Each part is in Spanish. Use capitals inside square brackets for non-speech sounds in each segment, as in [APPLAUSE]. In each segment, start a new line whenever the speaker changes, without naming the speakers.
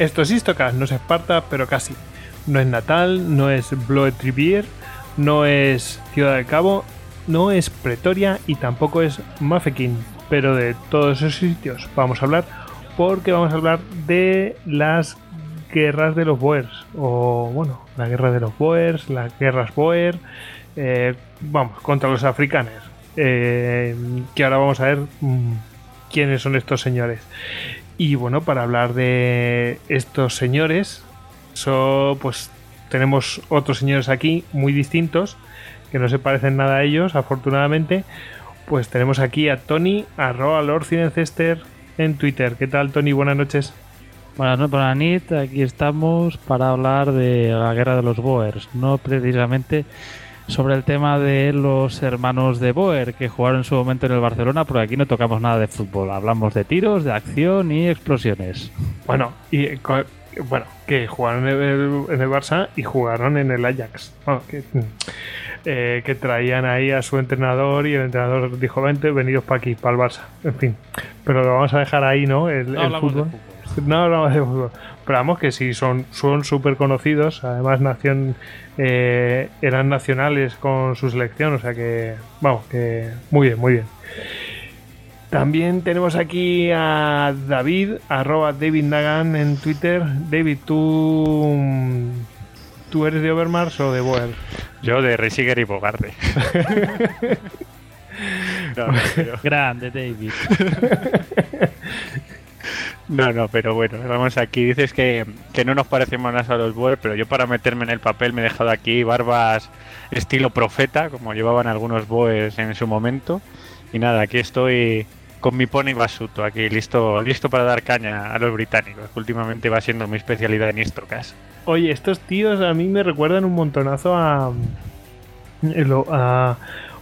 Esto es Istocast, no es Esparta, pero casi. No es Natal, no es Blood Trivier, no es Ciudad del Cabo, no es Pretoria y tampoco es Mafeking. Pero de todos esos sitios vamos a hablar porque vamos a hablar de las guerras de los Boers. O bueno, la guerra de los Boers, las guerras Boer. Eh, vamos, contra los africanos. Eh, que ahora vamos a ver mm, quiénes son estos señores. Y bueno, para hablar de estos señores, pues tenemos otros señores aquí muy distintos, que no se parecen nada a ellos, afortunadamente. Pues tenemos aquí a Tony, arroba Lord en Twitter. ¿Qué tal, Tony? Buenas noches.
Buenas noches, Anit. Aquí estamos para hablar de la guerra de los Boers. No precisamente sobre el tema de los hermanos de Boer que jugaron en su momento en el Barcelona, porque aquí no tocamos nada de fútbol. Hablamos de tiros, de acción y explosiones.
Bueno, y bueno, que jugaron en el, Barça y jugaron en el Ajax. Eh, que, traían ahí a su entrenador y el entrenador dijo, vente, venidos para aquí, para el Barça. En fin, pero lo vamos a dejar ahí, ¿no? El,
no fútbol.
No hablamos de fútbol. Pero vamos, que sí, son súper conocidos. Además, nación, eh, eran nacionales con su selección. O sea que, vamos, que muy bien, muy bien. También tenemos aquí a David, arroba David Nagan en Twitter. David, ¿tú, ¿tú eres de Overmars o de Boer?
Yo de Reisiger y Bogarde. [LAUGHS] [LAUGHS]
Grande, David. [LAUGHS]
No, no, pero bueno, vamos aquí. Dices que, no nos parecemos nada a los Boer, pero yo para meterme en el papel me he dejado aquí barbas estilo profeta, como llevaban algunos Boers en su momento. Y nada, aquí estoy con mi pony basuto aquí, listo, listo para dar caña a los británicos, que últimamente va siendo mi especialidad en Istocas.
Oye, estos tíos a mí me recuerdan un montonazo a, a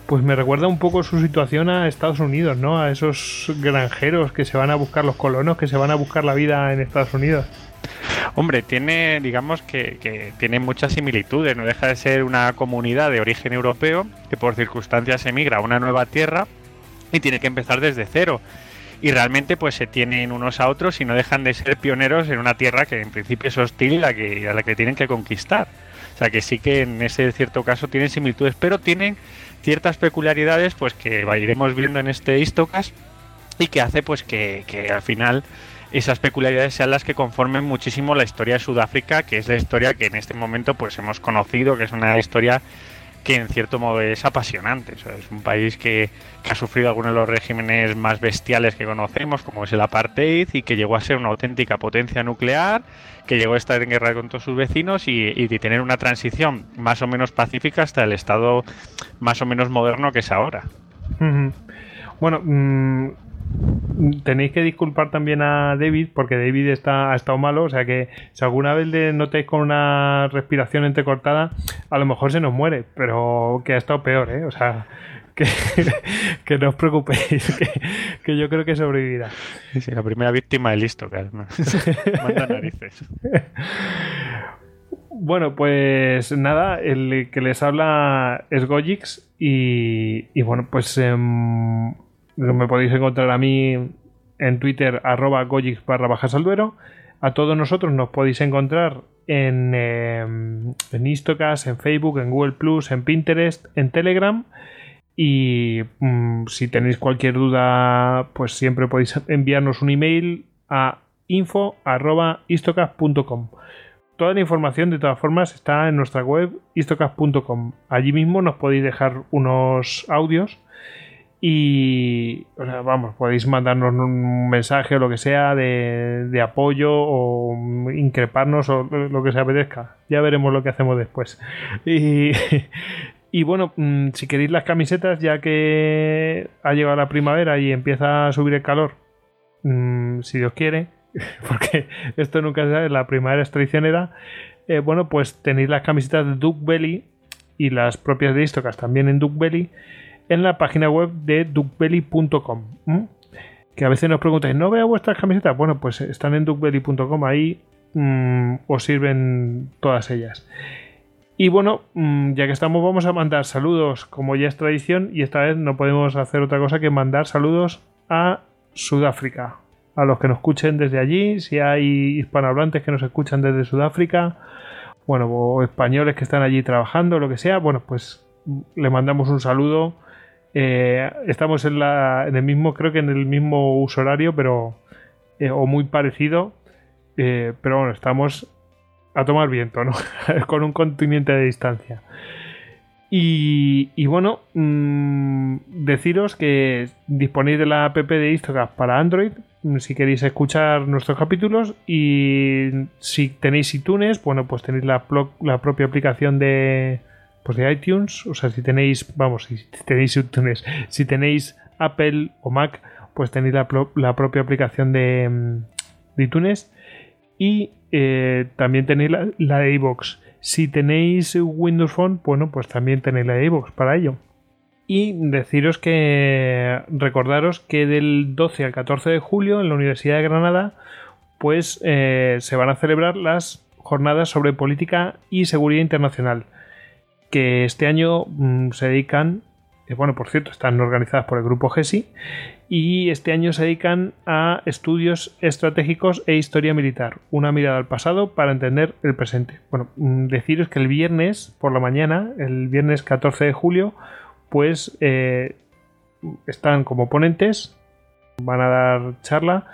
pues me recuerda un poco su situación a Estados Unidos, ¿no? A esos granjeros que se van a buscar los colonos, que se van a buscar la vida en Estados Unidos.
Hombre, tiene, digamos que, que, tiene muchas similitudes. No deja de ser una comunidad de origen europeo que por circunstancias emigra a una nueva tierra y tiene que empezar desde cero. Y realmente pues se tienen unos a otros y no dejan de ser pioneros en una tierra que en principio es hostil a, que, a la que tienen que conquistar. O sea que sí que en ese cierto caso tienen similitudes, pero tienen ciertas peculiaridades pues que iremos viendo en este Istocas y que hace pues que, que al final esas peculiaridades sean las que conformen muchísimo la historia de Sudáfrica, que es la historia que en este momento pues hemos conocido, que es una historia que en cierto modo es apasionante. es un país que, ha sufrido algunos de los regímenes más bestiales que conocemos, como es el apartheid, y que llegó a ser una auténtica potencia nuclear, que llegó a estar en guerra con todos sus vecinos y, de tener una transición más o menos pacífica hasta el estado más o menos moderno que es ahora.
Bueno, mm, tenéis que disculpar también a David porque David está, ha estado malo, o sea que si alguna vez le notáis con una respiración entrecortada, a lo mejor se nos muere, pero que ha estado peor, ¿eh? O sea, [LAUGHS] que, que no os preocupéis, [LAUGHS] que, yo creo que sobrevivirá.
Sí, la primera víctima es listo, claro. [LAUGHS] Manda narices.
Bueno, pues nada, el que les habla es Gojix y, y bueno, pues... Em, me podéis encontrar a mí en Twitter, arroba gojix barra bajas al. A todos nosotros nos podéis encontrar en, em, en en Facebook, en Google Plus, en Pinterest, en Telegram. Y mm, si tenéis cualquier duda, pues siempre podéis enviarnos un email a info.istocas.com. Toda la información, de todas formas, está en nuestra web istocas.com. Allí mismo nos podéis dejar unos audios y, vamos, podéis mandarnos un mensaje o lo que sea de, apoyo o increparnos o lo que se apetezca. Ya veremos lo que hacemos después. Y, [LAUGHS] y bueno, mm, si queréis las camisetas, ya que ha llegado la primavera y empieza a subir el calor, mm, si Dios quiere, [LAUGHS] porque esto nunca se sabe, la primavera es traicionera. Eh, bueno, pues tenéis las camisetas de Duke Belly y las propias de Istocas también en Duke Belly en la página web de duckbelly.com. Que a veces nos preguntáis, ¿no veo vuestras camisetas? Bueno, pues están en duckbelly.com, ahí mm, os sirven todas ellas. Y bueno, mm, ya que estamos, vamos a mandar saludos, como ya es tradición, y esta vez no podemos hacer otra cosa que mandar saludos a Sudáfrica, a los que nos escuchen desde allí, si hay hispanohablantes que nos escuchan desde Sudáfrica, bueno, o españoles que están allí trabajando, lo que sea, bueno, pues le mandamos un saludo. Eh, estamos en, la, en el mismo, creo que en el mismo uso horario, pero eh, o muy parecido, eh, pero bueno, estamos a tomar viento, ¿no? [LAUGHS] Con un continente de distancia. Y, bueno, mm, deciros que disponéis de la app de Istocast para Android mm, si queréis escuchar nuestros capítulos y si tenéis iTunes, bueno, pues tenéis la propia aplicación de, pues de iTunes, o sea, si tenéis, vamos, si tenéis iTunes, si tenéis Apple o Mac, pues tenéis la, propia aplicación de, mm, de, iTunes y eh, también tenéis la, la de iVoox. Si tenéis Windows Phone, bueno, pues también tenéis la iVoox para ello. Y deciros que recordaros que del 12 al 14 de julio en la Universidad de Granada, pues eh, se van a celebrar las jornadas sobre política y seguridad internacional, que este año mm, se dedican, eh, bueno, por cierto, están organizadas por el grupo GESI, y este año se dedican a estudios estratégicos e historia militar, una mirada al pasado para entender el presente. Bueno, mm, deciros que el viernes por la mañana, el viernes 14 de julio, pues eh, están como ponentes, van a dar charla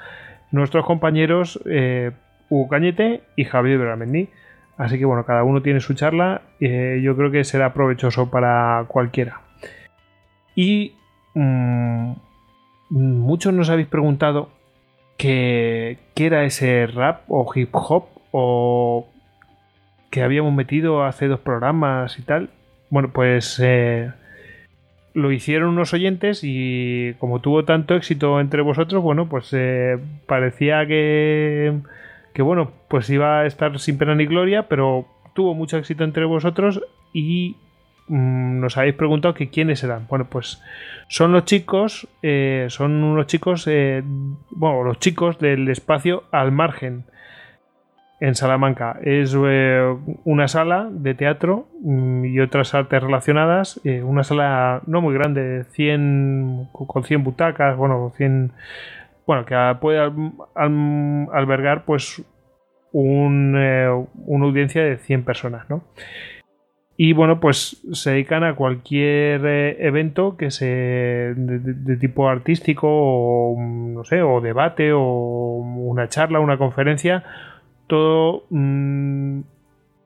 nuestros compañeros eh, Hugo Cañete y Javier Beramendi. Así que bueno, cada uno tiene su charla, eh, yo creo que será provechoso para cualquiera. Y mm, muchos nos habéis preguntado qué, era ese rap o hip hop o que habíamos metido hace dos programas y tal. Bueno, pues eh, lo hicieron unos oyentes y como tuvo tanto éxito entre vosotros, bueno, pues eh, parecía que, que, bueno, pues iba a estar sin pena ni gloria, pero tuvo mucho éxito entre vosotros y Mm, nos habéis preguntado que quiénes eran. Bueno, pues son los chicos, eh, son unos chicos, eh, bueno, los chicos del espacio al margen en Salamanca. Es eh, una sala de teatro mm, y otras artes relacionadas. una sala no muy grande, 100, con 100 butacas, bueno, 100, bueno, que puede albergar pues una audiencia de 100 personas, ¿no? Y bueno, pues se dedican a cualquier eh, evento que se de, tipo artístico o no sé, o debate o una charla, una conferencia, todo mm,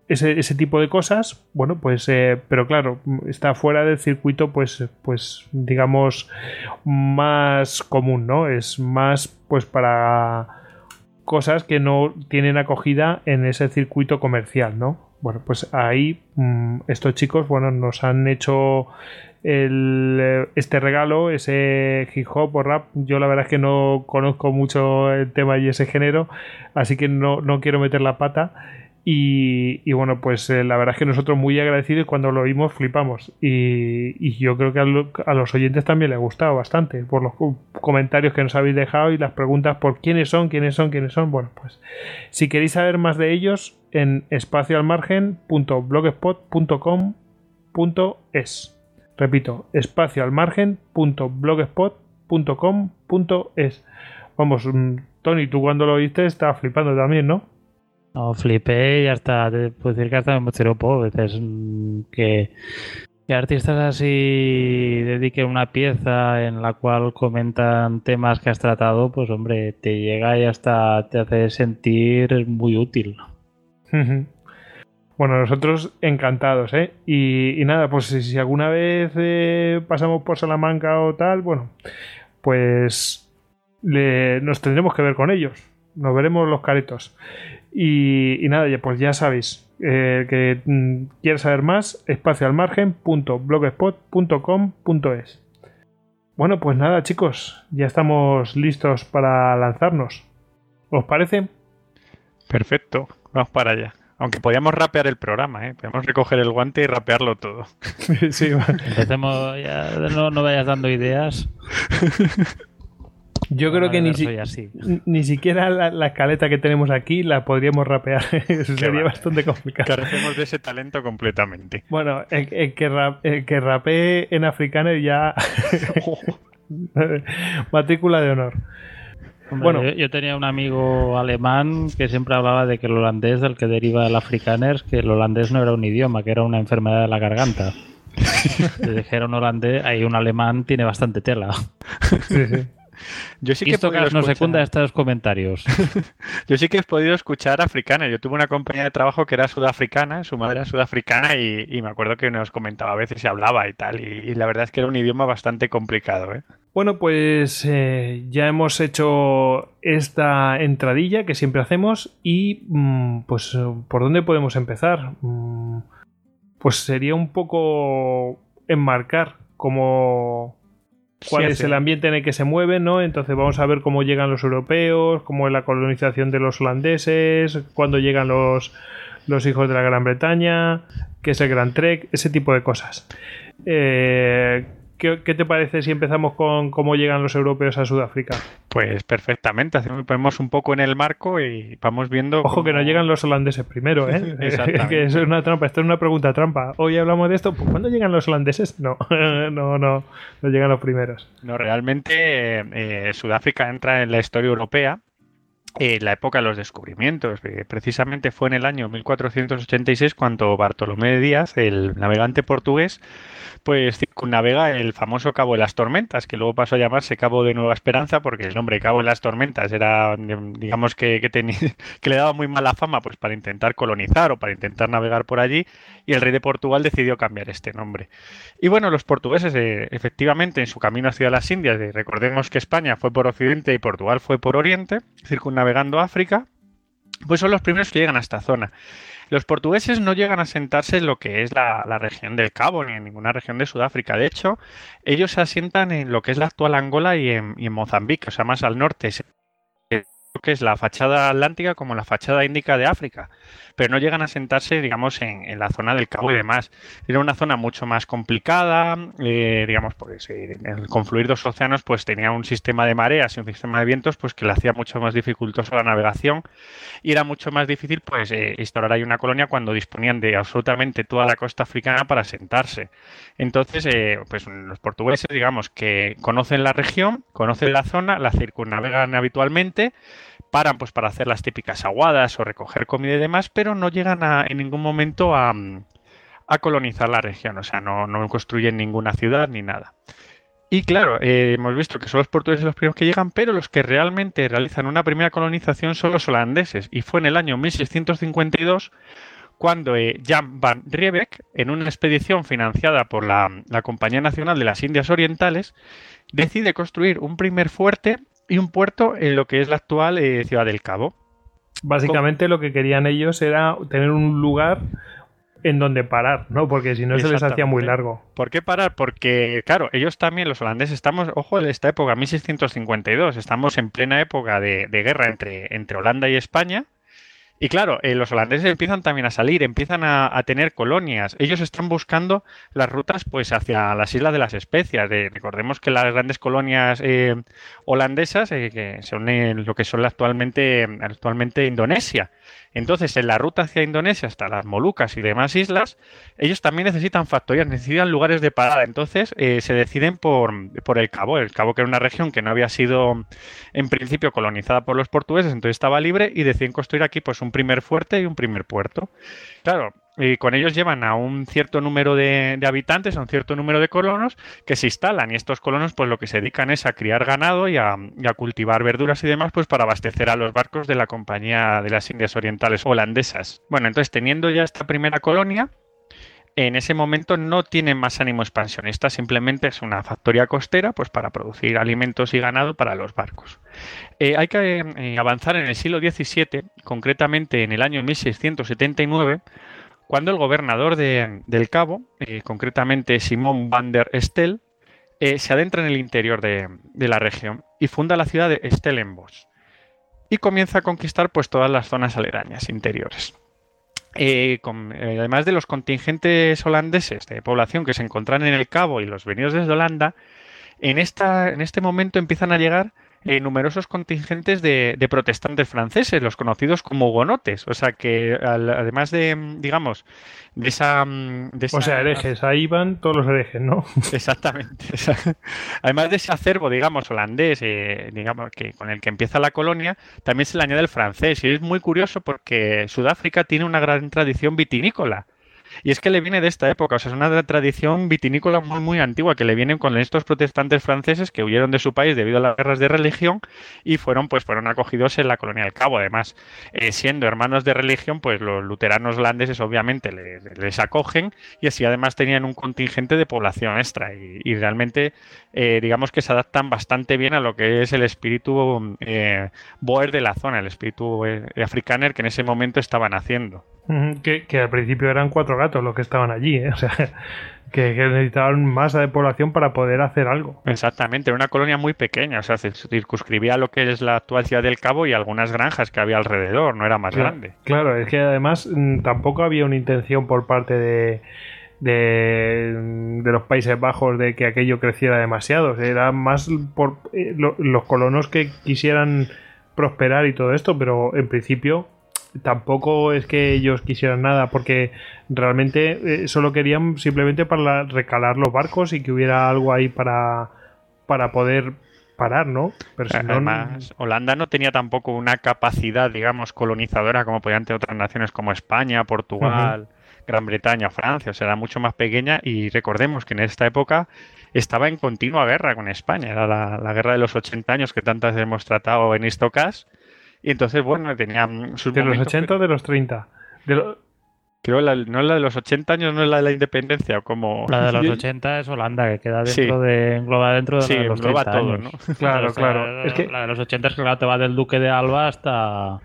ese, tipo de cosas, bueno, pues eh, pero claro, está fuera del circuito pues pues digamos más común, ¿no? Es más pues para cosas que no tienen acogida en ese circuito comercial, ¿no? Bueno, pues ahí mm, estos chicos, bueno, nos han hecho el, este regalo, ese hip hop o rap. Yo la verdad es que no conozco mucho el tema y ese género, así que no, no quiero meter la pata. Y, bueno, pues eh, la verdad es que nosotros muy agradecidos cuando lo oímos flipamos. Y, yo creo que a, los oyentes también les ha gustado bastante por los comentarios que nos habéis dejado y las preguntas por quiénes son, quiénes son, quiénes son. Bueno, pues si queréis saber más de ellos, en espacioalmargen.blogspot.com.es. Repito, espacioalmargen.blogspot.com.es. Vamos, mm, Tony, tú cuando lo oíste estabas flipando también, ¿no?
No, flipé y hasta, te puedo decir que hasta me un poco. Mm, que, que artistas así dediquen una pieza en la cual comentan temas que has tratado, pues hombre, te llega y hasta te hace sentir muy útil.
Bueno, nosotros encantados, ¿eh? Y, nada, pues si, alguna vez eh, pasamos por Salamanca o tal, bueno, pues nos tendremos que ver con ellos. Nos veremos los caretos. Y, nada, pues ya sabéis, eh, que mm, quieres saber más, espacioalmargen.blogspot.com.es. Bueno, pues nada, chicos, ya estamos listos para lanzarnos. ¿Os parece?
Perfecto, vamos para allá. Aunque podíamos rapear el programa, ¿eh? Podemos recoger el guante y rapearlo todo. [LAUGHS]
sí, Empecemos, ya, no, no vayas dando ideas. [LAUGHS]
Yo creo que ni, ni, siquiera la, escaleta que tenemos aquí la podríamos rapear. [LAUGHS] Eso sería bastante complicado.
Carecemos de ese talento completamente.
Bueno, el, que, el que rapee en africano ya. [LAUGHS] Matrícula de honor.
bueno, yo, tenía un amigo alemán que siempre hablaba de que el holandés del que deriva el afrikaner, que el holandés no era un idioma, que era una enfermedad de la garganta. [LAUGHS] Le dijeron holandés, hay un alemán tiene bastante tela. Sí, sí. Yo sí que Esto no secunda estos comentarios. [LAUGHS]
Yo sí que he podido escuchar africana. Yo tuve una compañía de trabajo que era sudafricana, su madre era sudafricana y, me acuerdo que nos comentaba a veces y hablaba y tal. Y, la verdad es que era un idioma bastante complicado. ¿eh?
Bueno, pues eh, ya hemos hecho esta entradilla que siempre hacemos y mm, pues ¿por dónde podemos empezar? Mm, pues sería un poco enmarcar como cuál es el ambiente en el que se mueven, ¿no? Entonces vamos a ver cómo llegan los europeos, cómo es la colonización de los holandeses, cuándo llegan los, los hijos de la Gran Bretaña, qué es el Gran Trek, ese tipo de cosas. Eh, ¿Qué, te parece si empezamos con cómo llegan los europeos a Sudáfrica?
Pues perfectamente, ponemos un poco en el marco y vamos viendo.
Ojo que no llegan los holandeses primero, ¿eh? [LAUGHS] que es una trampa, esto es una pregunta trampa. Hoy hablamos de esto, pues, ¿cuándo llegan los holandeses? No, [LAUGHS] no, no, no llegan los primeros.
No, realmente eh, Sudáfrica entra en la historia europea en la época de los descubrimientos. Precisamente fue en el año 1486 cuando Bartolomé Díaz, el navegante portugués, pues circunnavega el famoso Cabo de las Tormentas, que luego pasó a llamarse Cabo de Nueva Esperanza, porque el nombre Cabo de las Tormentas era, digamos que, que, [LAUGHS] que le daba muy mala fama pues para intentar colonizar o para intentar navegar por allí, y el rey de Portugal decidió cambiar este nombre. Y bueno, los portugueses, eh, efectivamente, en su camino hacia las Indias, eh, recordemos que España fue por occidente y Portugal fue por oriente, circunnavegando África, pues son los primeros que llegan a esta zona. Los portugueses no llegan a sentarse en lo que es la, región del Cabo ni en ninguna región de Sudáfrica. De hecho, ellos se asientan en lo que es la actual Angola y en, y en Mozambique, o sea, más al norte que es la fachada atlántica como la fachada índica de África, pero no llegan a sentarse, digamos, en, la zona del Cabo y demás. Era una zona mucho más complicada, eh, digamos, pues en el confluir dos océanos, pues tenía un sistema de mareas y un sistema de vientos, pues que le hacía mucho más dificultosa la navegación y era mucho más difícil, pues, eh, instaurar ahí una colonia cuando disponían de absolutamente toda la costa africana para sentarse. Entonces, eh, pues los portugueses, digamos, que conocen la región, conocen la zona, la circunnavegan habitualmente paran pues para hacer las típicas aguadas o recoger comida y demás, pero no llegan en ningún momento a, colonizar la región, o sea, no, construyen ninguna ciudad ni nada. Y claro, eh, hemos visto que son los portugueses los primeros que llegan, pero los que realmente realizan una primera colonización son los holandeses. Y fue en el año 1652 cuando eh, Jan van Riebeck, en una expedición financiada por la, la Compañía Nacional de las Indias Orientales, decide construir un primer fuerte y un puerto en lo que es la actual eh, Ciudad del Cabo.
Básicamente lo que querían ellos era tener un lugar en donde parar, ¿no? Porque si no se les hacía muy largo.
¿Por qué parar? Porque, claro, ellos también, los holandeses, estamos, ojo, en esta época, 1652, estamos en plena época de, de guerra entre, entre Holanda y España. Y claro, eh, los holandeses empiezan también a salir, empiezan a, tener colonias. Ellos están buscando las rutas pues hacia las Islas de las Especias. recordemos que las grandes colonias eh, holandesas, eh, que son lo que son actualmente, actualmente Indonesia, entonces, en la ruta hacia Indonesia, hasta las Molucas y demás islas, ellos también necesitan factorías, necesitan lugares de parada. Entonces, eh, se deciden por, por, el Cabo. El Cabo, que era una región que no había sido en principio colonizada por los portugueses, entonces estaba libre y deciden construir aquí pues un primer fuerte y un primer puerto. Claro, y con ellos llevan a un cierto número de, habitantes, a un cierto número de colonos que se instalan y estos colonos pues lo que se dedican es a criar ganado y a, cultivar verduras y demás pues para abastecer a los barcos de la Compañía de las Indias Orientales holandesas. Bueno, entonces teniendo ya esta primera colonia, en ese momento no tienen más ánimo expansionista, simplemente es una factoría costera pues para producir alimentos y ganado para los barcos. Eh, hay que eh, avanzar en el siglo XVII, concretamente en el año 1679, cuando el gobernador de, del Cabo, eh, concretamente Simón van der Stel, eh, se adentra en el interior de, la región y funda la ciudad de Stellenbosch y comienza a conquistar pues todas las zonas aledañas interiores. Eh, además de los contingentes holandeses de población que se encontraban en el Cabo y los venidos desde Holanda, en, esta, en este momento empiezan a llegar eh, numerosos contingentes de, protestantes franceses, los conocidos como hugonotes. O sea que además de, digamos, de esa,
O sea, herejes, ahí van todos los herejes, ¿no? [LAUGHS]
Exactamente. además de ese acervo, digamos, holandés, eh, digamos, que con el que empieza la colonia, también se le añade el francés. Y es muy curioso porque Sudáfrica tiene una gran tradición vitinícola. Y es que le viene de esta época, o sea, es una tradición vitinícola muy, muy antigua que le vienen con estos protestantes franceses que huyeron de su país debido a las guerras de religión y fueron, pues, fueron acogidos en la colonia del Cabo. Además, eh, siendo hermanos de religión, pues los luteranos holandeses obviamente les, acogen y así además tenían un contingente de población extra y, realmente, eh, digamos que se adaptan bastante bien a lo que es el espíritu eh, boer de la zona, el espíritu africano que en ese momento estaban haciendo.
Que, que, al principio eran cuatro gatos los que estaban allí, ¿eh? [LAUGHS] o sea, que, necesitaban masa de población para poder hacer algo.
Exactamente, era una colonia muy pequeña, o sea, se circunscribía lo que es la actual ciudad del Cabo y algunas granjas que había alrededor, no era más grande.
Claro, es que además mm, tampoco había una intención por parte de, de, los Países Bajos de que aquello creciera demasiado, era más por eh, los colonos que quisieran prosperar y todo esto, pero en principio tampoco es que ellos quisieran nada, porque realmente eh, solo querían simplemente para recalar los barcos y que hubiera algo ahí para, para poder parar, ¿no?
Pero Además, Holanda no tenía tampoco una capacidad, digamos, colonizadora como podían tener otras naciones como España, Portugal, Gran Bretaña, Francia, o sea, era mucho más pequeña y recordemos que en esta época estaba en continua guerra con España, era la, la guerra de los 80 años que tantas hemos tratado en Istocas y entonces, bueno, tenían
sus ¿De los 80 o de los 30?
Creo la, no la de los 80 años, no es la de la independencia, como...
La de [LAUGHS] los 80 es Holanda, que queda dentro de... engloba dentro de
sí,
los
engloba todo, ¿no? [LAUGHS]
Claro, claro.
Es que... La de los 80 es que te va del Duque de Alba hasta...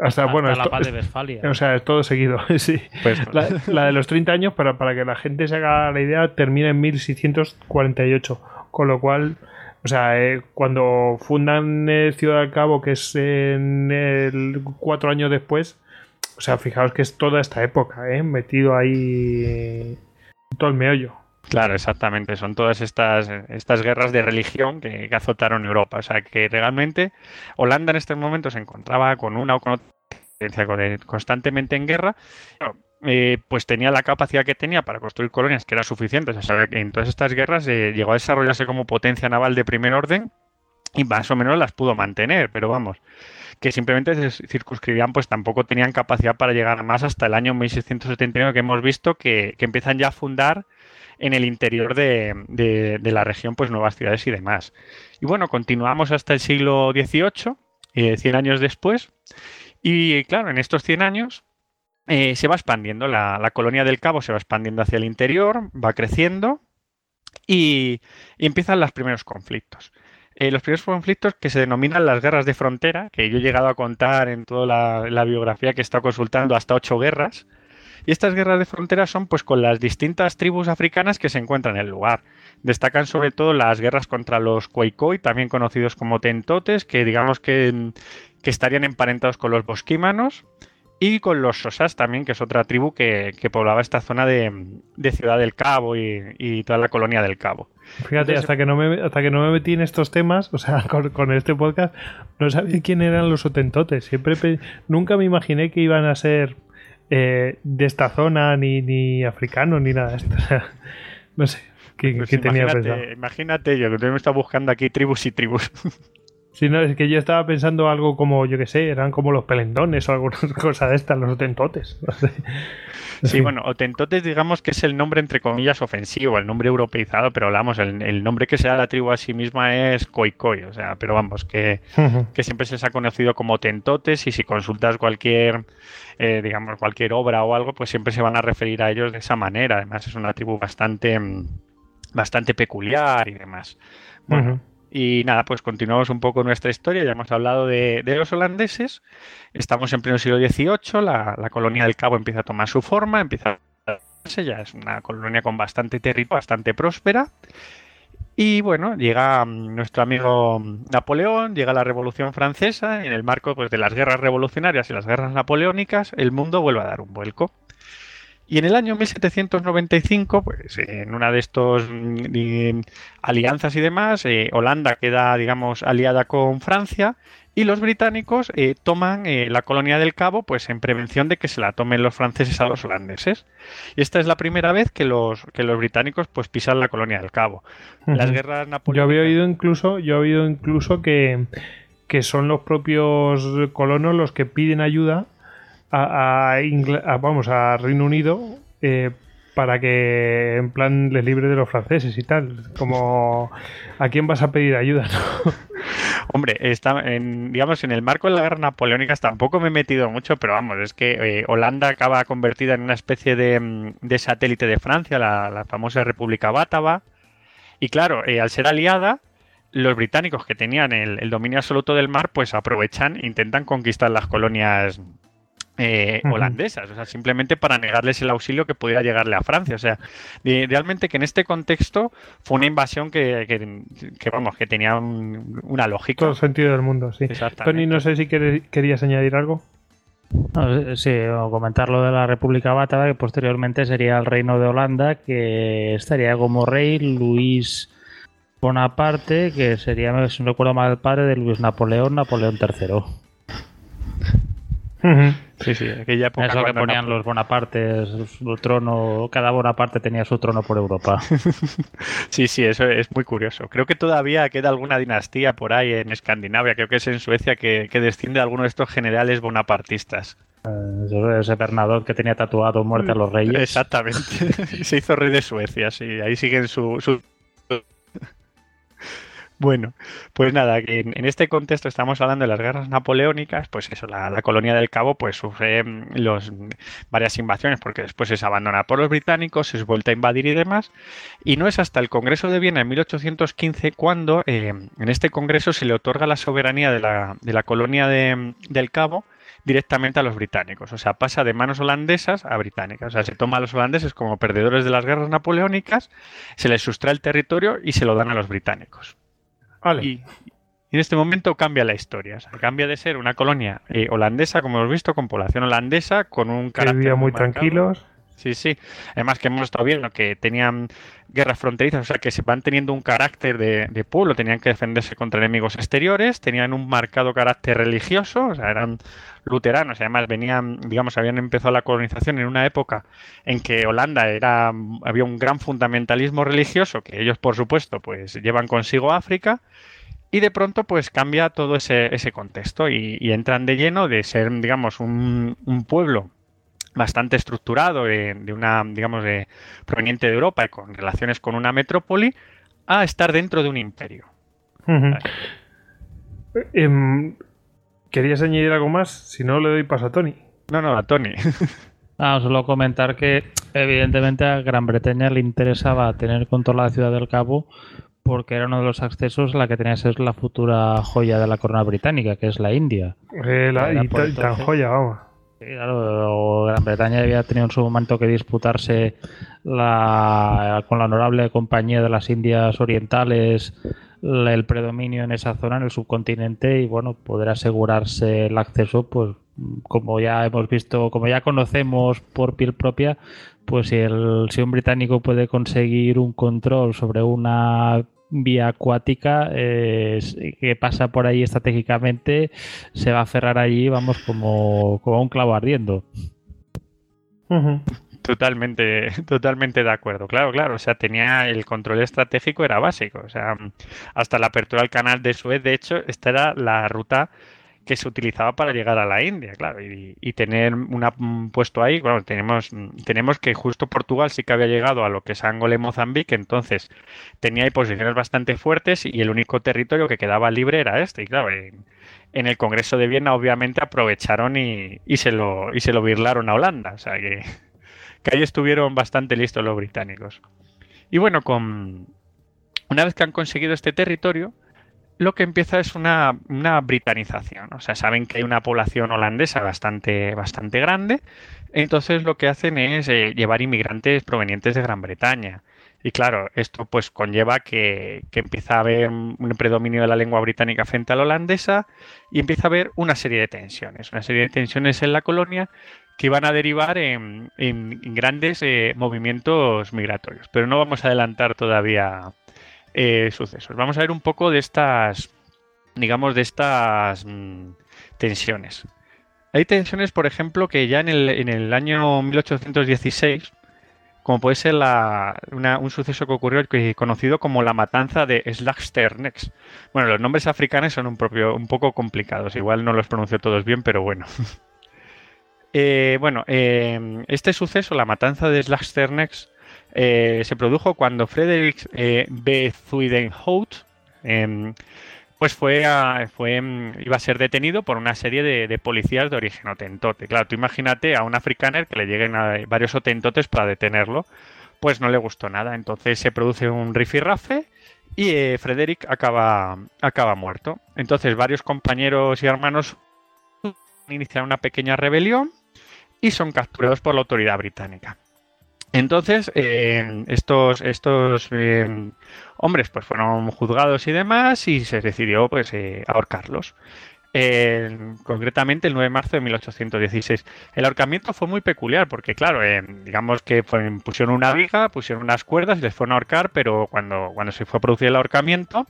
Hasta, bueno,
la paz de Westfalia.
O sea, es todo seguido, [LAUGHS] sí. Pues, la, de los 30 años, para, para que la gente se haga la idea, termina en 1648. Con lo cual, o sea, eh, cuando fundan Ciudad del Cabo, que es en el cuatro años después, o sea, fijaos que es toda esta época, ¿eh? metido ahí todo el meollo.
Claro, exactamente. Son todas estas, estas guerras de religión que, azotaron Europa. O sea, que realmente Holanda en este momento se encontraba con una o con otra constantemente en guerra. Eh, pues tenía la capacidad que tenía para construir colonias que era suficiente. O que en todas estas guerras eh, llegó a desarrollarse como potencia naval de primer orden y más o menos las pudo mantener, pero vamos, que simplemente se circunscribían, pues tampoco tenían capacidad para llegar más hasta el año 1679 que hemos visto que, empiezan ya a fundar en el interior de, la región pues nuevas ciudades y demás. Y bueno, continuamos hasta el siglo XVIII, eh, 100 años después, y claro, en estos 100 años eh, se va expandiendo, la, colonia del Cabo se va expandiendo hacia el interior, va creciendo y, empiezan los primeros conflictos. Eh, los primeros conflictos que se denominan las guerras de frontera, que yo he llegado a contar en toda la, biografía que he estado consultando hasta ocho guerras. Y estas guerras de frontera son pues con las distintas tribus africanas que se encuentran en el lugar. Destacan sobre todo las guerras contra los Khoikhoi, también conocidos como tentotes, que digamos que, que estarían emparentados con los bosquímanos y con los Sosas también, que es otra tribu que, poblaba esta zona de, Ciudad del Cabo y, toda la colonia del Cabo.
Fíjate, hasta, que no me, hasta que no me metí en estos temas, o sea, [LAUGHS] con, este podcast, no sabía quién eran los Otentotes. Siempre nunca me imaginé que iban a ser eh, de esta zona, ni, ni africanos, ni nada de esto. [LAUGHS] No sé. ¿Qué, pues tenía
pensado? Imagínate yo, que me está buscando aquí tribus y tribus. [LAUGHS]
Sí, no, es que yo estaba pensando algo como, yo que sé, eran como los pelendones o alguna [LAUGHS] cosa de estas, los otentotes.
Sí, bueno, otentotes digamos que es el nombre entre comillas ofensivo, el nombre europeizado, pero hablamos, el, nombre que se da a la tribu a sí misma es Khoikhoi, o sea, pero vamos, que, siempre se les ha conocido como otentotes y si consultas cualquier, eh, digamos, cualquier obra o algo, pues siempre se van a referir a ellos de esa manera. Además es una tribu bastante, bastante peculiar y demás. Bueno. Y nada, pues continuamos un poco nuestra historia. Ya hemos hablado de, los holandeses. Estamos en pleno siglo XVIII. La, colonia del Cabo empieza a tomar su forma, empieza a ya es una colonia con bastante territorio, bastante próspera. Y bueno, llega mm, nuestro amigo Napoleón, llega la Revolución Francesa, y en el marco pues, de las guerras revolucionarias y las guerras napoleónicas, el mundo vuelve a dar un vuelco. Y en el año 1795, pues en una de estas mm, alianzas y demás, eh, Holanda queda, digamos, aliada con Francia y los británicos eh, toman eh, la colonia del Cabo pues en prevención de que se la tomen los franceses a los holandeses. Y esta es la primera vez que los, que los británicos pues pisan la colonia del Cabo. Las guerras napoleónicas...
Yo había oído incluso, yo he oído incluso que, que son los propios colonos los que piden ayuda a, vamos, a Reino Unido eh, para que en plan les libre de los franceses y tal. Como a quién vas a pedir ayuda, [LAUGHS]
Hombre, está en, digamos, en el marco de la guerra napoleónica tampoco me he metido mucho, pero vamos, es que eh, Holanda acaba convertida en una especie de, mm, satélite de Francia, la, famosa República Bátava. Y claro, eh, al ser aliada, los británicos que tenían el, el, dominio absoluto del mar, pues aprovechan, intentan conquistar las colonias eh, holandesas, o sea, simplemente para negarles el auxilio que pudiera llegarle a Francia. O sea, realmente que en este contexto fue una invasión que, vamos, que tenía una lógica.
Todo el sentido del mundo, sí. Tony, no sé si querías añadir algo.
sí, o comentar lo de la República Bátava, que posteriormente sería el reino de Holanda, que estaría como rey Luis Bonaparte, que sería, si no recuerdo mal, el padre de Luis Napoleón, Napoleón III.
Sí, sí, aquella época.
Eso que ponían los Bonapartes, su trono, cada Bonaparte tenía su trono por Europa. [LAUGHS]
sí, sí, eso es muy curioso. Creo que todavía queda alguna dinastía por ahí en Escandinavia, creo que es en Suecia, que, desciende de alguno de estos generales bonapartistas.
Eh, ese Bernadot que tenía tatuado muerte a los reyes.
Exactamente. [LAUGHS] Se hizo rey de Suecia, sí. Ahí siguen su, su bueno, pues nada, que en, este contexto estamos hablando de las guerras napoleónicas, pues eso, la, colonia del Cabo pues sufre mm, los, varias invasiones porque después es abandonada por los británicos, es vuelta a invadir y demás, y no es hasta el Congreso de Viena en 1815 cuando eh, en este Congreso se le otorga la soberanía de la, de la colonia de, del Cabo directamente a los británicos. O sea, pasa de manos holandesas a británicas. O sea, se toma a los holandeses como perdedores de las guerras napoleónicas, se les sustrae el territorio y se lo dan a los británicos. Y, en este momento cambia la historia. cambia de ser una colonia eh, holandesa, como hemos visto, con población holandesa, con un
carácter. muy, tranquilos.
Sí, sí. Además que hemos estado viendo que tenían guerras fronterizas, o sea que se van teniendo un carácter de, pueblo, tenían que defenderse contra enemigos exteriores, tenían un marcado carácter religioso, o sea, eran luteranos, además venían, digamos, habían empezado la colonización en una época en que Holanda era, había un gran fundamentalismo religioso, que ellos, por supuesto, pues llevan consigo África, y de pronto pues cambia todo ese, ese contexto y, entran de lleno de ser, digamos, un, un pueblo bastante estructurado de, una, digamos, de, proveniente de Europa y con relaciones con una metrópoli, a estar dentro de un imperio.
Em, ¿Querías añadir algo más? Si no, le doy paso a Tony.
No, no, a Tony. [LAUGHS]
Ah, solo comentar que evidentemente a Gran Bretaña le interesaba tener control de la ciudad del Cabo porque era uno de los accesos a la que tenía que ser la futura joya de la corona británica, que es la India.
Eh, la, y tan joya, vamos.
Claro, Gran Bretaña había tenido en su momento que disputarse la, con la honorable compañía de las Indias Orientales el predominio en esa zona, en el subcontinente, y bueno, poder asegurarse el acceso, pues como ya hemos visto, como ya conocemos por piel propia, pues si, el, si un británico puede conseguir un control sobre una vía acuática eh, que pasa por ahí estratégicamente, se va a cerrar allí, vamos, como, como un clavo ardiendo.
Totalmente, [LAUGHS] totalmente de acuerdo. Claro, claro. O sea, tenía el control estratégico era básico. O sea, hasta la apertura del canal de Suez, de hecho, esta era la ruta que se utilizaba para llegar a la India, claro, y, tener un puesto ahí, bueno, tenemos, tenemos que justo Portugal sí que había llegado a lo que es Angola y Mozambique, entonces tenía ahí posiciones bastante fuertes y el único territorio que quedaba libre era este, y claro, en, el Congreso de Viena obviamente aprovecharon y, se lo y se lo birlaron a Holanda, o sea que, que ahí estuvieron bastante listos los británicos. Y bueno, con una vez que han conseguido este territorio, lo que empieza es una, una, britanización. O sea, saben que hay una población holandesa bastante, bastante grande. Entonces lo que hacen es eh, llevar inmigrantes provenientes de Gran Bretaña. Y claro, esto pues conlleva que, que, empieza a haber un predominio de la lengua británica frente a la holandesa y empieza a haber una serie de tensiones. Una serie de tensiones en la colonia que iban a derivar en, grandes eh, movimientos migratorios. Pero no vamos a adelantar todavía eh, sucesos. Vamos a ver un poco de estas, digamos, de estas mm, tensiones. Hay tensiones, por ejemplo, que ya en el, en el año 1816 como puede ser un suceso que ocurrió conocido como la matanza de Slagsternex. Bueno, los nombres africanos son un, propio, un poco complicados, igual no los pronuncio todos bien, pero bueno. [LAUGHS] Eh, bueno, eh, este suceso, la matanza de Slagsternex, eh, se produjo cuando Frederick B. Zuidenhout em, pues fue, fue mm, iba a ser detenido por una serie de, policías de origen otentote. Claro, tú imagínate a un africano que le lleguen a varios otentotes para detenerlo, pues no le gustó nada. Entonces se produce un rifirrafe y eh, Frederick acaba, acaba muerto. Entonces varios compañeros y hermanos inician una pequeña rebelión y son capturados por la autoridad británica. Entonces, eh, estos, estos eh, hombres pues fueron juzgados y demás y se decidió pues eh, ahorcarlos. Concretamente el 9 de marzo de 1816. El ahorcamiento fue muy peculiar porque, claro, digamos que pusieron una viga, pusieron unas cuerdas y les fueron a ahorcar, pero cuando, cuando se fue a producir el ahorcamiento,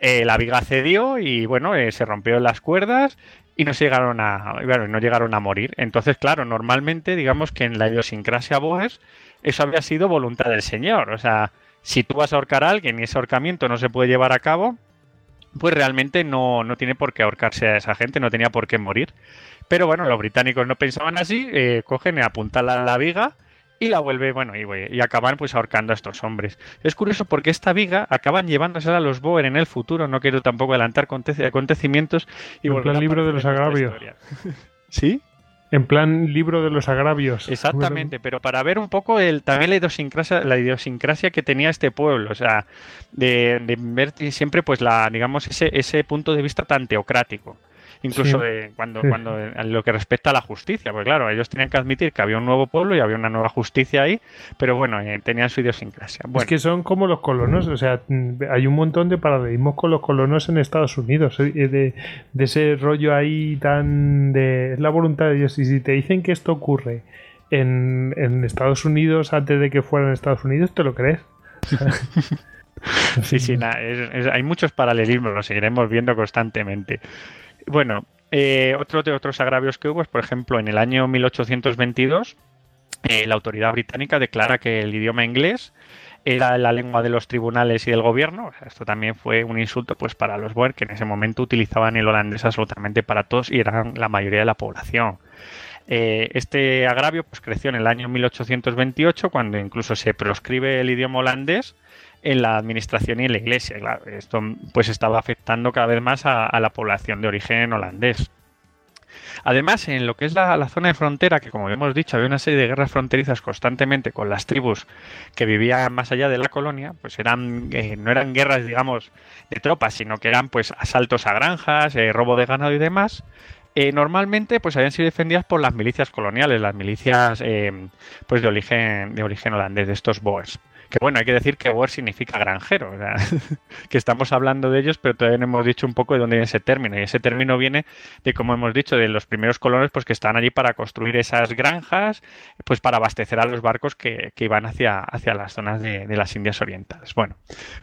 la viga cedió y, bueno, se rompió las cuerdas y no llegaron a, bueno, no llegaron a morir. Entonces, claro, normalmente, digamos que en la idiosincrasia boers eso había sido voluntad del Señor. O sea, si tú vas a ahorcar a alguien y ese ahorcamiento no se puede llevar a cabo, pues realmente no, no tiene por qué ahorcarse a esa gente, no tenía por qué morir. Pero bueno, los británicos no pensaban así, eh, cogen y apuntan a la viga y la vuelve, bueno, y, y, acaban pues ahorcando a estos hombres. Es curioso porque esta viga acaban llevándose a los Boer en el futuro, no quiero tampoco adelantar acontecimientos y
al libro de los agravios. [LAUGHS]
¿Sí?
En plan libro de los agravios.
Exactamente, pero para ver un poco el, también la idiosincrasia, la idiosincrasia que tenía este pueblo, o sea, de, de ver siempre pues la, digamos, ese, ese punto de vista tan teocrático incluso de cuando, cuando en lo que respecta a la justicia, porque claro, ellos tenían que admitir que había un nuevo pueblo y había una nueva justicia ahí, pero bueno, eh, tenían su idiosincrasia.
Es que son como los colonos, o sea, mm, hay un montón de paradigmas con los colonos en Estados Unidos, eh, de, de ese rollo ahí tan de es la voluntad de Dios, y si te dicen que esto ocurre en, en Estados Unidos antes de que fueran Estados Unidos, ¿te lo crees? [LAUGHS]
sí, sí, [LAUGHS] hay muchos paralelismos, lo seguiremos viendo constantemente. Bueno, eh, otro de otros agravios que hubo es, por ejemplo, en el año 1822, eh, la autoridad británica declara que el idioma inglés era la lengua de los tribunales y del gobierno. esto también fue un insulto pues para los Boer, que en ese momento utilizaban el holandés absolutamente para todos y eran la mayoría de la población. Eh, este agravio pues, creció en el año 1828, cuando incluso se proscribe el idioma holandés en la administración y en la iglesia. Esto pues estaba afectando cada vez más a, la población de origen holandés. Además, en lo que es la, zona de frontera, que como hemos dicho, había una serie de guerras fronterizas constantemente con las tribus que vivían más allá de la colonia, pues eran eh, no eran guerras, digamos, de tropas, sino que eran pues asaltos a granjas, eh, robo de ganado y demás. Eh, normalmente pues habían sido defendidas por las milicias coloniales, las milicias pues de origen, de origen holandés, de estos Boers. Que bueno, hay que decir que Boer significa granjero, [LAUGHS] que estamos hablando de ellos, pero todavía no hemos dicho un poco de dónde viene ese término. Y ese término viene de, como hemos dicho, de los primeros colonos pues, que estaban allí para construir esas granjas, pues para abastecer a los barcos que, iban hacia, hacia las zonas de, las Indias Orientales. Bueno,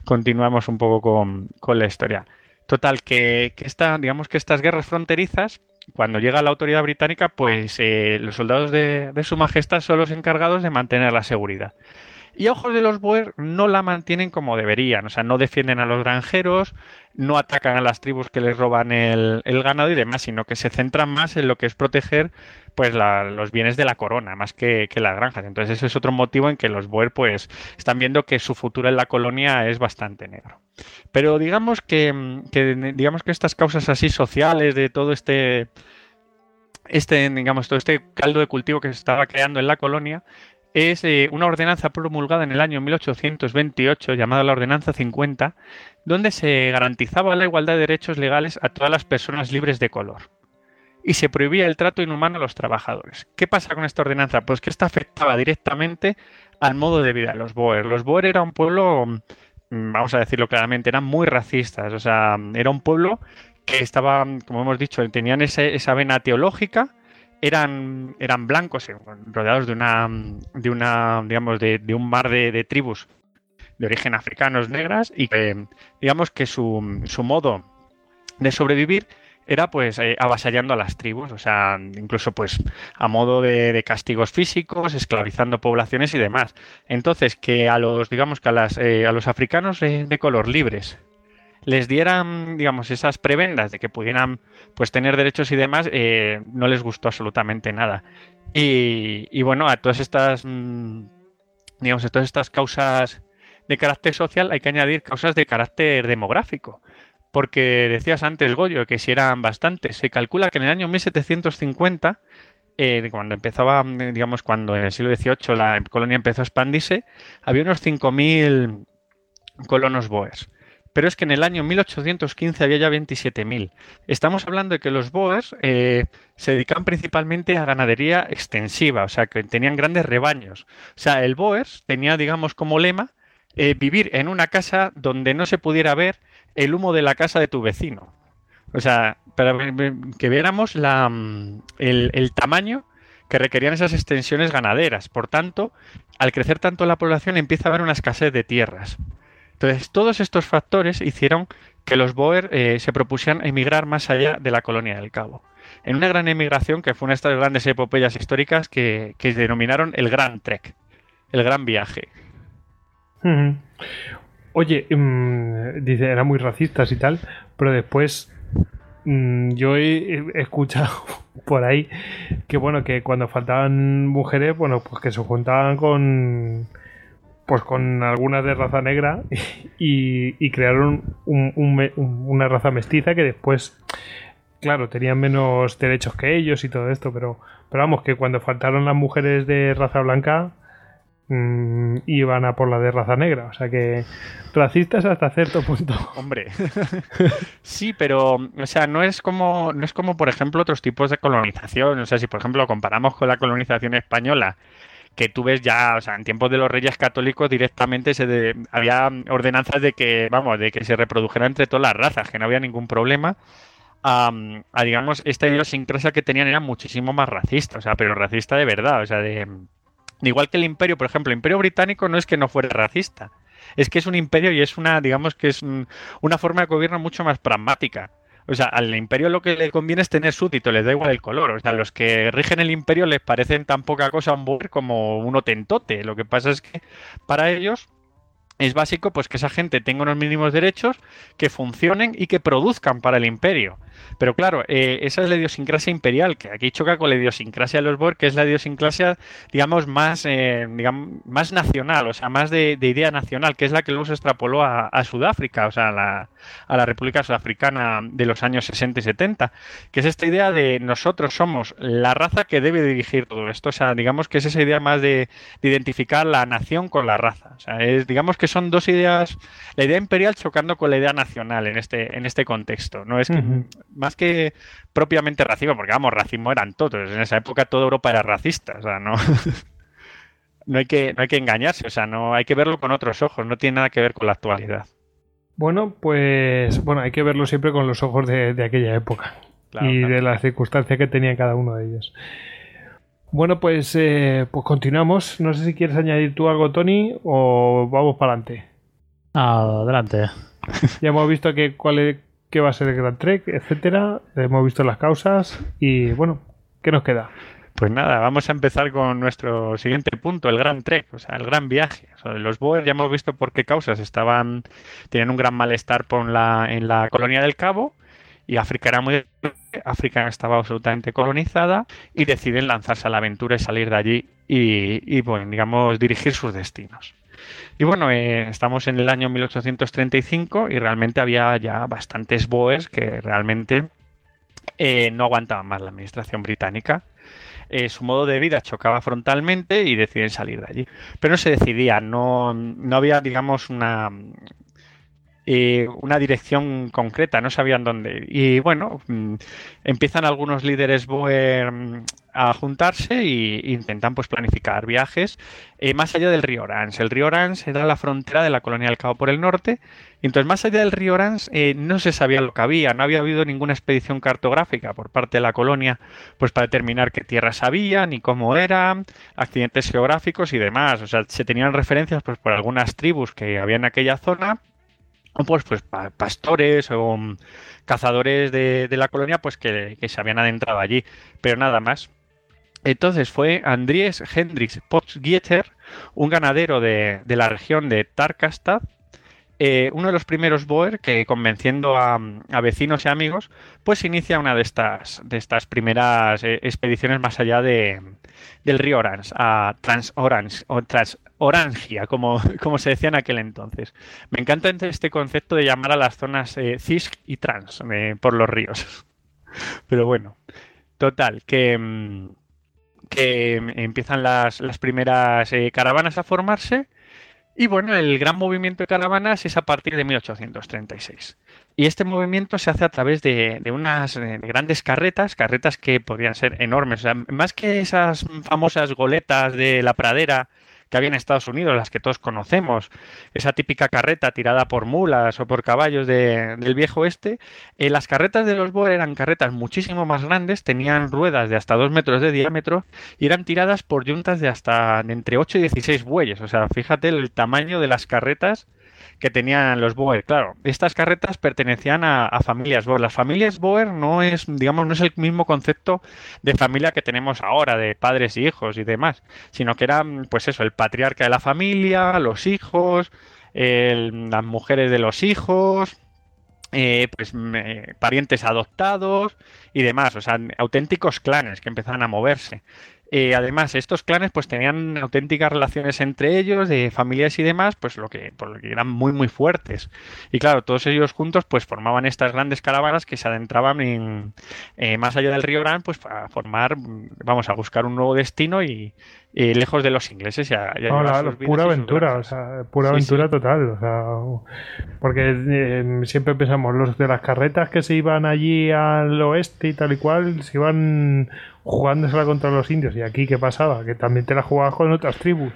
continuamos un poco con, la historia. Total, que, esta, digamos que estas guerras fronterizas cuando llega la autoridad británica, pues eh, los soldados de, de, su majestad son los encargados de mantener la seguridad. Y ojos de los Boer no la mantienen como deberían, o sea, no defienden a los granjeros, no atacan a las tribus que les roban el, ganado y demás, sino que se centran más en lo que es proteger pues los bienes de la corona, más que, las granjas. Entonces ese es otro motivo en que los Boer pues están viendo que su futuro en la colonia es bastante negro. Pero digamos que, que digamos que estas causas así sociales de todo este este, digamos, todo este caldo de cultivo que se estaba creando en la colonia, es eh, una ordenanza promulgada en el año 1828 llamada la Ordenanza 50, donde se garantizaba la igualdad de derechos legales a todas las personas libres de color y se prohibía el trato inhumano a los trabajadores. ¿Qué pasa con esta ordenanza? Pues que esta afectaba directamente al modo de vida de los Boer. Los Boer era un pueblo, mm, vamos a decirlo claramente, eran muy racistas, o sea, era un pueblo que estaba, como hemos dicho, tenían esa vena teológica eran, eran blancos, rodeados de una, de una digamos, de, un mar de, tribus de origen africanos negras y que, digamos que su, su modo de sobrevivir era pues eh, avasallando a las tribus, o sea, incluso pues a modo de, castigos físicos, esclavizando poblaciones y demás. Entonces, que a los, digamos que a, las, eh, a los africanos de color libres les dieran, digamos, esas prebendas de que pudieran pues tener derechos y demás, eh, no les gustó absolutamente nada. Y, bueno, a todas estas, mm, digamos, a todas estas causas de carácter social hay que añadir causas de carácter demográfico. Porque decías antes, Goyo, que si eran bastantes. Se calcula que en el año 1750, eh, cuando empezaba, digamos, cuando en el siglo XVIII la colonia empezó a expandirse, había unos 5.000 colonos boers. Pero es que en el año 1815 había ya 27.000. Estamos hablando de que los boers eh, se dedicaban principalmente a ganadería extensiva, o sea, que tenían grandes rebaños. O sea, el boers tenía, digamos, como lema eh, vivir en una casa donde no se pudiera ver el humo de la casa de tu vecino. O sea, para que viéramos la, mm, el, tamaño que requerían esas extensiones ganaderas. Por tanto, al crecer tanto la población empieza a haber una escasez de tierras. Entonces, todos estos factores hicieron que los Boer eh, se propusieran emigrar más allá de la colonia del Cabo. En una gran emigración que fue una de estas grandes epopeyas históricas que, que denominaron el Gran Trek, el Gran Viaje.
Oye, mm, dice, eran muy racistas y tal, pero después mm, yo he, escuchado [LAUGHS] por ahí que bueno, que cuando faltaban mujeres, bueno, pues que se juntaban con pues con algunas de raza negra y, crearon una raza mestiza que después, claro, tenían menos derechos que ellos y todo esto, pero, pero vamos, que cuando faltaron las mujeres de raza blanca, Mm, iban a por la de raza negra. O sea que racistas hasta cierto punto.
Hombre. [LAUGHS] sí, pero, o sea, no es como, no es como, por ejemplo, otros tipos de colonización. O sea, si por ejemplo comparamos con la colonización española, que tú ves ya, o sea, en tiempos de los reyes católicos directamente se había ordenanzas de que, vamos, de que se reprodujera entre todas las razas, que no había ningún problema. a, digamos, esta idiosincrasia que tenían era muchísimo más racista, o sea, pero racista de verdad, o sea, de Igual que el imperio, por ejemplo, el imperio británico no es que no fuera racista, es que es un imperio y es una, digamos que es una forma de gobierno mucho más pragmática. O sea, al imperio lo que le conviene es tener súbditos, les da igual el color. O sea, los que rigen el imperio les parecen tan poca cosa un como un otentote. Lo que pasa es que para ellos es básico pues que esa gente tenga unos mínimos derechos, que funcionen y que produzcan para el imperio. Pero claro, eh, esa es la idiosincrasia imperial, que aquí choca con la idiosincrasia de los Boer, que es la idiosincrasia, digamos, más, eh, digamos, más nacional, o sea, más de, idea nacional, que es la que luego se extrapoló a, Sudáfrica, o sea, a la República Sudafricana de los años 60 y 70, que es esta idea de nosotros somos la raza que debe dirigir todo esto, o sea, digamos que es esa idea más de, de identificar la nación con la raza, o sea, es, digamos que son dos ideas, la idea imperial chocando con la idea nacional en este, en este contexto. No es que, más que propiamente racismo, porque vamos, racismo eran todos. En esa época toda Europa era racista, o sea, no. [LAUGHS] no hay que, no hay que engañarse, o sea, no hay que verlo con otros ojos, no tiene nada que ver con la actualidad.
Bueno, pues bueno, hay que verlo siempre con los ojos de, aquella época y de las circunstancias que tenía cada uno de ellos. Bueno, pues, eh, pues continuamos. No sé si quieres añadir tú algo, Tony, o vamos para adelante.
Adelante.
Ya hemos visto que cuál qué va a ser el Gran Trek, etcétera. Hemos visto las causas y bueno, ¿qué nos queda?
Pues nada, vamos a empezar con nuestro siguiente punto, el Gran Trek, o sea, el gran viaje. los Boer ya hemos visto por qué causas estaban, tienen un gran malestar por la, en la colonia del Cabo y África era muy África estaba absolutamente colonizada y deciden lanzarse a la aventura y salir de allí y, bueno, digamos, dirigir sus destinos. Y bueno, eh, estamos en el año 1835 y realmente había ya bastantes boers que realmente eh, no aguantaban más la administración británica. Eh, su modo de vida chocaba frontalmente y deciden salir de allí. Pero no se decidía, no, no había, digamos, una, una dirección concreta, no sabían dónde. Y bueno, mm, empiezan algunos líderes Boer mm, a juntarse e intentan pues planificar viajes eh, más allá del río Orange. El río Orange era la frontera de la colonia del Cabo por el norte, entonces más allá del río Orange eh, no se sabía lo que había, no había habido ninguna expedición cartográfica por parte de la colonia pues para determinar qué tierras había, ni cómo eran, accidentes geográficos y demás. O sea, se tenían referencias pues por algunas tribus que había en aquella zona, pues, pues pastores o mm, cazadores de, la colonia pues que, se habían adentrado allí, pero nada más. Entonces fue Andries Hendrix Potsgieter, un ganadero de, la región de Tarkastad, eh, uno de los primeros Boer que convenciendo a, vecinos y amigos, pues inicia una de estas, de estas primeras eh, expediciones más allá de, del río Orange, a Trans-Orange, o Transorangia, como, [LAUGHS] como se decía en aquel entonces. Me encanta este concepto de llamar a las zonas eh, Cis y Trans por los ríos. [LAUGHS] Pero bueno, total, que... Que empiezan las, primeras eh, caravanas a formarse. Y bueno, el gran movimiento de caravanas es a partir de 1836. Y este movimiento se hace a través de, unas eh, grandes carretas, carretas que podrían ser enormes. más que esas famosas goletas de la pradera que había en Estados Unidos, las que todos conocemos, esa típica carreta tirada por mulas o por caballos del viejo oeste, eh, las carretas de los Boer eran carretas muchísimo más grandes, tenían ruedas de hasta 2 metros de diámetro y eran tiradas por yuntas de hasta entre 8 y 16 bueyes. O sea, fíjate el tamaño de las carretas que tenían los Boer. Claro, estas carretas pertenecían a, familias Boer. Las familias Boer no es, digamos, no es el mismo concepto de familia que tenemos ahora, de padres y hijos y demás, sino que eran, pues eso, el patriarca de la familia, los hijos, las mujeres de los hijos, eh, pues parientes adoptados y demás, o sea, auténticos clanes que empezaban a moverse. Eh, además, estos clanes pues tenían auténticas relaciones entre ellos, de familias y demás, pues lo que, por lo que eran muy muy fuertes. Y claro, todos ellos juntos pues formaban estas grandes caravanas que se adentraban en, eh, más allá del río Gran, pues para formar, vamos a buscar un nuevo destino y, lejos de los ingleses. Ya,
pura aventura, o sea, pura aventura total. O sea, porque eh, siempre pensamos, los de las carretas que se iban allí al oeste y tal y cual, se iban jugándosela contra los indios. ¿Y aquí qué pasaba? Que también te la jugabas con otras tribus.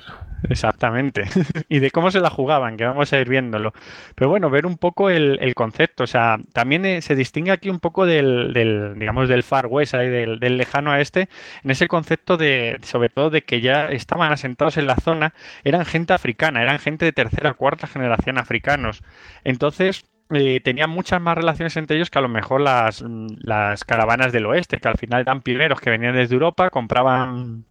Exactamente. [LAUGHS] y de cómo se la jugaban, que vamos a ir viéndolo. Pero bueno, ver un poco el, concepto. O sea, también eh, se distingue aquí un poco del, del digamos, del Far West, del, del, lejano a este, en ese concepto de, sobre todo, de que ya estaban asentados en la zona, eran gente africana, eran gente de tercera o cuarta generación africanos. Entonces, eh, tenían muchas más relaciones entre ellos que a lo mejor las, las caravanas del oeste, que al final eran pioneros que venían desde Europa, compraban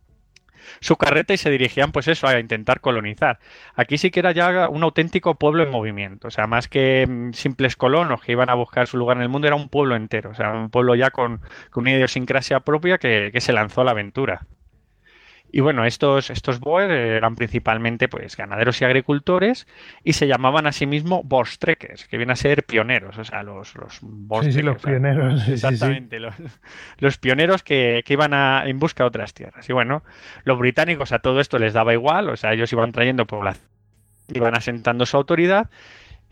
su carreta y se dirigían pues eso a intentar colonizar. Aquí sí que era ya un auténtico pueblo en movimiento, o sea, más que mm, simples colonos que iban a buscar su lugar en el mundo, era un pueblo entero, o sea, un pueblo ya con, con una idiosincrasia propia que, que se lanzó a la aventura. Y bueno, estos, estos Boer eran principalmente pues ganaderos y agricultores y se llamaban a sí mismos Borstrekkers, que vienen a ser pioneros, o sea, los, los
Sí, sí, los pioneros.
Exactamente, Los, pioneros que, que iban a, en busca de otras tierras. Y bueno, los británicos a todo esto les daba igual, o sea, ellos iban trayendo población, iban asentando su autoridad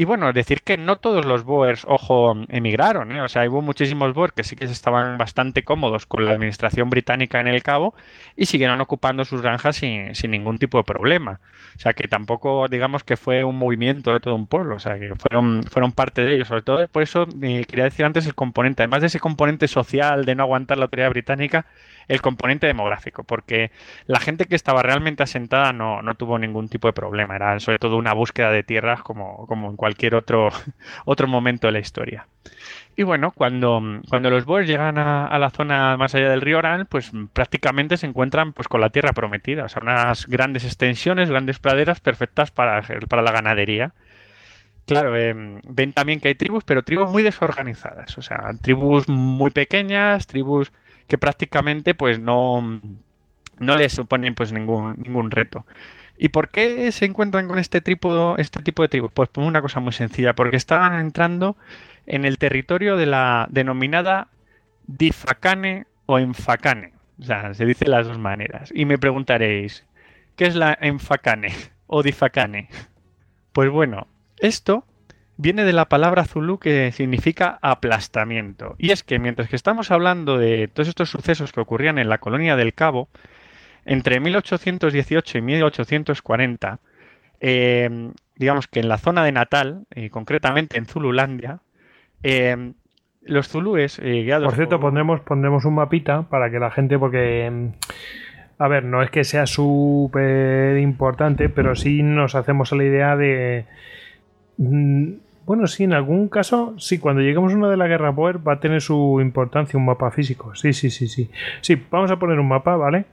y bueno, decir que no todos los Boers, ojo, emigraron, ¿eh? o sea, hubo muchísimos Boers que sí que estaban bastante cómodos con la administración británica en el Cabo y siguieron ocupando sus granjas sin, sin, ningún tipo de problema. O sea, que tampoco digamos que fue un movimiento de todo un pueblo, o sea, que fueron, fueron parte de ellos. Sobre todo por eso eh, quería decir antes el componente, además de ese componente social de no aguantar la autoridad británica, el componente demográfico, porque la gente que estaba realmente asentada no, no tuvo ningún tipo de problema, era sobre todo una búsqueda de tierras como, como en cualquier otro, [LAUGHS] otro momento de la historia. Y bueno, cuando, cuando los Boers llegan a, la zona más allá del río Oran, pues prácticamente se encuentran pues con la tierra prometida, o sea, unas grandes extensiones, grandes praderas perfectas para, para la ganadería. Claro, em, ven también que hay tribus, pero tribus muy desorganizadas, o sea, tribus muy pequeñas, tribus que prácticamente pues no, no les suponen pues ningún, ningún reto. ¿Y por qué se encuentran con este este tipo de tribus? Pues por una cosa muy sencilla, porque estaban entrando en el territorio de la denominada Difacane o Enfacane. O sea, se dice las dos maneras. Y me preguntaréis, ¿qué es la Enfacane o Difacane? Pues bueno, esto viene de la palabra Zulu que significa aplastamiento. Y es que mientras que estamos hablando de todos estos sucesos que ocurrían en la colonia del Cabo, entre 1818 y 1840, eh, digamos que en la zona de Natal, y concretamente en Zululandia, eh, los zulúes eh, guiados
Por cierto, pondremos, pondremos un mapita para que la gente, porque... A ver, no es que sea súper importante, pero sí nos hacemos a la idea de... mm, Bueno, sí, en algún caso, sí, cuando lleguemos a una de la guerra Boer va a tener su importancia un mapa físico. Sí, sí, sí, sí. Sí, vamos a poner un mapa, ¿vale?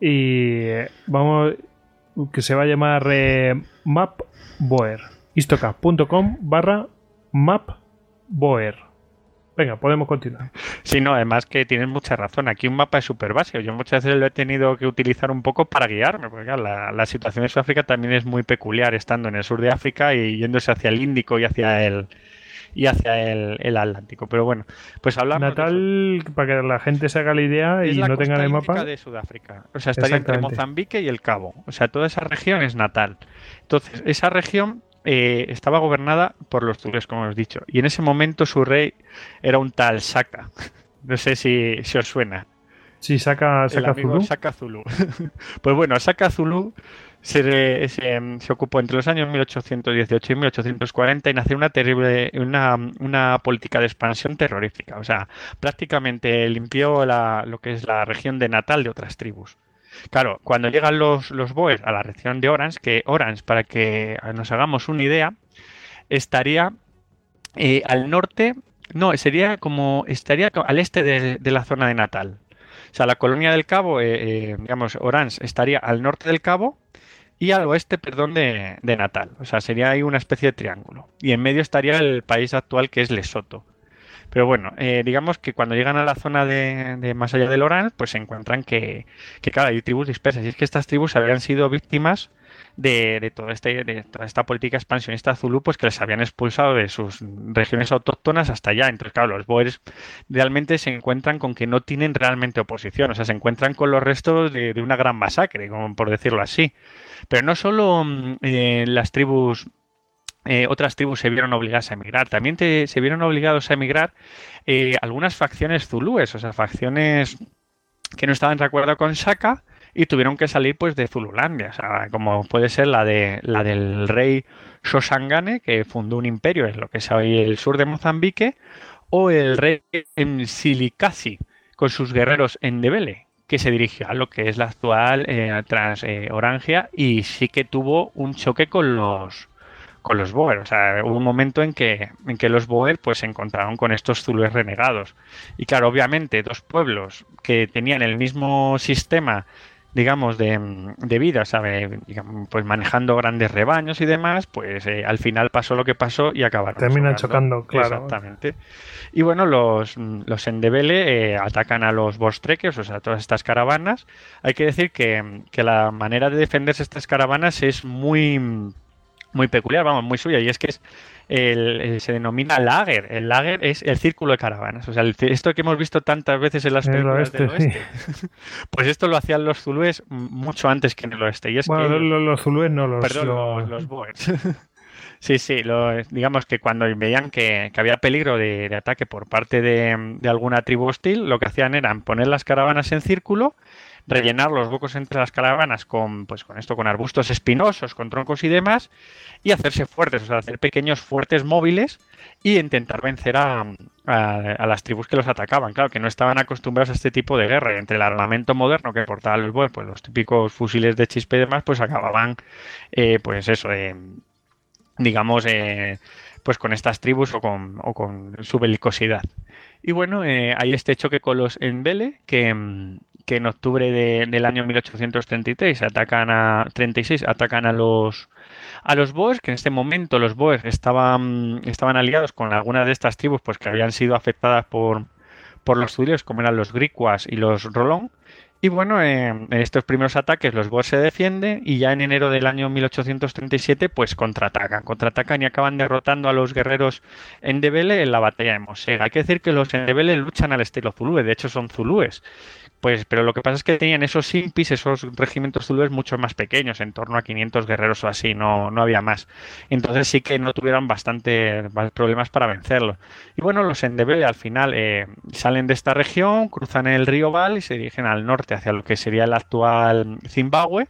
Y vamos, que se va a llamar eh, Map Boer. istocap.com barra Map Boer. Venga, podemos continuar.
Sí, no, además que tienes mucha razón. Aquí un mapa es súper básico. Yo muchas veces lo he tenido que utilizar un poco para guiarme, porque claro, la, la situación de Sudáfrica también es muy peculiar, estando en el sur de África y yéndose hacia el Índico y hacia el y hacia el, el Atlántico. Pero bueno, pues hablamos de.
Natal, para que la gente se haga la idea
Es
y
la
no tengan
costa
el mapa.
de Sudáfrica. O sea, estaría entre. Mozambique y el Cabo. O sea, toda esa región es natal. Entonces, esa región eh, estaba gobernada por los zulúes, como hemos dicho. Y en ese momento su rey era un tal Saka. No sé si, si os suena.
Sí, saca,
El
saca
amigo
Zulu.
Saka Zulu. [LAUGHS] pues bueno, Saka Zulu se, se- ocupó entre los años 1818 y 1840 en hacer una terrible, una, una política de expansión terrorífica. O sea, prácticamente limpió la- lo que es la región de Natal de otras tribus. Claro, cuando llegan los, los Boers a la región de Orange, que Orange, para que nos hagamos una idea, estaría eh, al norte, no, sería como, estaría al este de, de la zona de Natal. O sea, la colonia del Cabo, eh, eh, digamos, Orange, estaría al norte del Cabo y al oeste, perdón, de, de Natal. O sea, sería ahí una especie de triángulo. Y en medio estaría el país actual que es Lesoto. Pero bueno, eh, digamos que cuando llegan a la zona de, de más allá del Orange, pues se encuentran que, que, claro, hay tribus dispersas. Y es que estas tribus habían sido víctimas de, de, todo este, toda esta política expansionista zulú, pues que les habían expulsado de sus regiones autóctonas hasta allá. Entonces, claro, los boers realmente se encuentran con que no tienen realmente oposición, o sea, se encuentran con los restos de, de una gran masacre, como por decirlo así. Pero no solo mm, eh, las tribus eh, otras tribus se vieron obligadas a emigrar. También se vieron obligados a emigrar eh, algunas facciones zulúes, o sea, facciones que no estaban de acuerdo con Saka y tuvieron que salir pues de Zululandia, o sea, como puede ser la de la del rey Sosangane, que fundó un imperio en lo que es hoy el sur de Mozambique, o el rey Silicasi con sus guerreros en Ndebele, que se dirigió a lo que es la actual eh, eh, y sí que tuvo un choque con los con los Boer. O sea, hubo un momento en que, en que los Boer pues se encontraron con estos zulúes renegados. Y claro, obviamente, dos pueblos que tenían el mismo sistema digamos, de, de vida, ¿sabe? Digamos, pues manejando grandes rebaños y demás, pues eh, al final pasó lo que pasó y acabaron.
Terminan chocando, claro.
Exactamente. Y bueno, los, los Endebele eh, atacan a los Bostreques, o sea, todas estas caravanas. Hay que decir que, que la manera de defenderse estas caravanas es muy muy peculiar, vamos, muy suya, y es que es el, el- se denomina lager. El lager es el círculo de caravanas. O sea, el- esto que hemos visto tantas veces en las películas del
oeste, [LAUGHS]
pues esto lo hacían los zulúes mucho antes que en el oeste. Y es
Bueno,
que
lo-
ellos-
lo- los zulúes no, los,
Perdón,
los-
los, los Boers. [LAUGHS] Sí, sí, lo- digamos que cuando veían que, que había peligro de, de ataque por parte de, de alguna tribu hostil, lo que hacían era poner las caravanas en círculo, rellenar los huecos entre las caravanas con, pues, con esto, con arbustos espinosos, con troncos y demás, y hacerse fuertes, o sea, hacer pequeños fuertes móviles y intentar vencer a, a- a las tribus que los atacaban. Claro, que no estaban acostumbrados a este tipo de guerra. Entre el armamento moderno que portaban los pues los típicos fusiles de chispe y demás, pues acababan, eh, pues eso, eh, digamos, eh, pues con estas tribus o con, o con su belicosidad. Y bueno, eh, hay este choque con los Envele que, mm, que en octubre de- del año 1833 atacan a 36 atacan a los a los Boers, que en este momento los Boers estaban estaban aliados con algunas de estas tribus pues que habían sido afectadas por por los zurios como eran los Griquas y los Rolón. Y bueno, en estos primeros ataques los Boers se defienden y ya en enero del año 1837 pues contraatacan, contraatacan y acaban derrotando a los guerreros Endebele en la batalla de Mosega. Hay que decir que los Endebele luchan al estilo zulú, de hecho son zulúes, Pues, pero lo que pasa es que tenían esos impis, esos regimientos zulúes mucho más pequeños, en torno a 500 guerreros o así, no, no había más. Entonces sí que no tuvieron bastante problemas para vencerlos. Y bueno, los Endebele al final eh, salen de esta región, cruzan el río Val y se dirigen al norte, hacia lo que sería el actual Zimbabue,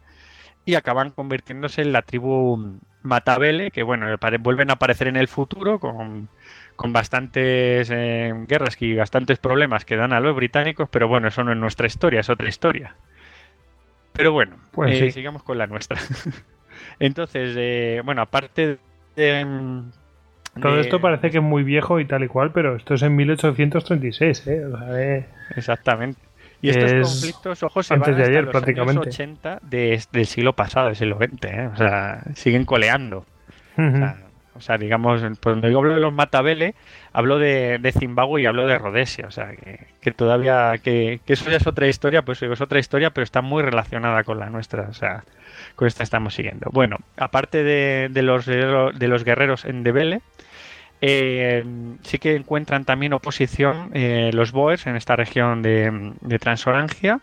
y acaban convirtiéndose en la tribu Matabele, que bueno, vuelven a aparecer en el futuro con con bastantes eh, guerras y bastantes problemas que dan a los británicos, pero bueno, eso no es nuestra historia, es otra historia. Pero bueno, pues eh, sigamos con la nuestra. [LAUGHS] Entonces, eh, bueno, aparte de,
Todo esto parece que es muy viejo y tal y cual, pero esto es en 1836, ¿eh?
Exactamente. Y estos conflictos, ojos se
antes
van
de ayer,
los
prácticamente.
años 80 del siglo pasado, del siglo XX, ¿eh? O sea, siguen coleando. o sea, o sea, digamos, cuando yo hablo de los Matabele, hablo de, Zimbabue y hablo de Rhodesia. O sea, que, todavía, que, eso ya es otra historia, pues es otra historia, pero está muy relacionada con la nuestra. O sea, con esta estamos siguiendo. Bueno, aparte de, los, de los guerreros en Debele, eh, sí que encuentran también oposición eh, los Boers en esta región de, de Transorangia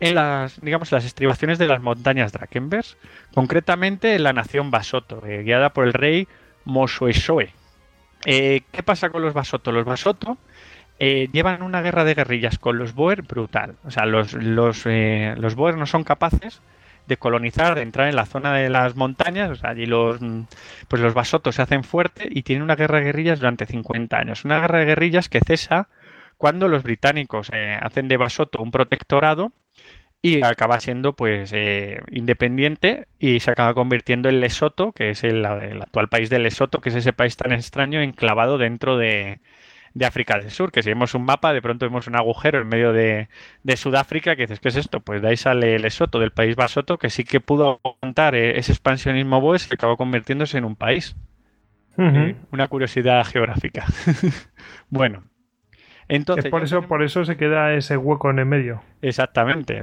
en las, digamos, las estribaciones de las montañas Drakensberg, concretamente en la nación Basoto, eh, guiada por el rey Mosueshoe. Eh, ¿Qué pasa con los Basoto? Los Basoto eh, llevan una guerra de guerrillas con los Boer brutal. O sea, los, los, eh, los Boer no son capaces de colonizar, de entrar en la zona de las montañas. O sea, allí los, pues los Basoto se hacen fuertes y tienen una guerra de guerrillas durante 50 años. Una guerra de guerrillas que cesa cuando los británicos hacen de Basoto un protectorado y acaba siendo pues eh, independiente y se acaba convirtiendo en Lesoto, que es el, actual país de Lesoto, que es ese país tan extraño enclavado dentro de, África del Sur, que si vemos un mapa, de pronto vemos un agujero en medio de, Sudáfrica, que dices, ¿qué es esto? Pues de ahí sale Lesoto, del país Basoto, que sí que pudo aguantar eh, ese expansionismo boes y acabó convirtiéndose en un país. Eh, una curiosidad geográfica. [LAUGHS] bueno, entonces,
por eso, por eso se queda ese hueco en el medio.
Exactamente.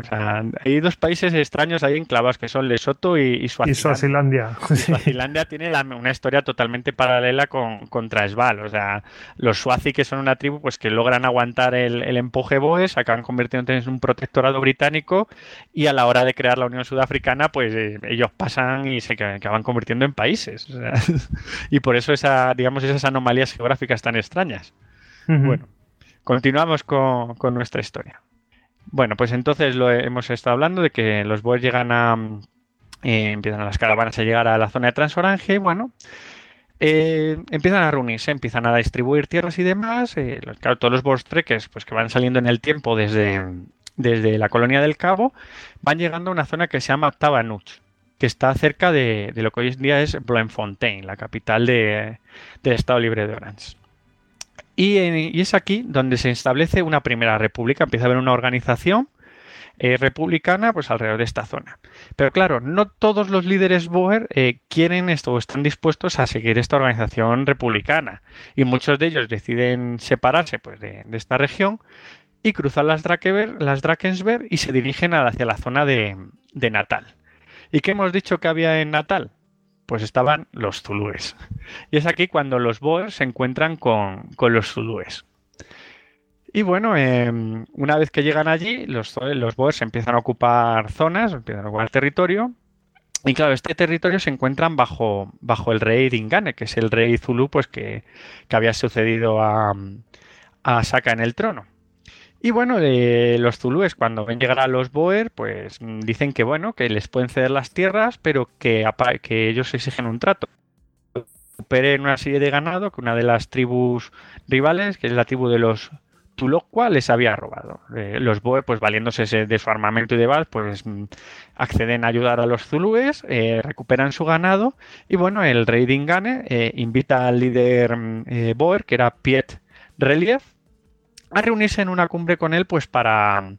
hay dos países extraños ahí enclavados que son Lesoto y, y
Suazilandia.
Y [LAUGHS] Suazilandia tiene una historia totalmente paralela con, con. O sea, los Suazi, que son una tribu pues que logran aguantar el, empuje boes, acaban convirtiéndose en un protectorado británico y a la hora de crear la Unión Sudafricana, pues eh, ellos pasan y se acaban convirtiendo en países. [LAUGHS] y por eso esa, digamos, esas anomalías geográficas tan extrañas. Bueno. Continuamos con, nuestra historia. Bueno, pues entonces lo hemos estado hablando de que los Boers llegan a. Eh, empiezan las caravanas a llegar a la zona de Transorange y bueno. Eh, empiezan a reunirse, empiezan a distribuir tierras y demás. Eh, claro, todos los Boers trekkers pues, que van saliendo en el tiempo desde, desde la colonia del Cabo van llegando a una zona que se llama Tabanuch, que está cerca de, lo que hoy en día es Bloemfontein, la capital del Estado Libre de Orange. Y, es aquí donde se establece una primera república, empieza a haber una organización eh, republicana pues alrededor de esta zona. Pero claro, no todos los líderes Boer eh, quieren esto o están dispuestos a seguir esta organización republicana y muchos de ellos deciden separarse pues, de, esta región y cruzar las, las Drakensberg y se dirigen hacia la zona de Natal. ¿Y qué hemos dicho que había en Natal? Pues estaban los zulúes. Y es aquí cuando los boers se encuentran con, los zulúes. Y bueno, em, una vez que llegan allí, los, los boers empiezan a ocupar zonas, empiezan a ocupar territorio. Y claro, este territorio se encuentran bajo, bajo el rey Dingane, que es el rey zulú pues, que, había sucedido a, a Saka en el trono. Y bueno, los zulúes cuando ven llegar a los Boer, pues mm, dicen que bueno, que les pueden ceder las tierras, pero que, que ellos exigen un trato. Recuperen una serie de ganado que una de las tribus rivales, que es la tribu de los Tulokwa, les había robado. Eh, los Boer, pues valiéndose de su armamento y demás, pues mm, acceden a ayudar a los zulúes, eh, recuperan su ganado y bueno, el rey Dingane eh, invita al líder mm, Boer, que era Piet Relief, a reunirse en una cumbre con él pues para,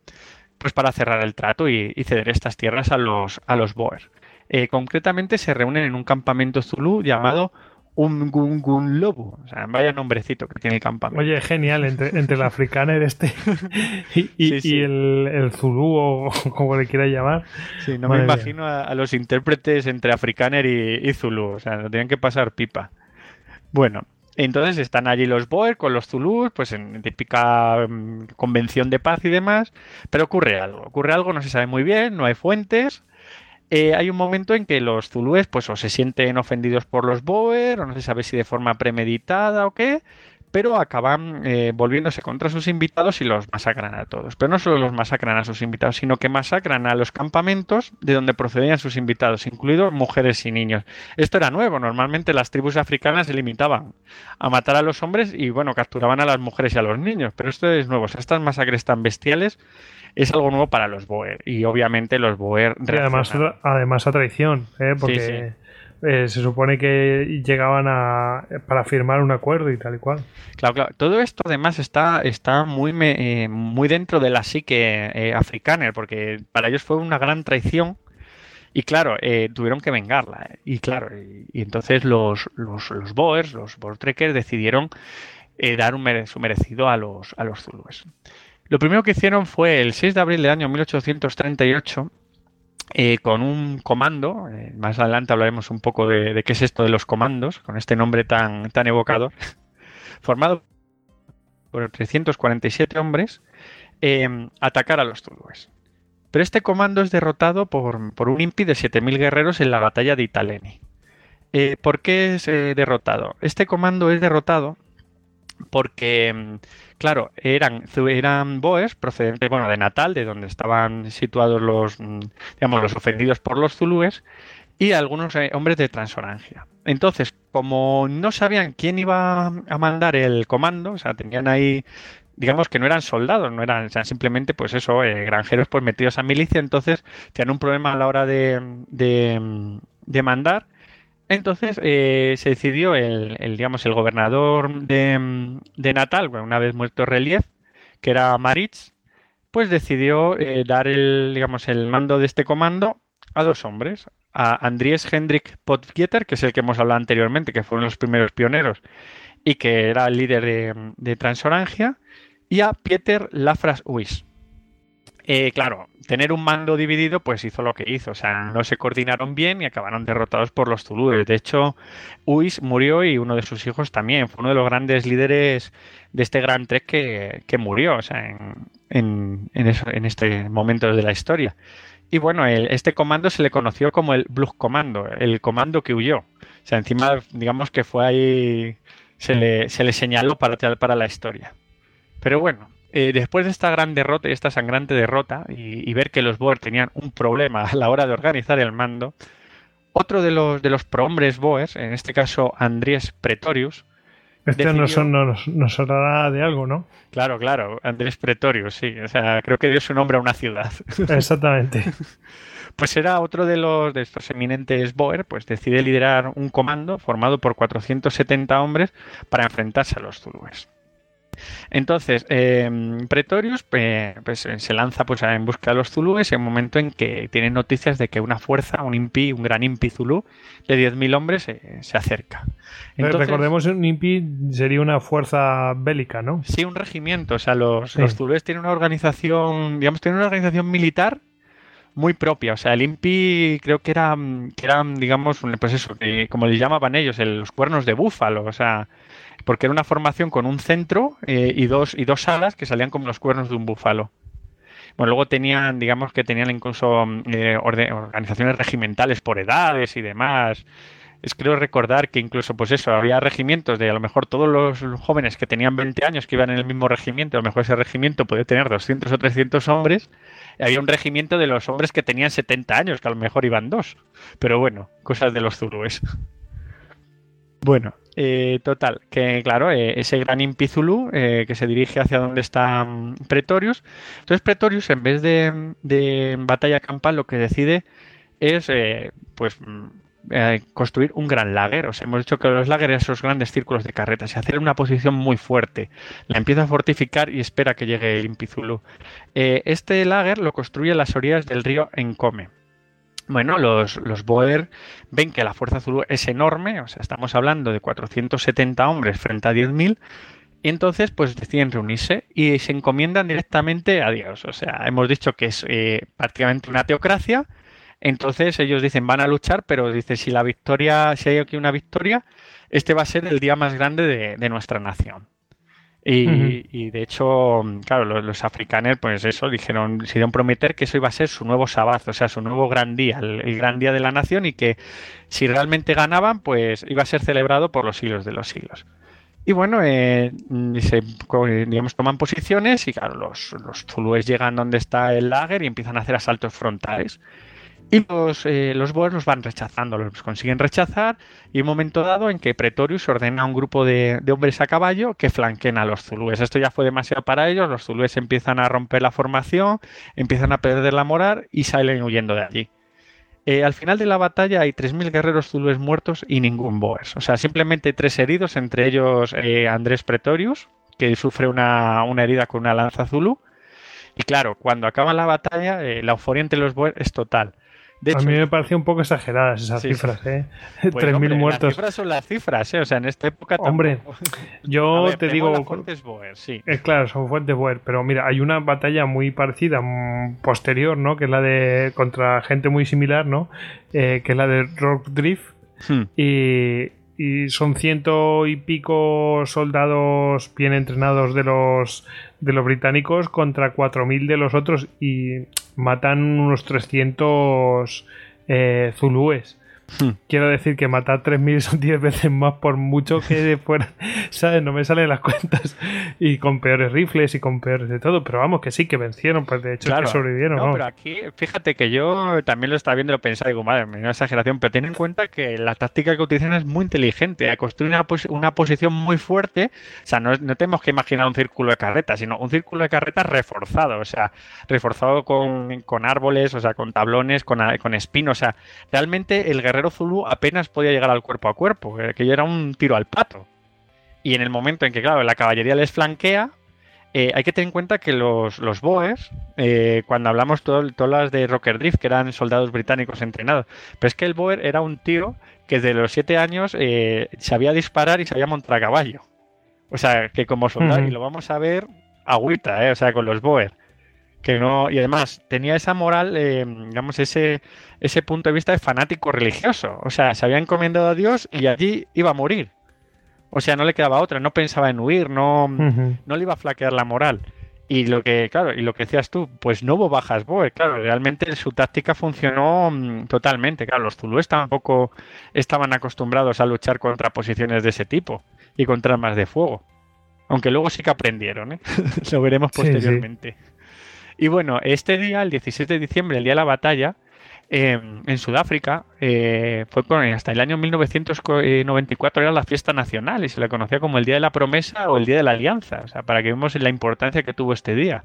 pues para cerrar el trato y, ceder estas tierras a los, a los Boer. Eh, concretamente se reúnen en un campamento zulú llamado Umgungun Lobu. O sea, vaya nombrecito que tiene el campamento.
Oye, genial, entre, entre el africáner este [LAUGHS] y, el, el, zulú o [LAUGHS] como le quiera llamar.
Sí, no me imagino a, los intérpretes entre africáner y, y zulú. O sea, lo tenían que pasar pipa. Bueno, Entonces están allí los Boer con los Zulus, pues en típica mm, convención de paz y demás, pero ocurre algo, ocurre algo, no se sabe muy bien, no hay fuentes. Eh, hay un momento en que los zulúes pues o se sienten ofendidos por los Boer, o no se sabe si de forma premeditada o qué, pero acaban eh, volviéndose contra sus invitados y los masacran a todos. Pero no solo los masacran a sus invitados, sino que masacran a los campamentos de donde procedían sus invitados, incluidos mujeres y niños. Esto era nuevo, normalmente las tribus africanas se limitaban a matar a los hombres y bueno, capturaban a las mujeres y a los niños, pero esto es nuevo, estas masacres tan bestiales es algo nuevo para los Boer y obviamente los Boer...
además, además a traición, ¿eh? porque... Eh, se supone que llegaban a, para firmar un acuerdo y tal y cual.
Claro, claro. Todo esto además está, está muy, eh, muy dentro de la psique eh, africana, porque para ellos fue una gran traición y claro, tuvieron que vengarla. Y claro, y, entonces los, los, los Boers, los Trekkers decidieron dar un su merecido a los, a los Zulúes. Lo primero que hicieron fue el 6 de abril del año 1838 eh, con un comando, eh, más adelante hablaremos un poco de, qué es esto de los comandos, con este nombre tan, tan evocador, [LAUGHS] formado por 347 hombres, em, atacar a los zulúes. Pero este comando es derrotado por, por un impi de 7.000 guerreros en la batalla de Italeni. Eh, ¿Por qué es derrotado? Este comando es derrotado porque, mm, claro, eran, eran boes procedentes, bueno, de Natal, de donde estaban situados los, mm, digamos, los ofendidos por los zulúes, y algunos eh, hombres de Transorangia. Entonces, como no sabían quién iba a mandar el comando, o sea, tenían ahí, digamos que no eran soldados, no eran, simplemente, pues eso, eh, granjeros pues metidos a milicia, entonces tenían un problema a la hora de, de, de mandar entonces eh, se decidió el, digamos, el gobernador de, Natal, una vez muerto Relief, que era Maritz, pues decidió eh, dar el, digamos, el mando de este comando a dos hombres, a Andries Hendrik Potgieter, que es el que hemos hablado anteriormente, que fueron los primeros pioneros y que era el líder de, de Transorangia, y a Pieter Lafras Uis. Eh, claro, tener un mando dividido, pues hizo lo que hizo. O sea, no se coordinaron bien y acabaron derrotados por los zulúes. De hecho, Uis murió y uno de sus hijos también. Fue uno de los grandes líderes de este gran trek que, murió, o sea, en, este momento de la historia. Y bueno, este comando se le conoció como el Blue Comando, el comando que huyó. O sea, encima, digamos que fue ahí, se le, se le señaló para, para la historia. Pero bueno, eh, después de esta gran derrota y esta sangrante derrota, y, ver que los Boer tenían un problema a la hora de organizar el mando, otro de los, de los prohombres Boers, en este caso Andrés Pretorius,
este nos, nos, hablará de algo, ¿no?
Claro, claro, Andrés Pretorius, sí. O sea, creo que dio su nombre a una ciudad. [LAUGHS]
Exactamente.
pues era otro de los de estos eminentes Boer, pues decide liderar un comando formado por 470 hombres para enfrentarse a los Zulúes. Entonces, em, Pretorius pues, se lanza pues, en busca de los Zulúes en un momento en que tiene noticias de que una fuerza, un impi, un gran impi Zulú de 10.000 hombres eh, se acerca.
Recordemos, un impi sería una fuerza bélica, ¿no?
Sí, un regimiento. O sea, los, Zulúes tienen una organización, digamos, tienen una organización militar muy propia. O sea, el IMPI creo que eran, que eran digamos, pues eso, como le llamaban ellos, los cuernos de búfalo. O sea, porque era una formación con un centro eh, y, dos, y dos alas que salían como los cuernos de un búfalo. Bueno, luego tenían, digamos que tenían incluso eh, organizaciones regimentales por edades y demás. Es creo recordar que incluso, pues eso, había regimientos de a lo mejor todos los jóvenes que tenían 20 años que iban en el mismo regimiento, a lo mejor ese regimiento podía tener 200 o 300 hombres, había un regimiento de los hombres que tenían 70 años, que a lo mejor iban dos. Pero bueno, cosas de los zurúes. Bueno, eh, total, que claro, eh, ese gran Impizulu eh, que se dirige hacia donde está mm, Pretorius. Entonces Pretorius, en vez de, batalla campal, lo que decide es pues mm, construir un gran lager. O sea, hemos dicho que los lageres son esos grandes círculos de carretas y hacer una posición muy fuerte. La empieza a fortificar y espera que llegue el Impizulu. este lager lo construye en las orillas del río Encome. Bueno, los, los Boer ven que la fuerza azul es enorme, o sea, estamos hablando de 470 hombres frente a 10.000, y entonces pues deciden reunirse y se encomiendan directamente a Dios. O sea, hemos dicho que es eh, prácticamente una teocracia, Entonces ellos dicen van a luchar, pero dice si la victoria, si hay aquí una victoria, este va a ser el día más grande de, nuestra nación. Y, de hecho, claro, los, africanos, pues eso, dijeron, decidieron prometer que eso iba a ser su nuevo sabaz, o sea, su nuevo gran día, el, gran día de la nación, y que si realmente ganaban, pues iba a ser celebrado por los siglos de los siglos. Y bueno, eh, se, digamos, toman posiciones y claro, los, los zulúes llegan donde está el lager y empiezan a hacer asaltos frontales. Y los, eh, los Boers los van rechazando, los consiguen rechazar y un momento dado en que Pretorius ordena a un grupo de, hombres a caballo que flanquen a los zulúes. Esto ya fue demasiado para ellos, los zulúes empiezan a romper la formación, empiezan a perder la moral y salen huyendo de allí. Eh, al final de la batalla hay 3.000 guerreros zulúes muertos y ningún Boers. O sea, simplemente tres heridos, entre ellos eh, Andrés Pretorius, que sufre una, una, herida con una lanza zulú. Y claro, cuando acaba la batalla, la euforia entre los Boers es total
a mí me parecía un poco exageradas esas cifras, ¿eh? 3.000 muertos. Las
cifras son las cifras, ¿eh? O sea, en esta época.
Hombre, [LAUGHS] yo te digo.
Fuentes Boer, sí.
Es claro, son fuentes Boer, pero mira, hay una batalla muy parecida, mm, posterior, ¿no? Que es la de. contra gente muy similar, ¿no? Eh, que es la de Rock Drift. Hmm. Y, y son ciento y pico soldados bien entrenados de los de los británicos contra 4.000 de los otros y matan unos 300 eh, zulúes. Hmm. Quiero decir que matar 3.000 son 10 veces más por mucho que fuera, [LAUGHS] ¿sabes? No me salen las cuentas. Y con peores rifles y con peores de todo. Pero vamos, que sí, que vencieron, pues de hecho que sobrevivieron.
No, pero aquí, fíjate que yo también lo estaba viendo y lo pensaba, digo, madre, una exageración, pero ten en cuenta que la táctica que utilizan es muy inteligente. A construir una, una posición muy fuerte, o sea, no, no, tenemos que imaginar un círculo de carretas, sino un círculo de carretas reforzado, o sea, reforzado con, con árboles, o sea, con tablones, con, con espinos, o sea, realmente el guerrero guerrero Zulu apenas podía llegar al cuerpo a cuerpo, que ya era un tiro al pato. Y en el momento en que, claro, la caballería les flanquea, eh, hay que tener en cuenta que los, los Boers, eh, cuando hablamos todas las de Rocker Drift, que eran soldados británicos entrenados, pero es que el Boer era un tío que desde los siete años eh, sabía disparar y sabía montar a caballo. O sea, que como soldado, y lo vamos a ver agüita, o sea, con los Boer que no y además tenía esa moral eh, digamos ese ese punto de vista de fanático religioso. O sea se había encomendado a Dios y allí iba a morir. O sea no le quedaba otra no pensaba en huir no no le iba a flaquear la moral. Y lo que claro y lo que decías tú pues no hubo bajas boe claro realmente su táctica funcionó mm, totalmente. Claro los zulúes tampoco estaban acostumbrados a luchar contra posiciones de ese tipo y contra armas de fuego aunque luego sí que aprendieron ¿eh? [LAUGHS] lo veremos posteriormente y bueno, este día, el 16 de diciembre, el día de la batalla, em, en Sudáfrica, eh, fue hasta el año 1994 era la fiesta nacional y se le conocía como el Día de la Promesa o el Día de la Alianza, o sea, para que vemos la importancia que tuvo este día.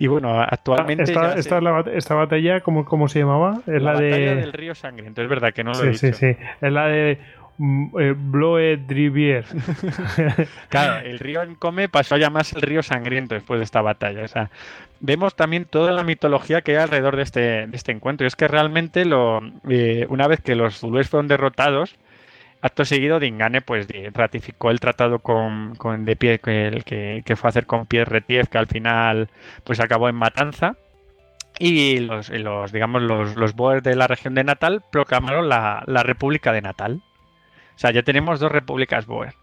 Y bueno, actualmente.
Esta, esta, batalla, ¿cómo, ¿cómo, se llamaba?
Es la, batalla del río Sangriento, es verdad que no lo he dicho.
Sí, sí, es la de eh, Bloe Drivier. [LAUGHS]
claro, el río Encome pasó a llamarse el río Sangriento después de esta batalla. Vemos también toda la mitología que hay alrededor de este, este encuentro. Y es que realmente, lo, eh, una vez que los zulúes fueron derrotados, acto seguido Dingane pues ratificó el tratado con, de pie que, fue a hacer con Pierre Retief, que al final pues acabó en matanza. Y los, digamos, los, boers de la región de Natal proclamaron la, la República de Natal. O sea, ya tenemos dos repúblicas Boer.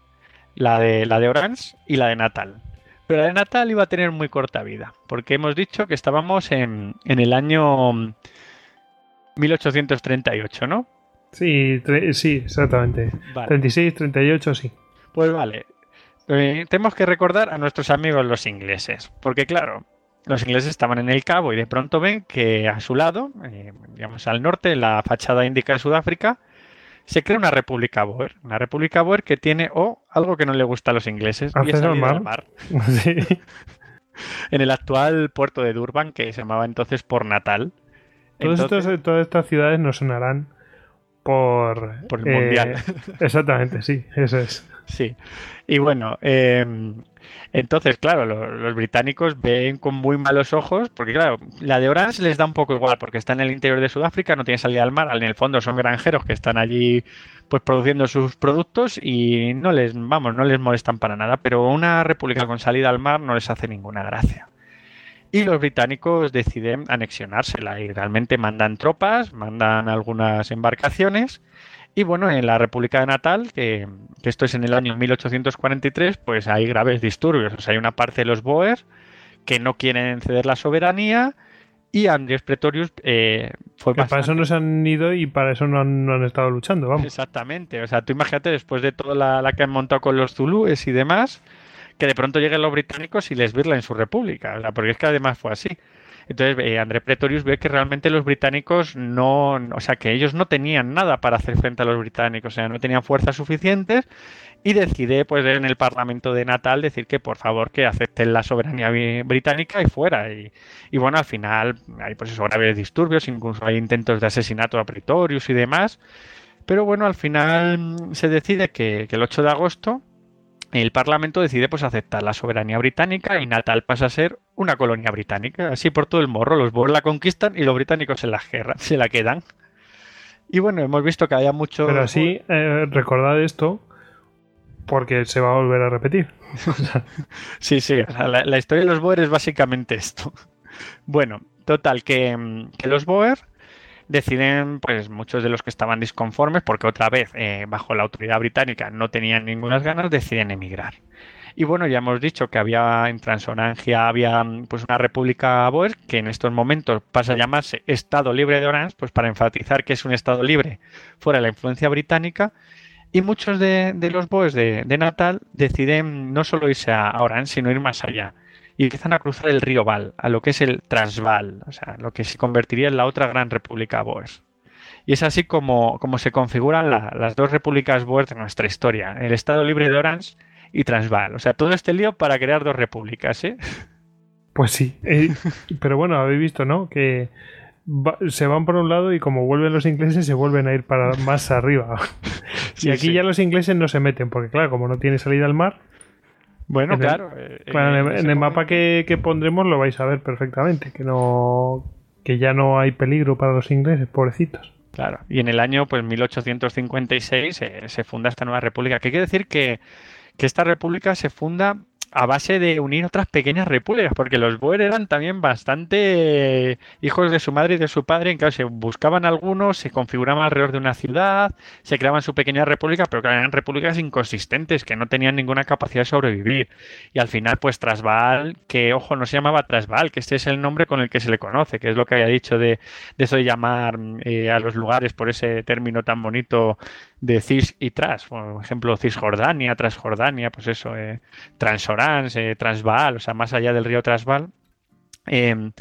La de, la de Orange y la de Natal. Pero la de Natal iba a tener muy corta vida, porque hemos dicho que estábamos en, el año 1838, ¿no?
Sí, sí, exactamente. 36, 38, sí.
Pues vale. Eh, tenemos que recordar a nuestros amigos los ingleses, porque claro, los ingleses estaban en el cabo y de pronto ven que a su lado, eh, digamos al norte, la fachada indica Sudáfrica, se crea una república Boer. Una república Boer que tiene o algo que no le gusta a los ingleses.
Y es al mar. [LAUGHS] [LAUGHS]
en el actual puerto de Durban, que se llamaba entonces por Natal.
todas estas ciudades no sonarán por...
Por el mundial.
Eh, exactamente, sí, eso es.
Sí. Y bueno, eh, entonces, claro, los, británicos ven con muy malos ojos, porque claro, la de Orange les da un poco igual, porque está en el interior de Sudáfrica, no tiene salida al mar, en el fondo son granjeros que están allí pues produciendo sus productos y no les, vamos, no les molestan para nada, pero una república con salida al mar no les hace ninguna gracia. y los británicos deciden anexionársela y realmente mandan tropas, mandan algunas embarcaciones y bueno, en la República de Natal, que, esto es en el año 1843, pues hay graves disturbios. O sea, hay una parte de los Boers que no quieren ceder la soberanía y Andrés Pretorius eh, fue
Para eso no se han ido y para eso no han, estado luchando, vamos.
Exactamente. O sea, tú imagínate después de toda la, la que han montado con los Zulúes y demás, que de pronto lleguen los británicos y les virla en su república. O sea, porque es que además fue así. Entonces, eh, André Pretorius ve que realmente los británicos no, o sea, que ellos no tenían nada para hacer frente a los británicos, o sea, no tenían fuerzas suficientes y decide, pues, en el Parlamento de Natal decir que, por favor, que acepten la soberanía británica y fuera. Y, bueno, al final hay, pues, esos graves disturbios, incluso hay intentos de asesinato a Pretorius y demás. Pero bueno, al final se decide que el 8 de agosto el Parlamento decide pues aceptar la soberanía británica y Natal pasa a ser una colonia británica. Así por todo el morro, los boers la conquistan y los británicos se la, se la quedan. Y bueno, hemos visto que haya mucho...
Pero así, eh, recordad esto, porque se va a volver a repetir. [LAUGHS]
sí, sí, la, historia de los Boer es básicamente esto. [LAUGHS] Bueno, total, que, que los Boer deciden, pues muchos de los que estaban disconformes, porque otra vez, eh, bajo la autoridad británica, no tenían ninguna ganas, deciden emigrar. Y bueno, ya hemos dicho que había en Transorangia había pues una república Boer que en estos momentos pasa a llamarse Estado Libre de Orange, pues para enfatizar que es un Estado libre fuera de la influencia británica. Y muchos de, los Boers de, Natal deciden no solo irse a Orange, sino ir más allá y empiezan a cruzar el río Val, a lo que es el Transvaal, o sea, lo que se convertiría en la otra gran república Boers. Y es así como, como se configuran las dos repúblicas Boers de nuestra historia, el Estado Libre de Orange y Transvaal. O sea, todo este lío para crear dos repúblicas, ¿eh?
Pues sí, eh, pero bueno, habéis visto, ¿no? Que se van por un lado y como vuelven los ingleses se vuelven a ir para más arriba. [LAUGHS] y aquí ya los ingleses no se meten, porque claro, como no tiene salida al mar,
bueno, claro.
Eh, en, el, mapa que, pondremos lo vais a ver perfectamente, que no que ya no hay peligro para los ingleses, pobrecitos.
Claro, y en el año pues 1856 eh, se funda esta nueva república. ¿Qué quiere decir que, que esta república se funda a base de unir otras pequeñas repúblicas, porque los Boer eran también bastante hijos de su madre y de su padre, en claro, se buscaban algunos, se configuraban alrededor de una ciudad, se creaban su pequeña república, pero que eran repúblicas inconsistentes, que no tenían ninguna capacidad de sobrevivir. Y al final, pues Trasval, que ojo, no se llamaba Trasval, que este es el nombre con el que se le conoce, que es lo que había dicho de, eso de llamar eh, a los lugares por ese término tan bonito de Cis y Tras, por ejemplo, Cisjordania, Transjordania, pues eso, eh, Transorans, eh, Transvaal, o sea, más allá del río Transvaal. Em,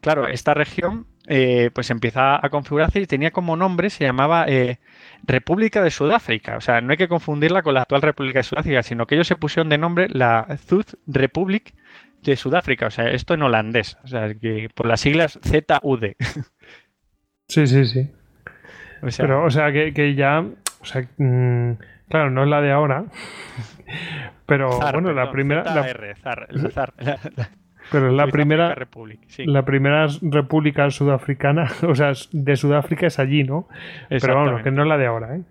claro, esta región eh, pues empieza a configurarse y tenía como nombre, se llamaba eh, República de Sudáfrica. O sea, no hay que confundirla con la actual República de Sudáfrica, sino que ellos se pusieron de nombre la Zuid Republic de Sudáfrica. O sea, esto en holandés. O sea, que por las siglas ZUD.
Sí, sí, sí. [LAUGHS] O sea, Pero, o sea, que ya o sea, mm, claro, no es la de ahora. [LAUGHS] Pero bueno, la primera. [LAUGHS] pero la primera. La primera república sudafricana, [LAUGHS] o sea, de Sudáfrica es allí, ¿no? Pero vamos, que no es la de ahora, ¿eh?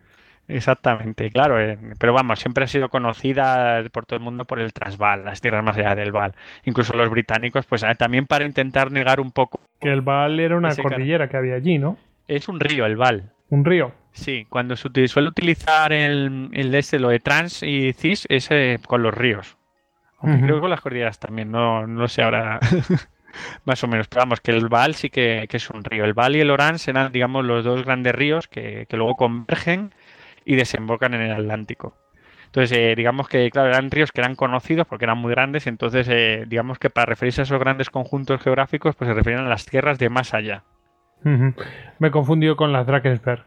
Exactamente, claro, eh, pero vamos, siempre ha sido conocida por todo el mundo por el Transvaal, las tierras más allá del Val. Incluso los británicos, pues eh, también para intentar negar un poco.
Que el Val era una cordillera que había allí, ¿no?
Es un río, el Val.
Un río.
Sí, cuando se suele utilizar el, el este, lo de trans y cis, es eh, con los ríos. Aunque creo que con las cordilleras también, no, no sé ahora [LAUGHS] más o menos. Pero vamos, que el Val sí que, es un río. El Val y el Oran serán, digamos, los dos grandes ríos que, luego convergen y desembocan en el Atlántico. Entonces, eh, digamos que, claro, eran ríos que eran conocidos porque eran muy grandes, entonces, eh, digamos que para referirse a esos grandes conjuntos geográficos, pues se refieren a las tierras de más allá.
Me he confundido con las Drakensberg.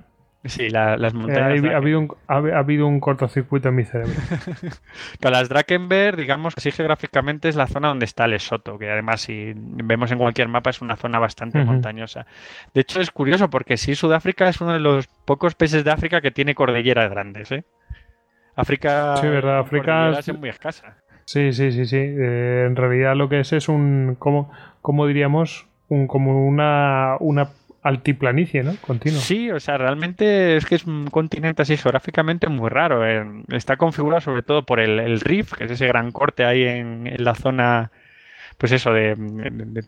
Sí, las montañas.
ha, habido un, ha, habido un, cortocircuito en mi cerebro. [LAUGHS]
Con las Drakenberg, digamos, así geográficamente es la zona donde está Lesoto, que además, si vemos en cualquier mapa, es una zona bastante montañosa. De hecho, es curioso porque sí, Sudáfrica es uno de los pocos países de África que tiene cordilleras grandes. ¿eh? África,
sí, ¿verdad? África
es muy escasa.
Sí, sí, sí, sí. Eh, en realidad lo que es es un, ¿cómo, cómo diríamos? Un, como una, una altiplanicie, ¿no? Continuo.
Sí, o sea, realmente es que es un continente así geográficamente muy raro. Eh. Está configurado sobre todo por el, el Rift, que es ese gran corte ahí en, la zona pues eso, de,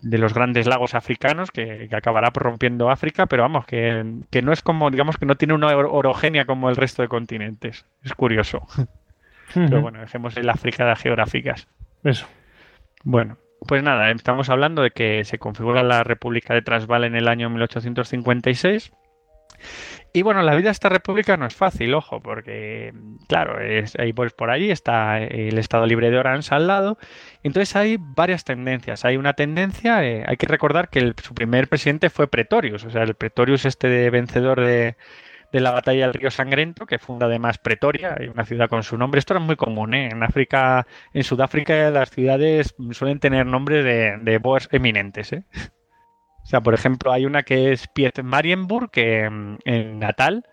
los grandes lagos africanos que, acabará rompiendo África, pero vamos, que, no es como, digamos que no tiene una orogenia como el resto de continentes. Es curioso. [LAUGHS] Pero bueno, dejemos el África de geográficas.
Eso.
Bueno, pues nada, estamos hablando de que se configura la República de Transvaal en el año 1856 y bueno, la vida de esta república no es fácil, ojo, porque, claro, es, ahí pues por allí está el Estado Libre de Orange al lado. Entonces hay varias tendencias. Hay una tendencia, eh, hay que recordar que su primer presidente fue Pretorius, o sea, el Pretorius este de vencedor de, la batalla del río Sangrento, que funda además Pretoria, hay una ciudad con su nombre. Esto era muy común, ¿eh? En África, en Sudáfrica las ciudades suelen tener nombres de, de boers eminentes, ¿eh? O sea, por ejemplo, hay una que es Piet Marienburg, que mm, en Natal,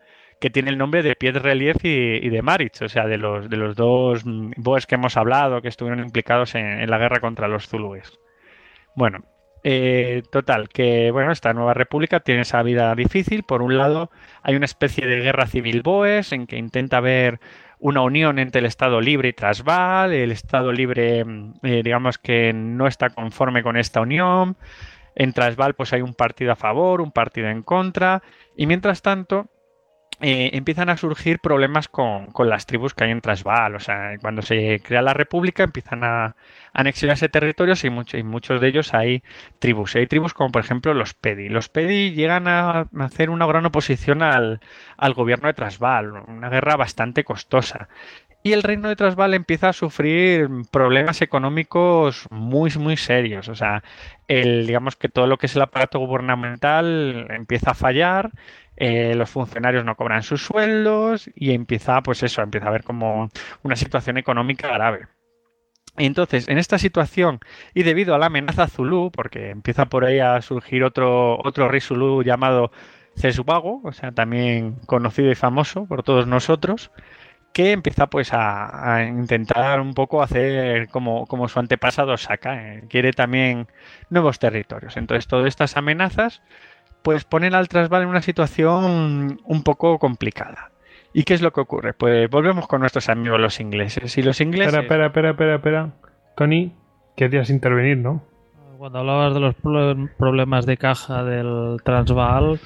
que tiene el nombre de Piet Relief y, de Maritz, o sea, de los, de los dos mm, boes que hemos hablado, que estuvieron implicados en, la guerra contra los zulúes. Bueno, eh, total, que bueno, esta nueva república tiene esa vida difícil. Por un lado, hay una especie de guerra civil boes en que intenta haber una unión entre el Estado libre y Transvaal. El Estado libre, mm, eh, digamos que no está conforme con esta unión. En Transvaal pues hay un partido a favor, un partido en contra y mientras tanto eh, empiezan a surgir problemas con, las tribus que hay en Transvaal. O sea, cuando se crea la república empiezan a anexionarse territorios y, y muchos de ellos hay tribus. Hay tribus como por ejemplo los Pedi. Los Pedi llegan a hacer una gran oposición al, al gobierno de Transvaal, una guerra bastante costosa. Y el reino de Transvaal empieza a sufrir problemas económicos muy, muy serios. O sea, el, digamos que todo lo que es el aparato gubernamental empieza a fallar, eh, los funcionarios no cobran sus sueldos y empieza, pues eso, empieza a haber como una situación económica grave. Entonces, en esta situación, y debido a la amenaza Zulu, porque empieza por ahí a surgir otro, otro rey Zulu llamado Cesbago, o sea, también conocido y famoso por todos nosotros, que empieza pues a, intentar un poco hacer como, como su antepasado Saka, eh, quiere también nuevos territorios. Entonces todas estas amenazas pues ponen al Transvaal en una situación un poco complicada. ¿Y qué es lo que ocurre? Pues volvemos con nuestros amigos los ingleses. Y los ingleses...
Espera, espera, espera, espera, Tony, querías intervenir, ¿no?
Cuando hablabas de los problemas de caja del Transvaal,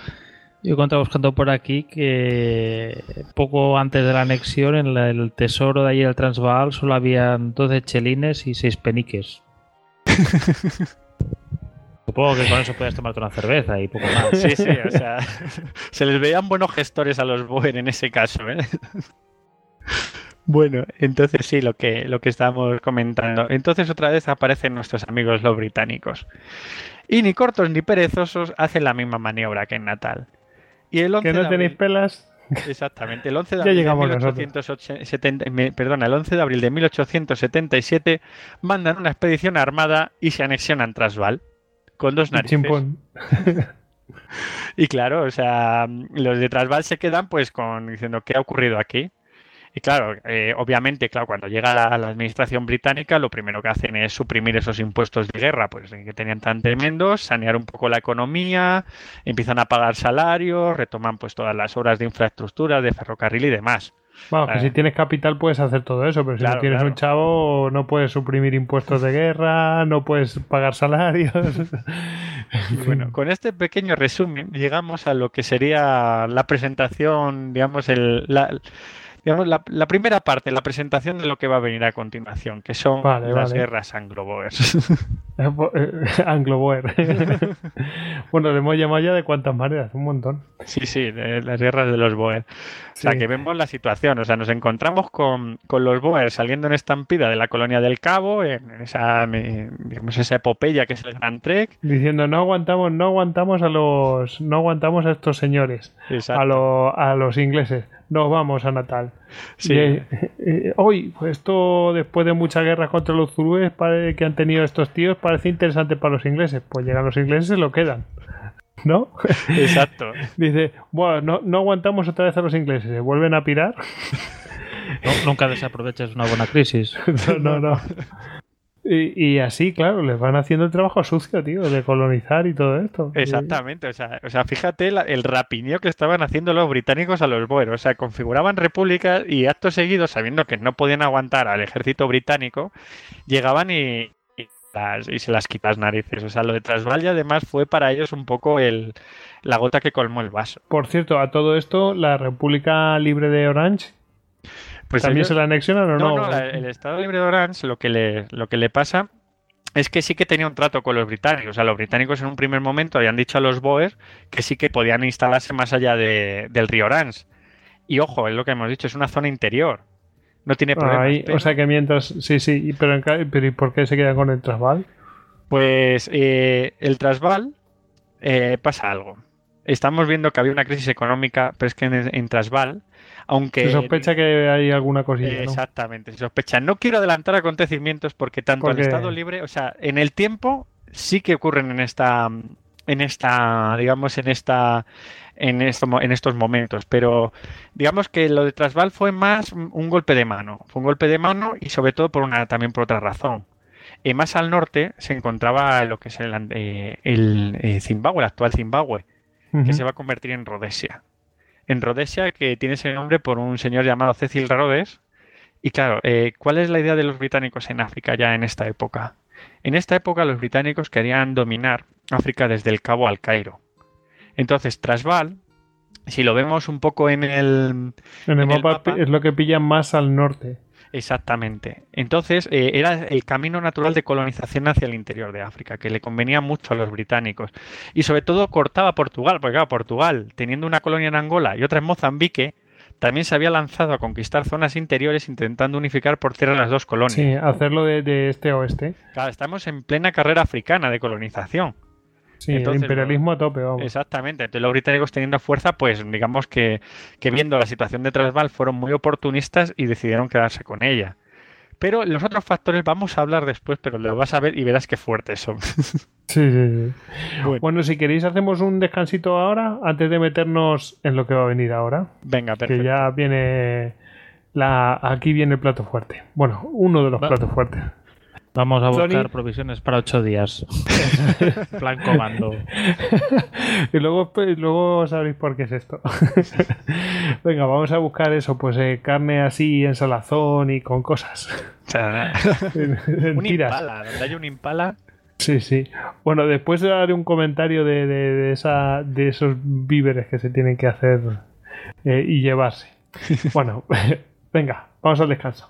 yo encontraba buscando por aquí que poco antes de la anexión en el tesoro de allí del Transvaal solo habían 12 chelines y 6 peniques. [LAUGHS] Supongo que con eso puedes tomarte una cerveza y poco más.
Sí, sí, o sea, [LAUGHS] se les veían buenos gestores a los Boer en ese caso, ¿eh? Bueno, entonces sí, lo que, lo que estamos comentando. Entonces otra vez aparecen nuestros amigos los británicos. Y ni cortos ni perezosos hacen la misma maniobra que en Natal.
Y el 11 que no tenéis pelas.
Exactamente, el 11 de abril de 1870, perdona, el 11 de abril de 1877 mandan una expedición armada y se anexionan Transvaal con dos narices. [LAUGHS] y claro, o sea, los de Transvaal se quedan pues con diciendo qué ha ocurrido aquí. Y claro, eh, obviamente, claro, cuando llega la, la, administración británica, lo primero que hacen es suprimir esos impuestos de guerra, pues que tenían tan tremendos, sanear un poco la economía, empiezan a pagar salarios, retoman pues todas las obras de infraestructura, de ferrocarril y demás.
Vamos, que eh, si tienes capital puedes hacer todo eso, pero si no tienes un chavo no puedes suprimir impuestos de guerra, no puedes pagar salarios. [LAUGHS]
bueno, con este pequeño resumen llegamos a lo que sería la presentación, digamos, el, la, digamos, la, primera parte, la presentación de lo que va a venir a continuación, que son las guerras anglo-boers.
anglo-boer. [LAUGHS] [LAUGHS] bueno, le hemos llamado ya de cuántas maneras, un montón.
Sí, sí, las guerras de los boer. O sea, que vemos la situación, o sea, nos encontramos con, los boers saliendo en estampida de la colonia del Cabo, en esa, digamos, esa epopeya que es el Gran Trek.
Diciendo, no aguantamos, no aguantamos a los, no aguantamos a estos señores, a, a los ingleses nos vamos a Natal. Sí. Eh, eh, hoy, pues esto después de mucha guerra contra los zulúes que han tenido estos tíos, parece interesante para los ingleses. Pues llegan los ingleses y lo quedan. ¿No? [LAUGHS]
Exacto.
Dice, bueno, no, no aguantamos otra vez a los ingleses, se vuelven a pirar. [LAUGHS]
nunca desaprovechas una buena crisis. [LAUGHS]
no, no. no. Y, así, claro, les van haciendo el trabajo sucio, tío, de colonizar y todo esto.
Exactamente, o sea, o sea fíjate el rapiño que estaban haciendo los británicos a los boeros. O sea, configuraban repúblicas y acto seguido, sabiendo que no podían aguantar al ejército británico, llegaban y, y se las quita las narices. O sea, lo de Transvaal además fue para ellos un poco el, la gota que colmó el vaso.
Por cierto, a todo esto, la República Libre de Orange
Pues
¿También
ellos-
se la anexionan o no?
No, no, la- el Estado Libre de Orange lo que, le, lo que le pasa es que sí que tenía un trato con los británicos. O sea, los británicos en un primer momento habían dicho a los Boers que sí que podían instalarse más allá de- del río Orange. Y ojo, es lo que hemos dicho, es una zona interior. No tiene.
Ahí,
pero-
O sea que mientras. Sí, sí, pero, en ca- pero ¿y por qué se quedan con el Transvaal?
Pues eh, el Transvaal eh, pasa algo. Estamos viendo que había una crisis económica, pero es que en, en Transvaal, aunque...
Se sospecha que hay alguna cosilla, ¿no?
Exactamente, se sospecha. No quiero adelantar acontecimientos porque tanto
Porque-
el Estado libre, o sea, en el tiempo sí que ocurren en esta, en esta, digamos, en esta, en, esto, en estos momentos, pero digamos que lo de Transvaal fue más un golpe de mano, fue un golpe de mano y sobre todo por una, también por otra razón. Eh, más al norte se encontraba lo que es el, eh, el eh, Zimbabue, el actual Zimbabue que se va a convertir en Rhodesia. En Rhodesia, que tiene ese nombre por un señor llamado Cecil Rhodes. Y claro, eh, ¿cuál es la idea de los británicos en África ya en esta época? En esta época los británicos querían dominar África desde el Cabo al Cairo. Entonces, Transvaal, si lo vemos un poco en el,
En el,
en el
mapa, es lo que pillan más al norte.
Exactamente. Entonces, eh, era el camino natural de colonización hacia el interior de África, que le convenía mucho a los británicos. Y sobre todo cortaba Portugal, porque claro, Portugal, teniendo una colonia en Angola y otra en Mozambique, también se había lanzado a conquistar zonas interiores intentando unificar por tierra las dos colonias.
Sí, hacerlo de, de este a oeste.
Claro, estamos en plena carrera africana de colonización.
Sí,
Entonces,
el imperialismo a tope, vamos.
Exactamente. Entonces los británicos teniendo fuerza, pues digamos que, que viendo la situación de Transvaal fueron muy oportunistas y decidieron quedarse con ella. Pero los otros factores vamos a hablar después, pero lo vas a ver y verás qué fuertes son. [LAUGHS]
Sí, sí, sí.
Bueno.
Bueno, si queréis hacemos un descansito ahora, antes de meternos en lo que va a venir ahora.
Venga,
Que
perfecto.
ya viene la aquí viene el plato fuerte. Bueno, uno de los
Va-
platos fuertes.
Vamos a buscar provisiones para ocho días. [LAUGHS] Plan comando.
y luego, pues, luego sabréis por qué es esto. [LAUGHS] Venga, vamos a buscar eso, pues eh, carne así en salazón y con cosas. En [LAUGHS]
un
tiras.
impala, donde hay un impala.
Sí, sí. Bueno, después daré un comentario de, de- de esa, de esos víveres que se tienen que hacer eh, y llevarse. Bueno, venga, vamos al descanso.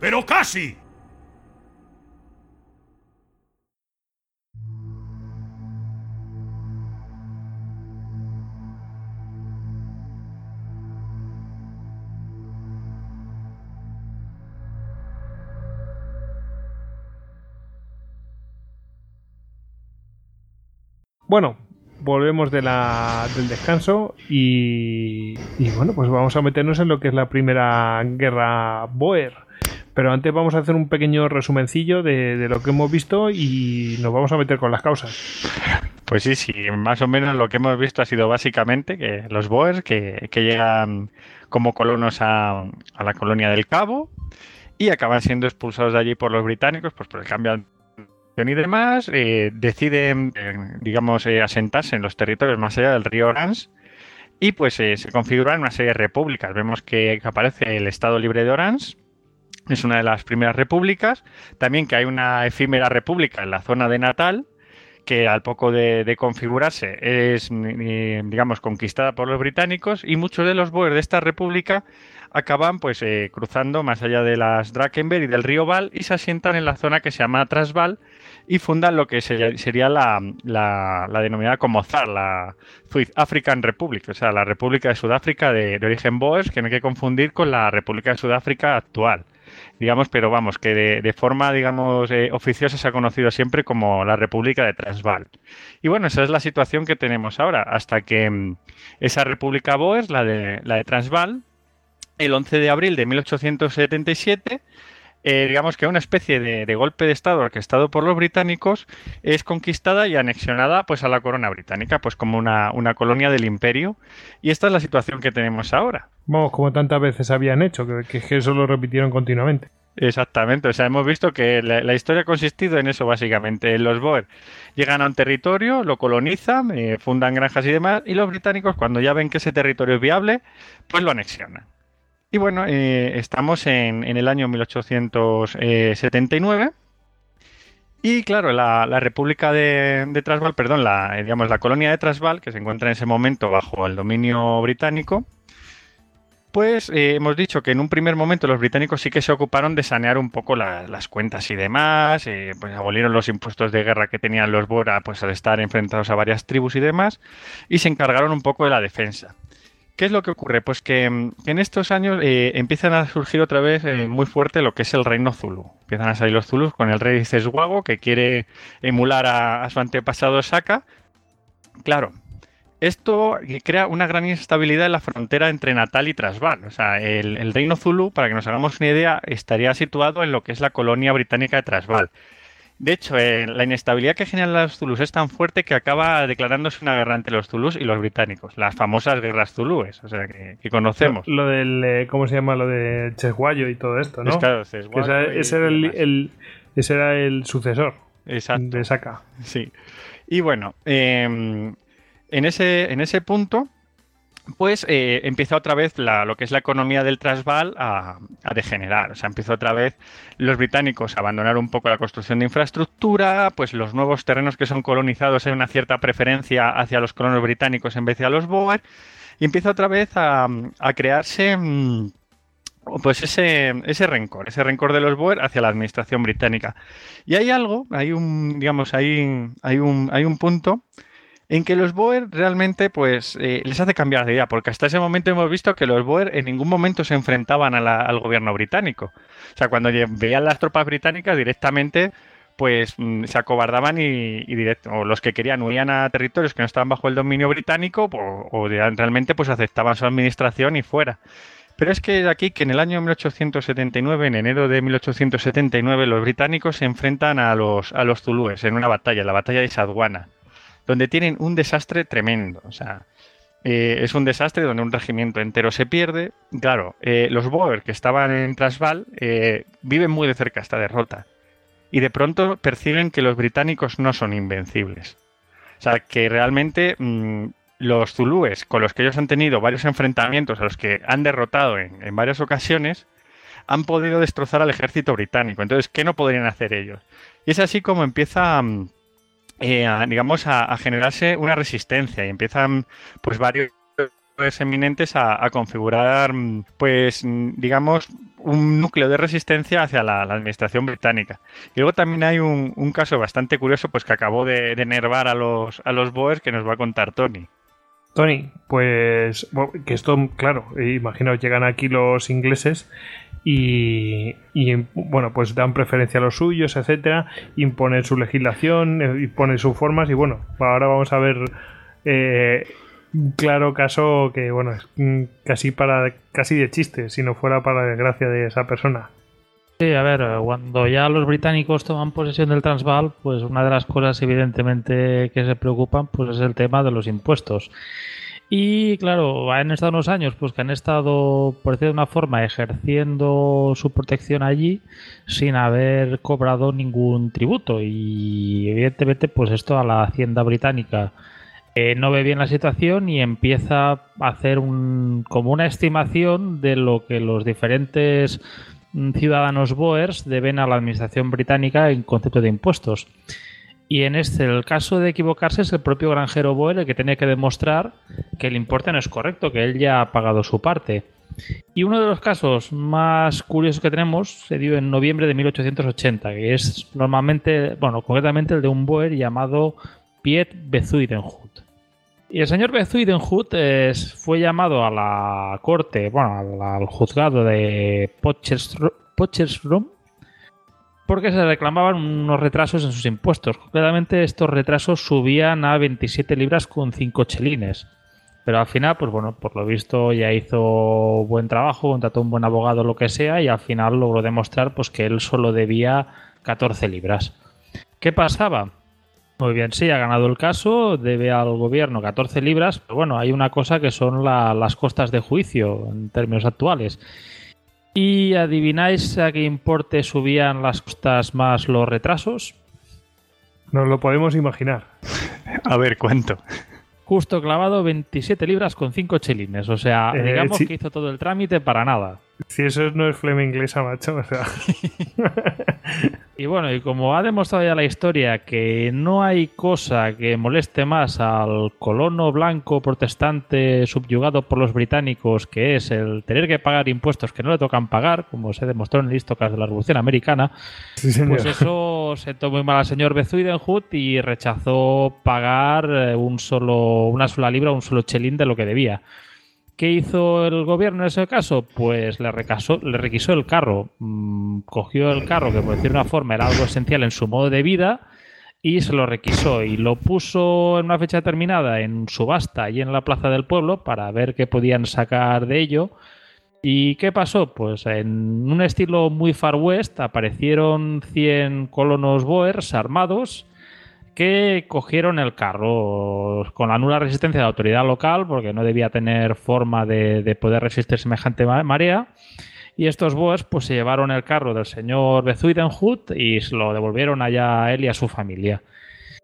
pero casi.
Bueno, volvemos de la, del descanso y, y bueno, pues vamos a meternos en lo que es la primera guerra Boer. Pero antes vamos a hacer un pequeño resumencillo de, lo que hemos visto y nos vamos a meter con las causas.
Pues sí, sí, más o menos lo que hemos visto ha sido básicamente que los Boers que, llegan como colonos a, la colonia del Cabo y acaban siendo expulsados de allí por los británicos, pues por el cambio de y demás, eh, deciden, eh, digamos, eh, asentarse en los territorios más allá del río Orange y pues se configuran una serie de repúblicas. Vemos que aparece el Estado Libre de Orange, es una de las primeras repúblicas, también que hay una efímera república en la zona de Natal, que al poco de, configurarse es, eh, digamos, conquistada por los británicos y muchos de los boers de esta república acaban pues eh, cruzando más allá de las Drakensberg y del río Val y se asientan en la zona que se llama Transvaal y fundan lo que se- sería la, la- la denominada como ZAR, la South African Republic, o sea, la República de Sudáfrica de origen boers, que no hay que confundir con la República de Sudáfrica actual. Digamos, pero vamos, que de, forma, digamos, eh, oficiosa se ha conocido siempre como la República de Transvaal. Y bueno, esa es la situación que tenemos ahora, hasta que mm, esa República Boers, la de, la de Transvaal, el 11 de abril de 1877, eh, digamos que una especie de, golpe de Estado orquestado por los británicos es conquistada y anexionada pues a la corona británica, pues como una, colonia del imperio. Y esta es la situación que tenemos ahora.
Vamos, como tantas veces habían hecho, que, que eso lo repitieron continuamente.
Exactamente, o sea, hemos visto que la, historia ha consistido en eso básicamente. Los Boer llegan a un territorio, lo colonizan, eh, fundan granjas y demás, y los británicos cuando ya ven que ese territorio es viable, pues lo anexionan. Y bueno, eh, estamos en, el año 1879. Y claro, la, República de, de, perdón, la, eh, digamos, la colonia de Transvaal, que se encuentra en ese momento bajo el dominio británico, pues eh, hemos dicho que en un primer momento los británicos sí que se ocuparon de sanear un poco las cuentas y demás, pues abolieron los impuestos de guerra que tenían los Bora pues al estar enfrentados a varias tribus y demás, y se encargaron un poco de la defensa. ¿Qué es lo que ocurre? Pues que, mm, en estos años eh, empiezan a surgir otra vez eh, muy fuerte lo que es el reino Zulu. Empiezan a salir los Zulus con el rey Ceswago que quiere emular a, su antepasado Saka. Claro, esto crea una gran inestabilidad en la frontera entre Natal y Transvaal. O sea, el, el, reino Zulu, para que nos hagamos una idea, estaría situado en lo que es la colonia británica de Transvaal. De hecho, eh, la inestabilidad que generan los Zulus es tan fuerte que acaba declarándose una guerra entre los Zulus y los británicos, las famosas guerras Zulúes, o sea, que, conocemos.
Lo, del, eh, ¿cómo se llama? Lo de Chesguayo y todo esto, ¿no?
claro,
ese, era el, ese era el sucesor de Saka.
Sí. Y bueno, em, en, ese, en ese punto pues eh, empieza otra vez lo que es la economía del Transvaal a, degenerar. O sea, empieza otra vez los británicos a abandonar un poco la construcción de infraestructura, pues los nuevos terrenos que son colonizados hay una cierta preferencia hacia los colonos británicos en vez de a los Boer, y empieza otra vez a, crearse mm, pues ese, ese rencor, ese rencor de los Boer hacia la administración británica. Y hay algo, hay un, digamos, hay, hay un, hay un punto en que los Boer realmente pues eh, les hace cambiar de idea, porque hasta ese momento hemos visto que los Boer en ningún momento se enfrentaban al gobierno británico. O sea, cuando veían las tropas británicas directamente pues mm, se acobardaban y, directo, o los que querían huían a territorios que no estaban bajo el dominio británico o, realmente pues aceptaban su administración y fuera. Pero es que aquí que en el año 1879, en enero de 1879, los británicos se enfrentan a los, a los zulúes en una batalla, la batalla de Sadwana donde tienen un desastre tremendo. O sea, eh, es un desastre donde un regimiento entero se pierde. Claro, eh, los Boer que estaban en Transvaal eh, viven muy de cerca esta derrota. Y de pronto perciben que los británicos no son invencibles. O sea, que realmente mm, los zulúes con los que ellos han tenido varios enfrentamientos, a los que han derrotado en, en varias ocasiones, han podido destrozar al ejército británico. Entonces, ¿qué no podrían hacer ellos? Y es así como empieza mm, eh, digamos, a, generarse una resistencia y empiezan pues varios eminentes a, configurar, pues, digamos, un núcleo de resistencia hacia la, administración británica. Y luego también hay un, caso bastante curioso, pues que acabó de, de enervar a los, a los Boers que nos va a contar Tony.
Tony, pues que esto, claro, imagino llegan aquí los ingleses y, bueno, pues dan preferencia a los suyos, etcétera, imponen su legislación, eh, imponen sus formas y bueno, ahora vamos a ver eh, un claro caso que bueno, es casi para casi de chiste, si no fuera para la desgracia de esa persona.
Sí, a ver, cuando ya los británicos toman posesión del Transvaal, pues una de las cosas evidentemente que se preocupan pues es el tema de los impuestos. Y claro, han estado unos años pues que han estado, por decir de una forma, ejerciendo su protección allí sin haber cobrado ningún tributo. Y evidentemente, pues esto a la hacienda británica eh, no ve bien la situación y empieza a hacer un, como una estimación de lo que los diferentes mm, ciudadanos Boers deben a la administración británica en concepto de impuestos. Y en este, el caso de equivocarse, es el propio granjero Boer el que tiene que demostrar que el importe no es correcto, que él ya ha pagado su parte. Y uno de los casos más curiosos que tenemos se dio en noviembre de 1880, que es normalmente, bueno, concretamente el de un Boer llamado Piet Bezuidenhut. Y el señor Bezuidenhut fue llamado a la corte, bueno, al, juzgado de Potchefstroom porque se reclamaban unos retrasos en sus impuestos. Concretamente, estos retrasos subían a 27 libras con 5 chelines. Pero al final, pues bueno, por lo visto ya hizo buen trabajo, contrató un buen abogado, lo que sea, y al final logró demostrar pues, que él solo debía 14 libras. ¿Qué pasaba? Muy bien, sí, ha ganado el caso, debe al gobierno 14 libras, pero bueno, hay una cosa que son las costas de juicio en términos actuales. ¿Y adivináis a qué importe subían las costas más los retrasos?
Nos lo podemos imaginar.
A ver, cuento.
Justo clavado 27 libras con 5 chelines. O sea,
Eh,
digamos
sí.
que hizo todo el trámite para nada.
Si eso no es flema inglesa, macho, o sea. [LAUGHS]
Y bueno, y como ha demostrado ya la historia que no hay cosa que moleste más al colono blanco protestante subyugado por los británicos, que es el tener que pagar impuestos que no le tocan pagar, como se demostró en el Istocas de la Revolución Americana,
Sí.
Pues eso sentó muy mal al señor Bezuidenhut y rechazó pagar eh, un solo, una sola libra, un solo chelín de lo que debía. ¿Qué hizo el gobierno en ese caso? Pues le, recasó, le requisó el carro. Mm, cogió el carro, que por decir una forma era algo esencial en su modo de vida, y se lo requisó y lo puso en una fecha determinada en subasta y en la plaza del pueblo para ver qué podían sacar de ello. ¿Y qué pasó? Pues en un estilo muy far west aparecieron 100 colonos boers armados que cogieron el carro con la nula resistencia de la autoridad local porque no debía tener forma de, de poder resistir semejante ma- marea. Y estos boers pues se llevaron el carro del señor Bezuidenhut y se lo devolvieron allá a él y a su familia.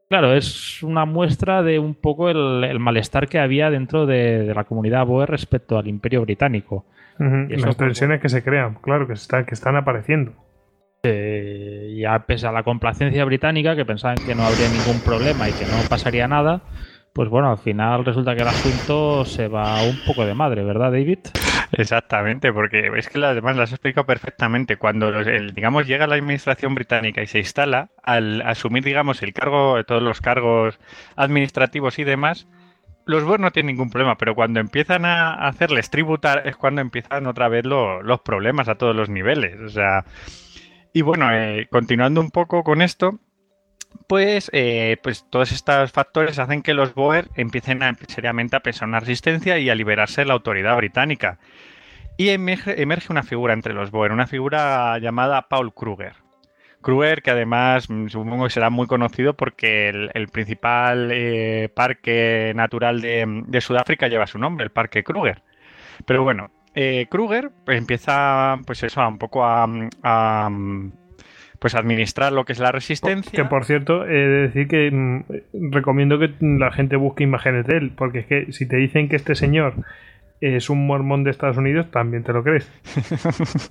Claro, es una muestra de un poco el, el malestar que había dentro de, de la comunidad boer respecto al imperio británico.
Ujú,
y eso,
Las tensiones que se crean, claro, que, está, que están apareciendo.
Eh, ya pese a la complacencia británica, que pensaban que no habría ningún problema y que no pasaría nada, pues bueno, al final resulta que el asunto se va un poco de madre, ¿verdad, David?
Exactamente, porque es que las demás las he explicado perfectamente. Cuando el, digamos llega la administración británica y se instala, al asumir digamos el cargo, todos los cargos administrativos y demás, los Boers no tienen ningún problema, pero cuando empiezan a hacerles tributar es cuando empiezan otra vez lo- los problemas a todos los niveles. O sea, y bueno, eh, continuando un poco con esto, pues, eh, pues todos estos factores hacen que los Boer empiecen seriamente a pensar una resistencia y a liberarse de la autoridad británica. Y emerge, una figura entre los Boer, una figura llamada Paul Kruger. Kruger, que además mm, supongo que será muy conocido porque el, el principal eh, parque natural de, de Sudáfrica lleva su nombre, el Parque Kruger. Pero bueno, eh, Kruger empieza pues eso, un poco a, a, pues administrar lo que es la resistencia.
Que por cierto, he de decir que mm, recomiendo que la gente busque imágenes de él, porque es que si te dicen que este señor es un mormón de Estados Unidos, también te lo crees. [LAUGHS]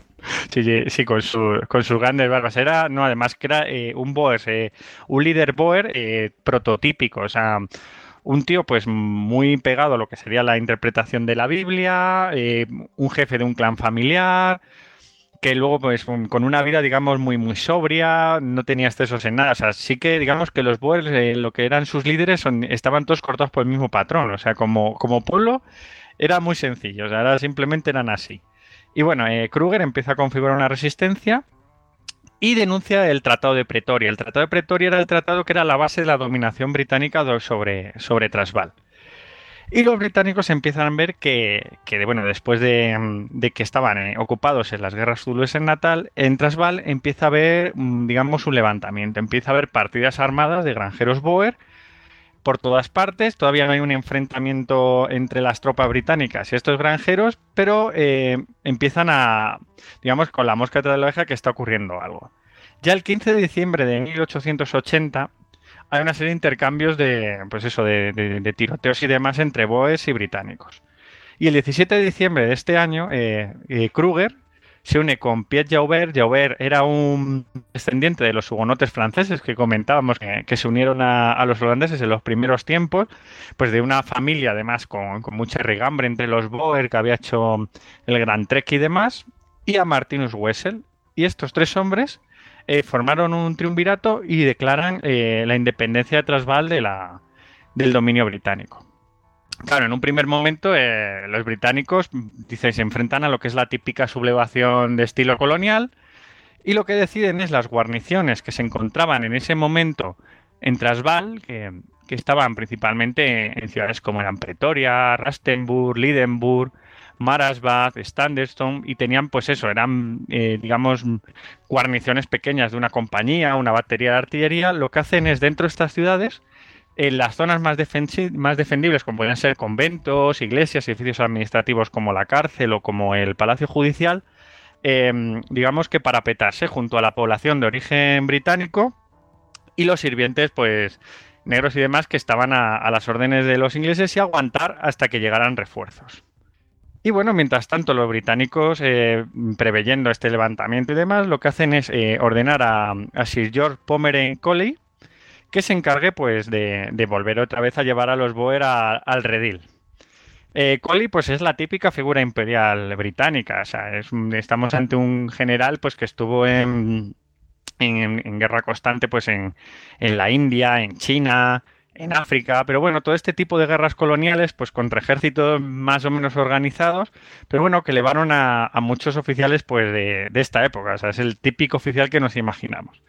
Sí, sí, sí, con, su, con sus grandes barbas. Era, no, además que era eh, un Boer, eh, un líder Boer eh, prototípico, o sea, un tío pues muy pegado a lo que sería la interpretación de la Biblia, eh, un jefe de un clan familiar, que luego pues con una vida digamos muy muy sobria, no tenía excesos en nada, o sea, sí que digamos que los Boers, eh, lo que eran sus líderes, estaban todos cortados por el mismo patrón, o sea, como, como pueblo era muy sencillo, o sea, simplemente eran así. Y bueno, eh, Kruger empieza a configurar una resistencia y denuncia el Tratado de Pretoria. El Tratado de Pretoria era el tratado que era la base de la dominación británica sobre, sobre Transvaal. Y los británicos empiezan a ver que, que, bueno, después de, de que estaban eh, ocupados en las guerras zulúes en Natal, en Transvaal empieza a haber, mm, digamos, un levantamiento. Empieza a haber partidas armadas de granjeros Boer por todas partes. Todavía no hay un enfrentamiento entre las tropas británicas y estos granjeros, pero eh, empiezan a, digamos, con la mosca detrás de la oreja que está ocurriendo algo. Ya el 15 de diciembre de 1880 hay una serie de intercambios de, pues eso, de tiroteos y demás entre boes y británicos. Y el 17 de diciembre de este año, eh, eh, Kruger se une con Piet Jaubert. Jaubert era un descendiente de los hugonotes franceses que comentábamos que, se unieron a, los holandeses en los primeros tiempos, pues de una familia además con, con mucha regambre entre los Boer que había hecho el Gran Trek y demás, y a Martinus Wessel. Y estos tres hombres eh, formaron un triunvirato y declaran eh, la independencia de Transvaal de la, del dominio británico. Claro, en un primer momento eh, los británicos dice, se enfrentan a lo que es la típica sublevación de estilo colonial, Y lo que deciden es las guarniciones que se encontraban en ese momento en Transvaal, que, que estaban principalmente en ciudades como eran Pretoria, Rastenburg, Lidenburg, Marasbad, Standerstone y tenían pues eso, eran eh, digamos guarniciones pequeñas de una compañía, una batería de artillería, lo que hacen es dentro de estas ciudades en las zonas más, más defendibles, como pueden ser conventos, iglesias, edificios administrativos como la cárcel o como el Palacio Judicial, em, digamos que para petarse junto a la población de origen británico y los sirvientes, pues negros y demás, que estaban a las órdenes de los ingleses y aguantar hasta que llegaran refuerzos. Y bueno, mientras tanto, los británicos, eh, preveyendo este levantamiento y demás, lo que hacen es eh, ordenar a, Sir George Pomeroy Colley que se encargue pues de, volver otra vez a llevar a los Boer al redil. Eh, pues es la típica figura imperial británica, o sea, estamos ante un general pues que estuvo en, en, guerra constante pues en, en la India, en China, en África, pero bueno, todo este tipo de guerras coloniales, pues contra ejércitos más o menos organizados, pero bueno, que llevaron a, muchos oficiales pues de, esta época, o sea, es el típico oficial que nos imaginamos.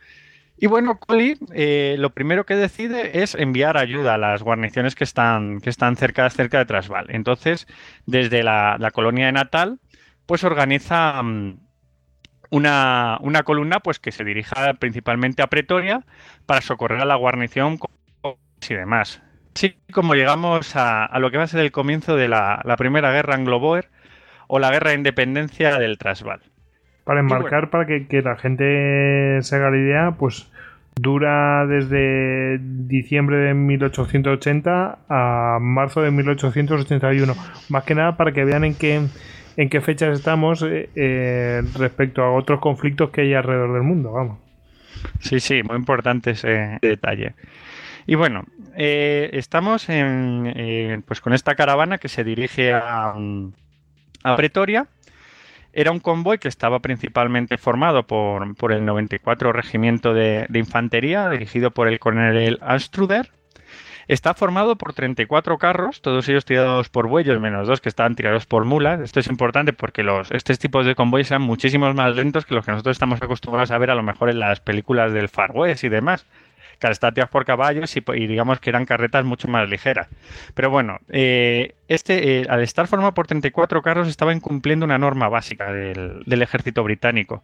Y bueno, Collie eh, lo primero que decide es enviar ayuda a las guarniciones que están, que están cerca, cerca de Trasval. Entonces, desde la, colonia de Natal, pues organiza mm, una, una, columna pues que se dirija principalmente a Pretoria para socorrer a la guarnición y demás. Sí, como llegamos a, lo que va a ser el comienzo de la, Primera Guerra Anglo-Boer o la Guerra de Independencia del Transvaal.
Para enmarcar, para que, la gente se haga la idea, pues dura desde diciembre de 1880 a marzo de 1881. Más que nada para que vean en qué, en qué fechas estamos eh, eh, respecto a otros conflictos que hay alrededor del mundo, vamos.
Sí, sí, muy importante ese detalle. Y bueno, eh, estamos en, eh, pues con esta caravana que se dirige a, Pretoria. Era un convoy que estaba principalmente formado por, el 94 Regimiento de, Infantería, dirigido por el coronel Anstruder. Está formado por 34 carros, todos ellos tirados por bueyes, menos dos que estaban tirados por mulas. Esto es importante porque los, estos tipos de convoyes sean muchísimos más lentos que los que nosotros estamos acostumbrados a ver a lo mejor en las películas del Far West y demás que por caballos y, digamos que eran carretas mucho más ligeras. Pero bueno, eh, este, eh, al estar formado por 34 carros, estaba incumpliendo una norma básica del, ejército británico,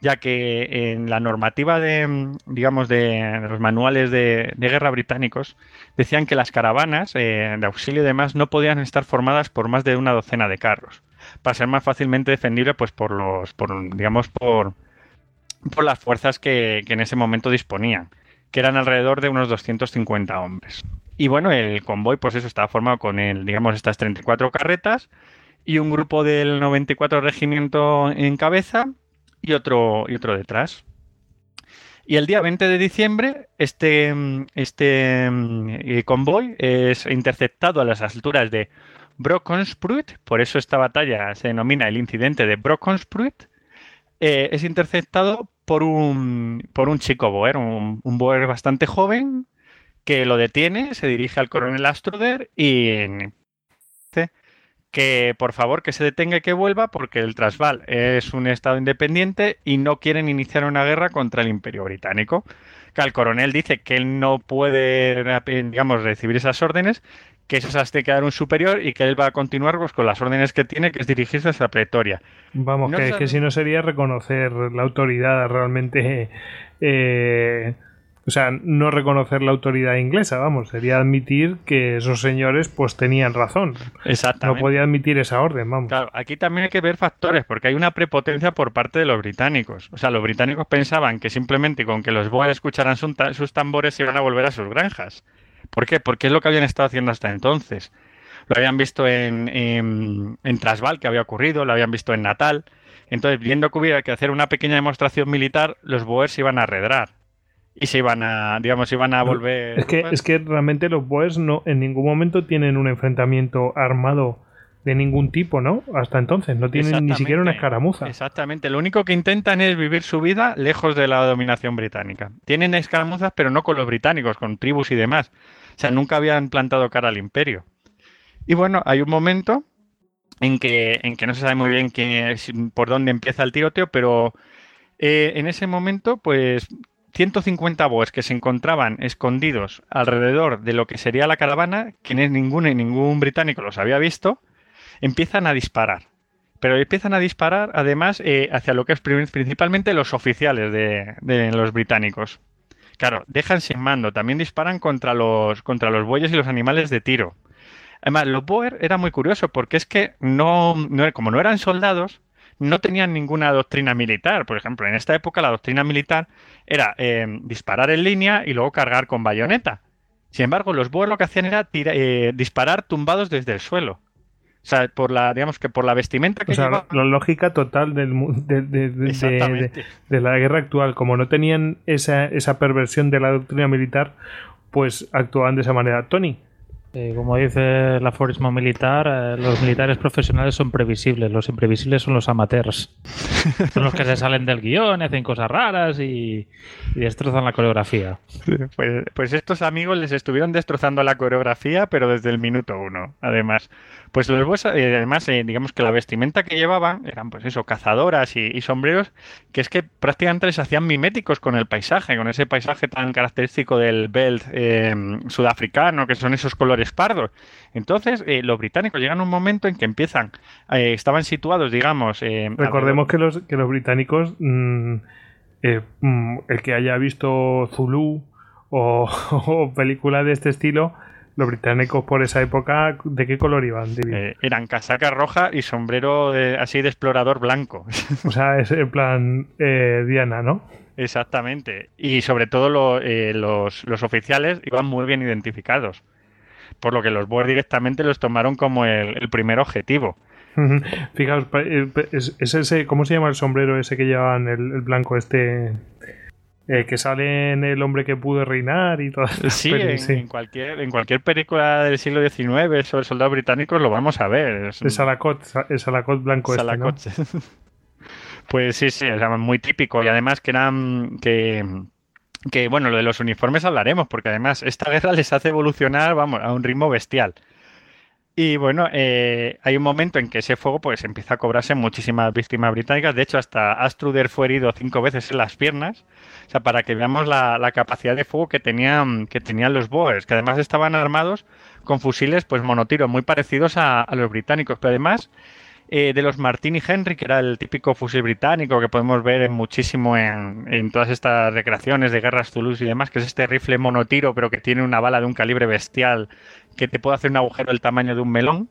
ya que en la normativa de, digamos, de los manuales de, guerra británicos decían que las caravanas eh, de auxilio y demás no podían estar formadas por más de una docena de carros, para ser más fácilmente defendible, pues por los, por, digamos, por las fuerzas que, en ese momento disponían que eran alrededor de unos 250 hombres. Y bueno, el convoy, pues eso, estaba formado con, el, digamos, estas 34 carretas y un grupo del 94 regimiento en cabeza y otro, y otro detrás. Y el día 20 de diciembre, este, este eh, convoy es interceptado a las alturas de Brockonsprut, por eso esta batalla se denomina el incidente de Brockonsprut, eh, es interceptado por un, por un chico Boer, un, Boer bastante joven, que lo detiene, se dirige al coronel Astroder y dice que por favor que se detenga y que vuelva porque el Transvaal es un estado independiente y no quieren iniciar una guerra contra el Imperio Británico. Que el coronel dice que él no puede, digamos, recibir esas órdenes, que eso se tiene que dar un superior y que él va a continuar pues, con las órdenes que tiene, que es dirigirse hacia Pretoria.
Vamos, que, que, si no sería reconocer la autoridad realmente. Eh, o sea, no reconocer la autoridad inglesa, vamos, sería admitir que esos señores pues tenían razón.
Exactamente.
No podía admitir esa orden, vamos.
Claro, aquí también hay que ver factores, porque hay una prepotencia por parte de los británicos. O sea, los británicos pensaban que simplemente con que los boers escucharan sus tambores se iban a volver a sus granjas. ¿Por qué? Porque es lo que habían estado haciendo hasta entonces. Lo habían visto en, en, Trasval, que había ocurrido, lo habían visto en Natal. Entonces, viendo que hubiera que hacer una pequeña demostración militar, los Boers se iban a arredrar. Y se iban a, digamos, iban a volver.
Es que, es que realmente los Boers no, en ningún momento tienen un enfrentamiento armado de ningún tipo, ¿no? Hasta entonces, no tienen ni siquiera una escaramuza.
Exactamente, lo único que intentan es vivir su vida lejos de la dominación británica. Tienen escaramuzas, pero no con los británicos, con tribus y demás. Sea, nunca habían plantado cara al imperio. Y bueno, hay un momento en que, en que no se sabe muy bien por dónde empieza el tiroteo, pero Eh, en ese momento, pues 150 boers que se encontraban escondidos alrededor de lo que sería la caravana, que ningún, ningún británico los había visto, empiezan a disparar. Pero empiezan a disparar, además, eh, hacia lo que es principalmente los oficiales de, de, los británicos. Claro, dejan sin mando. También disparan contra los, contra los bueyes y los animales de tiro. Además, los Boer era muy curioso porque es que no, como no eran soldados, no tenían ninguna doctrina militar. Por ejemplo, en esta época la doctrina militar era eh, disparar en línea y luego cargar con bayoneta. Sin embargo, los Boer lo que hacían era eh, disparar tumbados desde el suelo. O sea, por la, digamos que por la vestimenta que
o sea, la lógica total del, de, de, de, la guerra actual. Como no tenían esa, esa perversión de la doctrina militar, pues actuaban de esa manera. Tony,
eh, como dice el aforismo militar, eh, los militares profesionales son previsibles, los imprevisibles son los amateurs. [LAUGHS] son los que se salen del guion, hacen cosas raras y, y destrozan la coreografía.
Pues, pues, estos amigos les estuvieron destrozando la coreografía, pero desde el minuto uno, además. Pues los eh, además, eh, digamos que la vestimenta que llevaban eran, pues eso, cazadoras y, sombreros, que es que prácticamente les hacían miméticos con el paisaje, con ese paisaje tan característico del belt sudafricano, que son esos colores pardos. Entonces, eh, los británicos llegan a un momento en que empiezan, estaban situados, digamos...
Recordemos que los, que los británicos, mm, mm, el que haya visto Zulu o, [LAUGHS] o películas de este estilo, los británicos por esa época, ¿de qué color iban?
eran casaca roja y sombrero así de explorador blanco. [LAUGHS]
O sea, es en plan Diana, ¿no?
Exactamente. Y sobre todo los, los, oficiales iban muy bien identificados por lo que los Boer directamente los tomaron como el, primer objetivo.
Fijaos, eh, es, ese, ¿cómo se llama el sombrero ese que llevan el, blanco este? Eh, que sale en El hombre que pudo reinar y todo [LAUGHS]
sí, en, cualquier, en cualquier película del siglo XIX sobre soldados británicos lo vamos a ver.
Es el salacot, el salacot blanco Este, [LAUGHS]
pues sí, sí, es muy típico y además que eran que que bueno, lo de los uniformes hablaremos, porque además esta guerra les hace evolucionar, vamos, a un ritmo bestial. Y bueno, eh, hay un momento en que ese fuego pues empieza a cobrarse muchísimas víctimas británicas. De hecho, hasta Astruder fue herido cinco veces en las piernas. O sea, para que veamos la, capacidad de fuego que tenían, que tenían los Boers, que además estaban armados con fusiles pues monotiro muy parecidos a, a los británicos. Pero además eh, de los Martini Henry, que era el típico fusil británico que podemos ver muchísimo en, todas estas recreaciones de guerras Toulouse y demás, que es este rifle monotiro, pero que tiene una bala de un calibre bestial que te puede hacer un agujero del tamaño de un melón.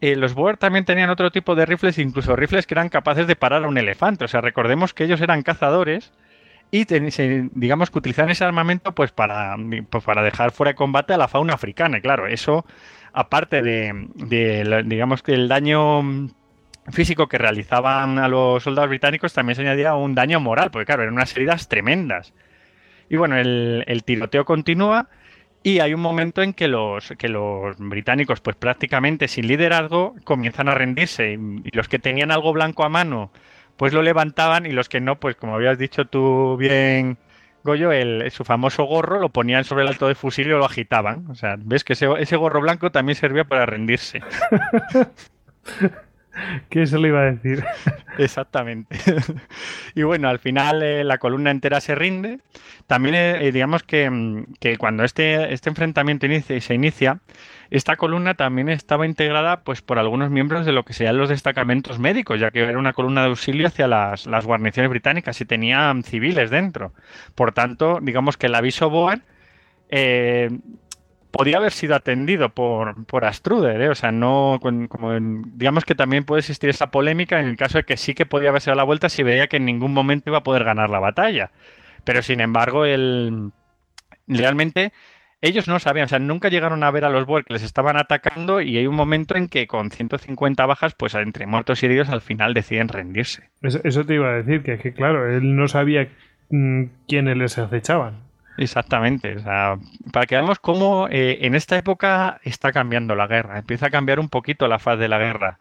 Eh, los Boer también tenían otro tipo de rifles, incluso rifles que eran capaces de parar a un elefante. O sea, recordemos que ellos eran cazadores y digamos que utilizaban ese armamento pues para, pues para dejar fuera de combate a la fauna africana. Y claro, eso aparte de, de digamos que el daño físico que realizaban a los soldados británicos también se añadía un daño moral, porque claro, eran unas heridas tremendas. Y bueno, el, tiroteo continúa y hay un momento en que los, que los británicos, pues prácticamente sin liderazgo, comienzan a rendirse y, los que tenían algo blanco a mano, pues lo levantaban y los que no, pues como habías dicho tú bien, Goyo, el, su famoso gorro lo ponían sobre el alto de fusil y lo agitaban. O sea, ves que ese, ese gorro blanco también servía para rendirse. [LAUGHS] [LAUGHS]
¿Qué se le iba a decir? [LAUGHS]
Exactamente. [LAUGHS] y bueno, al final eh, la columna entera se rinde. También eh, digamos que, mm, que, cuando este, este enfrentamiento inicia, se inicia, esta columna también estaba integrada pues, por algunos miembros de lo que serían los destacamentos médicos, ya que era una columna de auxilio hacia las, las guarniciones británicas y tenían civiles dentro. Por tanto, digamos que el aviso Boer eh, podía haber sido atendido por, por Astruder, ¿eh? o sea, no, como digamos que también puede existir esa polémica en el caso de que sí que podía haberse dado la vuelta si veía que en ningún momento iba a poder ganar la batalla. Pero sin embargo, el, realmente ellos no sabían, o sea, nunca llegaron a ver a los Boer que les estaban atacando y hay un momento en que con 150 bajas, pues entre muertos y heridos al final deciden rendirse.
Eso, te iba a decir, que, que claro, él no sabía mm, quiénes les acechaban.
Exactamente, o sea, para que veamos cómo eh, en esta época está cambiando la guerra, empieza a cambiar un poquito la faz de la guerra.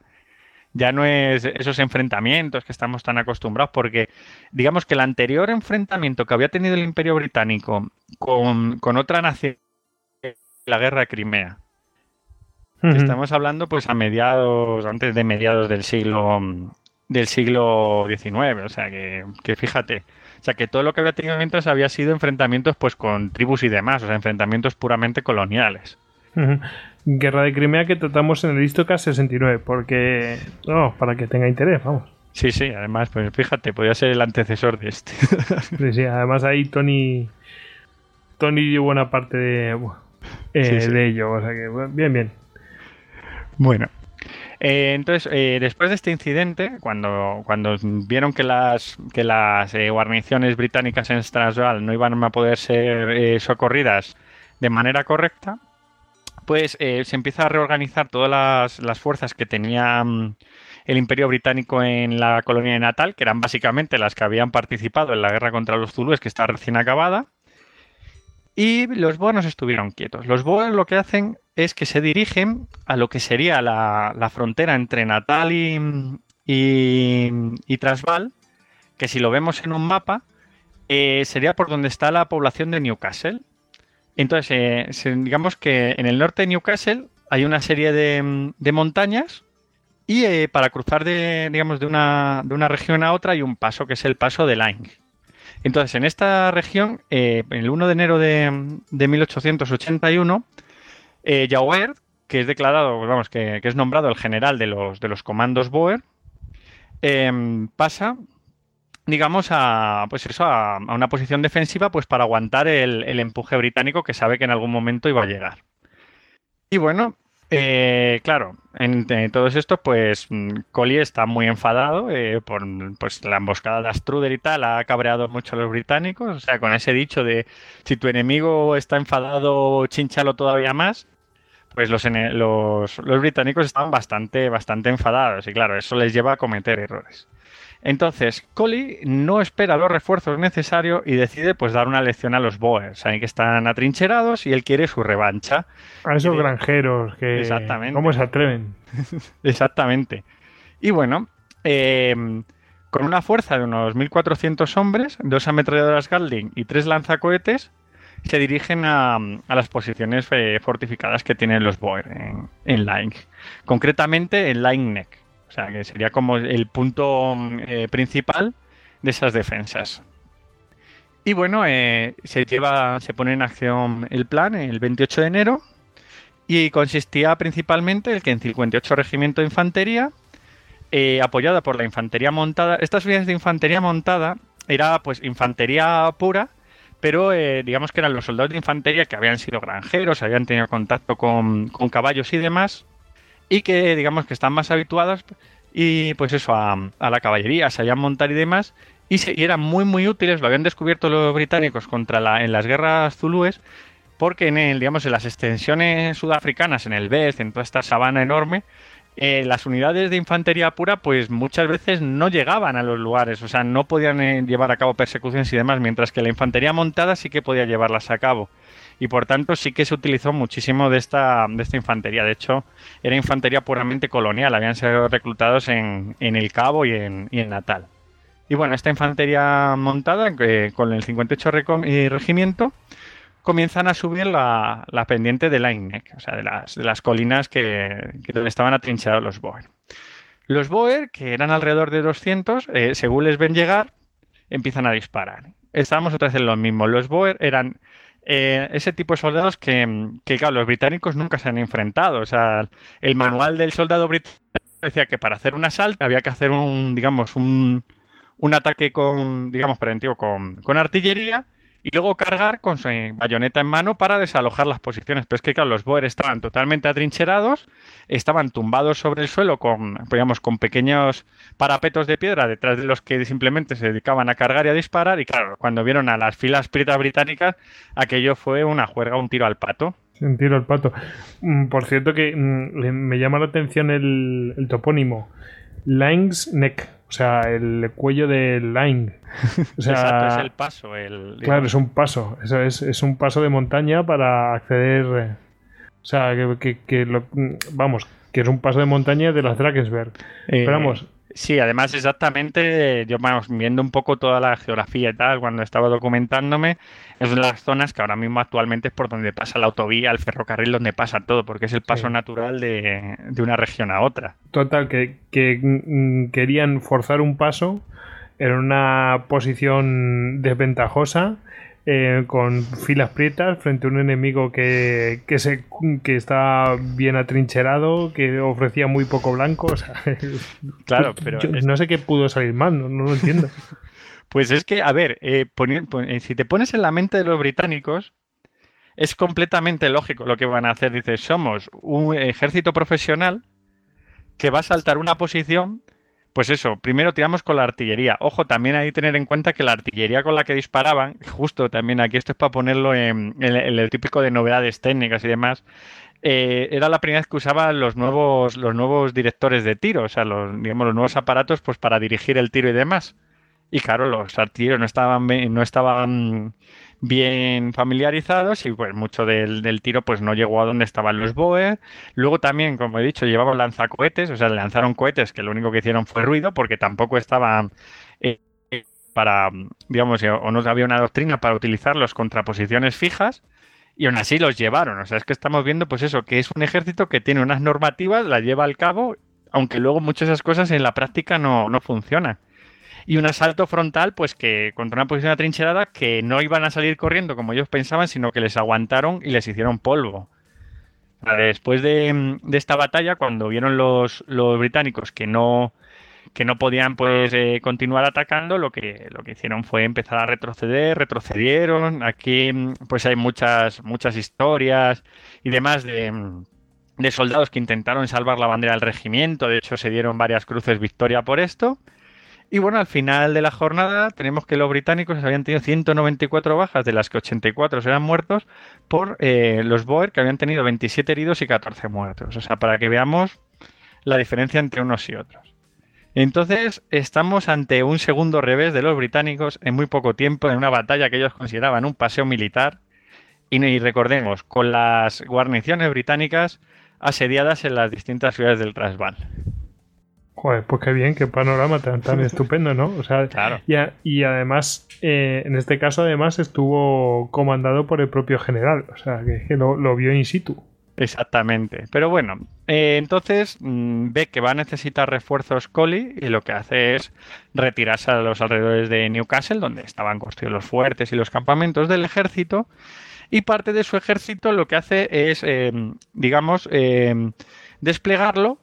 Ya no es esos enfrentamientos que estamos tan acostumbrados, porque digamos que el anterior enfrentamiento que había tenido el Imperio Británico con, otra nación, la guerra de Crimea. Estamos hablando pues a mediados, antes de mediados del siglo del siglo XIX. O sea, que, que fíjate. O sea, que todo lo que había tenido mientras había sido enfrentamientos pues con tribus y demás, o sea, enfrentamientos puramente coloniales.
Guerra de Crimea que tratamos en el Histocast 69, porque. No, para que tenga interés, vamos.
Sí, sí, además, pues fíjate, podría ser el antecesor de este. [LAUGHS]
Sí, sí, además ahí Tony. Tony dio buena parte de, eh,
Sí, sí.
de ello, o sea que bien, bien.
Bueno. Eh, entonces, eh, después de este incidente, cuando, cuando vieron que las, que las eh, guarniciones británicas en Transvaal no iban a poder ser socorridas de manera correcta, pues se empieza a reorganizar todas las, las fuerzas que tenía el Imperio Británico en la colonia de Natal, que eran básicamente las que habían participado en la guerra contra los Zulúes, que está recién acabada. Y los Boers no se estuvieron quietos. Los Boers lo que hacen es que se dirigen a lo que sería la, la frontera entre Natal y, y, y Transvaal, que si lo vemos en un mapa, eh, sería por donde está la población de Newcastle. Entonces, eh, digamos que en el norte de Newcastle hay una serie de, de montañas y eh, para cruzar de, digamos, de una, de una región a otra hay un paso que es el paso de Lyng. Entonces, en esta región, eh, el 1 de enero de, de 1881, eh, que es declarado, vamos, que, es nombrado el general de los, de los comandos Boer, em, pasa, digamos, a, pues eso, a, una posición defensiva pues para aguantar el empuje británico que sabe que en algún momento iba a llegar. Y bueno, eh, claro, en, en todos estos, pues mm, Collie está muy enfadado eh, por pues, la emboscada de Astruder y tal, ha cabreado mucho a los británicos, o sea, con ese dicho de si tu enemigo está enfadado, chinchalo todavía más, pues los, los, británicos estaban bastante, bastante enfadados y claro, eso les lleva a cometer errores. Entonces, Collie no espera los refuerzos necesarios y decide pues dar una lección a los Boers, saben que están atrincherados y él quiere su revancha.
A esos granjeros que.
exactamente.
¿Cómo se atreven? [LAUGHS]
Exactamente. Y bueno, eh, con una fuerza de unos 1.400 hombres, dos ametralladoras Gatling y tres lanzacohetes, se dirigen a, a las posiciones eh, fortificadas que tienen los Boer en, en Lyng. Concretamente en Lyng Neck. O sea, que sería como el punto eh, principal de esas defensas. Y bueno, eh, se lleva, se pone en acción el plan el 28 de enero y consistía principalmente en que en 58 Regimiento de Infantería, eh, apoyada por la infantería montada, estas unidades de infantería montada era pues infantería pura, pero digamos que eran los soldados de infantería que habían sido granjeros, habían tenido contacto con, con caballos y demás, y que digamos que están más habituados y pues eso a, a la caballería, sabían montar y demás, y, se- y eran muy muy útiles, lo habían descubierto los británicos contra la, en las guerras zulúes, porque en el, digamos, en las extensiones sudafricanas, en el Best, en toda esta sabana enorme, eh, las unidades de infantería pura, pues muchas veces no llegaban a los lugares, o sea, no podían eh, llevar a cabo persecuciones y demás, mientras que la infantería montada sí que podía llevarlas a cabo. Y por tanto sí que se utilizó muchísimo de esta, de esta infantería. De hecho, era infantería puramente colonial, habían sido reclutados en, en el Cabo y en, y en Natal. Y bueno, esta infantería montada, eh, con el 58 recom- eh, regimiento, comienzan a subir la, la pendiente de Lyneck, o sea, de las, de las colinas que, que donde estaban atrincherados los Boer. Los Boer, que eran alrededor de 200, eh, según les ven llegar, empiezan a disparar. Estábamos otra vez en lo mismo. Los Boer eran eh, ese tipo de soldados que, que, claro, los británicos nunca se han enfrentado. O sea, el manual del soldado británico decía que para hacer un asalto había que hacer un, digamos, un, un ataque con, digamos, preventivo con, con artillería y luego cargar con su bayoneta en mano para desalojar las posiciones. Pero es que, claro, los Boer estaban totalmente atrincherados, estaban tumbados sobre el suelo con, digamos, con pequeños parapetos de piedra detrás de los que simplemente se dedicaban a cargar y a disparar. Y claro, cuando vieron a las filas prietas británicas, aquello fue una juerga, un tiro al pato.
Un tiro al pato. Mm, Por cierto que mm, me llama la atención el, el topónimo. Lines Neck. O sea, el cuello de Line. O sea,
Exacto, es el paso. El,
Claro, es un paso. Eso es, es un paso de montaña para acceder. eh, O sea, que, que- que lo- vamos, que es un paso de montaña de las Drakensberg.
Eh,
Pero vamos,
Sí, además exactamente, yo vamos, viendo un poco toda la geografía y tal, cuando estaba documentándome, es una de las zonas que ahora mismo actualmente es por donde pasa la autovía, el ferrocarril, donde pasa todo, porque es el paso
Sí.
natural de, de una región a otra.
Total, que, que, mm, querían forzar un paso en una posición desventajosa, eh, con filas prietas, frente a un enemigo que, que, se, que está bien atrincherado, que ofrecía muy poco blanco. O sea, [LAUGHS]
Claro, pero
yo
es-
no sé qué pudo salir mal, no, no lo entiendo. [LAUGHS]
Pues es que, a ver, eh, eh, si te pones en la mente de los británicos, es completamente lógico lo que van a hacer. Dices, somos un ejército profesional que va a saltar una posición. Pues eso, primero tiramos con la artillería. Ojo, también hay que tener en cuenta que la artillería con la que disparaban, justo también aquí esto es para ponerlo en, el típico de novedades técnicas y demás, eh, era la primera vez que usaban los nuevos, los nuevos directores de tiro, o sea, los, digamos, los nuevos aparatos pues para dirigir el tiro y demás. Y claro, los artilleros no estaban, no estaban bien familiarizados y pues mucho del, del tiro pues no llegó a donde estaban los Boer. Luego también, como he dicho, llevaban lanzacohetes, o sea, lanzaron cohetes que lo único que hicieron fue ruido porque tampoco estaban eh, para, digamos, eh, o no había una doctrina para utilizarlos contra posiciones fijas. Y aún así los llevaron. O sea, es que estamos viendo, pues eso, que es un ejército que tiene unas normativas, las lleva al cabo, aunque luego muchas de esas cosas en la práctica no, no funcionan y un asalto frontal, pues que contra una posición atrincherada que no iban a salir corriendo como ellos pensaban, sino que les aguantaron y les hicieron polvo. Después de, de esta batalla, cuando vieron los, los británicos que no, que no podían pues eh, continuar atacando, lo que, lo que hicieron fue empezar a retroceder, retrocedieron. Aquí pues hay muchas, muchas historias y demás de, de soldados que intentaron salvar la bandera del regimiento. De hecho, se dieron varias cruces victoria por esto. Y bueno, al final de la jornada tenemos que los británicos habían tenido 194 bajas, de las que 84 eran muertos, por eh, los Boer, que habían tenido 27 heridos y 14 muertos. O sea, para que veamos la diferencia entre unos y otros. Entonces, estamos ante un segundo revés de los británicos en muy poco tiempo, en una batalla que ellos consideraban un paseo militar. Y, y recordemos, con las guarniciones británicas asediadas en las distintas ciudades del Transvaal.
Joder, pues qué bien, qué panorama tan, tan [LAUGHS] estupendo, ¿no? O sea,
Claro.
y, a- y además, eh, en este caso, además, estuvo comandado por el propio general, o sea, que, que lo, lo vio in situ.
Exactamente. Pero bueno, eh, entonces mm, ve que va a necesitar refuerzos Collie y lo que hace es retirarse a los alrededores de Newcastle, donde estaban construidos los fuertes y los campamentos del ejército. Y parte de su ejército lo que hace es, eh, digamos, eh, desplegarlo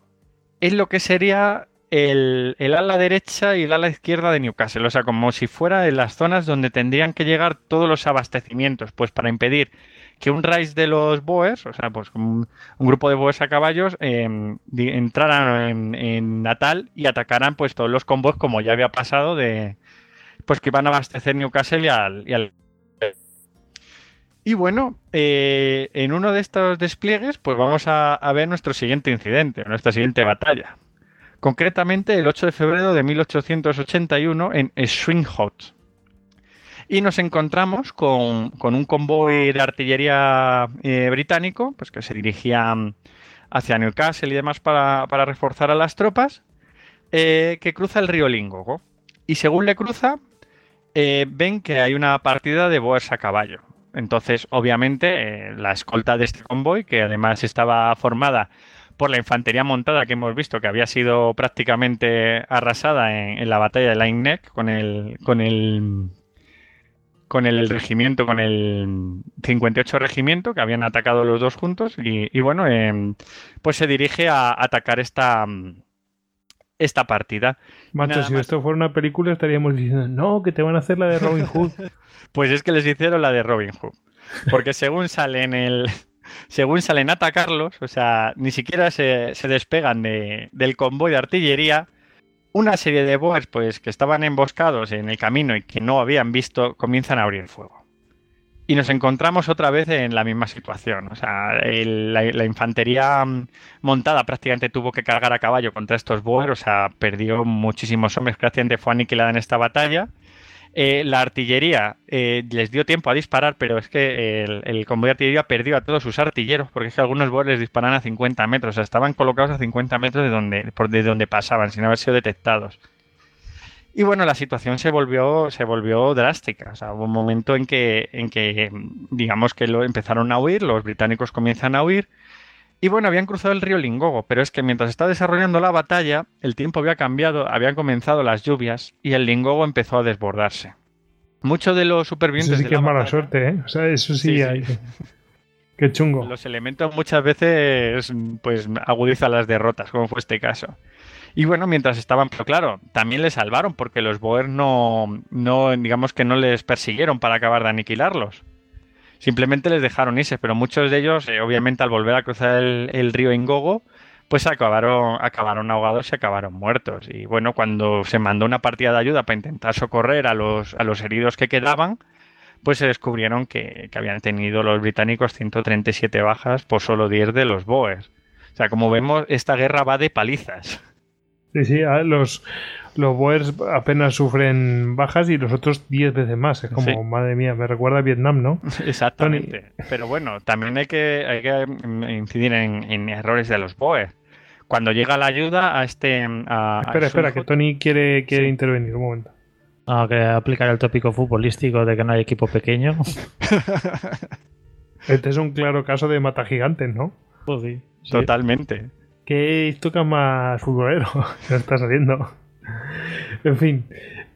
en lo que sería el, el ala derecha y el ala izquierda de Newcastle. O sea, como si fuera en las zonas donde tendrían que llegar todos los abastecimientos, pues para impedir que un raíz de los Boers, o sea, pues un, grupo de Boers a caballos, di- entraran en, en Natal y atacaran pues todos los convoys como ya había pasado de pues que iban a abastecer Newcastle y al, y al- y bueno, eh, en uno de estos despliegues, pues vamos a, ver nuestro siguiente incidente, nuestra siguiente batalla. Concretamente el 8 de febrero de 1881 en Swinghot. Y nos encontramos con, un convoy de artillería eh, británico, pues que se dirigía mm, hacia Newcastle y demás para, reforzar a las tropas, eh, que cruza el río Lingogo. Y según le cruza, ven que hay una partida de boers a caballo. Entonces, obviamente, eh, la escolta de este convoy, que además estaba formada por la infantería montada que hemos visto, que había sido prácticamente arrasada en, en la batalla de Line Neck con el, con el con el regimiento, con el 58 regimiento, que habían atacado los dos juntos, y, y bueno, eh, pues se dirige a atacar esta, esta partida.
Macho, si
más.
esto fuera una película estaríamos diciendo, no, que te van a hacer la de Robin [LAUGHS] Hood.
Pues es que les hicieron la de Robin Hood. Porque según salen el. Según salen a atacarlos, o sea, ni siquiera se, se despegan de- del convoy de artillería. Una serie de boers, pues, que estaban emboscados en el camino y que no habían visto, comienzan a abrir fuego. Y nos encontramos otra vez en la misma situación. O sea, la, infantería mm, montada prácticamente tuvo que cargar a caballo contra estos boers. O sea, perdió muchísimos hombres. Prácticamente fue aniquilada en esta batalla. Eh, la artillería eh, les dio tiempo a disparar, pero es que el, el, convoy de artillería perdió a todos sus artilleros, porque es que algunos Boer les disparan a 50 metros, o sea, estaban colocados a 50 metros de donde, por, de donde pasaban, sin haber sido detectados. Y bueno, la situación se volvió, se volvió drástica. O sea, hubo un momento en que, en que digamos que lo empezaron a huir, los británicos comienzan a huir. Y bueno, habían cruzado el río Lingogo, pero es que mientras estaba desarrollando la batalla, el tiempo había cambiado, habían comenzado las lluvias y el Lingogo empezó a desbordarse. Muchos de los supervivientes.
Eso sí que es mala suerte, ¿eh? O sea, eso sí, sí, hay... sí. [LAUGHS] Qué chungo.
Los elementos muchas veces pues agudizan las derrotas, como fue este caso. Y bueno, mientras estaban, pero claro, también les salvaron porque los Boer no, no, digamos que no les persiguieron para acabar de aniquilarlos. Simplemente les dejaron irse, pero muchos de ellos, eh, obviamente, al volver a cruzar el, río Ingogo, pues acabaron, acabaron ahogados y acabaron muertos. Y bueno, cuando se mandó una partida de ayuda para intentar socorrer a los, a los heridos que quedaban, pues se descubrieron que, que habían tenido los británicos 137 bajas por solo 10 de los Boers. O sea, como vemos, esta guerra va de palizas.
Sí, sí, los, los Boers apenas sufren bajas y los otros 10 veces más. Es como, sí. madre mía, me recuerda a Vietnam, ¿no? [LAUGHS]
Exactamente. Tony... Pero bueno, también hay que, hay que incidir en, en, errores de los Boers. Cuando llega la ayuda a este. A,
espera,
a
espera, que Tony quiere, quiere sí. intervenir un momento.
Que aplicar el tópico futbolístico de que no hay equipo pequeño. [LAUGHS]
este es un claro caso de mata gigantes, ¿no?
Pues sí.
sí. Totalmente
que toca más futbolero [LAUGHS] que está saliendo. en fin.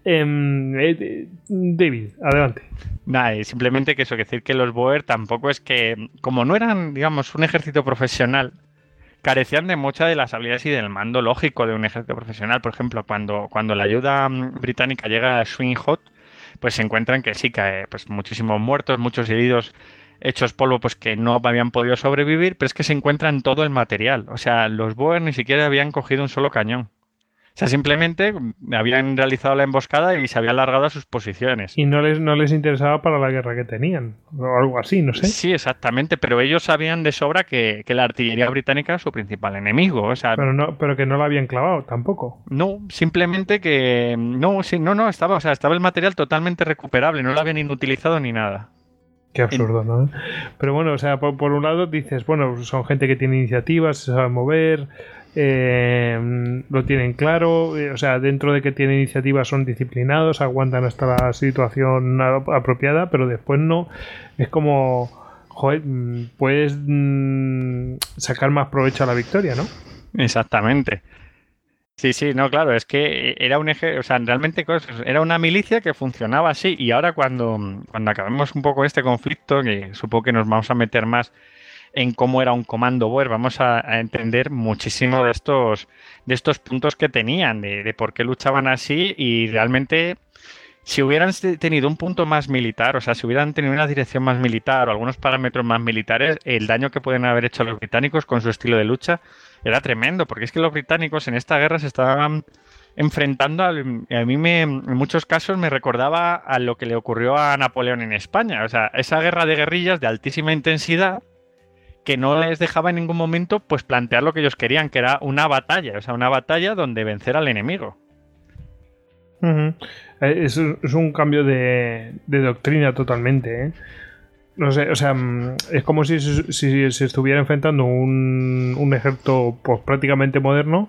Eh, David, adelante.
Nada, simplemente que eso, que decir que los Boer tampoco es que, como no eran, digamos, un ejército profesional, carecían de muchas de las habilidades y del mando lógico de un ejército profesional. Por ejemplo, cuando, cuando la ayuda británica llega a Swing Hot, pues se encuentran que sí, que pues muchísimos muertos, muchos heridos hechos polvo pues que no habían podido sobrevivir, pero es que se encuentran todo el material. O sea, los Boer ni siquiera habían cogido un solo cañón. O sea, simplemente habían realizado la emboscada y se habían largado a sus posiciones.
Y no les, no les interesaba para la guerra que tenían, o algo así, no sé.
Sí, exactamente, pero ellos sabían de sobra que, que la artillería británica era su principal enemigo. O sea,
pero, no, pero que no la habían clavado tampoco.
No, simplemente que. No, sí, no, no, estaba, o sea, estaba el material totalmente recuperable, no lo habían inutilizado ni nada.
Qué absurdo, ¿no? Pero bueno, o sea, por, por, un lado dices, bueno, son gente que tiene iniciativas, se sabe mover, eh, lo tienen claro, eh, o sea, dentro de que tienen iniciativas son disciplinados, aguantan hasta la situación apropiada, pero después no, es como, joder, puedes mmm, sacar más provecho a la victoria, ¿no?
Exactamente. Sí, sí, no, claro, es que era un eje, o sea, realmente era una milicia que funcionaba así y ahora cuando, cuando acabemos un poco este conflicto, que supongo que nos vamos a meter más en cómo era un comando Boer, vamos a, a entender muchísimo de estos, de estos puntos que tenían, de, de por qué luchaban así y realmente si hubieran tenido un punto más militar, o sea, si hubieran tenido una dirección más militar o algunos parámetros más militares, el daño que pueden haber hecho los británicos con su estilo de lucha era tremendo, porque es que los británicos en esta guerra se estaban enfrentando, a, a mí me, en muchos casos me recordaba a lo que le ocurrió a Napoleón en España, o sea, esa guerra de guerrillas de altísima intensidad que no les dejaba en ningún momento pues plantear lo que ellos querían, que era una batalla, o sea, una batalla donde vencer al enemigo.
Es, es, un cambio de, de doctrina totalmente, ¿eh? No sé, o sea, es como si, si se estuviera enfrentando un, un ejército pues, prácticamente moderno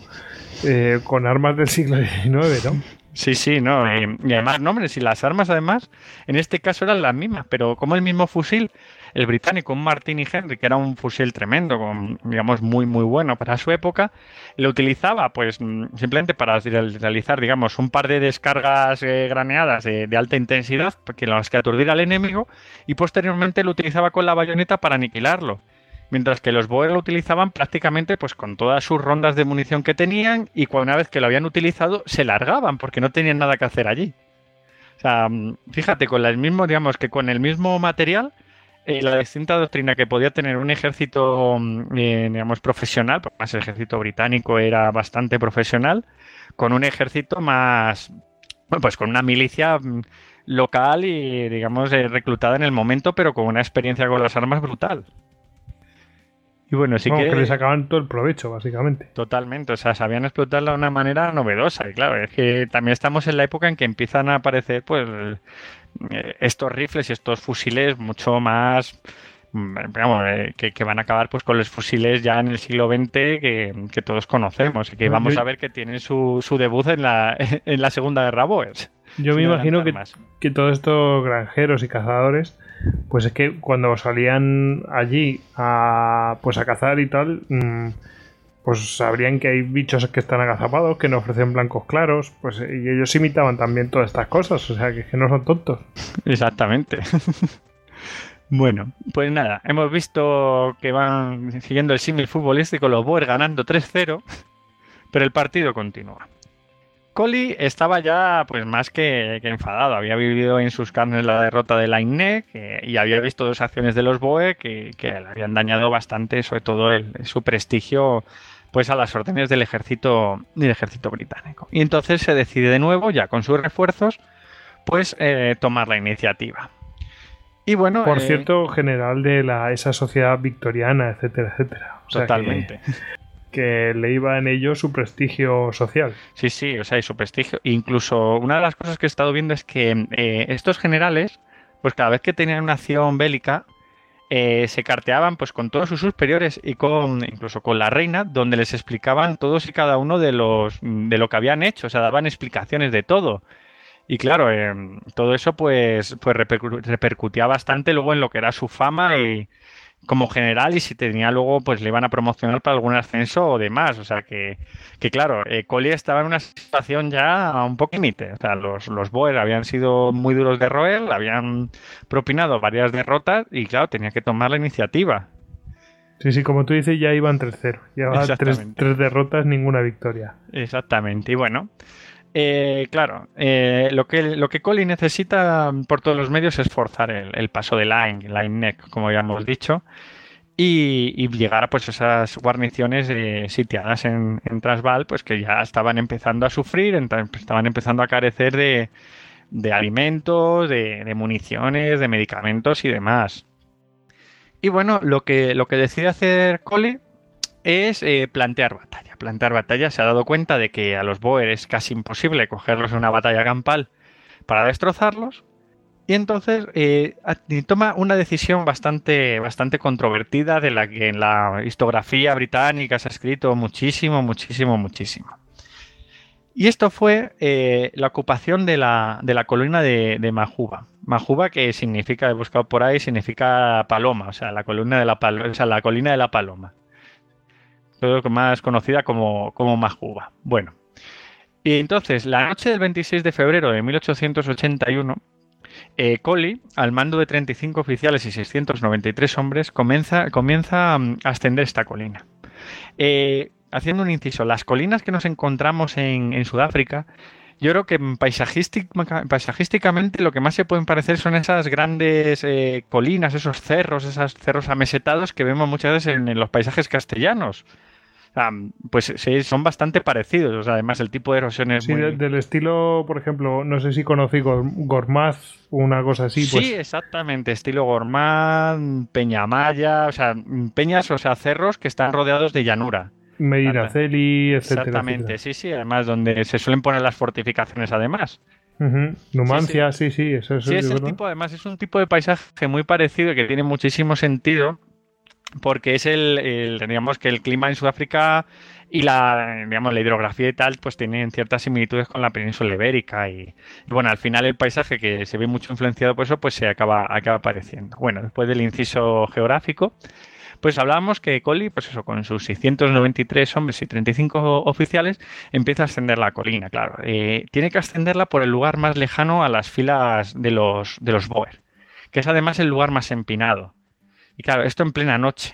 eh, con armas del siglo XIX, ¿no?
Sí, sí, no. Y, y además, no, hombre, si las armas, además, en este caso eran las mismas, pero como el mismo fusil, el británico, un Martini Henry, que era un fusil tremendo, con, digamos, muy, muy bueno para su época, lo utilizaba, pues, simplemente para realizar, digamos, un par de descargas eh, graneadas de, alta intensidad, que las que aturdiera al enemigo, y posteriormente lo utilizaba con la bayoneta para aniquilarlo. Mientras que los Boer lo utilizaban prácticamente pues con todas sus rondas de munición que tenían y una vez que lo habían utilizado se largaban porque no tenían nada que hacer allí. O sea, fíjate, con el mismo, digamos que con el mismo material, eh, la distinta doctrina que podía tener un ejército, eh, digamos, profesional, porque más el ejército británico era bastante profesional, con un ejército más, bueno, pues con una milicia local y, digamos, eh, reclutada en el momento, pero con una experiencia con las armas brutal. Y bueno, sí que...
que le sacaban todo el provecho, básicamente.
Totalmente, o sea, sabían explotarla de una manera novedosa. Y claro, es que también estamos en la época en que empiezan a aparecer, pues, estos rifles y estos fusiles mucho más, mm, digamos, eh, que, que van a acabar pues con los fusiles ya en el siglo XX que, que todos conocemos y que vamos a ver que tienen su, su debut en la, [LAUGHS] en la Segunda Guerra Boers.
Yo me imagino que, que todos estos granjeros y cazadores, pues es que cuando salían allí a, pues a cazar y tal, mm, pues sabrían que hay bichos que están agazapados, que no ofrecen blancos claros, pues y ellos imitaban también todas estas cosas, o sea que, no son tontos. [LAUGHS]
Exactamente. [LAUGHS] bueno, pues nada, hemos visto que van siguiendo el símil futbolístico los Boers ganando 3-0, pero el partido continúa. Collie estaba ya pues más que, enfadado, había vivido en sus carnes la derrota de Lainec y había visto dos acciones de los Boer que, que le habían dañado bastante, sobre todo el- su prestigio pues a las órdenes del ejército del ejército británico. Y entonces se decide de nuevo, ya con sus refuerzos, pues eh, tomar la iniciativa. Y bueno,
Por
eh,
cierto, general de la, esa sociedad victoriana, etcétera, etcétera. O sea que-
totalmente.
Que, le iba en ello su prestigio social.
Sí, sí, o sea, y su prestigio. Incluso una de las cosas que he estado viendo es que eh, estos generales, pues cada vez que tenían una acción bélica, eh, se carteaban pues con todos sus superiores y con incluso con la reina, donde les explicaban todos y cada uno de los de lo que habían hecho, o sea, daban explicaciones de todo. Y claro, eh, todo eso pues, pues repercu- repercutía bastante luego en lo que era su fama y como general y si tenía luego pues le iban a promocionar para algún ascenso o demás. O sea que, que claro, eh, Collie estaba en una situación ya un poco límite. O sea, los, los Boer habían sido muy duros de roer, habían propinado varias derrotas y claro, tenía que tomar la iniciativa.
Sí, sí, como tú dices, ya iban 3-0. Llevaban tres, tres derrotas, ninguna victoria.
Exactamente. Y bueno, eh, claro, eh, lo que lo que Collie necesita por todos los medios es forzar el, paso de Line, Line Neck, como ya hemos dicho, y, llegar a pues esas guarniciones eh, sitiadas en, en Transvaal, pues que ya estaban empezando a sufrir, estaban empezando a carecer de, de alimentos, de, municiones, de medicamentos y demás. Y bueno, lo que, lo que decide hacer Collie es plantear batalla. Plantear batalla se ha dado cuenta de que a los Boer es casi imposible cogerlos en una batalla campal para destrozarlos. Y entonces eh, toma una decisión bastante, bastante controvertida de la que en la historiografía británica se ha escrito muchísimo, muchísimo, muchísimo. Y esto fue eh, la ocupación de la, de la colina de, de Majuba. Majuba, que significa, he buscado por ahí, significa paloma, o sea, la de la, o sea, la colina de la paloma lo que más conocida como, como Majuba. Bueno, y entonces, la noche del 26 de febrero de 1881, eh, al mando de 35 oficiales y 693 hombres, comienza, comienza mm, a ascender esta colina. Eh, haciendo un inciso, las colinas que nos encontramos en, en Sudáfrica, yo creo que paisajística- paisajísticamente lo que más se pueden parecer son esas grandes eh, colinas, esos cerros, esos cerros amesetados que vemos muchas veces en, en los paisajes castellanos. Pues sí, son bastante parecidos. O sea, además el tipo de erosión es
Sí,
muy...
de- del estilo, por ejemplo, no sé si conocí Gor- Gormaz o una cosa así.
Sí,
Pues,
exactamente. Estilo Gormán, Peñamaya, o sea, peñas, o sea, cerros que están rodeados de llanura.
Medinaceli, etcétera.
Exactamente, sí, sí. Además, donde se suelen poner las fortificaciones, además.
etcétera. Ujú. Numancia, sí, sí, eso, eso
Sí, es el tipo, además, es un tipo de paisaje muy parecido y que tiene muchísimo sentido porque es el, el- digamos que el clima en Sudáfrica y la, digamos, la hidrografía y tal, pues tienen ciertas similitudes con la península ibérica y, y bueno, al final el paisaje que se ve mucho influenciado por eso, pues se acaba, acaba apareciendo. Bueno, después del inciso geográfico, pues hablábamos que Collie, pues eso, con sus 693 hombres y 35 oficiales, empieza a ascender la colina, claro. Eh, tiene que ascenderla por el lugar más lejano a las filas de los, de los Boer, que es además el lugar más empinado. Y claro, esto en plena noche.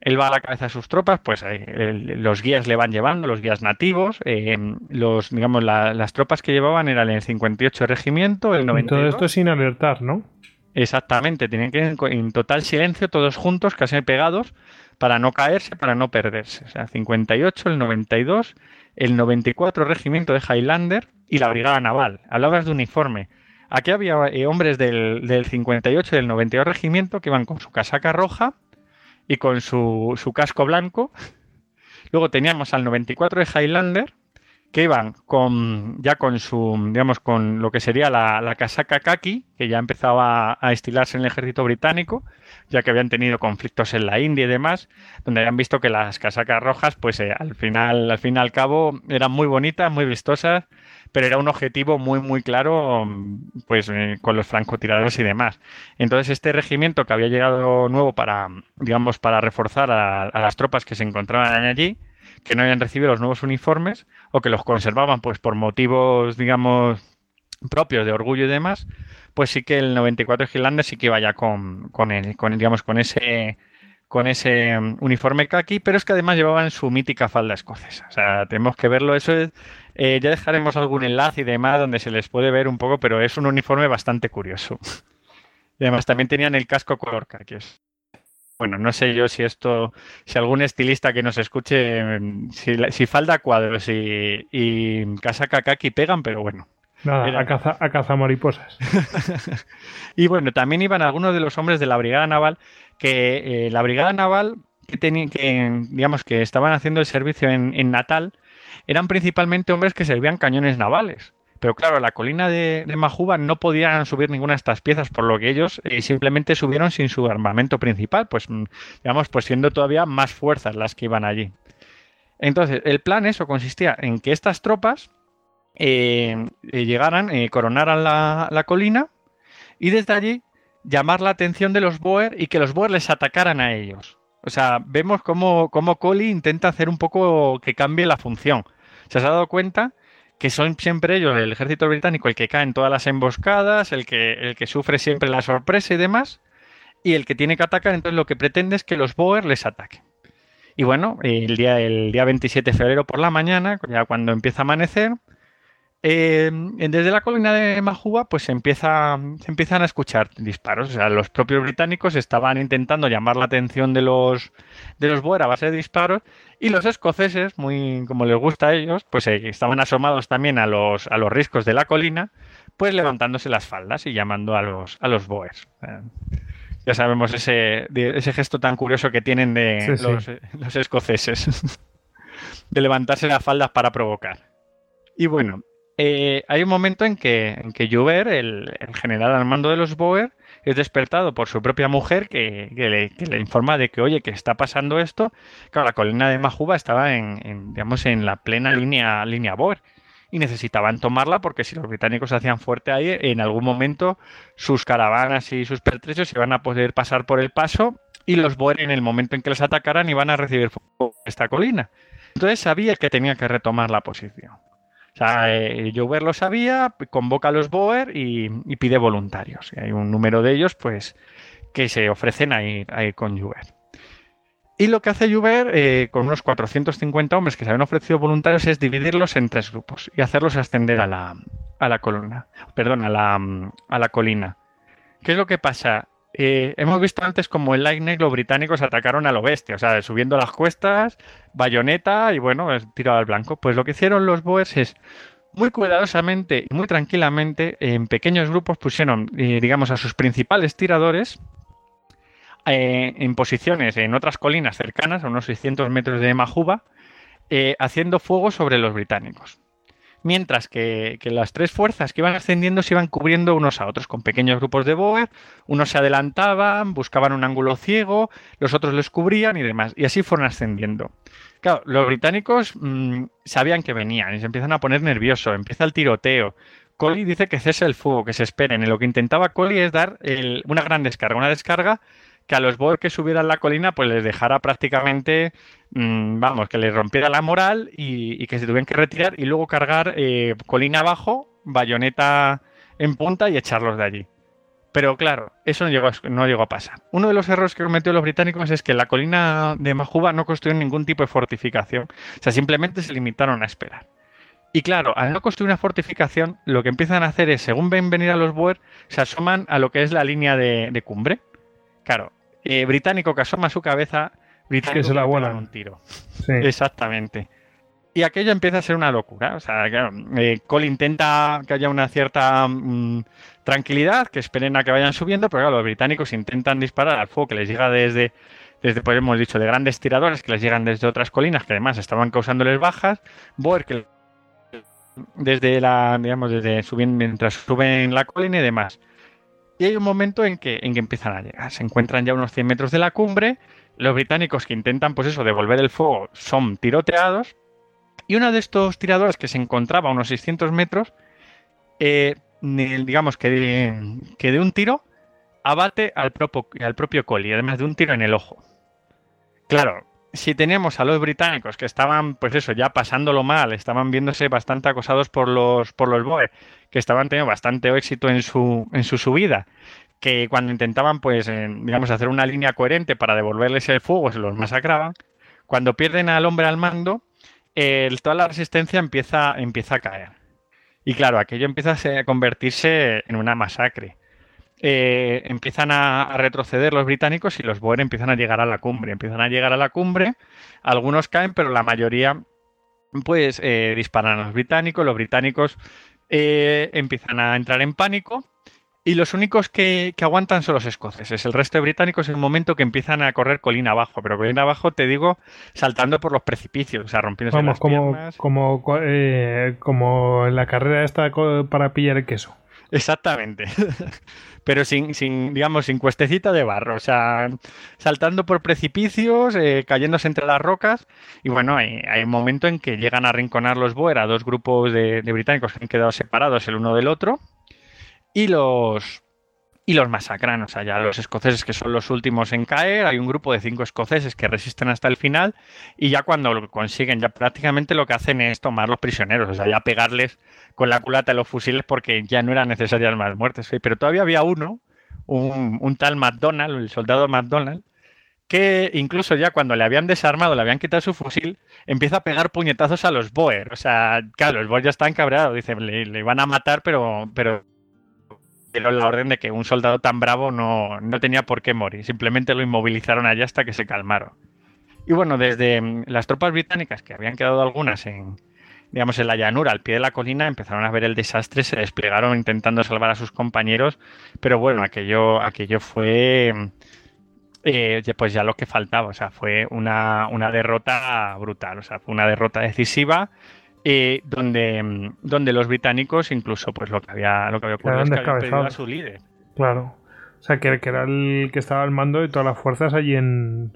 Él va a la cabeza de sus tropas, pues eh, los guías le van llevando, los guías nativos, eh, los, digamos, la- las tropas que llevaban eran el 58 regimiento, el
Y
92.
todo esto sin alertar, ¿no?
Exactamente, tienen que ir en, total silencio, todos juntos, casi pegados, para no caerse, para no perderse. O sea, 58, el 92, el 94 regimiento de Highlander y la brigada naval. Hablabas de uniforme. Aquí había eh, hombres del, del 58 y del 92 regimiento que iban con su casaca roja y con su, su casco blanco. Luego teníamos al 94 de Highlander, que iban con ya con su, digamos, con lo que sería la, la casaca kaki, que ya empezaba a estilarse en el ejército británico, ya que habían tenido conflictos en la India y demás, donde habían visto que las casacas rojas, pues eh, al final, al fin y al cabo, eran muy bonitas, muy vistosas, pero era un objetivo muy, muy claro, pues eh, con los francotiradores y demás. Entonces, este regimiento que había llegado nuevo para, digamos, para reforzar a, a las tropas que se encontraban allí, que no habían recibido los nuevos uniformes o que los conservaban pues por motivos, digamos, propios de orgullo y demás, pues sí que el 94 Highlander sí que iba ya con, con, el, digamos, con ese con ese um, uniforme kaki, pero es que además llevaban su mítica falda escocesa. O sea, tenemos que verlo. Eso es, eh, ya dejaremos algún enlace y demás donde se les puede ver un poco, pero es un uniforme bastante curioso. [LAUGHS] Además también tenían el casco color kaki. es- Bueno, no sé yo si esto, si algún estilista que nos escuche, mm, si, si falda cuadros y, y casaca kaki pegan, pero bueno.
Nada,
Era-
a caza, a caza mariposas. [LAUGHS]
Y bueno, también iban algunos de los hombres de la Brigada Naval, que eh, la Brigada Naval, que, tenían, que digamos que estaban haciendo el servicio en, en Natal, eran principalmente hombres que servían cañones navales. Pero claro, la colina de, Majuba no podían subir ninguna de estas piezas, por lo que ellos eh, simplemente subieron sin su armamento principal, pues mm, digamos, pues siendo todavía más fuerzas las que iban allí. Entonces, el plan eso consistía en que estas tropas eh, eh, llegaran, coronaran la, colina y desde allí llamar la atención de los Boer y que los Boer les atacaran a ellos. O sea, vemos cómo, cómo intenta hacer un poco que cambie la función. Se has dado cuenta que son siempre ellos, el ejército británico, el que cae en todas las emboscadas, el que, el que sufre siempre la sorpresa y demás, y el que tiene que atacar, entonces lo que pretende es que los Boer les ataquen. Y bueno, el día, el día 27 de febrero por la mañana, ya cuando empieza a amanecer, eh, desde la colina de Majuba, pues se, empieza, se empiezan a escuchar disparos. O sea, los propios británicos estaban intentando llamar la atención de los, de los Boer a base de disparos y los escoceses, muy como les gusta a ellos, pues eh, estaban asomados también a los, a los riscos de la colina, pues levantándose las faldas y llamando a los, a los Boers. Eh, ya sabemos ese, de- ese gesto tan curioso que tienen de
Sí,
los, los escoceses, [LAUGHS] de levantarse las faldas para provocar. Y bueno, eh, hay un momento en que, en que Joubert, el, general al mando de los Boer, es despertado por su propia mujer que, le, informa de que, oye, que está pasando esto. Claro, la colina de Majuba estaba en, digamos, en la plena línea, línea Boer y necesitaban tomarla porque si los británicos hacían fuerte ahí, en algún momento sus caravanas y sus pertrechos iban a poder pasar por el paso y los Boer en el momento en que les atacaran iban a recibir fuego esta colina. Entonces sabía que tenía que retomar la posición. O sea, eh, lo sabía, convoca a los Boer y, pide voluntarios. Y hay un número de ellos, pues, que se ofrecen a ir, con Joubert. Y lo que hace Joubert eh, con unos 450 hombres que se habían ofrecido voluntarios es dividirlos en tres grupos y hacerlos ascender a la, a la columna, perdón, a la, a la colina. ¿Qué es lo que pasa? Eh, hemos visto antes como en Lightning los británicos atacaron a lo bestia, o sea, subiendo las cuestas, bayoneta y bueno, tirado al blanco. Pues lo que hicieron los Boers es muy cuidadosamente y muy tranquilamente, en pequeños grupos pusieron, eh, digamos, a sus principales tiradores eh, en posiciones en otras colinas cercanas, a unos 600 metros de Majuba, eh, haciendo fuego sobre los británicos. Mientras que, las tres fuerzas que iban ascendiendo se iban cubriendo unos a otros con pequeños grupos de Boer, unos se adelantaban, buscaban un ángulo ciego, los otros les cubrían y demás, y así fueron ascendiendo. Claro, los británicos mmm, sabían que venían y se empiezan a poner nerviosos, empieza el tiroteo. Collie dice que cese el fuego, que se esperen, y lo que intentaba Collie es dar una gran descarga, una descarga que a los Boer que subieran la colina pues les dejara prácticamente, mmm, vamos, que les rompiera la moral y, que se tuvieran que retirar y luego cargar eh, colina abajo, bayoneta en punta y echarlos de allí. Pero claro, eso no llegó, a, no llegó a pasar. Uno de los errores que cometió los británicos es que la colina de Majuba no construyeron ningún tipo de fortificación. O sea, simplemente se limitaron a esperar. Y claro, al no construir una fortificación, lo que empiezan a hacer es, según ven venir a los Boer, se asoman a lo que es la línea de, de cumbre. Claro, eh, británico que asoma su cabeza, británico
que se la vuelan
un tiro.
Sí.
Exactamente. Y aquello empieza a ser una locura. O sea, claro, eh, Cole intenta que haya una cierta mmm, tranquilidad, que esperen a que vayan subiendo, pero claro, los británicos intentan disparar al fuego que les llega desde, desde, pues hemos dicho, de grandes tiradores que les llegan desde otras colinas que además estaban causándoles bajas, Boer que desde la, digamos, desde subiendo, mientras suben la colina y demás. Y hay un momento en que, en que empiezan a llegar. Se encuentran ya unos 100 metros de la cumbre. Los británicos que intentan, pues eso, devolver el fuego, son tiroteados. Y uno de estos tiradores que se encontraba a unos 600 metros, eh, digamos que de, un tiro abate al propio, al propio Collie, además de un tiro en el ojo. Claro, si tenemos a los británicos que estaban, pues eso, ya pasándolo mal, estaban viéndose bastante acosados por los, por los Boer, que estaban teniendo bastante éxito en su, en su subida, que cuando intentaban, pues, digamos, hacer una línea coherente para devolverles el fuego, se los masacraban. Cuando pierden al hombre al mando, toda la resistencia empieza, empieza a caer. Y claro, aquello empieza a convertirse en una masacre. Eh, empiezan a, retroceder los británicos y los Boer empiezan a llegar a la cumbre. Empiezan a llegar a la cumbre, algunos caen, pero la mayoría pues eh, disparan a los británicos. Los británicos eh, empiezan a entrar en pánico y los únicos que, aguantan son los escoceses. El resto de británicos en un momento que empiezan a correr colina abajo, pero colina abajo te digo saltando por los precipicios, o sea, rompiéndose
Vamos,
las
como,
piernas.
como, como en la carrera esta para pillar el queso.
Exactamente. [LAUGHS] Pero sin, sin, digamos, sin cuestecita de barro. O sea, saltando por precipicios, eh, cayéndose entre las rocas. Y bueno, hay, hay, un momento en que llegan a rinconar los Boer dos grupos de británicos que han quedado separados el uno del otro. Y los, y los masacran. O sea, ya los escoceses que son los últimos en caer, hay un grupo de cinco escoceses que resisten hasta el final y ya cuando lo consiguen, ya prácticamente lo que hacen es tomar los prisioneros, o sea, ya pegarles con la culata de los fusiles porque ya no eran necesarias más muertes. Pero todavía había uno, un, un tal McDonald, el soldado McDonald, que incluso ya cuando le habían desarmado, le habían quitado su fusil, empieza a pegar puñetazos a los Boer. O sea, claro, los Boer ya están cabreados, dicen, le, le van a matar, pero, pero dieron la orden de que un soldado tan bravo no, no, tenía por qué morir. Simplemente lo inmovilizaron allá hasta que se calmaron. Y bueno, desde mm, las tropas británicas, que habían quedado algunas en, digamos, en la llanura, al pie de la colina, empezaron a ver el desastre, se desplegaron intentando salvar a sus compañeros, pero bueno, aquello, aquello fue eh, pues ya lo que faltaba, o sea, fue una, una derrota brutal, o sea, fue una derrota decisiva eh, donde, donde los británicos incluso pues lo que había lo que había ocurrido es que perdido a su líder.
Claro. O sea, que, que, era el que estaba al mando de todas las fuerzas allí en,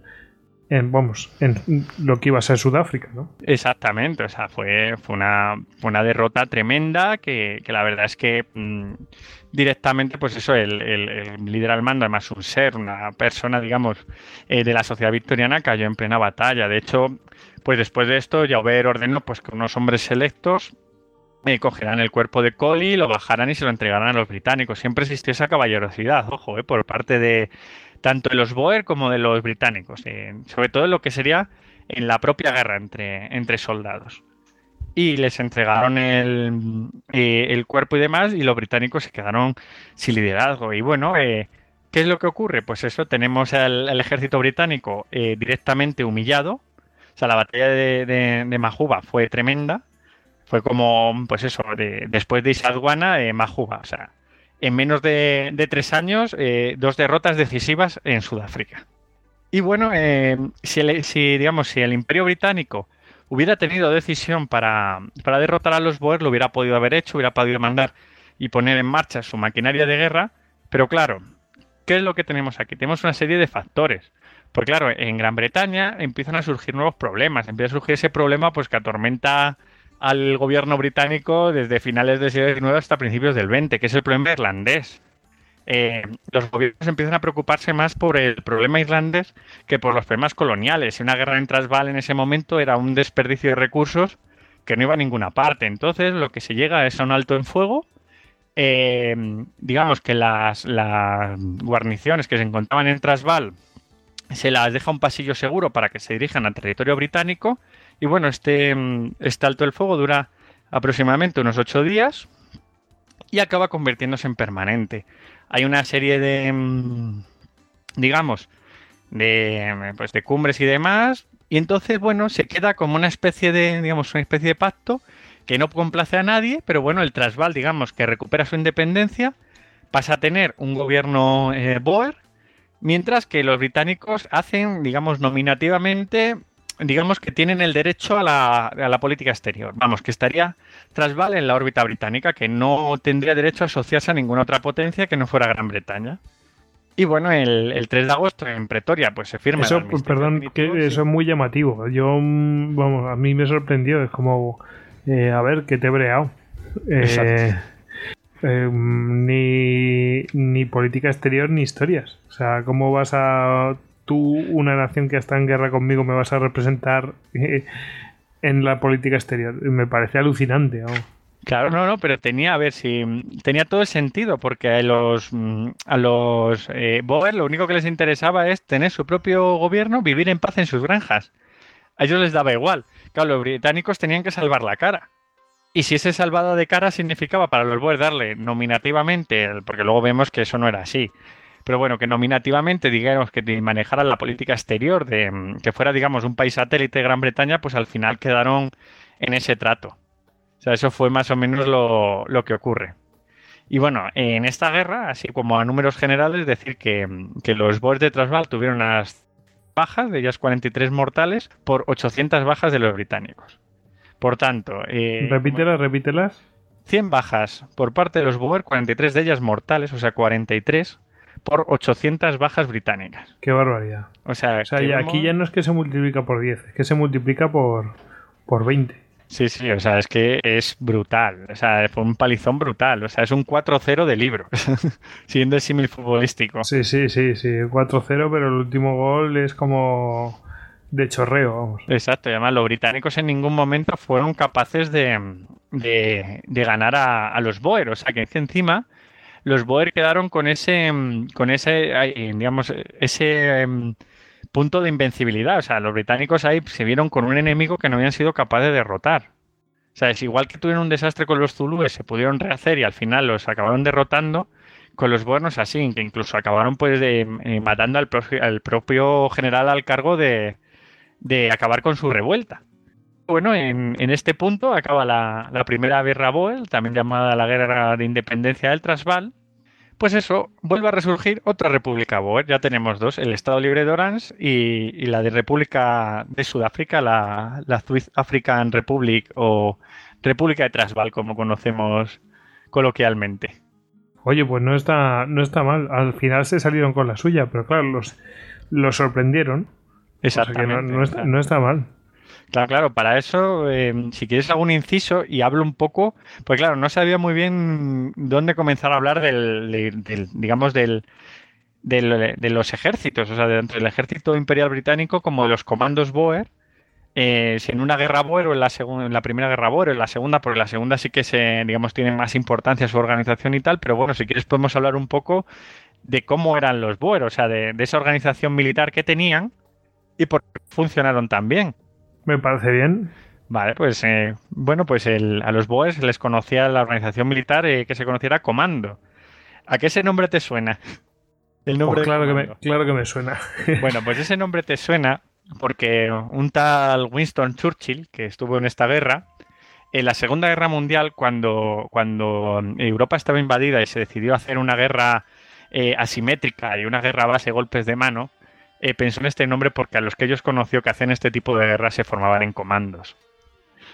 en vamos, en lo que iba a ser Sudáfrica, ¿no?
Exactamente, o sea, fue, fue, una, fue una derrota tremenda que, que, la verdad es que mmm, directamente, pues eso, el, el, el, líder al mando, además un ser, una persona, digamos, eh, de la sociedad victoriana, cayó en plena batalla. De hecho, pues después de esto, Jauber ordenó pues, que unos hombres selectos eh, cogerán el cuerpo de Collie, lo bajarán y se lo entregarán a los británicos. Siempre existió esa caballerosidad, ojo, eh, por parte de tanto de los Boer como de los británicos, eh, sobre todo en lo que sería en la propia guerra entre, entre soldados. Y les entregaron el, eh, el, cuerpo y demás, y los británicos se quedaron sin liderazgo. Y bueno, ¿qué es lo que ocurre? Pues eso, tenemos al ejército británico directamente humillado, o sea, la batalla de, de, Majuba fue tremenda. Fue como, pues eso, de, después de Isadwana, eh, Majuba. O sea, en menos de, de tres años, eh, dos derrotas decisivas en Sudáfrica. Y bueno, eh, si, el, si, digamos, si el Imperio Británico hubiera tenido decisión para, para derrotar a los Boer, lo hubiera podido haber hecho, hubiera podido mandar y poner en marcha su maquinaria de guerra. Pero claro, ¿qué es lo que tenemos aquí? Tenemos una serie de factores. Porque claro, en Gran Bretaña empiezan a surgir nuevos problemas. Empieza a surgir ese problema pues que atormenta al gobierno británico desde finales del siglo XIX hasta principios del XX, que es el problema irlandés. Eh, los gobiernos empiezan a preocuparse más por el problema irlandés que por los problemas coloniales. Y una guerra en Transvaal en ese momento era un desperdicio de recursos que no iba a ninguna parte. Entonces, lo que se llega es a un alto en fuego. Eh, digamos que las, las guarniciones que se encontraban en Transvaal se las deja un pasillo seguro para que se dirijan al territorio británico. Y bueno, este, este alto el fuego dura aproximadamente unos ocho días y acaba convirtiéndose en permanente. Hay una serie de, digamos, de, pues de cumbres y demás. Y entonces, bueno, se queda como una especie de, digamos, una especie de pacto que no complace a nadie, pero bueno, el Transvaal, digamos, que recupera su independencia, pasa a tener un gobierno eh, Boer Mientras que los británicos hacen, digamos, nominativamente, digamos que tienen el derecho a la, a la política exterior. Vamos, que estaría Transvaal en la órbita británica, que no tendría derecho a asociarse a ninguna otra potencia que no fuera Gran Bretaña. Y bueno, el, el 3 de agosto en Pretoria, pues se firma. el
Eso,
armisticio
perdón, que
sí.
eso es muy llamativo. Yo, vamos, a mí me sorprendió. Es como, eh, a ver, que te he breado. Eh,
Exacto.
Eh, ni, ni política exterior ni historias. O sea, ¿cómo vas a. Tú, una nación que está en guerra conmigo, me vas a representar eh, en la política exterior? Me parece alucinante.
Claro, no, no, pero tenía, a ver si tenía todo el sentido, porque a los mm, a los eh, Boer lo único que les interesaba es tener su propio gobierno, vivir en paz en sus granjas. A ellos les daba igual. Claro, los británicos tenían que salvar la cara. Y si ese salvado de cara significaba para los Boer darle nominativamente, porque luego vemos que eso no era así. Pero bueno, que nominativamente, digamos, que manejaran la política exterior, de mm, que fuera, digamos, un país satélite de Gran Bretaña, pues al final quedaron en ese trato. O sea, eso fue más o menos lo, que ocurre. Y bueno, en esta guerra, así como a números generales, decir que, que los Boers de Transvaal tuvieron unas bajas, de ellas 43 mortales, por 800 bajas de los británicos. Por tanto, eh,
repítelas, repítelas.
100 bajas por parte de los Boer, 43 de ellas mortales, o sea, 43 por 800 bajas británicas.
Qué barbaridad.
O sea,
O sea,
que
ya-
vemos-
aquí ya no es que se multiplica por 10, es que se multiplica por, por 20.
Sí, sí, o sea, es que es brutal. O sea, fue un palizón brutal. O sea, es un 4-0 de libro. [LAUGHS] Siguiendo el símil futbolístico.
Sí, sí, sí, sí. 4-0, pero el último gol es como de chorreo, vamos.
Exacto, y además los británicos en ningún momento fueron capaces de, de- de ganar a, los Boer. O sea, que encima los Boer quedaron con ese, con ese, digamos, ese em, punto de invencibilidad. O sea, los británicos ahí se vieron con un enemigo que no habían sido capaces de derrotar. O sea, es igual que tuvieron un desastre con los Zulúes, se pudieron rehacer y al final los acabaron derrotando. Con los Boer no es así, que incluso acabaron pues de, eh, matando al, pro- al propio general al cargo de, de acabar con su revuelta. Bueno, en, en este punto acaba la, la primera guerra Boer, también llamada la guerra de independencia del Transvaal. Pues eso, vuelve a resurgir otra república Boer. Ya tenemos dos, el Estado Libre de Orange y, y la de República de Sudáfrica, la, la South African Republic o República de Transvaal, como conocemos coloquialmente.
Oye, pues no está, no está mal. Al final se salieron con la suya, pero claro, los, los sorprendieron. O sea que no,
Exactamente.
no está, no está mal.
Claro, claro, para eso, eh, si quieres algún inciso y hablo un poco, pues claro, no sabía muy bien dónde comenzar a hablar del, del- del- digamos, del, del- de los ejércitos, o sea, dentro del ejército imperial británico como de los comandos Boer, eh, si en una guerra Boer o en la, segunda, en la primera guerra Boer o en la segunda, porque la segunda sí que se, digamos, tiene más importancia su organización y tal, pero bueno, si quieres podemos hablar un poco de cómo eran los Boer, o sea, de, de esa organización militar que tenían y por qué funcionaron tan bien.
Me parece bien.
Vale, pues eh, bueno, pues el- a los Boers les conocía la organización militar eh, que se conociera Comando. ¿A qué ese nombre te suena? [LAUGHS] El nombre de
claro, que me,
Comando.
claro que me suena. [LAUGHS]
Bueno, pues ese nombre te suena porque un tal Winston Churchill, que estuvo en esta guerra, en la Segunda Guerra Mundial, cuando, cuando Europa estaba invadida y se decidió hacer una guerra eh, asimétrica y una guerra a base de golpes de mano, eh, pensó en este nombre porque a los que ellos conoció que hacen este tipo de guerras se formaban en comandos.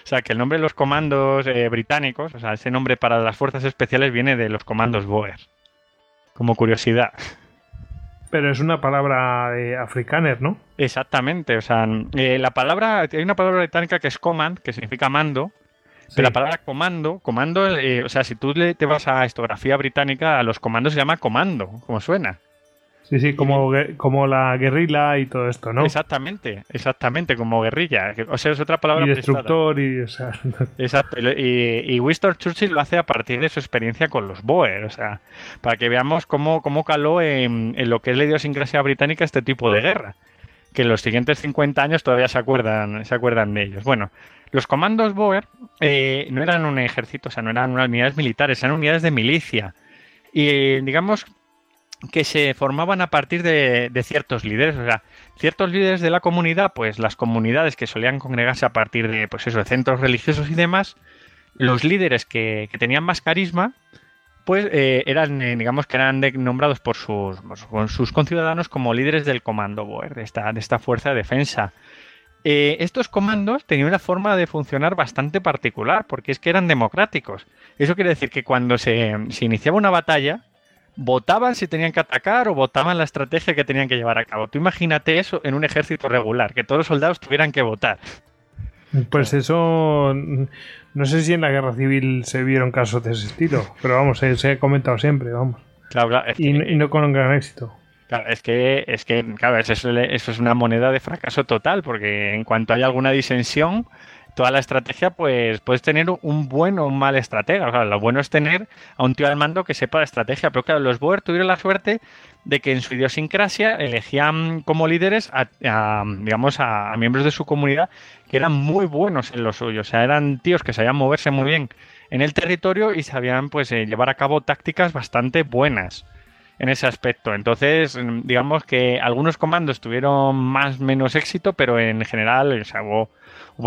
O sea, que el nombre de los comandos eh, británicos, o sea, ese nombre para las fuerzas especiales viene de los comandos Boer. Como curiosidad.
Pero es una palabra de afrikaner, ¿no?
Exactamente, o sea, eh, la palabra, hay una palabra británica que es command, que significa mando, pero la palabra comando, comando, eh, o sea, si tú le, te vas a historiografía británica, a los comandos se llama comando, como suena.
Sí, sí, como, como la guerrilla y todo esto, ¿no?
Exactamente, exactamente, como guerrilla. O sea, es otra palabra
Y
prestada.
destructor y... O sea, [LAUGHS]
Exacto, y, y- Winston Churchill lo hace a partir de su experiencia con los Boer, o sea, para que veamos cómo, cómo caló en, en lo que es la idiosincrasia británica este tipo de guerra, que en los siguientes 50 años todavía se acuerdan, se acuerdan de ellos. Bueno, los comandos Boer eh, no eran un ejército, o sea, no eran unidades militares, eran unidades de milicia. Y digamos que se formaban a partir de, ciertos líderes, o sea, ciertos líderes de la comunidad, pues las comunidades que solían congregarse a partir de, pues eso, de centros religiosos y demás, los líderes que, tenían más carisma, pues eh, eran, eh, digamos que eran nombrados por sus, sus conciudadanos como líderes del comando Boer, de esta, de esta fuerza de defensa. Eh, estos comandos tenían una forma de funcionar bastante particular, porque es que eran democráticos. Eso quiere decir que cuando se iniciaba una batalla, votaban si tenían que atacar o votaban la estrategia que tenían que llevar a cabo. Tú imagínate eso en un ejército regular, que todos los soldados tuvieran que votar.
Pues eso, no sé si en la guerra civil se vieron casos de ese estilo, pero vamos, se, ha comentado siempre, vamos. y, no con un gran éxito.
Claro, es que, es que, claro, eso es, una moneda de fracaso total, porque en cuanto hay alguna disensión, toda la estrategia, pues puedes tener un buen o un mal estratega. lo bueno es tener a un tío al mando que sepa la estrategia, pero claro, los Boer tuvieron la suerte de que en su idiosincrasia elegían como líderes a, digamos, a, miembros de su comunidad que eran muy buenos en lo suyo. O sea, eran tíos que sabían moverse muy bien en el territorio y sabían pues eh, llevar a cabo tácticas bastante buenas en ese aspecto. Entonces, mm, digamos que algunos comandos tuvieron más o menos éxito, pero en general hubo,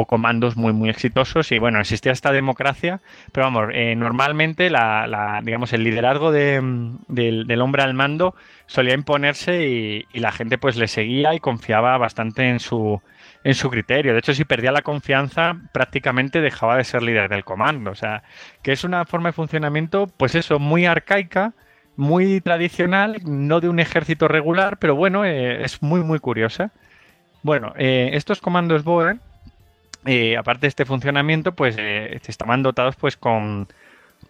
comandos muy muy exitosos y bueno, existía esta democracia, pero vamos, eh, normalmente la, digamos el liderazgo mm, del, hombre al mando solía imponerse y, la gente pues le seguía y confiaba bastante en su en su criterio. De hecho, si perdía la confianza, prácticamente dejaba de ser líder del comando. O sea, que es una forma de funcionamiento, pues eso, muy arcaica, muy tradicional, no de un ejército regular, pero bueno, eh, es muy, muy curiosa. Bueno, eh, estos comandos Boer, eh, aparte de este funcionamiento, pues estaban dotados pues con,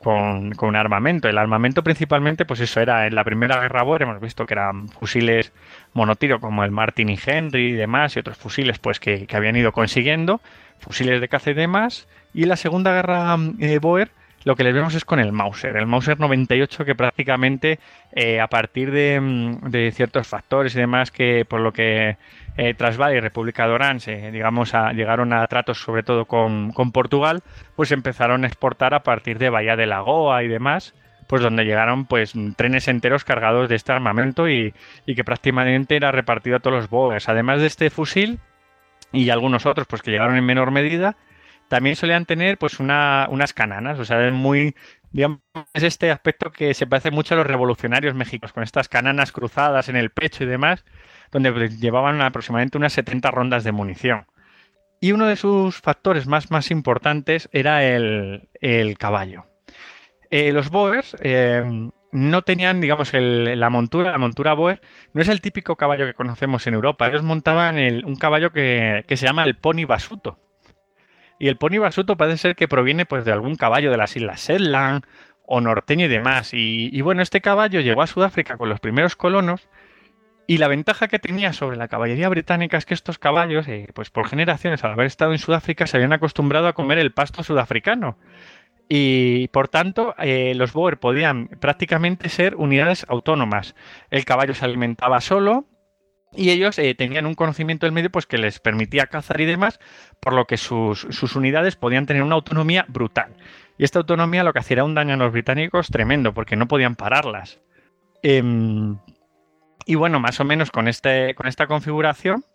con, armamento. El armamento principalmente, pues eso era en la Primera Guerra Boer, hemos visto que eran fusiles monotiro como el Martin y Henry y demás, y otros fusiles pues que, que habían ido consiguiendo, fusiles de caza y demás. Y la Segunda Guerra Boer, lo que les vemos es con el Mauser. El Mauser 98 que prácticamente eh, a partir mm, de, ciertos factores y demás que por lo que eh, y República de digamos, llegaron a tratos sobre todo con, Portugal, pues empezaron a exportar a partir de Bahía de Lagoa y demás, pues donde llegaron pues trenes enteros cargados de este armamento y, que prácticamente era repartido a todos los bogues. Además de este fusil y algunos otros pues que llegaron en menor medida, también solían tener pues unas cananas, o sea, es muy, digamos, es este aspecto que se parece mucho a los revolucionarios mexicanos, con estas cananas cruzadas en el pecho y demás, donde llevaban aproximadamente unas 70 rondas de munición. Y uno de sus factores más, más importantes era el, caballo. Eh, los Boers eh, no tenían, digamos, la montura, la montura Boer, no es el típico caballo que conocemos en Europa. Ellos montaban un caballo que, que, se llama el pony basuto. Y el pony basuto parece ser que proviene pues, de algún caballo de las Islas Shetland o norteño y demás. Y, bueno, este caballo llegó a Sudáfrica con los primeros colonos. Y la ventaja que tenía sobre la caballería británica es que estos caballos, eh, pues por generaciones, al haber estado en Sudáfrica, se habían acostumbrado a comer el pasto sudafricano. Y por tanto, eh, los Boer podían prácticamente ser unidades autónomas. El caballo se alimentaba solo, y ellos eh, tenían un conocimiento del medio pues, que les permitía cazar y demás, por lo que sus, unidades podían tener una autonomía brutal. Y esta autonomía lo que hacía era un daño a los británicos tremendo, porque no podían pararlas. Em, y bueno, más o menos con, este, con esta configuración,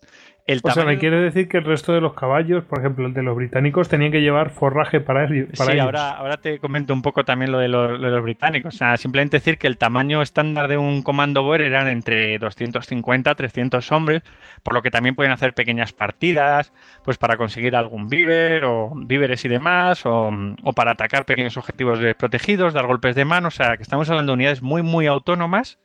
o sea, me quiere decir que el resto de los caballos, por ejemplo, el de los británicos, tenían que llevar forraje para, ellos. sí,
Ahora, ahora te comento un poco también lo de, los, británicos. O sea, simplemente decir que el tamaño estándar de un comando Boer eran entre 250 300 hombres, por lo que también pueden hacer pequeñas partidas, pues para conseguir algún víver o víveres y demás, o, o para atacar pequeños objetivos protegidos, dar golpes de mano. O sea, que estamos hablando de unidades muy, muy autónomas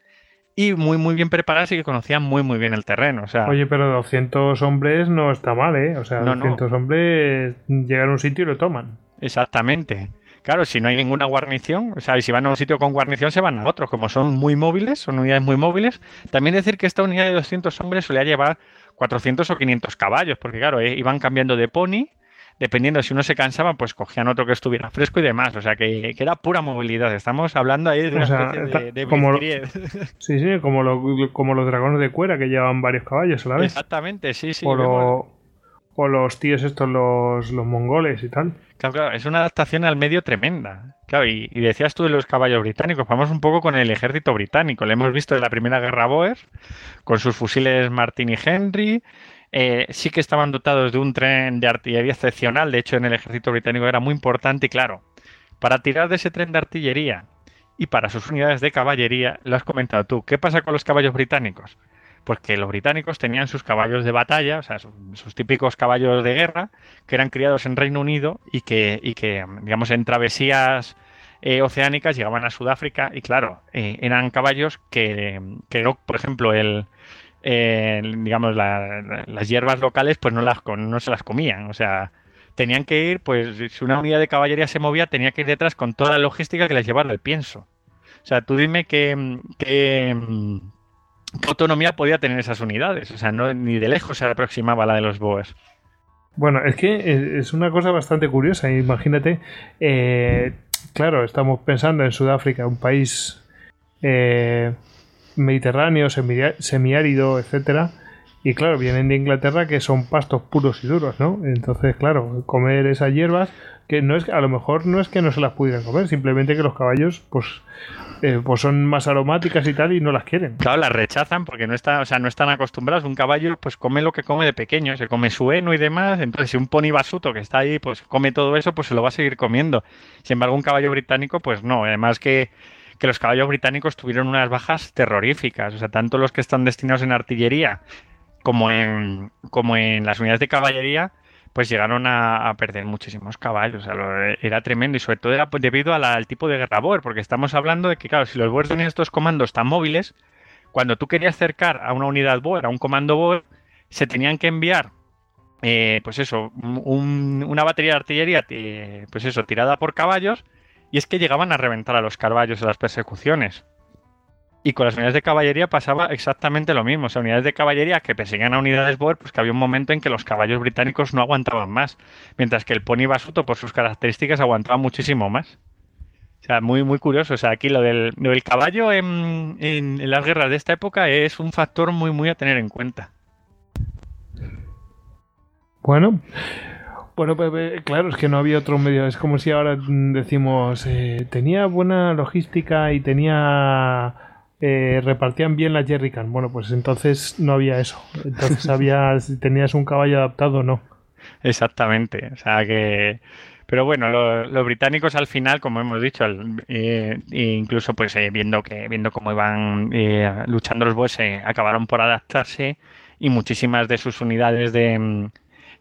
y muy muy bien preparadas y que conocían muy muy bien el terreno. O sea,
Oye, pero 200 hombres no está mal, ¿eh? O sea, 200 hombres llegan a un sitio y lo toman.
Exactamente. Claro, si no hay ninguna guarnición, o sea, y si van a un sitio con guarnición se van a otro, como son muy móviles, son unidades muy móviles. También decir que esta unidad de 200 hombres solía llevar 400 o 500 caballos, porque claro, eh, iban cambiando de pony dependiendo si uno se cansaba, pues cogían otro que estuviera fresco y demás. O sea, que, era pura movilidad. Estamos hablando ahí de una especie de,
como [LAUGHS] Sí, sí, como, como los dragones de cuera que llevan varios caballos a la vez.
Exactamente, sí, sí.
O, los tíos estos, los, los mongoles y tal.
Claro, claro, es una adaptación al medio tremenda. Claro, y, decías tú de los caballos británicos, vamos un poco con el ejército británico. Lo hemos visto en la Primera Guerra Boer, con sus fusiles Martin y Henry, eh, sí que estaban dotados de un tren de artillería excepcional, de hecho en el ejército británico era muy importante y claro, para tirar de ese tren de artillería y para sus unidades de caballería, lo has comentado tú, ¿qué pasa con los caballos británicos? Pues que los británicos tenían sus caballos de batalla, o sea, sus, típicos caballos de guerra, que eran criados en Reino Unido y que, y que digamos, en travesías eh, oceánicas llegaban a Sudáfrica y, claro, eh, eran caballos que, que, por ejemplo, el, digamos, las hierbas locales, pues no, las, no se las comían, o sea, tenían que ir, pues si una unidad de caballería se movía, tenía que ir detrás con toda la logística que les llevaba el pienso. O sea, tú dime qué, qué, autonomía podía tener esas unidades. O sea, no, ni de lejos se aproximaba la de los Boers.
Bueno, es que es una cosa bastante curiosa. Imagínate, eh, claro, estamos pensando en Sudáfrica, un país eh, mediterráneo, semiárido, etcétera y claro, vienen de Inglaterra que son pastos puros y duros, ¿no? Entonces, claro, comer esas hierbas, que no es a lo mejor no es que no se las pudieran comer, simplemente que los caballos, pues, eh, pues son más aromáticas y tal, y no las quieren.
Claro, las rechazan porque no están, o sea, no están acostumbrados. Un caballo, pues come lo que come de pequeño, se come su heno y demás. Entonces, si un pony basuto que está ahí, pues come todo eso, pues se lo va a seguir comiendo. Sin embargo, un caballo británico, pues no. Además que que los caballos británicos tuvieron unas bajas terroríficas, o sea, tanto los que están destinados en artillería como en, como en las unidades de caballería, pues llegaron a, perder muchísimos caballos. era tremendo y sobre todo era debido al tipo de guerra Boer, porque estamos hablando de que, claro, si los Boers tenían estos comandos tan móviles, cuando tú querías acercar a una unidad Boer, a un comando Boer, se tenían que enviar, eh, pues eso, una batería de artillería, eh, pues eso, tirada por caballos, y es que llegaban a reventar a los caballos en las persecuciones. Y con las unidades de caballería pasaba exactamente lo mismo. O sea, unidades de caballería que perseguían a unidades Boer, pues que había un momento en que los caballos británicos no aguantaban más. Mientras que el pony basuto, por sus características, aguantaba muchísimo más. O sea, muy, muy curioso. O sea, aquí lo del, caballo en, en, las guerras de esta época es un factor muy, muy a tener en cuenta.
Bueno, bueno, pues, claro, es que no había otro medio. Es como si ahora decimos, eh, tenía buena logística y tenía eh, repartían bien la jerrycan. Bueno, pues entonces no había eso. Entonces había [LAUGHS] si tenías un caballo adaptado o no.
Exactamente. O sea que. Pero bueno, los británicos al final, como hemos dicho, eh, incluso pues eh, viendo que viendo cómo iban luchando los boes, acabaron por adaptarse y muchísimas de sus unidades de,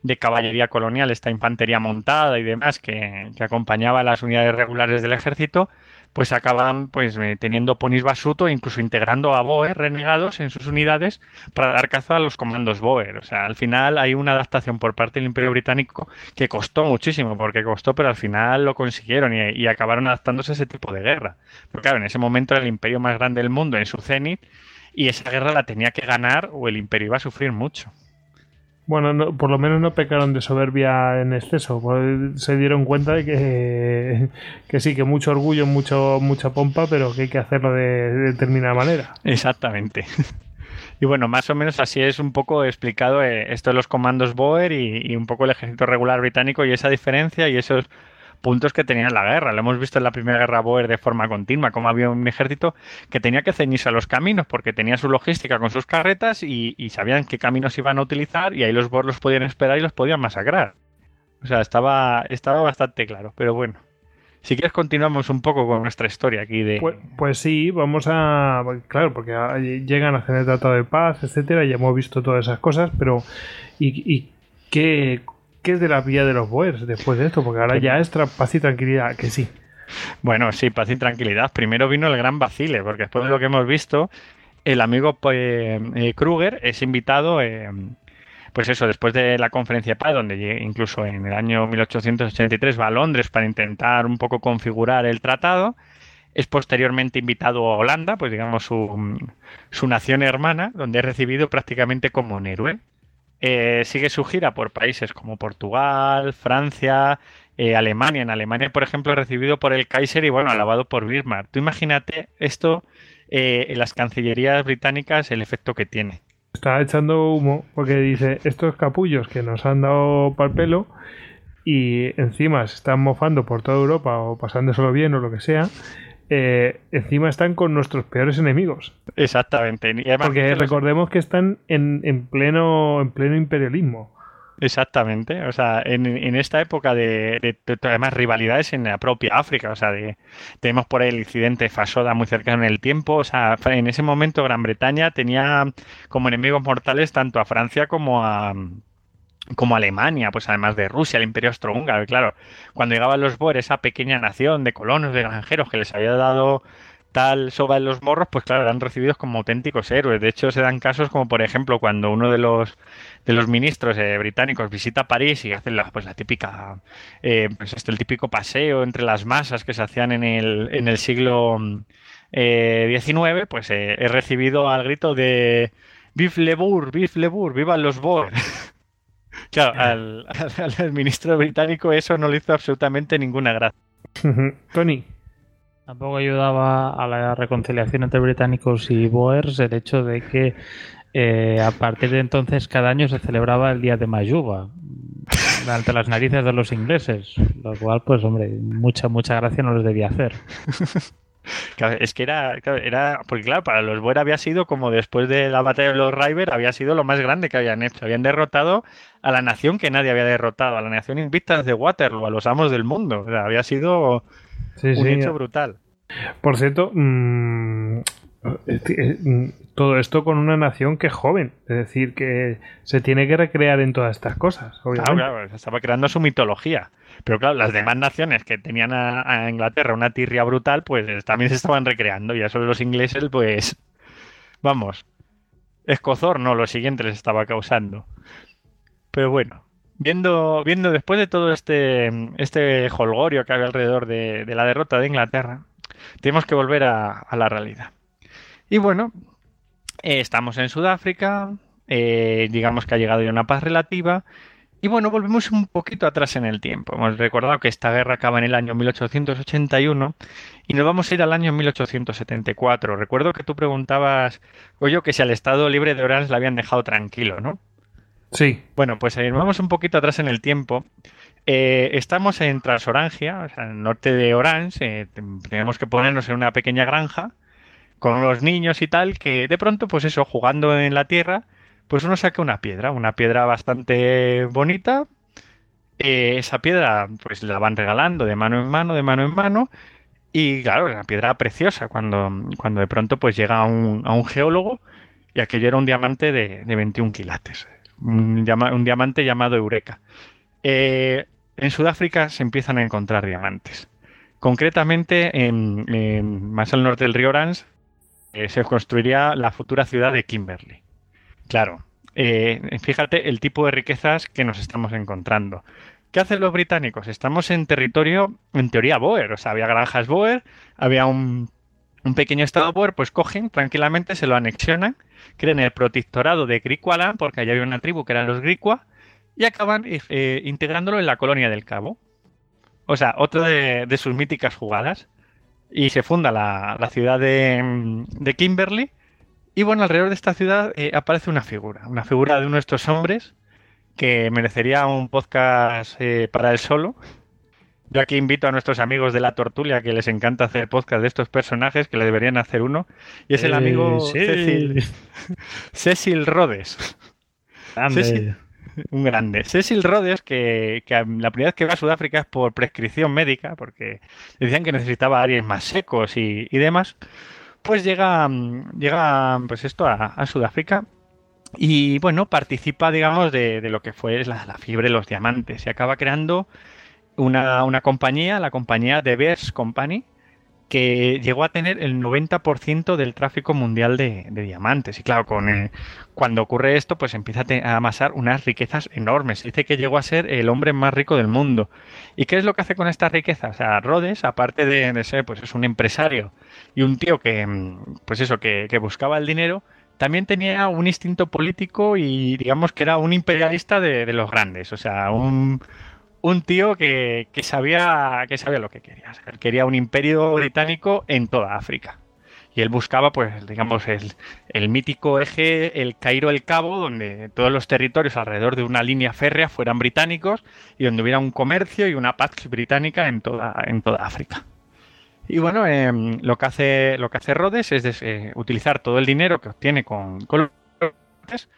de caballería colonial, esta infantería montada y demás que, que acompañaba a las unidades regulares del ejército, pues acaban pues eh, teniendo ponis basuto e incluso integrando a Boer renegados en sus unidades para dar caza a los comandos Boer. O sea, al final hay una adaptación por parte del Imperio Británico que costó muchísimo, porque costó, pero al final lo consiguieron y, acabaron adaptándose a ese tipo de guerra. Porque claro, en ese momento era el imperio más grande del mundo en su cenit y esa guerra la tenía que ganar o el imperio iba a sufrir mucho.
Bueno, por lo menos no pecaron de soberbia en exceso. Pues se dieron cuenta de que, [LAUGHS] que sí, que mucho orgullo, mucho, mucha pompa, pero que hay que hacerlo de, determinada manera.
Exactamente. [LAUGHS] Y bueno, más o menos así es un poco explicado eh, esto de los comandos Boer y, un poco el ejército regular británico y esa diferencia y esos puntos que tenía la guerra. Lo hemos visto en la Primera Guerra Boer de forma continua, como había un ejército que tenía que ceñirse a los caminos porque tenía su logística con sus carretas y, sabían qué caminos iban a utilizar y ahí los Boer los podían esperar y los podían masacrar. O sea, estaba, estaba bastante claro, pero bueno. Si quieres continuamos un poco con nuestra historia aquí de...
Pues, pues sí, vamos a... Claro, porque llegan a hacer el tratado de paz, etcétera, ya hemos visto todas esas cosas, pero ¿y, y qué, ¿Qué es de la vía de los Boers después de esto? Porque ahora ya es paz y tranquilidad, que sí.
Bueno, sí, paz y tranquilidad. Primero vino el gran vacile, porque después de lo que hemos visto, el amigo pues, eh, Kruger es invitado, eh, pues eso, después de la conferencia paz, donde incluso en el año 1883 va a Londres para intentar un poco configurar el tratado. Es posteriormente invitado a Holanda, pues digamos su, su nación hermana, donde es recibido prácticamente como un héroe. Eh, sigue su gira por países como Portugal, Francia, eh, Alemania. En Alemania, por ejemplo, recibido por el Kaiser y bueno, alabado por Bismarck. Tú imagínate esto eh, en las cancillerías británicas, el efecto que tiene.
Está echando humo porque dice, estos capullos que nos han dado para el pelo y encima se están mofando por toda Europa o pasándoselo bien o lo que sea, eh, encima están con nuestros peores enemigos.
Exactamente.
Porque recordemos que están en, pleno, en pleno imperialismo.
Exactamente, o sea, en, en esta época de, de, de, además rivalidades en la propia África, o sea, de, tenemos por ahí el incidente Fasoda muy cercano en el tiempo, o sea, en ese momento Gran Bretaña tenía como enemigos mortales tanto a Francia como a como Alemania, pues además de Rusia, el Imperio Austrohúngaro, claro, cuando llegaban los Boer, esa pequeña nación de colonos, de granjeros que les había dado tal soba en los morros, pues claro, eran recibidos como auténticos héroes. De hecho, se dan casos como, por ejemplo, cuando uno de los de los ministros eh, británicos visita París y hacen la, pues la típica, eh, pues el típico paseo entre las masas que se hacían en el, en el siglo eh, XIX, pues he recibido al grito de Vive le Boer, vive le Boer, vivan los Boer. Claro, al, al, [LAUGHS] al ministro británico eso no le hizo absolutamente ninguna gracia.
Tony.
Tampoco ayudaba a la reconciliación entre británicos y boers el hecho de que eh, a partir de entonces cada año se celebraba el día de Mayuba ante las narices de los ingleses, lo cual pues hombre, mucha mucha gracia no les debía hacer. [LAUGHS]
Claro, es que era, claro, era, porque claro, para los Boer había sido como después de la batalla de los River, había sido lo más grande que habían hecho. Habían derrotado a la nación que nadie había derrotado, a la nación invicta de Waterloo, a los amos del mundo. O sea, había sido sí, un sí. hecho brutal.
Por cierto, mmm, todo esto con una nación que es joven, es decir, que se tiene que recrear en todas estas cosas. Obviamente.
Claro, claro, se estaba creando su mitología. Pero claro, las demás naciones que tenían a, a, Inglaterra una tirria brutal, pues también se estaban recreando. Y eso los ingleses, pues, vamos, escozor, no, lo siguiente les estaba causando. Pero bueno, viendo, viendo después de todo este, este holgorio que había alrededor de, de la derrota de Inglaterra, tenemos que volver a, a la realidad. Y bueno, eh, estamos en Sudáfrica, eh, digamos que ha llegado ya una paz relativa. Y bueno, volvemos un poquito atrás en el tiempo. Hemos recordado que esta guerra acaba en el año 1881 y nos vamos a ir al año 1874. Recuerdo que tú preguntabas, oye, que si al Estado Libre de Orange le habían dejado tranquilo, ¿no?
Sí.
Bueno, pues eh, vamos un poquito atrás en el tiempo. Eh, estamos en Transorangia, o sea, en el norte de Orange. Eh, tenemos que ponernos en una pequeña granja con los niños y tal, que de pronto, pues eso, jugando en la tierra, pues uno saca una piedra, una piedra bastante bonita. Eh, esa piedra, pues la van regalando de mano en mano, de mano en mano. Y claro, una piedra preciosa, cuando, cuando de pronto pues llega a un, a un geólogo y aquello era un diamante de, de 21 quilates. Un, un, diamante llamado Eureka. Eh, en Sudáfrica se empiezan a encontrar diamantes. Concretamente, en, en, más al norte del río Orange, eh, se construiría la futura ciudad de Kimberley. Claro, eh, fíjate el tipo de riquezas que nos estamos encontrando. ¿Qué hacen los británicos? Estamos en territorio, en teoría, Boer. O sea, había granjas Boer, había un, un pequeño estado Boer, pues cogen tranquilamente, se lo anexionan, creen el protectorado de Griqualand, porque allá había una tribu que eran los Griqua, y acaban eh, integrándolo en la colonia del Cabo. O sea, otra de, sus míticas jugadas. Y se funda la, la ciudad de, de Kimberley y bueno, alrededor de esta ciudad eh, aparece una figura, una figura de uno de estos hombres que merecería un podcast eh, para él solo. Yo aquí invito a nuestros amigos de la Tortulia que les encanta hacer podcast de estos personajes, que le deberían hacer uno. Y es el amigo
sí.
Cecil, [LAUGHS] Cecil Rhodes.
Grande.
Cecil, un grande. Cecil Rhodes, que, que, la primera vez que va a Sudáfrica es por prescripción médica, porque decían que necesitaba aires más secos y, y demás pues llega, llega pues esto a, Sudáfrica y bueno, participa, digamos, de, de lo que fue la, la, fiebre de los diamantes. Y acaba creando una, una compañía, la compañía de Bears Company, que llegó a tener el 90% del tráfico mundial de, diamantes. Y claro, eh, cuando ocurre esto, pues empieza a, amasar unas riquezas enormes. Dice que llegó a ser el hombre más rico del mundo. ¿Y qué es lo que hace con esta riqueza? O sea, Rhodes, aparte de, ser, pues es un empresario y un tío que, pues eso, que, buscaba el dinero, también tenía un instinto político y digamos que era un imperialista de los grandes. O sea, un un tío que, que, sabía, que sabía lo que quería. Él quería un imperio británico en toda África. Y él buscaba, pues, digamos, el, el mítico eje, el Cairo-El Cabo, donde todos los territorios alrededor de una línea férrea fueran británicos y donde hubiera un comercio y una paz británica en toda, en toda África. Y bueno, eh, lo, que hace, lo que hace Rhodes es eh, utilizar todo el dinero que obtiene con, con los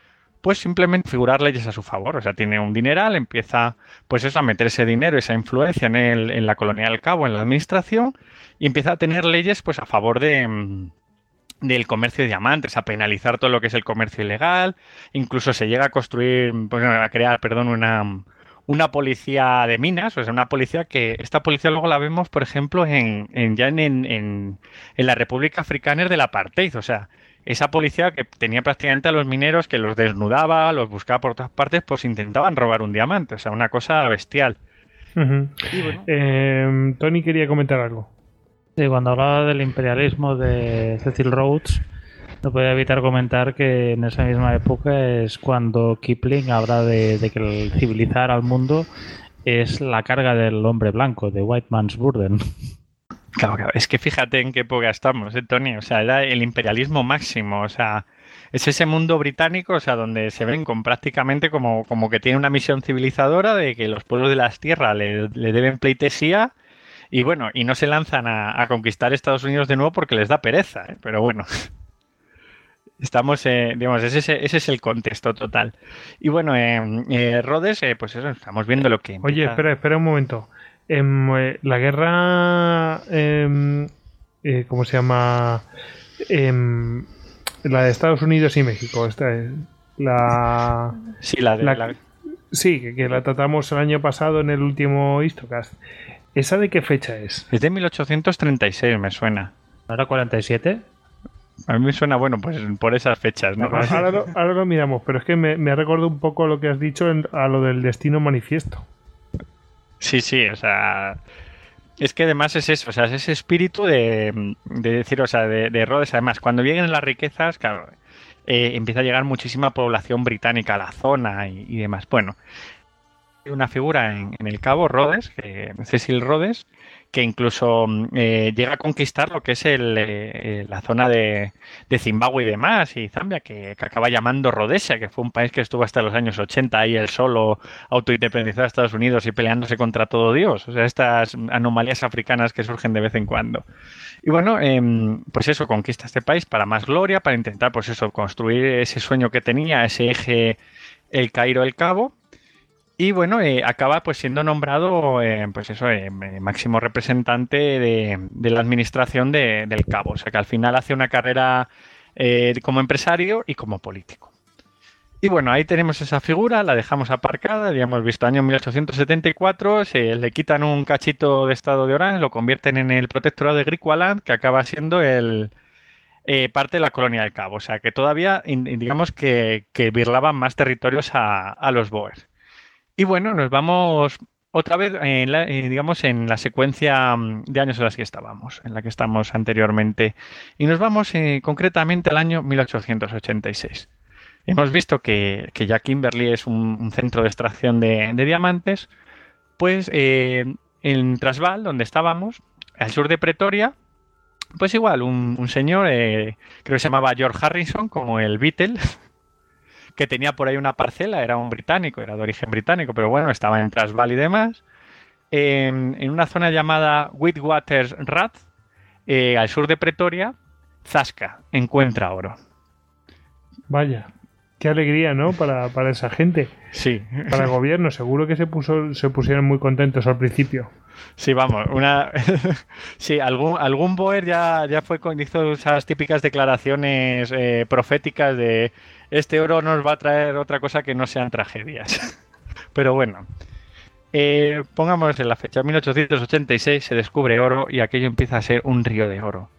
pues simplemente figurar leyes a su favor. O sea, tiene un dineral, empieza pues eso, a meter ese dinero, esa influencia en, el, en la colonia del cabo, en la administración, y empieza a tener leyes pues a favor de mm, del comercio de diamantes, a penalizar todo lo que es el comercio ilegal, incluso se llega a construir, pues, a crear, perdón, una, una policía de minas, o sea, una policía que esta policía luego la vemos, por ejemplo, en, en ya en, en, en, la República Africana del apartheid, o sea, esa policía que tenía prácticamente a los mineros que los desnudaba, los buscaba por todas partes, pues intentaban robar un diamante, o sea, una cosa bestial.
Uh -huh. bueno. eh, Tony quería comentar algo.
Sí, cuando hablaba del imperialismo de Cecil Rhodes, no podía evitar comentar que en esa misma época es cuando Kipling habla de, de que el civilizar al mundo es la carga del hombre blanco, de White Man's Burden.
Claro, claro, es que fíjate en qué época estamos, ¿eh, Tony? O sea, era el imperialismo máximo, o sea, es ese mundo británico, o sea, donde se ven con prácticamente como, como que tiene una misión civilizadora de que los pueblos de las tierras le, le deben pleitesía y bueno, y no se lanzan a, a, conquistar Estados Unidos de nuevo porque les da pereza, ¿eh? pero bueno. [LAUGHS] Estamos, eh, digamos, ese, ese, es el contexto total. Y bueno, eh, eh Rhodes, pues eso, estamos viendo lo que.
Oye, espera, espera un momento. Eh, la guerra. Em, eh, ¿Cómo se llama? Em, la de Estados Unidos y México. Esta es la.
Sí, la de.
La,
la...
Sí, que, que, la tratamos el año pasado en el último Histocast. ¿Esa de qué fecha es?
Es de 1836, me suena.
¿No era 47?
A mí me suena bueno, pues por esas fechas, ¿no?
Ahora lo, ahora lo miramos, pero es que me, me recordado un poco lo que has dicho en, a lo del destino manifiesto.
Sí, sí, o sea. Es que además es eso, o sea, es ese espíritu de, de decir, o sea, de, de, Rhodes. Además, cuando lleguen las riquezas, claro, eh, empieza a llegar muchísima población británica a la zona y, demás. Bueno, hay una figura en, en, el Cabo, Rhodes, Cecil Rhodes, que incluso eh, llega a conquistar lo que es el, eh, la zona de, de, Zimbabue y demás, y Zambia, que, que, acaba llamando Rhodesia, que fue un país que estuvo hasta los años 80 ahí el solo autoindependizado de Estados Unidos y peleándose contra todo Dios. O sea, estas anomalías africanas que surgen de vez en cuando. Y bueno, eh, pues eso, conquista este país para más gloria, para intentar, pues eso, construir ese sueño que tenía, ese eje el Cairo-el Cabo y bueno, eh, acaba pues siendo nombrado eh, pues eso, eh, máximo representante de, la administración de, del Cabo. O sea que al final hace una carrera eh, como empresario y como político. Y bueno, ahí tenemos esa figura, la dejamos aparcada, ya hemos visto año 1874, se le quitan un cachito de estado de Orange, lo convierten en el protectorado de Griqualand, que acaba siendo el, eh, parte de la colonia del Cabo. O sea que todavía, digamos que, que más territorios a, a los Boers. Y bueno, nos vamos otra vez, en la, eh, digamos, en la secuencia de años en las que estábamos, en la que estamos anteriormente. Y nos vamos eh, concretamente al año 1886. Hemos visto que, que ya Kimberley es un, centro de extracción de, diamantes. Pues eh, en Trasval, donde estábamos, al sur de Pretoria, pues igual, un, señor, creo que se llamaba George Harrison, como el Beatle, [LAUGHS] que tenía por ahí una parcela, era un británico, era de origen británico, pero bueno, estaba en Transvaal y demás, en, en, una zona llamada Whitwater Rath, eh, al sur de Pretoria, Zasca encuentra oro.
Vaya, qué alegría, ¿no? Para, para esa gente.
Sí.
Para el gobierno, seguro que se, puso, se pusieron muy contentos al principio.
Sí, vamos, una [LAUGHS] sí, algún, algún Boer ya, ya fue con, hizo esas típicas declaraciones eh, proféticas de este oro nos va a traer otra cosa que no sean tragedias. [LAUGHS] Pero bueno, eh, pongamos en la fecha 1886 se descubre oro y aquello empieza a ser un río de oro.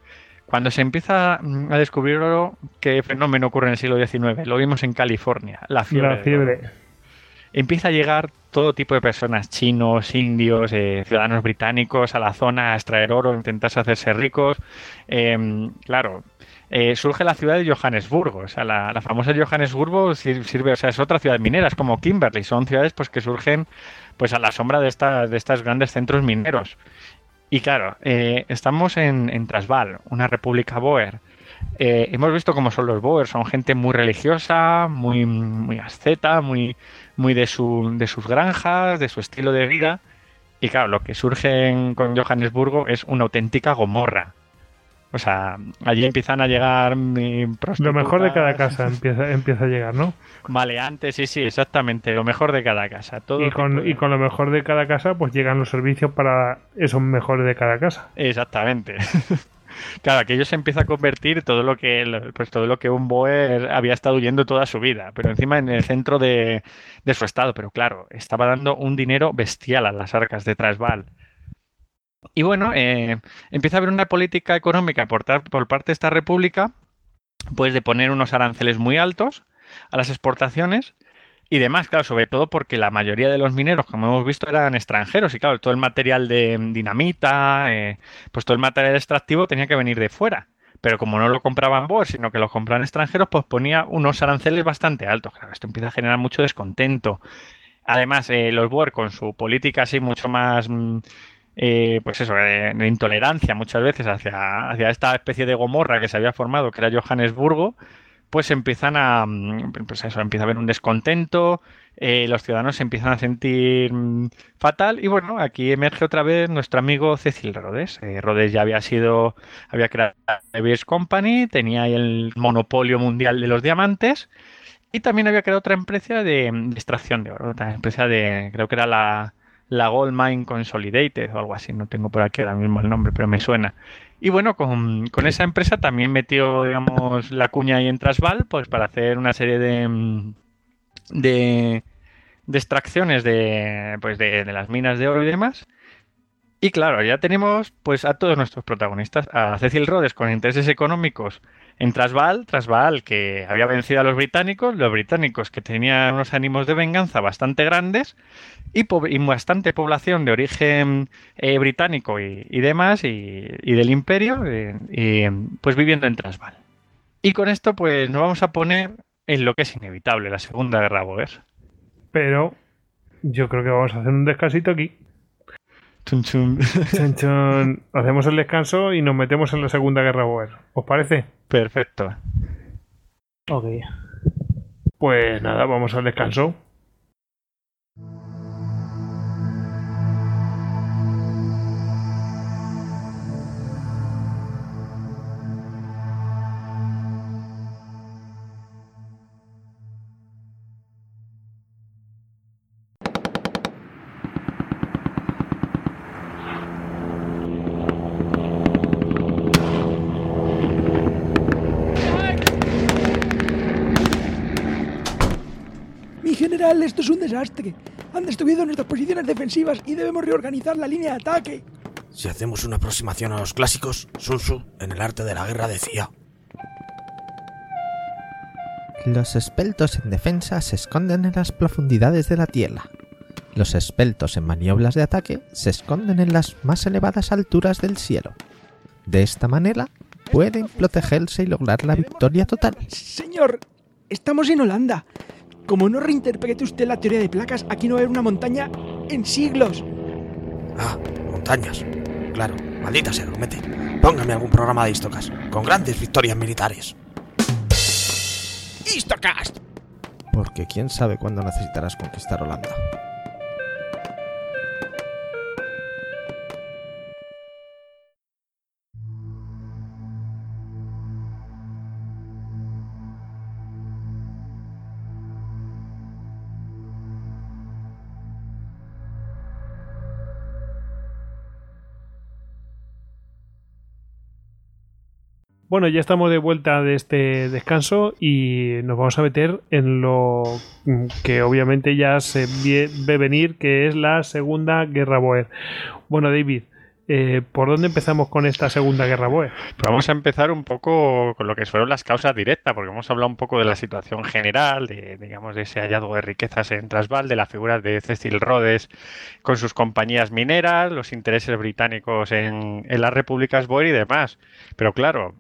Cuando se empieza a descubrir oro, ¿qué fenómeno ocurre en el siglo XIX? Lo vimos en California, la fiebre.
La fiebre.
Empieza a llegar todo tipo de personas, chinos, indios, eh, ciudadanos británicos, a la zona a extraer oro, a intentarse hacerse ricos. Eh, claro, eh, surge la ciudad de Johannesburgo. O sea, la, famosa Johannesburgo sirve, o sea, es otra ciudad minera, es como Kimberley. Son ciudades pues que surgen pues a la sombra de, esta, de estos grandes centros mineros. Y claro, eh, estamos en, en, Transvaal, una república boer. Eh, hemos visto cómo son los boers, son gente muy religiosa, muy, muy asceta, muy, muy de, su, de sus granjas, de su estilo de vida. Y claro, lo que surge en, con Johannesburgo es una auténtica gomorra. O sea, allí empiezan a llegar
Lo mejor de cada casa empieza, empieza a llegar, ¿no?
Maleantes, sí, sí, exactamente. Lo mejor de cada casa. Todo
y, con, y con lo mejor de cada casa, pues llegan los servicios para esos mejores de cada casa.
Exactamente. [LAUGHS] Claro, que ellos se empieza a convertir todo lo que pues todo lo que un Boer había estado huyendo toda su vida, pero encima en el centro de, su estado. Pero claro, estaba dando un dinero bestial a las arcas de Transvaal. Y bueno, eh, empieza a haber una política económica por, parte de esta república, pues de poner unos aranceles muy altos a las exportaciones y demás, claro, sobre todo porque la mayoría de los mineros, como hemos visto, eran extranjeros y claro, todo el material de dinamita, eh, pues todo el material extractivo tenía que venir de fuera. Pero como no lo compraban Boer, sino que lo compraban extranjeros, pues ponía unos aranceles bastante altos. Claro, esto empieza a generar mucho descontento. Además, eh, los Boer con su política así mucho más... Mm, eh, pues eso, de, intolerancia muchas veces hacia, hacia esta especie de Gomorra que se había formado, que era Johannesburgo, pues empiezan a, mm, pues eso, empieza a haber un descontento, eh, los ciudadanos se empiezan a sentir mm, fatal y bueno, aquí emerge otra vez nuestro amigo Cecil Rhodes. Eh, Rhodes ya había sido, había creado la Beers Company, tenía el monopolio mundial de los diamantes y también había creado otra empresa de, extracción de oro, otra empresa de, creo que era la, la Gold Mine Consolidated o algo así, no tengo por aquí ahora mismo el nombre, pero me suena. Y bueno, con, esa empresa también metió, digamos, la cuña ahí en Trasval, pues para hacer una serie de, mm, de, extracciones de, pues de, las minas de oro y demás. Y claro, ya tenemos pues a todos nuestros protagonistas, a Cecil Rhodes con intereses económicos en Transvaal, Transvaal que había vencido a los británicos, los británicos que tenían unos ánimos de venganza bastante grandes y, bastante población de origen eh, británico y, demás y, del imperio, eh, pues viviendo en Transvaal. Y con esto pues nos vamos a poner en lo que es inevitable, la Segunda Guerra Boer.
Pero yo creo que vamos a hacer un descansito aquí. [LAUGHS] Hacemos el descanso y nos metemos en la Segunda Guerra Boer. ¿Os parece?
Perfecto.
Ok. Pues nada, vamos al descanso.
Desastre. Han destruido nuestras posiciones defensivas y debemos reorganizar la línea de ataque.
Si hacemos una aproximación a los clásicos, Sun Tzu en el arte de la guerra decía...
Los espeltos en defensa se esconden en las profundidades de la tierra. Los espeltos en maniobras de ataque se esconden en las más elevadas alturas del cielo. De esta manera pueden protegerse y lograr la victoria total.
Señor, estamos en Holanda. Como no reinterprete usted la teoría de placas, aquí no va a haber una montaña en siglos.
Ah, montañas. Claro, maldita sea, mete. Póngame algún programa de Histocast, con grandes victorias militares.
¡Histocast!
Porque quién sabe cuándo necesitarás conquistar Holanda.
Bueno, ya estamos de vuelta de este descanso y nos vamos a meter en lo que obviamente ya se ve venir, que es la Segunda Guerra Boer. Bueno, David, eh, ¿por dónde empezamos con esta Segunda Guerra Boer?
Pues vamos a empezar un poco con lo que fueron las causas directas, porque hemos hablado un poco de la situación general, de, digamos, de ese hallazgo de riquezas en Transvaal, de la figura de Cecil Rhodes con sus compañías mineras, los intereses británicos en, en las repúblicas Boer y demás. Pero claro,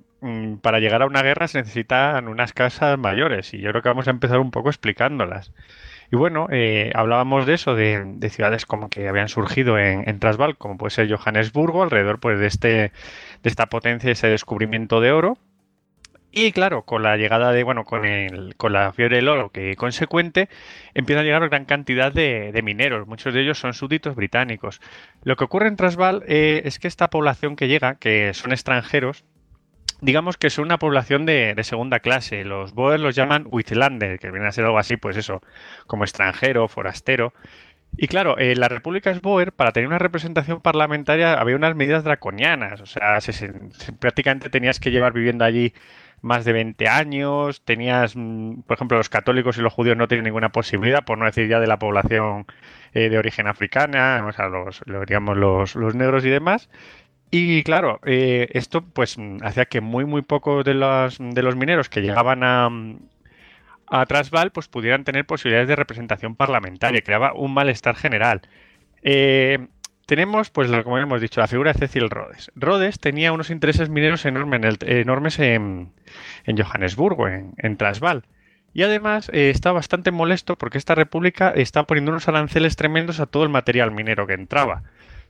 para llegar a una guerra se necesitan unas casas mayores y yo creo que vamos a empezar un poco explicándolas. Y bueno, eh, hablábamos de eso, de, ciudades como que habían surgido en, en, Transvaal, como puede ser Johannesburgo, alrededor pues de, este, de esta potencia, ese descubrimiento de oro. Y claro, con la llegada de, bueno, con, el, con la fiebre del oro que consecuente, empieza a llegar gran cantidad de, mineros. Muchos de ellos son súbditos británicos. Lo que ocurre en Transvaal eh, es que esta población que llega, que son extranjeros, digamos que son una población de, de segunda clase. Los Boer los llaman Uitlander, que viene a ser algo así, pues eso, como extranjero, forastero. Y claro, en la República Boer, para tener una representación parlamentaria, había unas medidas draconianas. O sea, se- prácticamente tenías que llevar viviendo allí más de 20 años. Tenías, mm, por ejemplo, los católicos y los judíos no tienen ninguna posibilidad, por no decir ya de la población eh, de origen africana, o sea, los, digamos, los, los negros y demás. Y claro, eh, esto pues hacía que muy muy pocos de los, de los mineros que llegaban a, a Transvaal pues pudieran tener posibilidades de representación parlamentaria, creaba un malestar general. Eh, tenemos, pues como hemos dicho, la figura de Cecil Rhodes. Rhodes tenía unos intereses mineros enormes en, en, Johannesburgo, en, en. Y además eh, está bastante molesto porque esta república está poniendo unos aranceles tremendos a todo el material minero que entraba.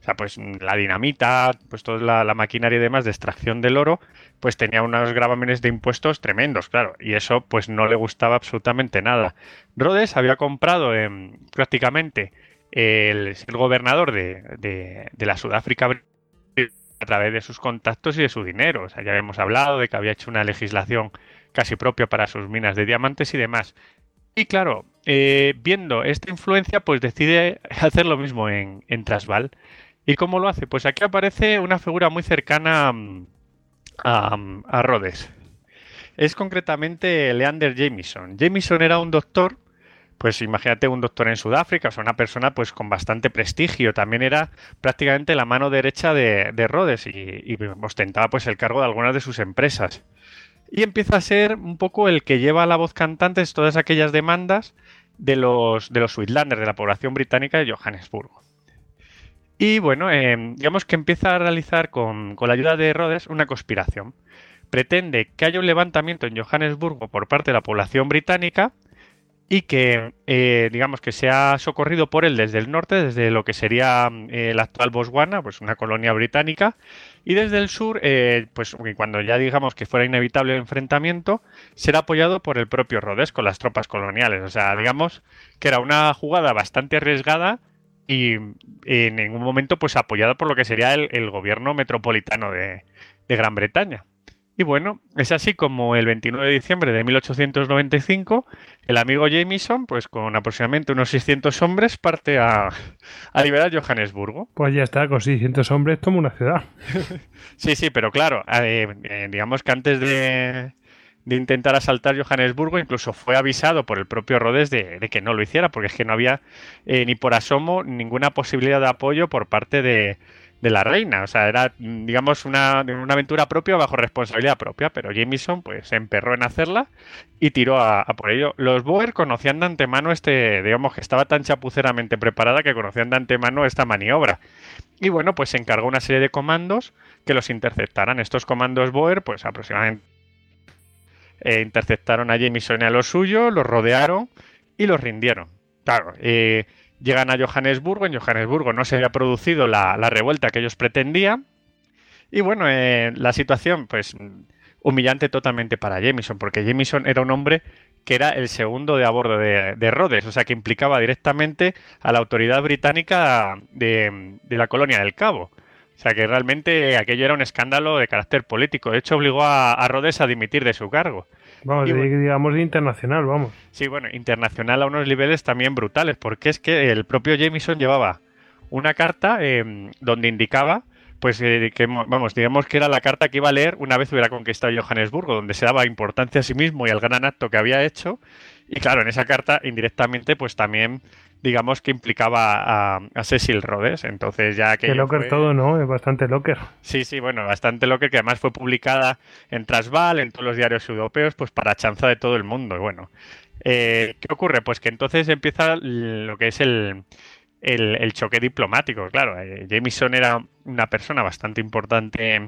O sea, pues la dinamita, pues toda la, maquinaria y demás de extracción del oro, pues tenía unos gravámenes de impuestos tremendos, claro. Y eso pues no le gustaba absolutamente nada. Rhodes había comprado prácticamente el, gobernador de, la Sudáfrica a través de sus contactos y de su dinero. O sea, ya hemos hablado de que había hecho una legislación casi propia para sus minas de diamantes y demás. Y claro, eh, viendo esta influencia, pues decide hacer lo mismo en, en. ¿Y cómo lo hace? Pues aquí aparece una figura muy cercana mm, a, a Rhodes. Es concretamente Leander Jameson. Jameson era un doctor, pues imagínate un doctor en Sudáfrica, o sea, una persona pues con bastante prestigio. También era prácticamente la mano derecha de, de Rhodes y, ostentaba pues el cargo de algunas de sus empresas. Y empieza a ser un poco el que lleva la voz cantante todas aquellas demandas de los, de los Uitlanders, de la población británica de Johannesburgo. Y bueno, eh, digamos que empieza a realizar con, con la ayuda de Rhodes una conspiración. Pretende que haya un levantamiento en Johannesburgo por parte de la población británica y que, eh, digamos, que sea socorrido por él desde el norte, desde lo que sería eh, la actual Botswana, pues una colonia británica, y desde el sur, eh, pues cuando ya digamos que fuera inevitable el enfrentamiento, será apoyado por el propio Rhodes con las tropas coloniales. O sea, digamos que era una jugada bastante arriesgada y en ningún momento pues apoyada por lo que sería el, el gobierno metropolitano de, de Gran Bretaña. Y bueno, es así como el 29 de diciembre de 1895, el amigo Jameson, pues con aproximadamente unos 600 hombres, parte a, a liberar Johannesburgo.
Pues ya está, con 600 hombres toma una ciudad. [LAUGHS]
Sí, sí, pero claro, eh, eh, digamos que antes de, de intentar asaltar Johannesburgo, incluso fue avisado por el propio Rhodes de, que no lo hiciera, porque es que no había eh, ni por asomo ninguna posibilidad de apoyo por parte de, de la reina. O sea, era, digamos, una, una aventura propia bajo responsabilidad propia, pero Jameson pues se emperró en hacerla y tiró a, a por ello. Los Boer conocían de antemano este, digamos que estaba tan chapuceramente preparada que conocían de antemano esta maniobra. Y bueno, pues se encargó una serie de comandos que los interceptaran. Estos comandos Boer, pues aproximadamente eh, interceptaron a Jameson y a los suyos, los rodearon y los rindieron. Claro, eh, llegan a Johannesburgo. En Johannesburgo no se había producido la, la revuelta que ellos pretendían. Y bueno, eh, la situación, pues humillante totalmente para Jameson, porque Jameson era un hombre que era el segundo de a bordo de, de Rhodes, o sea que implicaba directamente a la autoridad británica de, de la colonia del Cabo. O sea que realmente aquello era un escándalo de carácter político. De hecho, obligó a, a Rhodes a dimitir de su cargo.
Vamos,
bueno.
digamos de internacional, vamos.
Sí, bueno, internacional a unos niveles también brutales, porque es que el propio Jameson llevaba una carta eh, donde indicaba, pues eh, que, mo- vamos, digamos que era la carta que iba a leer una vez hubiera conquistado Johannesburgo, donde se daba importancia a sí mismo y al gran acto que había hecho. Y claro, en esa carta, indirectamente, pues también, digamos que implicaba a, a Cecil Rhodes. Entonces ya que...
Que locker todo, ¿no? Es bastante locker.
Sí, sí, bueno, bastante lo que además fue publicada en Transvaal, en todos los diarios europeos, pues para chanza de todo el mundo. Y bueno, eh, ¿qué ocurre? Pues que entonces empieza lo que es el, el, el choque diplomático. Claro, eh, Jameson era una persona bastante importante en,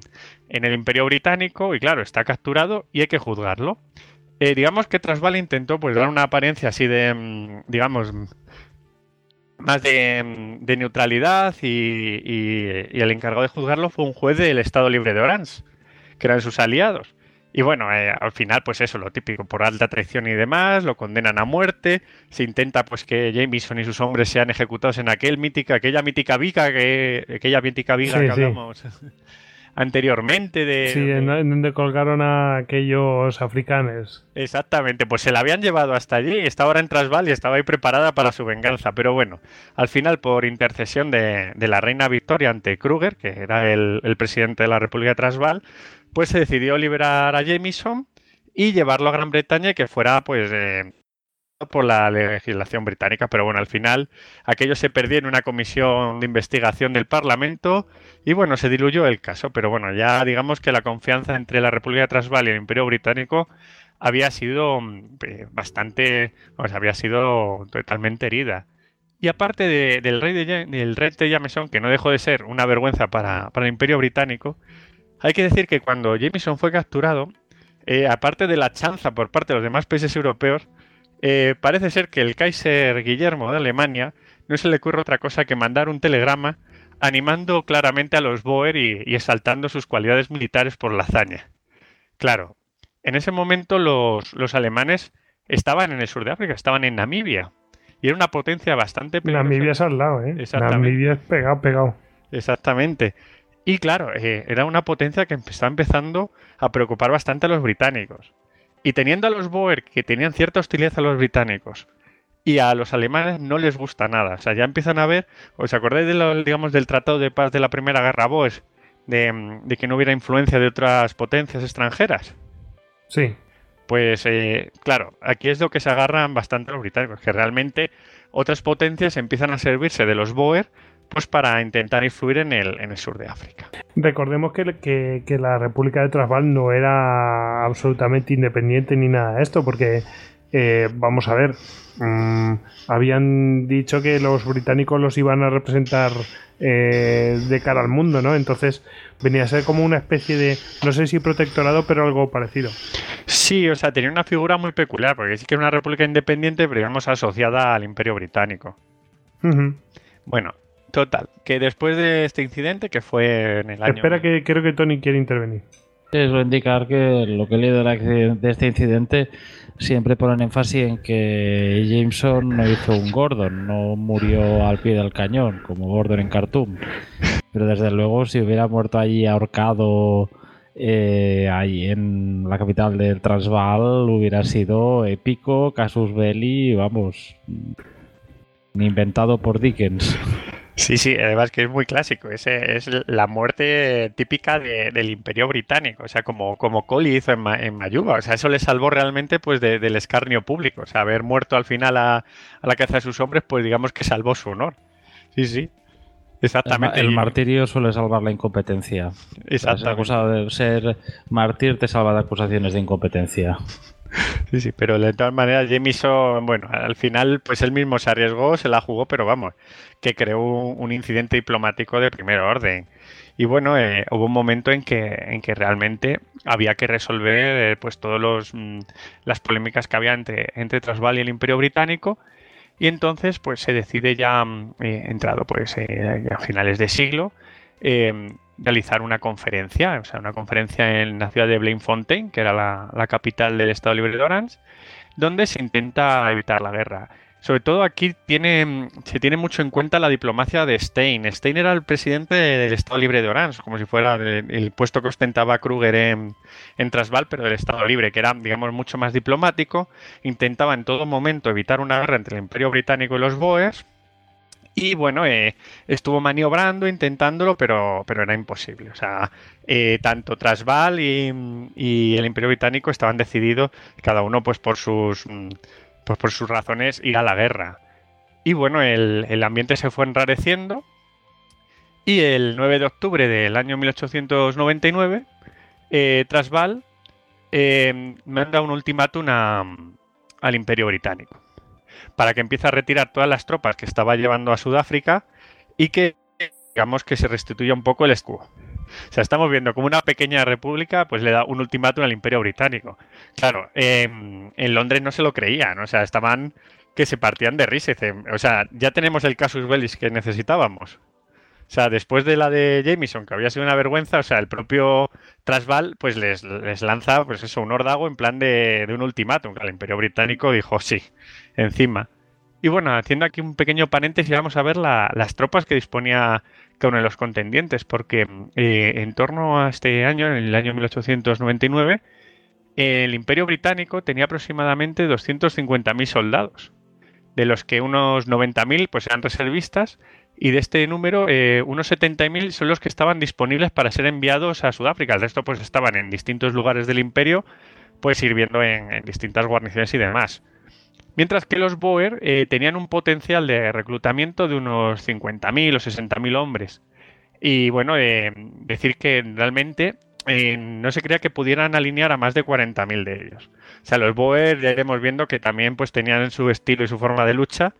en el Imperio Británico y claro, está capturado y hay que juzgarlo. Eh, digamos que Transvaal intentó pues dar una apariencia así de, mm, digamos, más de, de neutralidad y, y- y el encargado de juzgarlo fue un juez del Estado Libre de Orange, que eran sus aliados. Y bueno, eh, al final, pues eso, lo típico, por alta traición y demás, lo condenan a muerte, se intenta pues que Jameson y sus hombres sean ejecutados en aquel mítica, aquella mítica viga que, aquella mítica viga
Sí,
que
sí. [LAUGHS]
anteriormente de...
Sí, en, en donde colgaron a aquellos africanos.
Exactamente, pues se la habían llevado hasta allí estaba ahora en Transvaal y estaba ahí preparada para su venganza. Pero bueno, al final, por intercesión de, de la reina Victoria ante Kruger, que era el, el presidente de la República de Transvaal, pues se decidió liberar a Jameson y llevarlo a Gran Bretaña y que fuera, pues, eh, por la legislación británica. Pero bueno, al final aquello se perdió en una comisión de investigación del Parlamento y bueno, se diluyó el caso. Pero bueno, ya digamos que la confianza entre la República de Transvaal y el Imperio Británico había sido mm, eh, bastante, pues había sido totalmente herida. Y aparte de- del rey de, del rey de Jameson, que no dejó de ser una vergüenza para, para el Imperio Británico, hay que decir que cuando Jameson fue capturado, eh, aparte de la chanza por parte de los demás países europeos, eh, parece ser que el Kaiser Guillermo de Alemania no se le ocurre otra cosa que mandar un telegrama animando claramente a los Boer y, y exaltando sus cualidades militares por la hazaña. Claro, en ese momento los, los alemanes estaban en el sur de África, estaban en Namibia. Y era una potencia bastante peligrosa.
Namibia es al lado, ¿eh?
Exactamente.
Namibia es pegado, pegado.
Exactamente. Y claro, eh, era una potencia que estaba empezando a preocupar bastante a los británicos. Y teniendo a los Boer que tenían cierta hostilidad a los británicos y a los alemanes no les gusta nada. O sea, ya empiezan a ver, ¿os acordáis de lo- digamos, del Tratado de Paz de la Primera Guerra Boer? De, mm, de que no hubiera influencia de otras potencias extranjeras.
Sí.
Pues eh, claro, aquí es lo que se agarran bastante los británicos, que realmente otras potencias empiezan a servirse de los Boer pues para intentar influir en el, en el sur de África.
Recordemos que, que- que la República de Transvaal no era absolutamente independiente ni nada de esto, porque eh, vamos a ver, mm, habían dicho que los británicos los iban a representar eh, de cara al mundo, ¿no? Entonces venía a ser como una especie de, no sé si protectorado, pero algo parecido.
Sí, o sea, tenía una figura muy peculiar, porque sí que era una república independiente, pero digamos asociada al imperio británico. Bueno, total, que después de este incidente, que fue en el año...
Espera que creo que Tony quiere intervenir.
Eso indicar que lo que he leído de, este incidente siempre ponen énfasis en que Jameson no hizo un Gordon, no murió al pie del cañón, como Gordon en Khartoum. Pero desde luego, si hubiera muerto allí ahorcado eh, ahí en la capital del Transvaal, hubiera sido épico, casus belli, vamos, inventado por Dickens.
Sí, sí, además que es muy clásico. Ese es la muerte típica de- del Imperio Británico. O sea, como, como Coley hizo en, Ma- en Mayuba. O sea, eso le salvó realmente pues de- del escarnio público. O sea, haber muerto al final a, a la caza de sus hombres, pues digamos que salvó su honor. Sí, sí. Exactamente.
el martirio suele salvar la incompetencia.
Exactamente.
acusado de ser mártir te salva de acusaciones de incompetencia. [LAUGHS]
Sí, sí, pero de todas maneras Jameson, bueno, al final pues él mismo se arriesgó, se la jugó, pero vamos, que creó un, incidente diplomático de primer orden. Y bueno, eh, hubo un momento en que, en que realmente había que resolver eh, pues todos los mm, las polémicas que había entre, entre Transvaal y el Imperio Británico. Y entonces pues se decide ya, mm, eh, entrado pues a finales de siglo, realizar una conferencia, o sea, una conferencia en la ciudad de Bloemfontein, que era la, capital del Estado Libre de Orange, donde se intenta evitar la guerra. Sobre todo aquí se tiene mucho en cuenta la diplomacia de Stein. Stein era el presidente del Estado Libre de Orange, como si fuera el, el puesto que ostentaba Kruger en, en Transvaal, pero del Estado Libre, que era, digamos, mucho más diplomático. Intentaba en todo momento evitar una guerra entre el Imperio Británico y los Boers. Y bueno, eh, estuvo maniobrando, intentándolo, pero, pero era imposible. O sea, eh, tanto Transvaal y, el Imperio Británico estaban decididos, cada uno pues por sus, mm, pues por sus razones, ir a la guerra. Y bueno, el, el ambiente se fue enrareciendo. Y el 9 de octubre del año 1899, eh, Transvaal eh, manda un ultimátum al Imperio Británico para que empiece a retirar todas las tropas que estaba llevando a Sudáfrica y que digamos que se restituya un poco el escudo. O sea, estamos viendo como una pequeña república pues le da un ultimátum al Imperio Británico. Claro, eh, en Londres no se lo creían, o sea, estaban que se partían de risa. O sea, ya tenemos el casus belli que necesitábamos. O sea, después de la de Jameson, que había sido una vergüenza, o sea, el propio Transvaal pues les, les lanza pues eso, un órdago en plan de, de un ultimátum. que El Imperio Británico dijo sí, encima. Y bueno, haciendo aquí un pequeño paréntesis, vamos a ver la- las tropas que disponía cada uno de los contendientes, porque eh, en torno a este año, en el año 1899, el Imperio Británico tenía aproximadamente 250.000 soldados, de los que unos 90.000 pues eran reservistas y de este número eh, unos 70.000 son los que estaban disponibles para ser enviados a Sudáfrica. El resto pues estaban en distintos lugares del imperio pues sirviendo en, en distintas guarniciones y demás. Mientras que los Boer eh, tenían un potencial de reclutamiento de unos 50.000 o 60.000 hombres. Y bueno, eh, decir que realmente eh, no se creía que pudieran alinear a más de 40.000 de ellos. O sea, los Boer ya iremos viendo que también pues tenían su estilo y su forma de lucha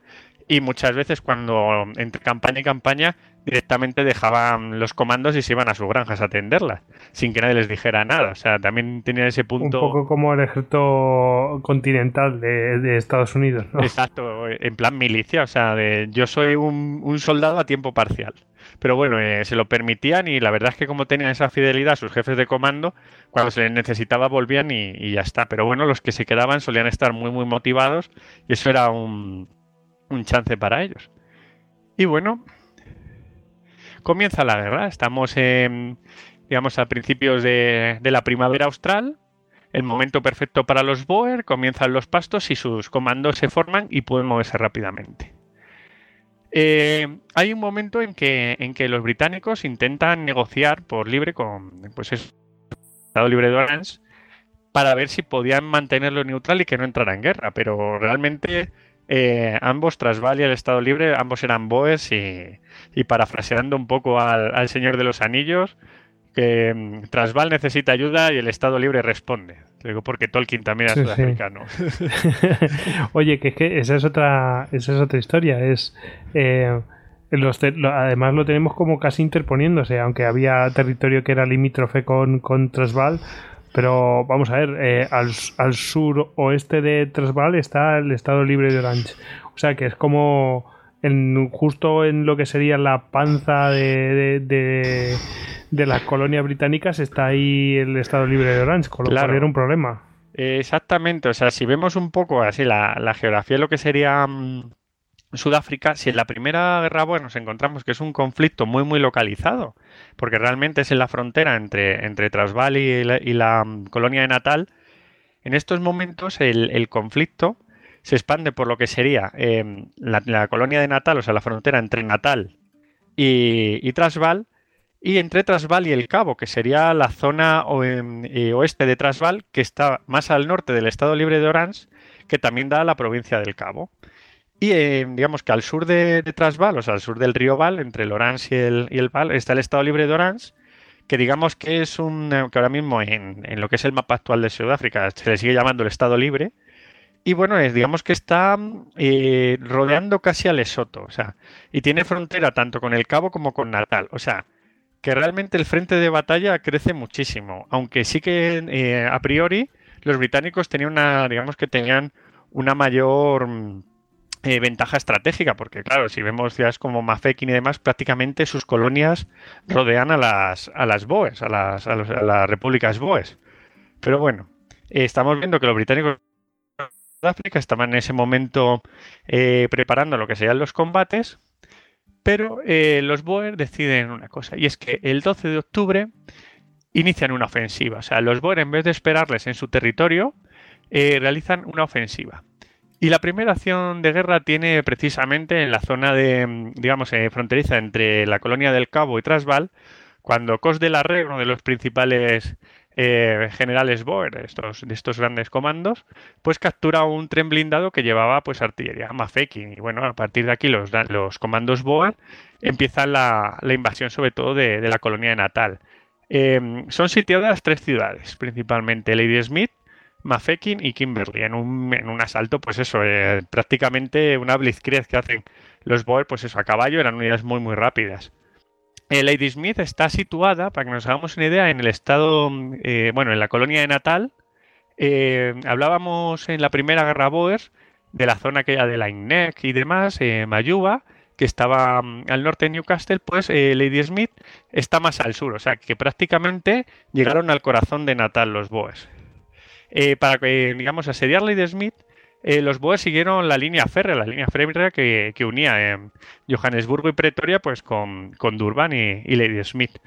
y muchas veces cuando entre campaña y campaña directamente dejaban los comandos y se iban a sus granjas a atenderlas, sin que nadie les dijera nada. O sea, también tenían ese
Un
punto...
poco como el ejército continental de, de Estados Unidos, ¿no?
Exacto, en plan milicia, o sea, de yo soy un, un soldado a tiempo parcial. Pero bueno, eh, se lo permitían y la verdad es que como tenían esa fidelidad a sus jefes de comando, cuando se les necesitaba volvían y, y ya está. Pero bueno, los que se quedaban solían estar muy, muy motivados y eso era un, un chance para ellos. Y bueno, comienza la guerra. Estamos, en, digamos, a principios de, la primavera austral. El momento perfecto para los Boer, comienzan los pastos y sus comandos se forman y pueden moverse rápidamente. Eh, hay un momento en que, en que los británicos intentan negociar por libre con pues es, el Estado Libre de Orange para ver si podían mantenerlo neutral y que no entrara en guerra, pero realmente eh, ambos, Transvaal y el Estado Libre, ambos eran Boers y, y parafraseando un poco al, al Señor de los Anillos, que mm, Transvaal necesita ayuda y el Estado Libre responde. Digo porque Tolkien también era
Sí, sí.
sudafricano. [LAUGHS]
Oye, que es que esa es otra, esa es otra historia. Es eh, los te- lo- además lo tenemos como casi interponiéndose, aunque había territorio que era limítrofe con, con Transvaal. Pero vamos a ver, eh, al, al sur oeste de Transvaal está el Estado Libre de Orange. O sea que es como en, justo en lo que sería la panza de, de, de- de las colonias británicas está ahí el Estado Libre de Orange, con lo
Claro.
cual era un problema.
Exactamente, o sea, si vemos un poco así la, la geografía de lo que sería mm, Sudáfrica, si en la Primera Guerra Boer nos encontramos que es un conflicto muy muy localizado, porque realmente es en la frontera entre, entre y la, mm, colonia de Natal, en estos momentos el, el conflicto se expande por lo que sería eh, la, la colonia de Natal, o sea, la frontera entre Natal y, y y entre Transvaal y el Cabo, que sería la zona em, eh, oeste de Transvaal, que está más al norte del Estado Libre de Orange, que también da a la provincia del Cabo. Y eh, digamos que al sur de, de Transvaal, o sea, al sur del río Val, entre el Orange y el, y el Val, está el Estado Libre de Orange, que digamos que es un. eh, que ahora mismo en, en lo que es el mapa actual de Sudáfrica se le sigue llamando el Estado Libre. Y bueno, es, digamos que está eh, rodeando casi a Lesoto, o sea, y tiene frontera tanto con el Cabo como con Natal. O sea, que realmente el frente de batalla crece muchísimo, aunque sí que eh, a priori los británicos tenían una, digamos que tenían una mayor mm, eh, ventaja estratégica, porque claro, si vemos ciudades como Mafeking y demás, prácticamente sus colonias rodean a las, a las Boers, a las, a los- a las repúblicas Boers. Pero bueno, eh, estamos viendo que los británicos de Sudáfrica estaban en ese momento eh, preparando lo que serían los combates, pero los Boer deciden una cosa, y es que el 12 de octubre inician una ofensiva. O sea, los Boer, en vez de esperarles en su territorio, realizan una ofensiva. Y la primera acción de guerra tiene precisamente en la zona de, mm, digamos, eh, fronteriza entre la colonia del Cabo y Transvaal, cuando Cos de la Re, uno de los principales eh, generales Boer, estos, de estos grandes comandos, pues captura un tren blindado que llevaba pues artillería Mafeking. Y bueno, a partir de aquí los, los comandos Boer empiezan la, la invasión sobre todo de, de la colonia de Natal. Eh, son sitiadas tres ciudades, principalmente Ladysmith, Mafeking y Kimberley, en un, en un asalto, pues eso, eh, prácticamente una blitzkrieg que hacen los Boer, pues eso, a caballo, eran unidades muy, muy rápidas. Eh, Ladysmith está situada, para que nos hagamos una idea, en el estado, eh, bueno, en la colonia de Natal. Eh, hablábamos en la primera guerra Boer de la zona aquella de la Innec y demás, Mayuba, que estaba mm, al norte de Newcastle, pues eh, Ladysmith está más al sur, o sea que prácticamente llegaron al corazón de Natal los Boers. Eh, para que, digamos, asediar Ladysmith, eh, los Boers siguieron la línea férrea, la línea férrea que, que unía eh, Johannesburgo y Pretoria pues con, con Durban y, Lady Smith.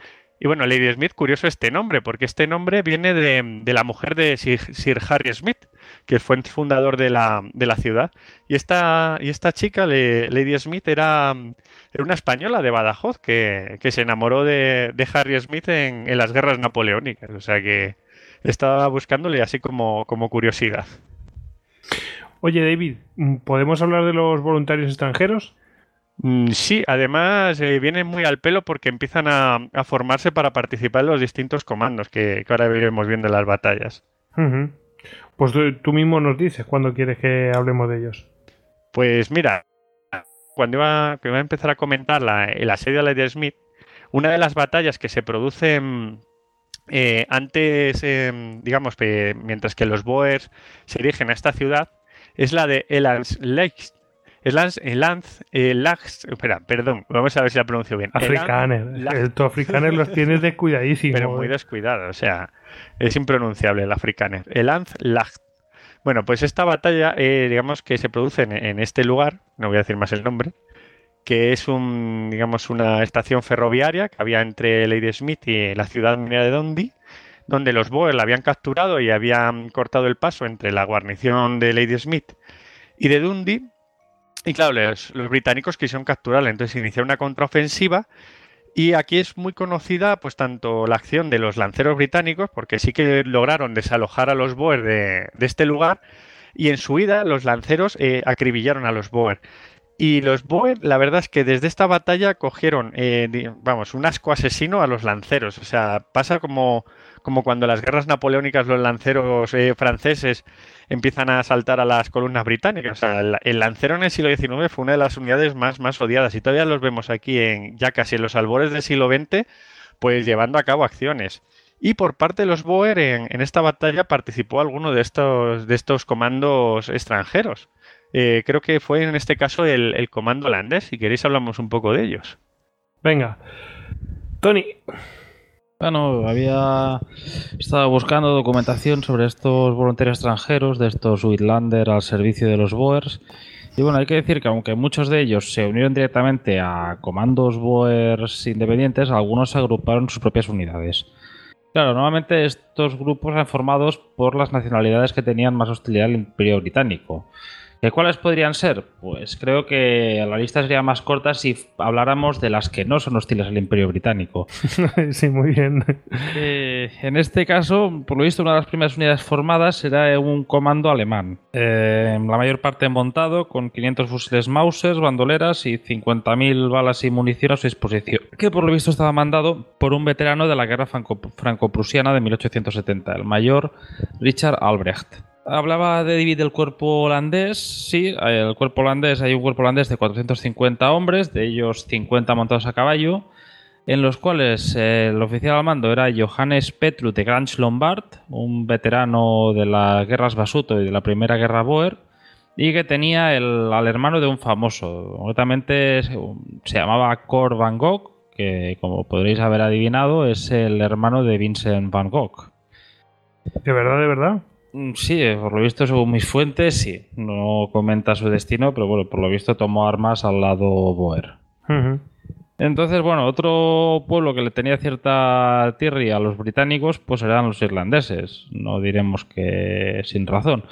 Y bueno, Lady Smith, curioso este nombre, porque este nombre viene de, de la mujer de Sir, Harry Smith, que fue el fundador de la, de la ciudad. Y esta, y esta chica, Lady Smith, era, era una española de Badajoz que, que se enamoró de, de Harry Smith en, en las guerras napoleónicas. O sea que estaba buscándole así como, como curiosidad.
Oye, David, ¿podemos hablar de los voluntarios extranjeros?
Mm, Sí, además eh, vienen muy al pelo porque empiezan a, a formarse para participar en los distintos comandos que, que ahora iremos viendo en las batallas.
Pues tú, tú mismo nos dices cuándo quieres que hablemos de ellos.
Pues mira, cuando iba, que iba a empezar a comentar la, el asedio a Lady Smith, una de las batallas que se producen eh, antes, eh, digamos, pe- mientras que los Boers se dirigen a esta ciudad, es la de Elans Lakes. Elans, Elans, espera, perdón, vamos a ver si la pronuncio bien.
Africaner. Estos africaner los tienes descuidadísimos.
pero muy
¿eh?
descuidado, o sea, es impronunciable el afrikaner. El Anzlacht. Bueno, pues esta batalla, eh, digamos que se produce en, en este lugar, no voy a decir más el nombre, que es un, digamos, una estación ferroviaria que había entre Lady Smith y la ciudad minera de Dundee, donde los Boers la habían capturado y habían cortado el paso entre la guarnición de Lady Smith y de Dundee. Y claro, los, británicos quisieron capturarla, entonces iniciaron una contraofensiva y aquí es muy conocida, pues tanto la acción de los lanceros británicos, porque sí que lograron desalojar a los Boer de, este lugar, y en su ida los lanceros eh, acribillaron a los Boer. Y los Boer, la verdad es que desde esta batalla cogieron, eh, vamos, un asco asesino a los lanceros. O sea, pasa como, como cuando las guerras napoleónicas los lanceros eh, franceses empiezan a asaltar a las columnas británicas. O sea, el, el lancero en el siglo XIX fue una de las unidades más, más odiadas y todavía los vemos aquí en ya casi en los albores del siglo XX, pues llevando a cabo acciones. Y por parte de los Boer en, en esta batalla participó alguno de estos, de estos comandos extranjeros. Eh, creo que fue en este caso el, el comando holandés. Si queréis hablamos un poco de ellos.
Venga. Tony,
Bueno, había estado buscando documentación sobre estos voluntarios extranjeros, de estos Uitlander al servicio de los Boers. Y bueno, hay que decir que aunque muchos de ellos se unieron directamente a comandos Boers independientes, algunos se agruparon en sus propias unidades. Claro, normalmente estos grupos eran formados por las nacionalidades que tenían más hostilidad al Imperio Británico. ¿Que ¿Cuáles podrían ser? Pues creo que la lista sería más corta si habláramos de las que no son hostiles al Imperio Británico. [LAUGHS]
sí, muy bien.
Eh, en este caso, por lo visto, una de las primeras unidades formadas era un comando alemán. Eh, la mayor parte montado, con 500 fusiles Mauser, bandoleras y 50.000 balas y munición a su disposición. Que por lo visto estaba mandado por un veterano de la guerra franco- franco-prusiana de 1870, el mayor Richard Albrecht. Hablaba de dividir el cuerpo holandés. Sí, el cuerpo holandés, hay un cuerpo holandés de 450 hombres, de ellos 50 montados a caballo en los cuales eh, el oficial al mando era Johannes Petru de Grange Lombard, un veterano de las guerras Basuto y de la primera guerra Boer, y que tenía el- al hermano de un famoso, concretamente se llamaba Cor van Gogh, que como podréis haber adivinado es el hermano de Vincent van Gogh.
¿De verdad, de verdad?
Mm, Sí, eh, por lo visto, según mis fuentes, sí. No comenta su destino, pero bueno, por lo visto tomó armas al lado Boer. Entonces, bueno, otro pueblo que le tenía cierta tirria a los británicos, pues eran los irlandeses. No diremos que sin razón.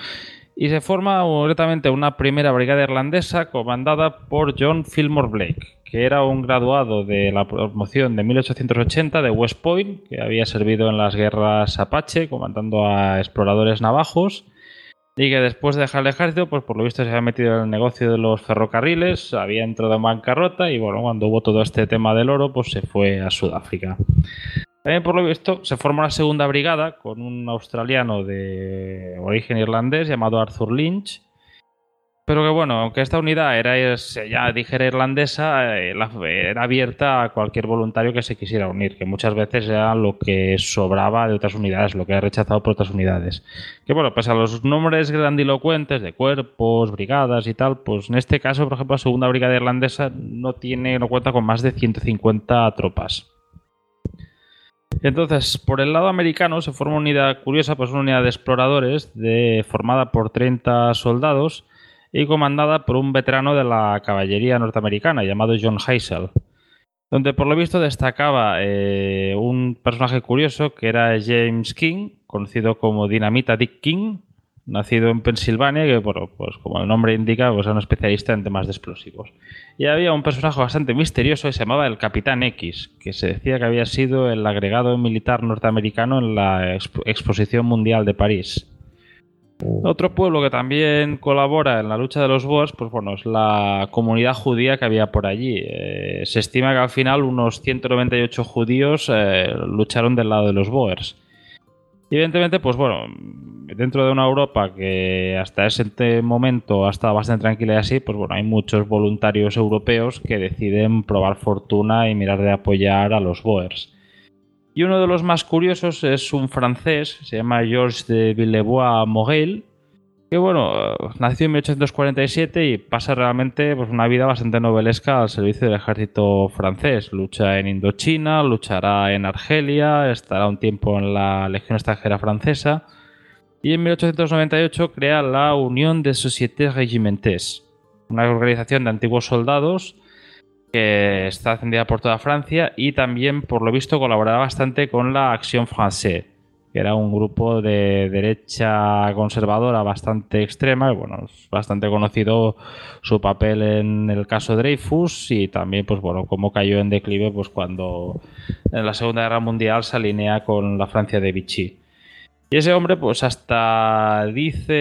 Y se forma concretamente una primera brigada irlandesa comandada por John Fillmore Blake, que era un graduado de la promoción de 1880 de West Point, que había servido en las guerras Apache, comandando a exploradores navajos. Y que después de dejar el ejército, pues por lo visto se había metido en el negocio de los ferrocarriles, había entrado en bancarrota y bueno, cuando hubo todo este tema del oro, pues se fue a Sudáfrica. También por lo visto se forma una segunda brigada con un australiano de origen irlandés llamado Arthur Lynch. Pero que bueno, aunque esta unidad era, ya dijera irlandesa, eh, era abierta a cualquier voluntario que se quisiera unir, que muchas veces era lo que sobraba de otras unidades, lo que era rechazado por otras unidades. Que bueno, pues a los nombres grandilocuentes de cuerpos, brigadas y tal, pues en este caso, por ejemplo, la segunda brigada irlandesa no tiene, no cuenta con más de 150 tropas. Entonces, por el lado americano se forma una unidad curiosa, pues una unidad de exploradores de, formada por 30 soldados y comandada por un veterano de la caballería norteamericana llamado John Heysel, donde por lo visto destacaba eh, un personaje curioso que era James King, conocido como Dinamita Dick King, nacido en Pensilvania, que bueno, pues como el nombre indica, pues era un especialista en temas de explosivos. Y había un personaje bastante misterioso que se llamaba el Capitán X, que se decía que había sido el agregado militar norteamericano en la Exposición Mundial de París. Otro pueblo que también colabora en la lucha de los Boers, pues bueno, es la comunidad judía que había por allí. Eh, se estima que al final unos 198 judíos eh, lucharon del lado de los Boers. Evidentemente, pues bueno, dentro de una Europa que hasta ese momento ha estado bastante tranquila y así, pues bueno, hay muchos voluntarios europeos que deciden probar fortuna y mirar de apoyar a los Boers. Y uno de los más curiosos es un francés, se llama Georges de Villebois Morel, que bueno, nació en 1847 y pasa realmente pues, una vida bastante novelesca al servicio del ejército francés. Lucha en Indochina, luchará en Argelia, estará un tiempo en la Legión extranjera francesa y en 1898 crea la Unión de Sociétés Regimentes, una organización de antiguos soldados que está ascendida por toda Francia y también, por lo visto, colaborará bastante con la Action Française que era un grupo de derecha conservadora bastante extrema. Y bueno, es bastante conocido su papel en el caso Dreyfus y también, pues bueno, cómo cayó en declive pues cuando en la Segunda Guerra Mundial se alinea con la Francia de Vichy. Y ese hombre, pues hasta dice,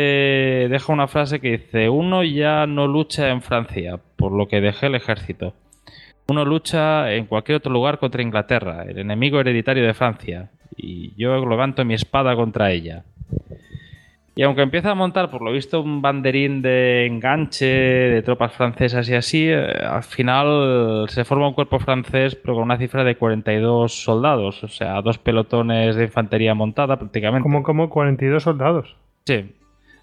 deja una frase que dice, uno ya no lucha en Francia, por lo que dejé el ejército. Uno lucha en cualquier otro lugar contra Inglaterra, el enemigo hereditario de Francia y yo levanto mi espada contra ella. Y aunque empieza a montar, por lo visto, un banderín de enganche de tropas francesas y así, eh, al final se forma un cuerpo francés, pero con una cifra de 42 soldados, o sea, dos pelotones de infantería montada prácticamente.
¿Cómo, cómo 42 soldados?
Sí.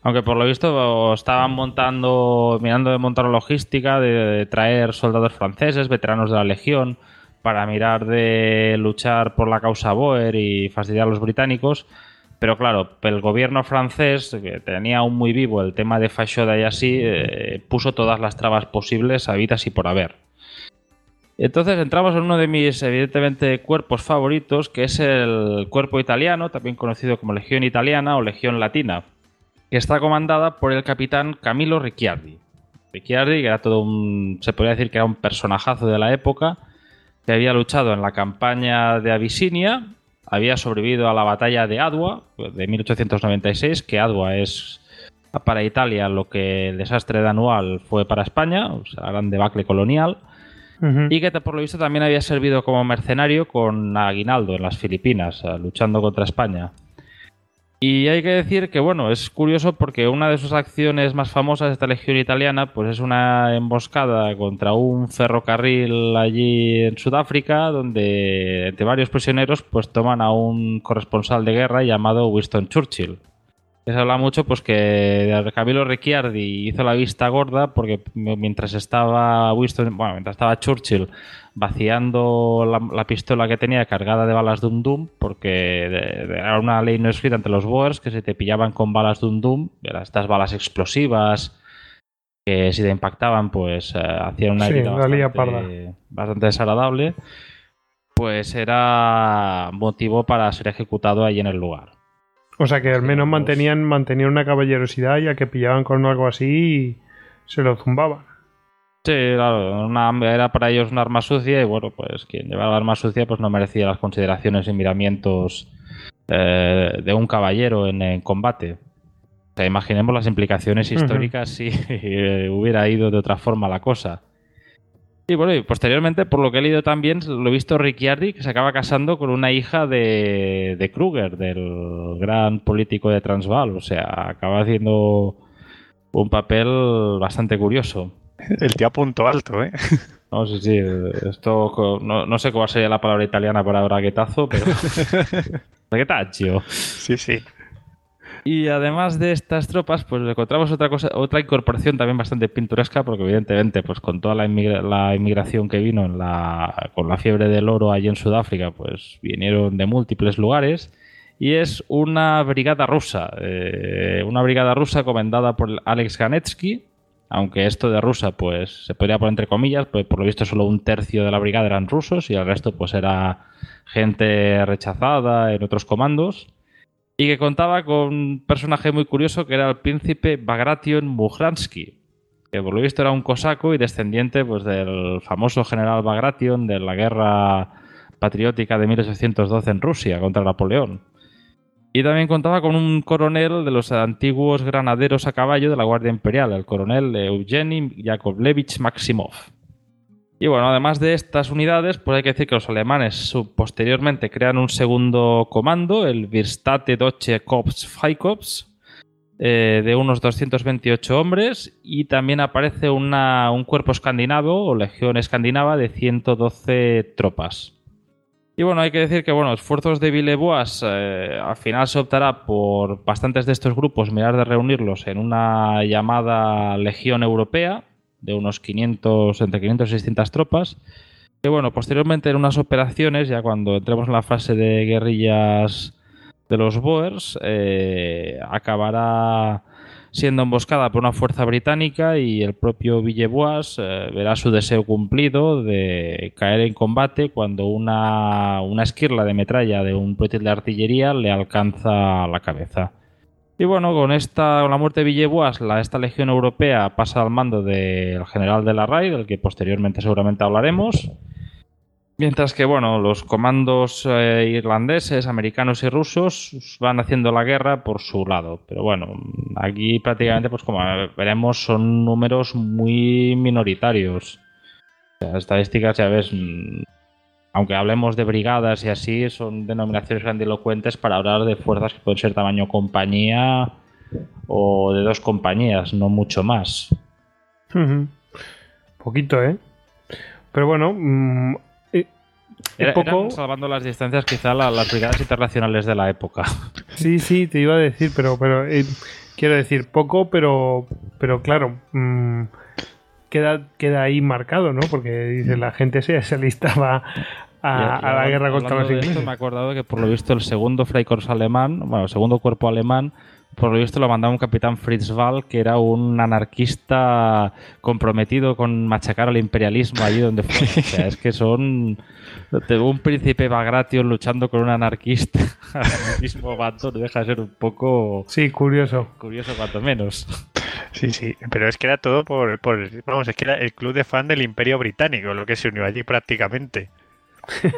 Aunque por lo visto estaban montando, mirando de montar logística, de traer soldados franceses, veteranos de la Legión, para mirar de luchar por la causa Boer y fastidiar a los británicos. Pero claro, el gobierno francés, que tenía aún muy vivo el tema de Fashoda y así, eh, puso todas las trabas posibles, habidas y por haber. Entonces entramos en uno de mis, evidentemente, cuerpos favoritos, que es el cuerpo italiano, también conocido como Legión Italiana o Legión Latina, que está comandada por el capitán Camilo Ricciardi. Ricciardi, que era todo un, se podría decir que era un personajazo de la época, que había luchado en la campaña de Abisinia, había sobrevivido a la batalla de Adwa de 1896, que Adwa es para Italia lo que el desastre de Anual fue para España, o sea, gran debacle colonial, y que por lo visto también había servido como mercenario con Aguinaldo en las Filipinas, luchando contra España. Y hay que decir que, bueno, es curioso porque una de sus acciones más famosas de esta legión italiana, pues es una emboscada contra un ferrocarril allí en Sudáfrica, donde entre varios prisioneros, pues toman a un corresponsal de guerra llamado Winston Churchill. Se habla mucho pues que Camilo Ricciardi hizo la vista gorda porque mientras estaba Winston, bueno, mientras estaba Churchill vaciando la, pistola que tenía cargada de balas Dum Dum, porque era una ley no escrita entre los Boers que se te pillaban con balas Dum Dum, estas balas explosivas que si te impactaban pues eh, hacían una herida bastante, bastante desagradable, pues era motivo para ser ejecutado ahí en el lugar.
O sea que al menos mantenían, mantenían una caballerosidad ya que pillaban con algo así y se lo zumbaban.
Sí, claro, era para ellos un arma sucia y bueno, pues quien llevaba arma sucia pues no merecía las consideraciones y miramientos eh, de un caballero en, combate. O sea, imaginemos las implicaciones históricas si [LAUGHS] hubiera ido de otra forma la cosa. Y bueno, y posteriormente, por lo que he leído también, lo he visto Ricciardi, que se acaba casando con una hija de, de Kruger, del gran político de Transvaal. O sea, acaba haciendo un papel bastante curioso.
El tío a punto alto, ¿eh? [LAUGHS]
No, sí, sí. Esto, no, sé cuál sería la palabra italiana para braguetazo, pero. [LAUGHS] braguetaccio.
Sí, sí.
Y además de estas tropas, pues encontramos otra cosa, otra incorporación también bastante pintoresca, porque evidentemente, pues con toda la, la inmigración que vino en la, con la fiebre del oro allí en Sudáfrica, pues vinieron de múltiples lugares. Y es una brigada rusa, eh, una brigada rusa comandada por Alex Ganetsky, aunque esto de rusa, pues se podría poner entre comillas, pues por lo visto solo un tercio de la brigada eran rusos y el resto pues era gente rechazada en otros comandos y que contaba con un personaje muy curioso que era el príncipe Bagration Mujransky, que por lo visto era un cosaco y descendiente pues, del famoso general Bagration de la guerra patriótica de 1812 en Rusia contra Napoleón. Y también contaba con un coronel de los antiguos granaderos a caballo de la Guardia Imperial, el coronel Eugeni Yakovlevich Maximov. Y bueno, además de estas unidades, pues hay que decir que los alemanes posteriormente crean un segundo comando, el Virstate Deutsche Korps Freikorps, eh, de unos 228 hombres, y también aparece un cuerpo escandinavo o legión escandinava de 112 tropas. Y bueno, hay que decir que bueno, esfuerzos de Villeboas eh, al final se optará por bastantes de estos grupos mirar de reunirlos en una llamada Legión Europea, de unos 500, entre 500 y 600 tropas. Y bueno, posteriormente en unas operaciones, ya cuando entremos en la fase de guerrillas de los Boers, eh, acabará siendo emboscada por una fuerza británica y el propio Villeboas eh, verá su deseo cumplido de caer en combate cuando una, una esquirla de metralla de un proyectil de artillería le alcanza la cabeza. Y bueno, con esta con la muerte de Villeboas, la, esta legión europea pasa al mando del general de la RAI, del que posteriormente seguramente hablaremos. Mientras que, bueno, los comandos eh, irlandeses, americanos y rusos van haciendo la guerra por su lado. Pero bueno, aquí prácticamente, pues como veremos, son números muy minoritarios. Las estadísticas, ya ves, aunque hablemos de brigadas y así, son denominaciones grandilocuentes para hablar de fuerzas que pueden ser tamaño compañía o de dos compañías, no mucho más.
Poquito, ¿eh? Pero bueno, mm,
eh, poco... salvando las distancias quizá las brigadas internacionales de la época. [LAUGHS]
Sí, sí, te iba a decir, pero, pero eh, quiero decir poco, pero, pero claro, mm, queda, queda ahí marcado, ¿no? Porque dice la gente se, se alistaba a, la guerra contra los ingleses.
me he acordado que por lo visto el segundo Freikorps alemán, bueno, el segundo cuerpo alemán, por lo visto lo mandaba un capitán Fritz Wall, que era un anarquista comprometido con machacar al imperialismo allí donde fue. O sea, es que son un príncipe Bagration luchando con un anarquista [LAUGHS] al mismo bando, deja de ser un poco...
Sí, curioso.
Curioso cuanto menos.
Sí, sí, pero es que era todo por, vamos, es que era el club de fan del Imperio Británico, lo que se unió allí prácticamente.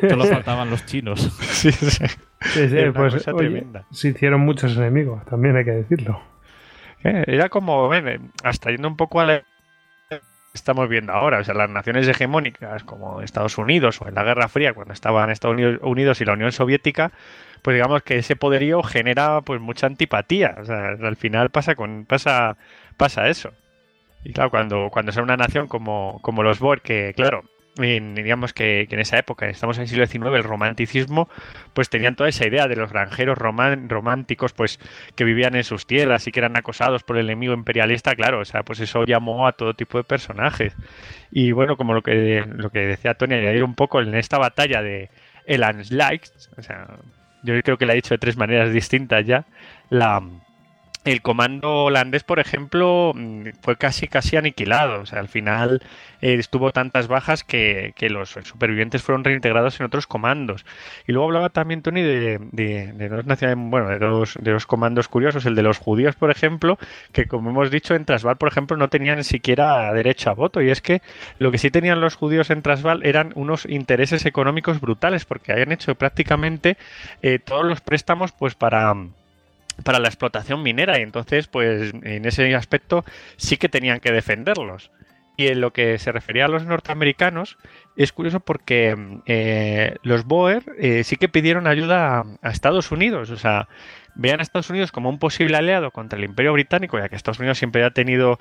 Solo faltaban los chinos. [LAUGHS]
Sí, sí. pues, se hicieron muchos enemigos, también hay que decirlo.
Eh, era como, hasta yendo un poco a la estamos viendo ahora, o sea, las naciones hegemónicas como Estados Unidos o en la Guerra Fría, cuando estaban Estados Unidos y la Unión Soviética, pues digamos que ese poderío genera pues mucha antipatía. O sea, al final pasa con pasa pasa eso. Y claro, cuando, cuando es una nación como, como los Boer, que claro, digamos que, en esa época, estamos en el siglo XIX, el romanticismo, pues tenían toda esa idea de los granjeros románticos, pues que vivían en sus tierras y que eran acosados por el enemigo imperialista, claro, o sea, pues eso llamó a todo tipo de personajes. Y bueno, como lo que, lo que decía Tony, añadir un poco en esta batalla de El Anslag, o sea, yo creo que la he dicho de tres maneras distintas ya, la el comando holandés, por ejemplo, mm, fue casi casi aniquilado. O sea, al final eh, estuvo tantas bajas que, los supervivientes fueron reintegrados en otros comandos. Y luego hablaba también Tony de, de, dos bueno, de dos, de dos comandos curiosos. El de los judíos, por ejemplo, que como hemos dicho en Transvaal, por ejemplo, no tenían ni siquiera derecho a voto. Y es que lo que sí tenían los judíos en Transvaal eran unos intereses económicos brutales, porque habían hecho prácticamente eh, todos los préstamos, pues para para la explotación minera y entonces pues en ese aspecto sí que tenían que defenderlos. Y en lo que se refería a los norteamericanos es curioso porque eh, los Boer eh, sí que pidieron ayuda a, Estados Unidos, o sea, vean a Estados Unidos como un posible aliado contra el Imperio Británico, ya que Estados Unidos siempre ha tenido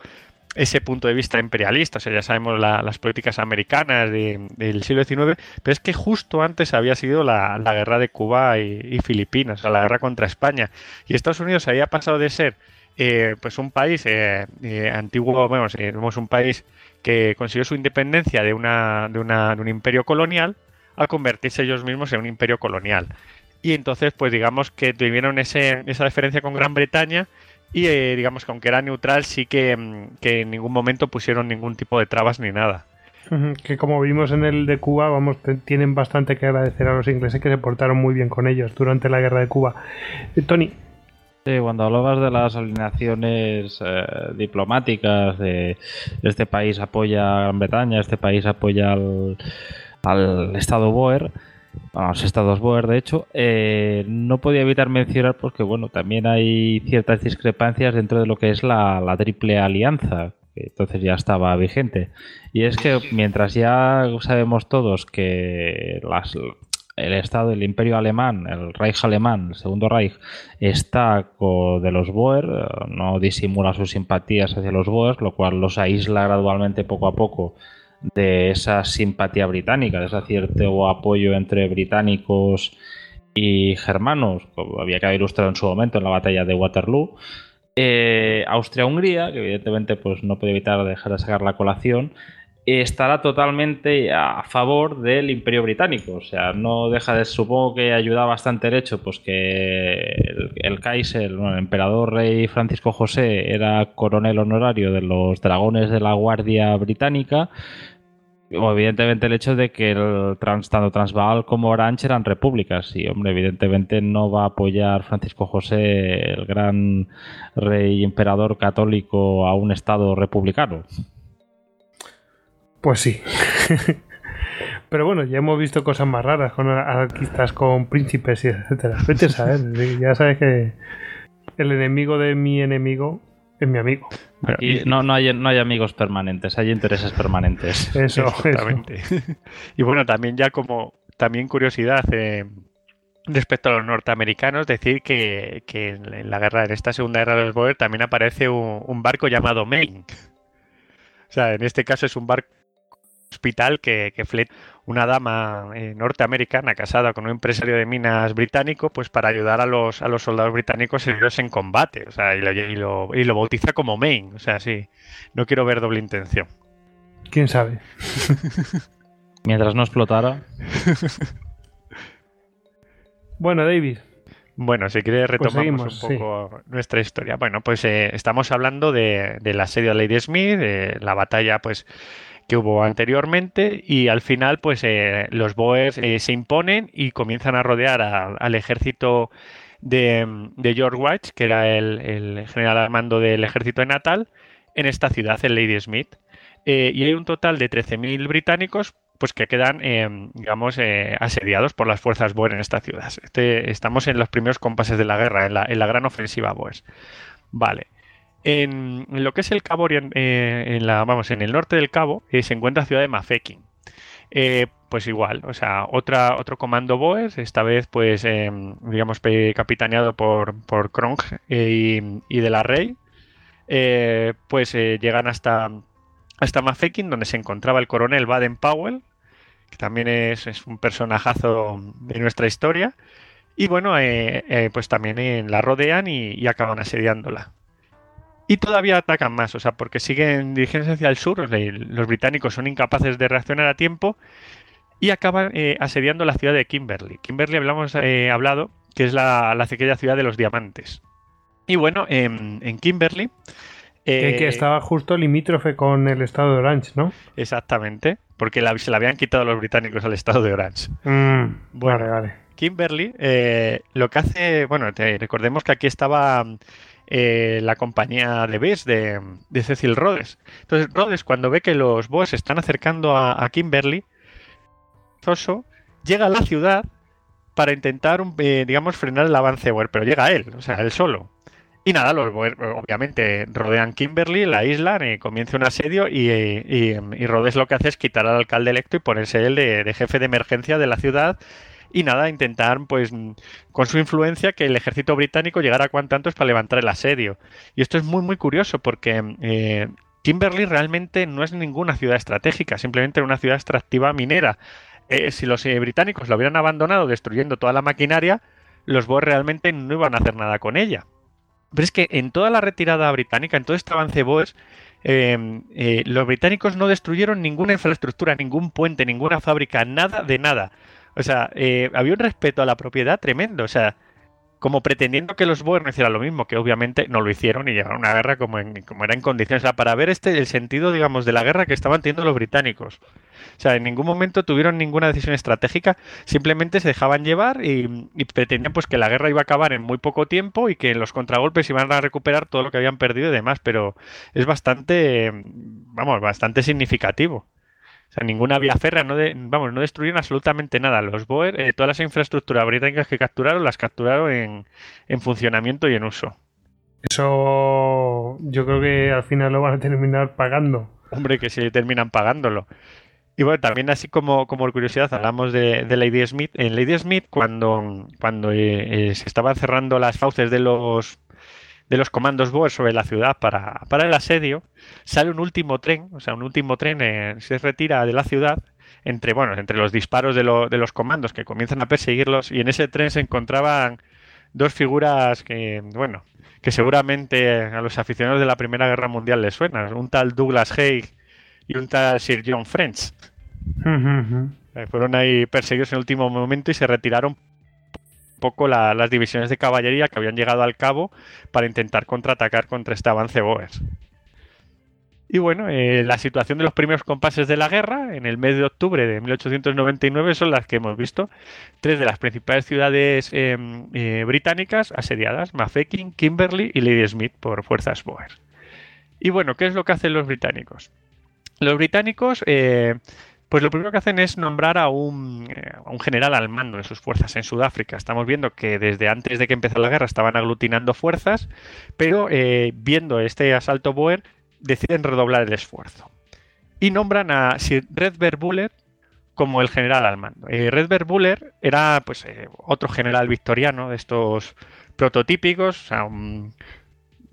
ese punto de vista imperialista, o sea, ya sabemos las políticas americanas del siglo XIX, pero es que justo antes había sido la, guerra de Cuba y, Filipinas, o sea, la guerra contra España, y Estados Unidos había pasado de ser eh, pues un país eh, eh, antiguo, un país que consiguió su independencia de, una, de, una, un imperio colonial a convertirse ellos mismos en un imperio colonial. Y entonces, pues digamos que tuvieron ese, esa diferencia con Gran Bretaña y eh, digamos que aunque era neutral, sí que, mm, que, en ningún momento pusieron ningún tipo de trabas ni nada.
Que como vimos en el de Cuba, vamos, tienen bastante que agradecer a los ingleses que se portaron muy bien con ellos durante la guerra de Cuba. Eh, Tony.
Sí, cuando hablabas de las alineaciones eh, diplomáticas, de este país apoya a Gran Bretaña, este país apoya al, al Estado Boer, a los estados Boer, de hecho, eh, no podía evitar mencionar porque, bueno, también hay ciertas discrepancias dentro de lo que es la, triple alianza, que entonces ya estaba vigente. Y es que mientras ya sabemos todos que el Estado, el Imperio Alemán, el Reich Alemán, el Segundo Reich, está de los Boer, no disimula sus simpatías hacia los Boer, lo cual los aísla gradualmente poco a poco de esa simpatía británica, de ese cierto apoyo entre británicos y germanos, como había quedado ilustrado en su momento en la batalla de Waterloo. Eh, Austria-Hungría, que evidentemente pues, no puede evitar dejar de sacar la colación, estará totalmente a favor del Imperio Británico. O sea, no deja de. Supongo que ayuda bastante el hecho, pues que el, Kaiser, el emperador rey Francisco José, era coronel honorario de los dragones de la Guardia Británica. Evidentemente el hecho de que el, tanto Transvaal como Orange eran repúblicas. Y, hombre, evidentemente no va a apoyar Francisco José, el gran rey emperador católico, a un estado republicano.
Pues sí. [LAUGHS] Pero bueno, ya hemos visto cosas más raras con arquistas, con príncipes y etcétera. Ya sabes que el enemigo de mi enemigo es mi amigo.
y no, no, hay, no hay amigos permanentes, hay intereses permanentes. [LAUGHS]
Eso, [LAUGHS] Exactamente. [LAUGHS]
y bueno, también ya como también curiosidad eh, respecto a los norteamericanos, decir que, en la guerra, en esta segunda guerra de los Boer también aparece un, un barco llamado Maine. O sea, en este caso es un barco hospital que, que una dama eh, norteamericana casada con un empresario de minas británico, pues para ayudar a los, a los soldados británicos heridos en combate. O sea, y lo, y lo, bautiza como Maine. O sea, sí, no quiero ver doble intención.
¿Quién sabe? [LAUGHS]
Mientras no explotara. [LAUGHS]
bueno, David.
Bueno, si quieres pues retomamos un poco nuestra historia. Bueno, pues eh, estamos hablando de, del asedio de Lady Smith, de la batalla, pues que hubo anteriormente y al final pues eh, los Boers eh, se imponen y comienzan a rodear al ejército de, George White, que era el, general al mando del ejército de Natal, en esta ciudad, en Lady Smith. Eh, y hay un total de 13.000 británicos pues que quedan, digamos, asediados por las fuerzas Boer en esta ciudad. Este, estamos en los primeros compases de la guerra, en la, en la gran ofensiva Boers. Vale. En, lo que es el Cabo, eh, en, la, vamos, en el norte del Cabo, eh, se encuentra la ciudad de Mafeking. Eh, pues igual, o sea, otra, otro comando Boers, esta vez pues digamos capitaneado por, por Krong y, de la Rey, pues llegan hasta, hasta Mafeking donde se encontraba el coronel Baden Powell, que también es, un personajazo de nuestra historia, y bueno, pues también la rodean y acaban asediándola. Y todavía atacan más, o sea, porque siguen dirigiéndose hacia el sur, los británicos son incapaces de reaccionar a tiempo y acaban eh, asediando la ciudad de Kimberley. Kimberley hablamos eh, hablado que es la, la ciudad de los diamantes. Y bueno, en, Kimberley...
que, eh, estaba justo limítrofe con el estado de Orange, ¿no?
Exactamente, porque se la habían quitado los británicos al estado de Orange.
Mm, vale, vale.
Kimberley, lo que hace, bueno, recordemos que aquí estaba eh, la compañía de Bess de, Cecil Rhodes. Entonces Rhodes cuando ve que los boss están acercando a, Kimberly, llega a la ciudad para intentar, eh, digamos, frenar el avance Boer, pero llega él, o sea, él solo. Y nada, los Boer obviamente rodean Kimberly, la isla, y comienza un asedio y, Rhodes lo que hace es quitar al alcalde electo y ponerse él de jefe de emergencia de la ciudad y nada, intentar, pues, con su influencia, que el ejército británico llegara a cuanto antes para levantar el asedio. Y esto es muy, muy curioso porque eh, Kimberley realmente no es ninguna ciudad estratégica, simplemente una ciudad extractiva minera. Eh, si los eh, británicos la hubieran abandonado destruyendo toda la maquinaria, los Boers realmente no iban a hacer nada con ella. Pero es que en toda la retirada británica, en todo este avance Boers, eh, los británicos no destruyeron ninguna infraestructura, ningún puente, ninguna fábrica, nada de nada. O sea, había un respeto a la propiedad tremendo. O sea, como pretendiendo que los Boers no hicieran lo mismo, que obviamente no lo hicieron y llevaron una guerra como, como era en condiciones. O sea, para ver este el sentido, digamos, de la guerra que estaban teniendo los británicos. O sea, en ningún momento tuvieron ninguna decisión estratégica, simplemente se dejaban llevar y, pretendían pues que la guerra iba a acabar en muy poco tiempo y que en los contragolpes iban a recuperar todo lo que habían perdido y demás, pero es bastante, vamos, bastante significativo. Sea, ninguna vía férrea, no vamos, no destruyeron absolutamente nada. Los Boer, eh, todas las infraestructuras británicas que capturaron, las capturaron en, en funcionamiento y en uso.
Eso yo creo que al final lo van a terminar pagando.
Hombre, que si terminan pagándolo. Y bueno, también así como, como curiosidad, hablamos de, Lady Smith. En Lady Smith, cuando, cuando eh, eh, se estaban cerrando las fauces de los de los comandos Boer sobre la ciudad para, para el asedio, sale un último tren, o sea, un último tren eh, se retira de la ciudad entre, bueno, entre los disparos de, de, los comandos que comienzan a perseguirlos y en ese tren se encontraban dos figuras que, bueno, que seguramente a los aficionados de la Primera Guerra Mundial les suenan, un tal Douglas Haig y un tal Sir John French. Eh, fueron ahí perseguidos en el último momento y se retiraron poco las divisiones de caballería que habían llegado al cabo para intentar contraatacar contra este avance Boers. Y bueno, eh, la situación de los primeros compases de la guerra, en el mes de octubre de 1899, son las que hemos visto. Tres de las principales ciudades em, eh, británicas asediadas, Mafeking, Kimberley y Ladysmith por fuerzas Boer. Y bueno, ¿qué es lo que hacen los británicos? Los británicos eh, pues lo primero que hacen es nombrar a un, eh, un, general al mando de sus fuerzas en Sudáfrica. Estamos viendo que desde antes de que empezó la guerra estaban aglutinando fuerzas, pero eh, viendo este asalto Boer deciden redoblar el esfuerzo. Y nombran a Sir Redbert Buller como el general al mando. Eh, Redbert Buller era pues otro general victoriano de estos prototípicos, o sea, un,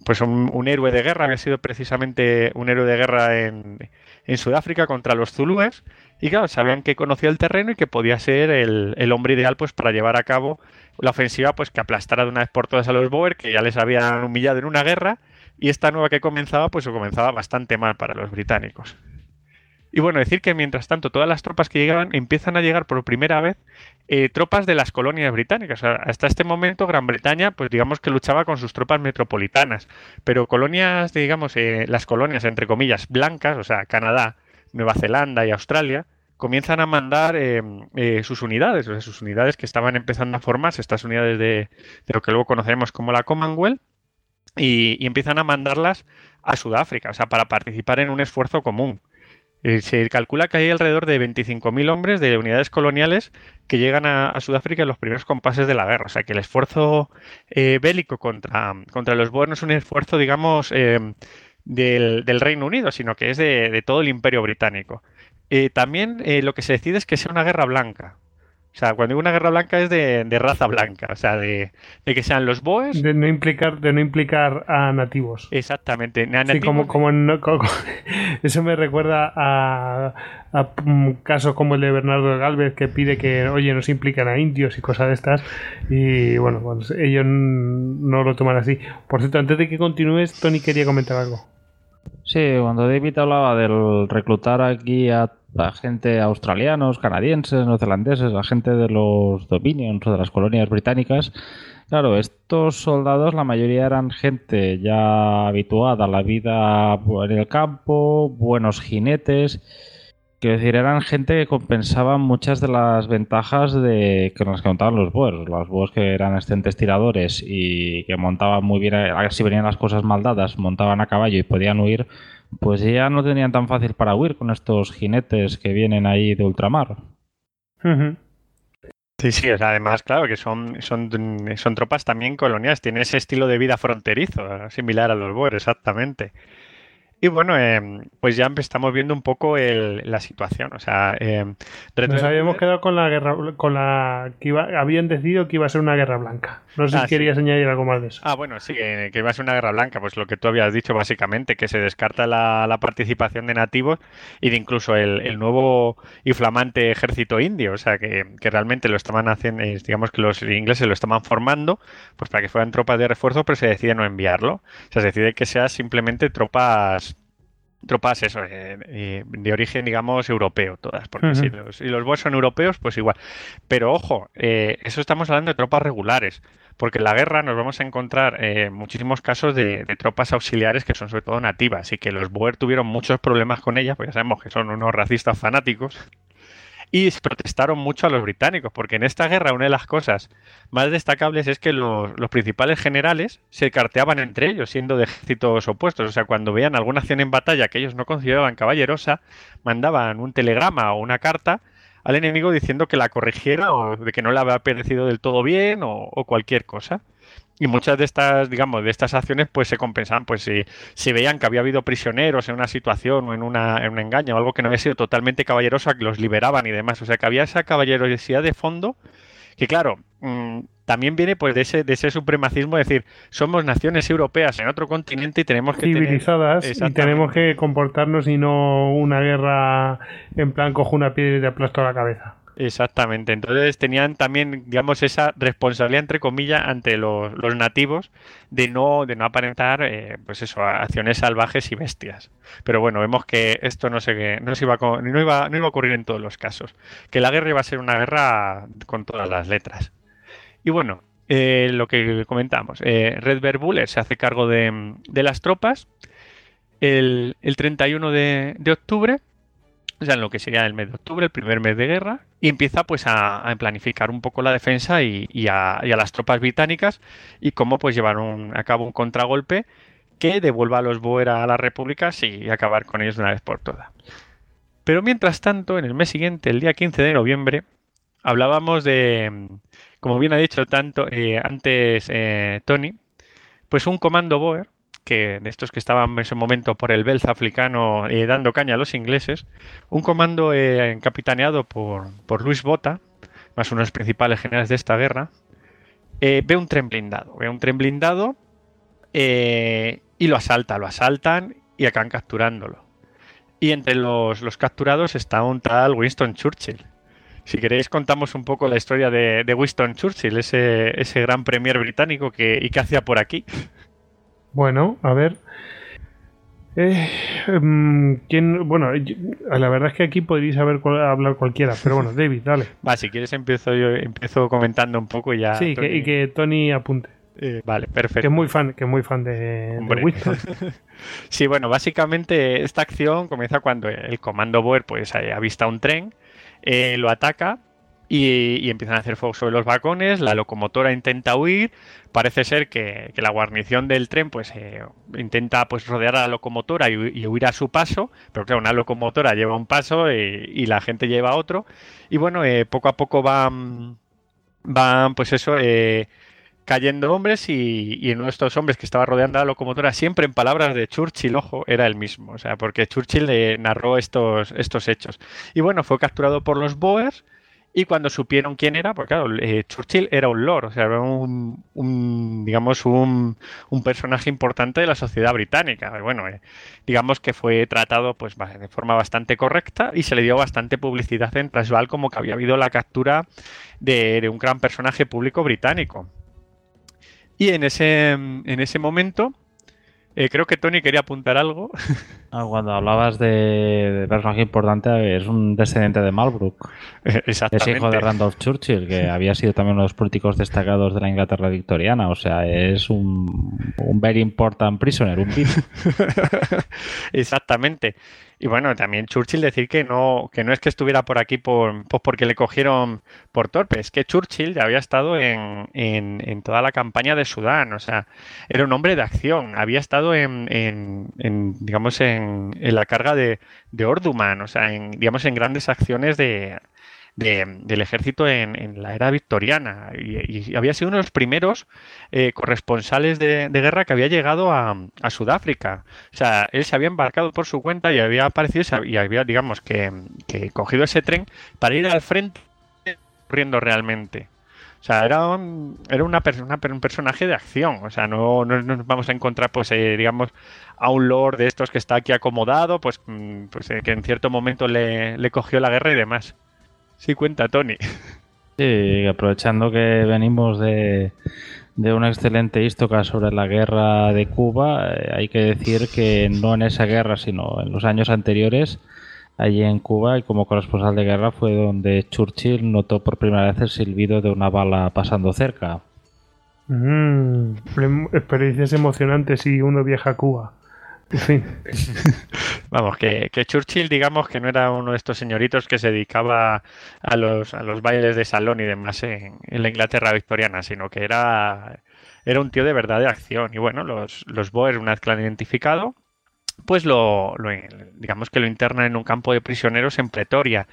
pues un, héroe de guerra, había sido precisamente un héroe de guerra en, en Sudáfrica contra los zulúes y claro, sabían que conocía el terreno y que podía ser el, hombre ideal pues para llevar a cabo la ofensiva pues que aplastara de una vez por todas a los Boer que ya les habían humillado en una guerra y esta nueva que comenzaba pues comenzaba bastante mal para los británicos. Y bueno, decir que mientras tanto todas las tropas que llegaban empiezan a llegar por primera vez eh, tropas de las colonias británicas. hasta este momento Gran Bretaña, pues digamos que luchaba con sus tropas metropolitanas, pero colonias, digamos, eh, las colonias entre comillas blancas, o sea, Canadá, Nueva Zelanda y Australia, comienzan a mandar eh, sus unidades, o sea, sus unidades que estaban empezando a formarse, estas unidades de, lo que luego conoceremos como la Commonwealth, y, y empiezan a mandarlas a Sudáfrica, o sea, para participar en un esfuerzo común. Eh, se calcula que hay alrededor de 25.000 hombres de unidades coloniales que llegan a, Sudáfrica en los primeros compases de la guerra. O sea que el esfuerzo eh, bélico contra, contra los Boers es un esfuerzo, digamos, eh, del, Reino Unido, sino que es de, todo el imperio británico. también lo que se decide es que sea una guerra blanca. O sea, cuando digo una guerra blanca es de, raza blanca, o sea, de, que sean los boes.
De no implicar, de no implicar a nativos.
Exactamente.
sí, como, como, [LAUGHS] eso me recuerda a, un caso como el de Bernardo Galvez que pide que, oye, no se implican a indios y cosas de estas. Y bueno, pues ellos no lo toman así. Por cierto, antes de que continúes, Tony quería comentar algo.
Sí, cuando David hablaba del reclutar aquí a gente australianos, canadienses, neozelandeses, la gente de los dominions o de las colonias británicas. Claro, estos soldados, la mayoría eran gente ya habituada a la vida en el campo, buenos jinetes. Quiero decir, eran gente que compensaba muchas de las ventajas de que nos contaban los boers. Los boers que eran excelentes tiradores y que montaban muy bien, si venían las cosas mal dadas, montaban a caballo y podían huir pues ya no tenían tan fácil para huir con estos jinetes que vienen ahí de ultramar.
Sí, sí, además, claro, que son, son, son tropas también coloniales, tienen ese estilo de vida fronterizo, similar a los boers, exactamente. Y bueno, eh, pues ya estamos viendo un poco el- la situación. O sea, eh,
Nos habíamos quedado con la guerra, con la que iba, habían decidido que iba a ser una guerra blanca. No sé
Ah,
si
sí.
querías añadir algo más de eso.
Ah, bueno, sí, que, que va a ser una guerra blanca, pues lo que tú habías dicho básicamente, que se descarta la, la participación de nativos y de incluso el, el nuevo y flamante ejército indio, o sea, que, que realmente lo estaban haciendo, digamos que los ingleses lo estaban formando, pues para que fueran tropas de refuerzo, pero se decide no enviarlo. O sea, se decide que sea simplemente tropas tropas eso eh, eh, de origen digamos europeo todas porque si los, si los Boers son europeos pues igual. Pero ojo eh, eso estamos hablando de tropas regulares porque en la guerra nos vamos a encontrar eh, muchísimos casos de, de tropas auxiliares que son sobre todo nativas y que los Boer tuvieron muchos problemas con ellas, porque ya sabemos que son unos racistas fanáticos, y protestaron mucho a los británicos, porque en esta guerra una de las cosas más destacables es que los, los principales generales se carteaban entre ellos, siendo de ejércitos opuestos. O sea, cuando veían alguna acción en batalla que ellos no consideraban caballerosa, mandaban un telegrama o una carta al enemigo diciendo que la corrigiera o de que no le había parecido del todo bien o cualquier cosa. Y muchas de estas, digamos, de estas acciones pues se compensaban, pues si, si veían que había habido prisioneros en una situación o en, una, en un engaño o algo que no había sido totalmente caballerosa, que los liberaban y demás. O sea que había esa caballerosidad de fondo que claro, mm, también viene pues de ese, de ese supremacismo, es decir, somos naciones europeas en otro continente y tenemos que tener-
Civilizadas y tenemos que comportarnos y no una guerra en plan cojo una piedra y te aplasto la cabeza.
Exactamente. Entonces tenían también, digamos, esa responsabilidad, entre comillas, ante los, nativos de no, de no aparentar, eh, pues eso, acciones salvajes y bestias. Pero bueno, vemos que esto no se, no se iba no iba, no iba a ocurrir en todos los casos. Que la guerra iba a ser una guerra con todas las letras. Y bueno, eh, lo que comentamos, eh, Red Bear Buller se hace cargo de, de las tropas el, el 31 de, de octubre o sea, en lo que sería el mes de octubre, el primer mes de guerra, y empieza pues a, planificar un poco la defensa y, a, las tropas británicas y cómo pues llevar a cabo un contragolpe que devuelva a los Boer a las repúblicas y acabar con ellos de una vez por todas. Pero mientras tanto, en el mes siguiente, el día 15 de noviembre, hablábamos de, como bien ha dicho tanto eh, antes eh, Tony, pues un comando Boer, que de estos que estaban en ese momento por el Belz africano eh, dando caña a los ingleses, un comando eh, capitaneado por, por Luis Bota, más uno de los principales generales de esta guerra, eh, ve un tren blindado, ve un tren blindado eh, y lo asalta, lo asaltan y acaban capturándolo. Y entre los, los capturados está un tal Winston Churchill. Si queréis contamos un poco la historia de, de Winston Churchill, ese, ese gran premier británico que, y que hacía por aquí.
Bueno, a ver. Eh, em, ¿quién? Bueno, la verdad es que aquí podríais haber cual- hablar cualquiera, pero bueno, David, dale. [LAUGHS]
Va, si quieres empiezo yo empiezo comentando un poco y ya.
sí, que- y que Tony apunte.
eh, vale,
Que
perfecto.
es muy fan, que es muy fan de, de. Winston. [LAUGHS]
Sí, bueno, básicamente esta acción comienza cuando el comando Boer pues avista un tren, eh, lo ataca y, empiezan a hacer fuego sobre los vagones, la locomotora intenta huir, parece ser que, que la guarnición del tren pues eh, intenta pues rodear a la locomotora y, y huir a su paso, pero claro, una locomotora lleva un paso y, y la gente lleva otro y bueno, eh, poco a poco van, van pues eso... eh, cayendo hombres y, y uno de estos hombres que estaba rodeando a la locomotora, siempre en palabras de Churchill, ojo, era el mismo. O sea, porque Churchill narró estos, estos hechos. Y bueno, fue capturado por los Boers y cuando supieron quién era, porque claro, eh, Churchill era un lord, o sea, era un, digamos, un, un personaje importante de la sociedad británica. Bueno, eh, digamos que fue tratado pues de forma bastante correcta y se le dio bastante publicidad en Transvaal como que había habido la captura de, de un gran personaje público británico. Y en ese, en ese momento, eh, creo que Tony quería apuntar algo.
Ah, Cuando hablabas de, de personaje importante, es un descendiente de Marlbrook. [LAUGHS] Es
Exactamente.
hijo de Randolph Churchill, que [LAUGHS] había sido también uno de los políticos destacados de la Inglaterra victoriana. O sea, es un, un very important prisoner, un VIP. [LAUGHS]
Exactamente. Y bueno, también Churchill decir que no, que no es que estuviera por aquí por, pues porque le cogieron por torpe, es que Churchill ya había estado en, en, toda la campaña de Sudán, o sea, era un hombre de acción, había estado en, en, digamos, en la carga de, de Orduman, o sea, en, digamos, en grandes acciones de, del ejército en, la era victoriana y, había sido uno de los primeros eh, corresponsales de, guerra que había llegado a, Sudáfrica. O sea, él se había embarcado por su cuenta y había aparecido y había, digamos, que, cogido ese tren para ir al frente corriendo realmente. O sea, era un, era una persona, un personaje de acción. O sea, no, nos vamos a encontrar, pues, eh, digamos, a un lord de estos que está aquí acomodado, pues, mm, pues eh, que en cierto momento le cogió la guerra y demás. Sí, cuenta, Tony.
Sí, aprovechando que venimos de, de una excelente histórica sobre la guerra de Cuba, eh, hay que decir que no en esa guerra, sino en los años anteriores, allí en Cuba y como corresponsal de guerra fue donde Churchill notó por primera vez el silbido de una bala pasando cerca.
Mm, experiencias emocionantes y uno viaja a Cuba. [LAUGHS]
Vamos, que, Churchill, digamos que no era uno de estos señoritos que se dedicaba a los, a los bailes de salón y demás en, la Inglaterra victoriana, sino que era, era un tío de verdad de acción. Y bueno, los, los Boers, una vez que han identificado, pues lo, lo, digamos que lo internan en un campo de prisioneros en Pretoria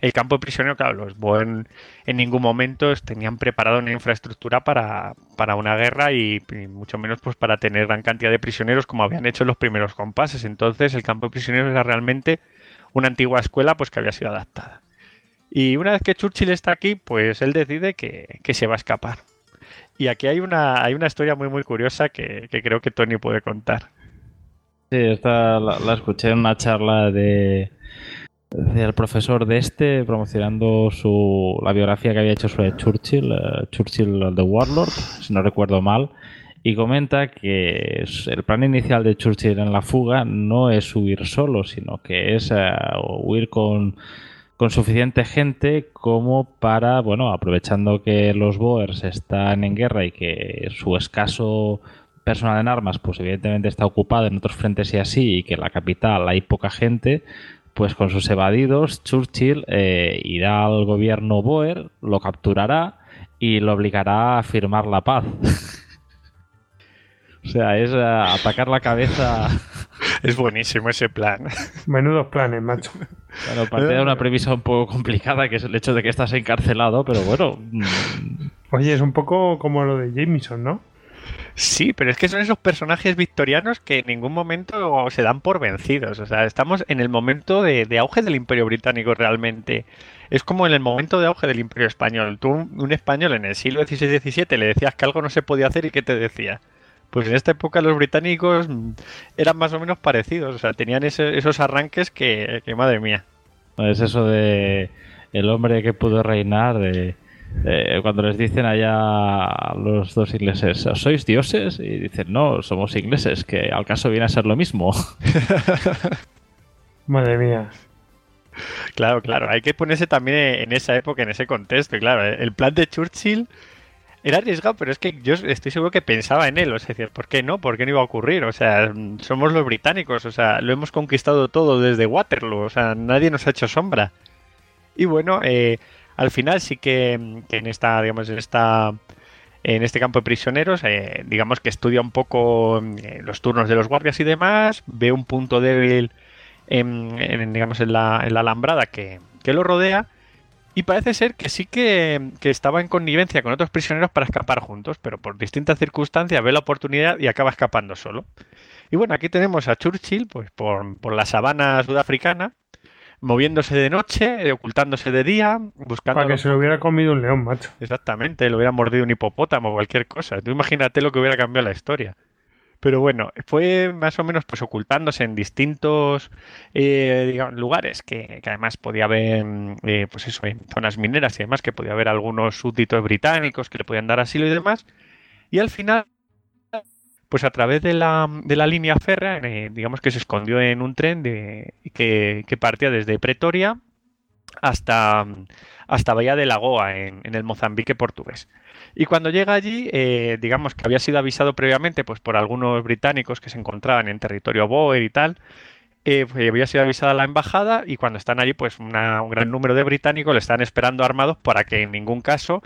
el campo de prisionero, claro, los Boen en ningún momento tenían preparado una infraestructura para, una guerra y, mucho menos pues para tener gran cantidad de prisioneros como habían hecho los primeros compases. Entonces el campo de prisioneros era realmente una antigua escuela pues que había sido adaptada. Y una vez que Churchill está aquí, pues él decide que, se va a escapar. Y aquí hay una, hay una historia muy muy curiosa que, creo que Tony puede contar.
Sí, esta la escuché en una charla de, el profesor de este promocionando su, la biografía que había hecho sobre Churchill, uh, Churchill the Warlord, si no recuerdo mal, y comenta que el plan inicial de Churchill en la fuga no es huir solo, sino que es uh, huir con, con suficiente gente como para, bueno, aprovechando que los Boers están en guerra y que su escaso personal en armas, pues evidentemente está ocupado en otros frentes y así, y que en la capital hay poca gente, pues con sus evadidos, Churchill eh, irá al gobierno Boer, lo capturará y lo obligará a firmar la paz. [LAUGHS] o sea, es eh, atacar la cabeza. [LAUGHS]
Es buenísimo ese plan.
Menudos planes, macho.
Bueno, parte de una premisa un poco complicada, que es el hecho de que estás encarcelado, pero bueno. Mm.
Oye, es un poco como lo de Jameson, ¿no?
Sí, pero es que son esos personajes victorianos que en ningún momento se dan por vencidos. O sea, estamos en el momento de, auge del Imperio Británico realmente. Es como en el momento de auge del Imperio Español. Tú, un español en el siglo XVI-XVII, le decías que algo no se podía hacer y ¿qué te decía? Pues en esta época los británicos eran más o menos parecidos. O sea, tenían esos arranques que, que, madre mía.
Es eso de el hombre que pudo reinar, de eh, cuando les dicen allá a los dos ingleses, ¿sois dioses? Y dicen, no, somos ingleses, que al caso viene a ser lo mismo. [LAUGHS]
Madre mía.
Claro, claro, hay que ponerse también en esa época, en ese contexto. Y claro, el plan de Churchill era arriesgado, pero es que yo estoy seguro que pensaba en él. O sea, ¿por qué no? ¿Por qué no iba a ocurrir? O sea, somos los británicos, o sea, lo hemos conquistado todo desde Waterloo, o sea, nadie nos ha hecho sombra. Y bueno, eh, al final sí que, en esta, digamos, en esta en este campo de prisioneros, eh, digamos que estudia un poco eh, los turnos de los guardias y demás, ve un punto débil en, digamos, en la, en la alambrada que, lo rodea y parece ser que sí que, estaba en connivencia con otros prisioneros para escapar juntos, pero por distintas circunstancias ve la oportunidad y acaba escapando solo. Y bueno, aquí tenemos a Churchill, pues por, por la sabana sudafricana, moviéndose de noche, ocultándose de día, buscando...
Para que se lo hubiera comido un león, macho.
Exactamente, lo hubiera mordido un hipopótamo o cualquier cosa. Tú imagínate lo que hubiera cambiado la historia. Pero bueno, fue más o menos pues ocultándose en distintos eh, lugares que, además podía haber, eh, pues eso, en zonas mineras y demás, que podía haber algunos súbditos británicos que le podían dar asilo y demás. Y al final pues a través de la, de la línea férrea, eh, digamos que se escondió en un tren de, que, partía desde Pretoria hasta, hasta Bahía de Lagoa, en, en el Mozambique portugués. Y cuando llega allí, eh, digamos que había sido avisado previamente pues, por algunos británicos que se encontraban en territorio Boer y tal, eh, pues, había sido avisada la embajada y cuando están allí, pues un gran número de británicos le están esperando armados para que en ningún caso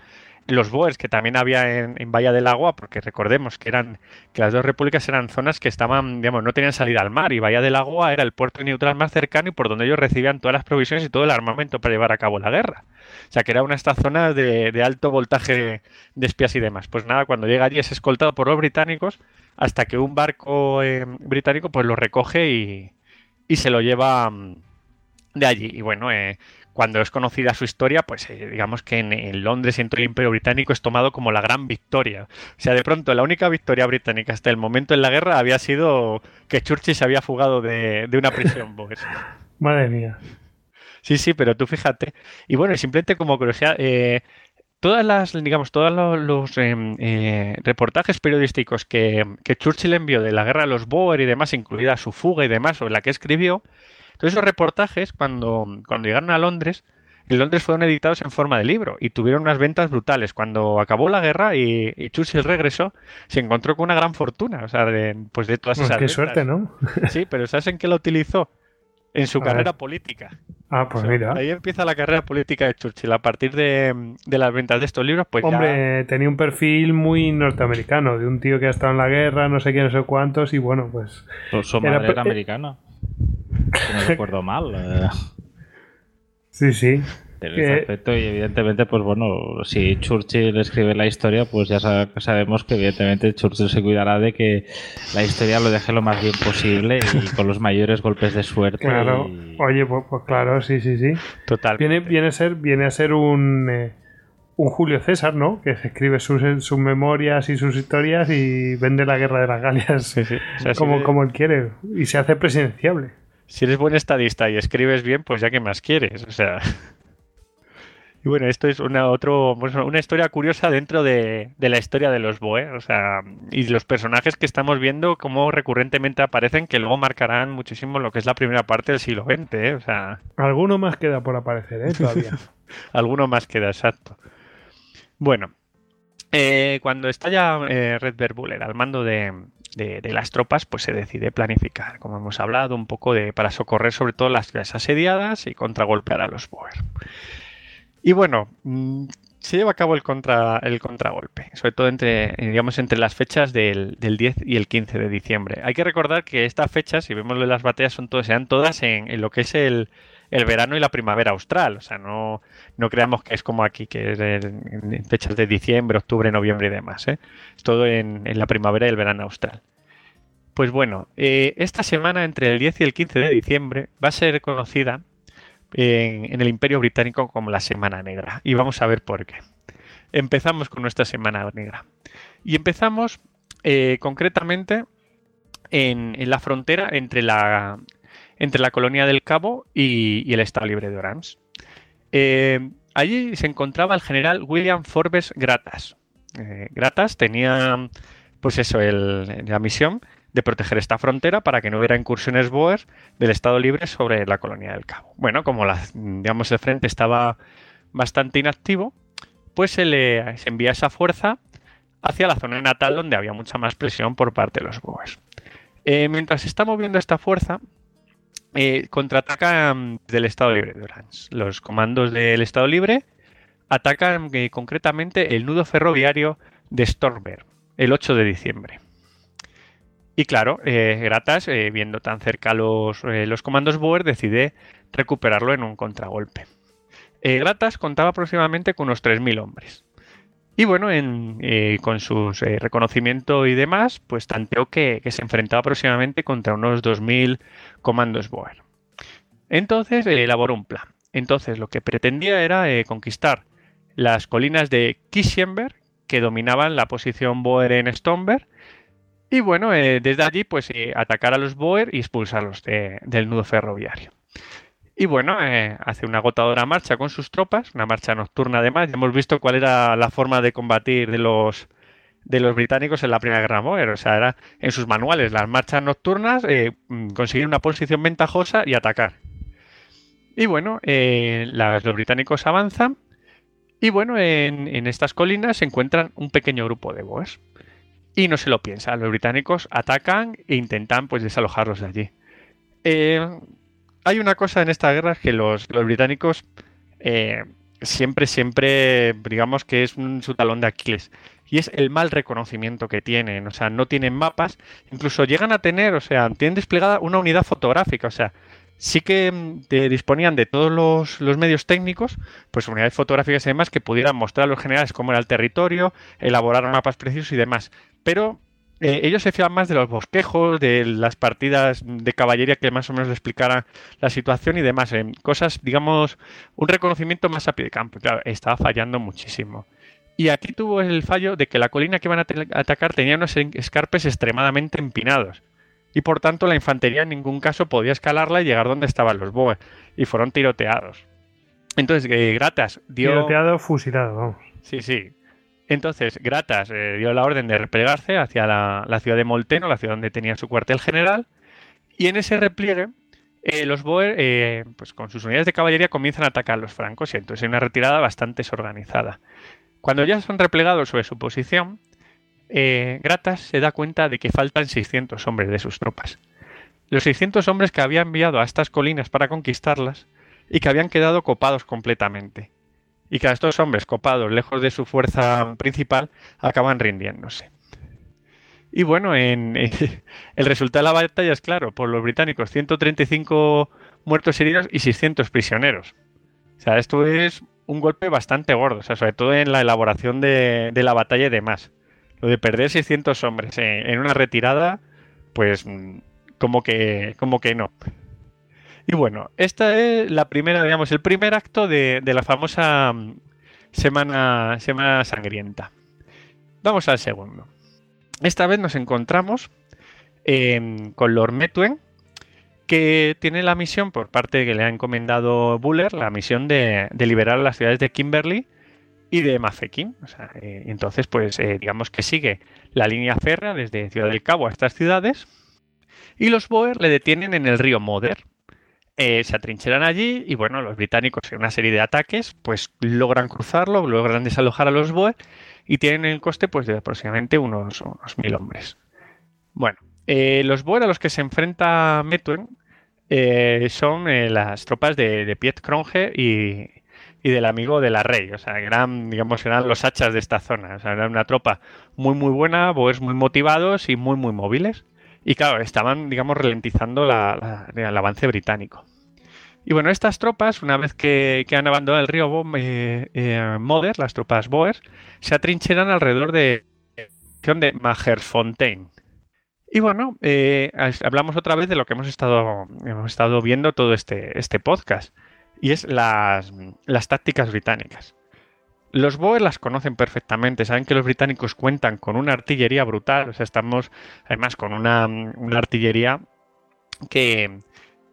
los Boers que también había en, en, Bahía del Agua, porque recordemos que eran que las dos repúblicas eran zonas que estaban, digamos, no tenían salida al mar y Bahía del Agua era el puerto neutral más cercano y por donde ellos recibían todas las provisiones y todo el armamento para llevar a cabo la guerra. O sea, que era una esta zona de, de alto voltaje de espías y demás. Pues nada, cuando llega allí es escoltado por los británicos hasta que un barco eh, británico pues lo recoge y, y se lo lleva mm, de allí. Y bueno, eh, cuando es conocida su historia, pues eh, digamos que en, en, Londres y en todo el Imperio Británico es tomado como la gran victoria. O sea, de pronto la única victoria británica hasta el momento en la guerra había sido que Churchill se había fugado de, de una prisión. [LAUGHS] Pues.
Madre mía.
Sí, sí, pero tú fíjate. Y bueno, simplemente como curiosidad, eh, todas las, digamos, todos los, los eh, eh, reportajes periodísticos que, que, Churchill envió de la guerra de los Boer y demás, incluida su fuga y demás, sobre la que escribió, todos esos reportajes, cuando, cuando llegaron a Londres, en Londres fueron editados en forma de libro y tuvieron unas ventas brutales. Cuando acabó la guerra y, y Churchill regresó, se encontró con una gran fortuna, o sea, de, pues de todas
pues
esas
qué
ventas.
suerte, ¿no? [LAUGHS]
Sí, pero ¿sabes en qué lo utilizó? En su
A
carrera
ver.
política.
Ah, pues
O sea,
mira.
Ahí empieza la carrera política de Churchill. A partir de, de las ventas de estos libros, pues ya-
Hombre, tenía un perfil muy norteamericano, de un tío que ha estado en la guerra, no sé qué, no sé cuántos, y bueno, pues.
Su, su madre era americana. Si no recuerdo mal. eh,
Sí, sí. Que-
ese aspecto, y evidentemente, pues bueno, si Churchill escribe la historia, pues ya sa- sabemos que evidentemente Churchill se cuidará de que la historia lo deje lo más bien posible y [LAUGHS] con los mayores golpes de suerte.
Claro.
y-
Oye, pues, pues claro, sí, sí, sí.
Total.
Viene, viene, a, ser, viene a ser un. eh, un Julio César, ¿no? Que se escribe sus, sus memorias y sus historias y vende la guerra de las Galias
Sí, sí. O sea, si
como, como él quiere. Y se hace presidenciable.
Si eres buen estadista y escribes bien, pues ya que más quieres. O sea. Y bueno, esto es una otro, una historia curiosa dentro de, de la historia de los Boer, o sea, y los personajes que estamos viendo como recurrentemente aparecen, que luego marcarán muchísimo lo que es la primera parte del siglo XX, ¿eh? o sea,
Alguno más queda por aparecer, ¿eh? Todavía. [LAUGHS]
alguno más queda, exacto. Bueno, eh, cuando está ya eh, Red Buller al mando de, de- las tropas, pues se decide planificar, como hemos hablado, un poco de para socorrer sobre todo las ciudades asediadas y contragolpear a los Boer. Y bueno, mm, se lleva a cabo el, contra, el contragolpe, sobre todo entre, digamos, entre las fechas del, del 10 y el 15 de diciembre. Hay que recordar que estas fechas, si vemos las batallas, son todas, sean todas en, en lo que es el, el verano y la primavera austral. O sea, no, no creamos que es como aquí, que es fechas de diciembre, octubre, noviembre y demás. ¿eh? Es todo en, la primavera y el verano austral. Pues bueno, eh, esta semana entre el 10 y el 15 de diciembre va a ser conocida en, el Imperio Británico como la Semana Negra. Y vamos a ver por qué. Empezamos con nuestra Semana Negra. Y empezamos eh, concretamente en, en la frontera entre la, entre la colonia del Cabo y, el Estado Libre de Orange. Eh, allí se encontraba el general William Forbes Gratas. Eh, Gratas tenía, pues eso, la misión de proteger esta frontera para que no hubiera incursiones Boer del Estado Libre sobre la colonia del Cabo. Bueno, como la, el frente estaba bastante inactivo, pues se le envía esa fuerza hacia la zona natal donde había mucha más presión por parte de los Boers. Eh, mientras se está moviendo esta fuerza, eh, contraatacan del Estado Libre de Orange. Los comandos del Estado Libre atacan eh, concretamente el nudo ferroviario de Stormberg el 8 de diciembre. Y claro, eh, Gratas, eh, viendo tan cerca los, los comandos Boer, decide recuperarlo en un contragolpe. Gratas contaba aproximadamente con unos 3.000 hombres. Y bueno, en, eh, con su reconocimiento y demás, pues tanteó que, se enfrentaba aproximadamente contra unos 2.000 comandos Boer. Entonces eh, elaboró un plan. Entonces lo que pretendía era eh, conquistar las colinas de Kishenberg, que dominaban la posición Boer en Stomberg, y bueno, eh, desde allí pues eh, atacar a los Boer y expulsarlos de- del nudo ferroviario. Y bueno, eh, hace una agotadora marcha con sus tropas, una marcha nocturna además. Ya hemos visto cuál era la forma de combatir de los, de los británicos en la Primera Guerra Boer. O sea, era en sus manuales las marchas nocturnas, eh, conseguir una posición ventajosa y atacar. Y bueno, eh, las- los británicos avanzan. Y bueno, en, estas colinas se encuentran un pequeño grupo de boers. Y no se lo piensan, los británicos atacan e intentan pues desalojarlos de allí. Eh, hay una cosa en esta guerra que los, los británicos eh, siempre, siempre, digamos que es un, su talón de Aquiles. Y es el mal reconocimiento que tienen. O sea, no tienen mapas. Incluso llegan a tener, o sea, tienen desplegada una unidad fotográfica. O sea, sí que mm, te disponían de todos los, los medios técnicos, pues unidades fotográficas y demás, que pudieran mostrar a los generales cómo era el territorio, elaborar mapas precisos y demás. Pero eh, ellos se fiaban más de los bosquejos, de las partidas de caballería que más o menos le explicaran la situación y demás. eh, cosas, digamos, un reconocimiento más a pie de campo. Claro, estaba fallando muchísimo. Y aquí tuvo el fallo de que la colina que iban a atacar tenía unos escarpes extremadamente empinados. Y por tanto la infantería en ningún caso podía escalarla y llegar donde estaban los boers. Y fueron tiroteados. Entonces, eh, Gratas dio...
Tiroteado, fusilado, vamos.
Sí, sí. Entonces, Gratas eh, dio la orden de replegarse hacia la, ciudad de Molteno, la ciudad donde tenía su cuartel general. Y en ese repliegue, eh, los Boer, eh, pues con sus unidades de caballería, comienzan a atacar a los francos y entonces hay una retirada bastante desorganizada. Cuando ya son replegados sobre su posición, Gratas se da cuenta de que faltan 600 hombres de sus tropas. Los 600 hombres que había enviado a estas colinas para conquistarlas y que habían quedado copados completamente y que estos hombres copados lejos de su fuerza principal acaban rindiéndose. Y bueno, en, [LAUGHS] el resultado de la batalla es claro, por los británicos 135 muertos heridos y 600 prisioneros. O sea, esto es un golpe bastante gordo, o sea, sobre todo en la elaboración de, de la batalla y demás. Lo de perder 600 hombres en, en una retirada, pues mm, como que, como que no. Y bueno, esta es la primera, digamos, el primer acto de, la famosa mm, semana, semana sangrienta. Vamos al segundo. Esta vez nos encontramos eh, con Lord Metuen, que tiene la misión por parte que le ha encomendado Buller, la misión de, liberar las ciudades de Kimberley y de Mafeking. Eh, entonces, pues eh, digamos que sigue la línea férrea desde Ciudad del Cabo a estas ciudades. Y los Boer le detienen en el río Moder. Eh, se atrincheran allí y bueno, los británicos en una serie de ataques pues logran cruzarlo, logran desalojar a los Boer y tienen el coste pues de aproximadamente unos, unos mil hombres. Bueno, eh, los Boer a los que se enfrenta Metuen eh, son eh, las tropas de, de Piet Cronje y, y del amigo de la Rey. O sea, eran, digamos, eran los hachas de esta zona. O sea, era una tropa muy, muy buena, boers muy motivados y muy, muy móviles. Y claro, estaban, digamos, ralentizando el avance británico. Y bueno, estas tropas, una vez que, han abandonado el río Bo- eh, eh, Moder, las tropas Boers, se atrincheran alrededor de de Magersfontein. Y bueno, eh, hablamos otra vez de lo que hemos estado, hemos estado viendo todo este, este podcast, y es las, las tácticas británicas. Los Boers las conocen perfectamente, saben que los británicos cuentan con una artillería brutal, o sea, estamos además con una, artillería que,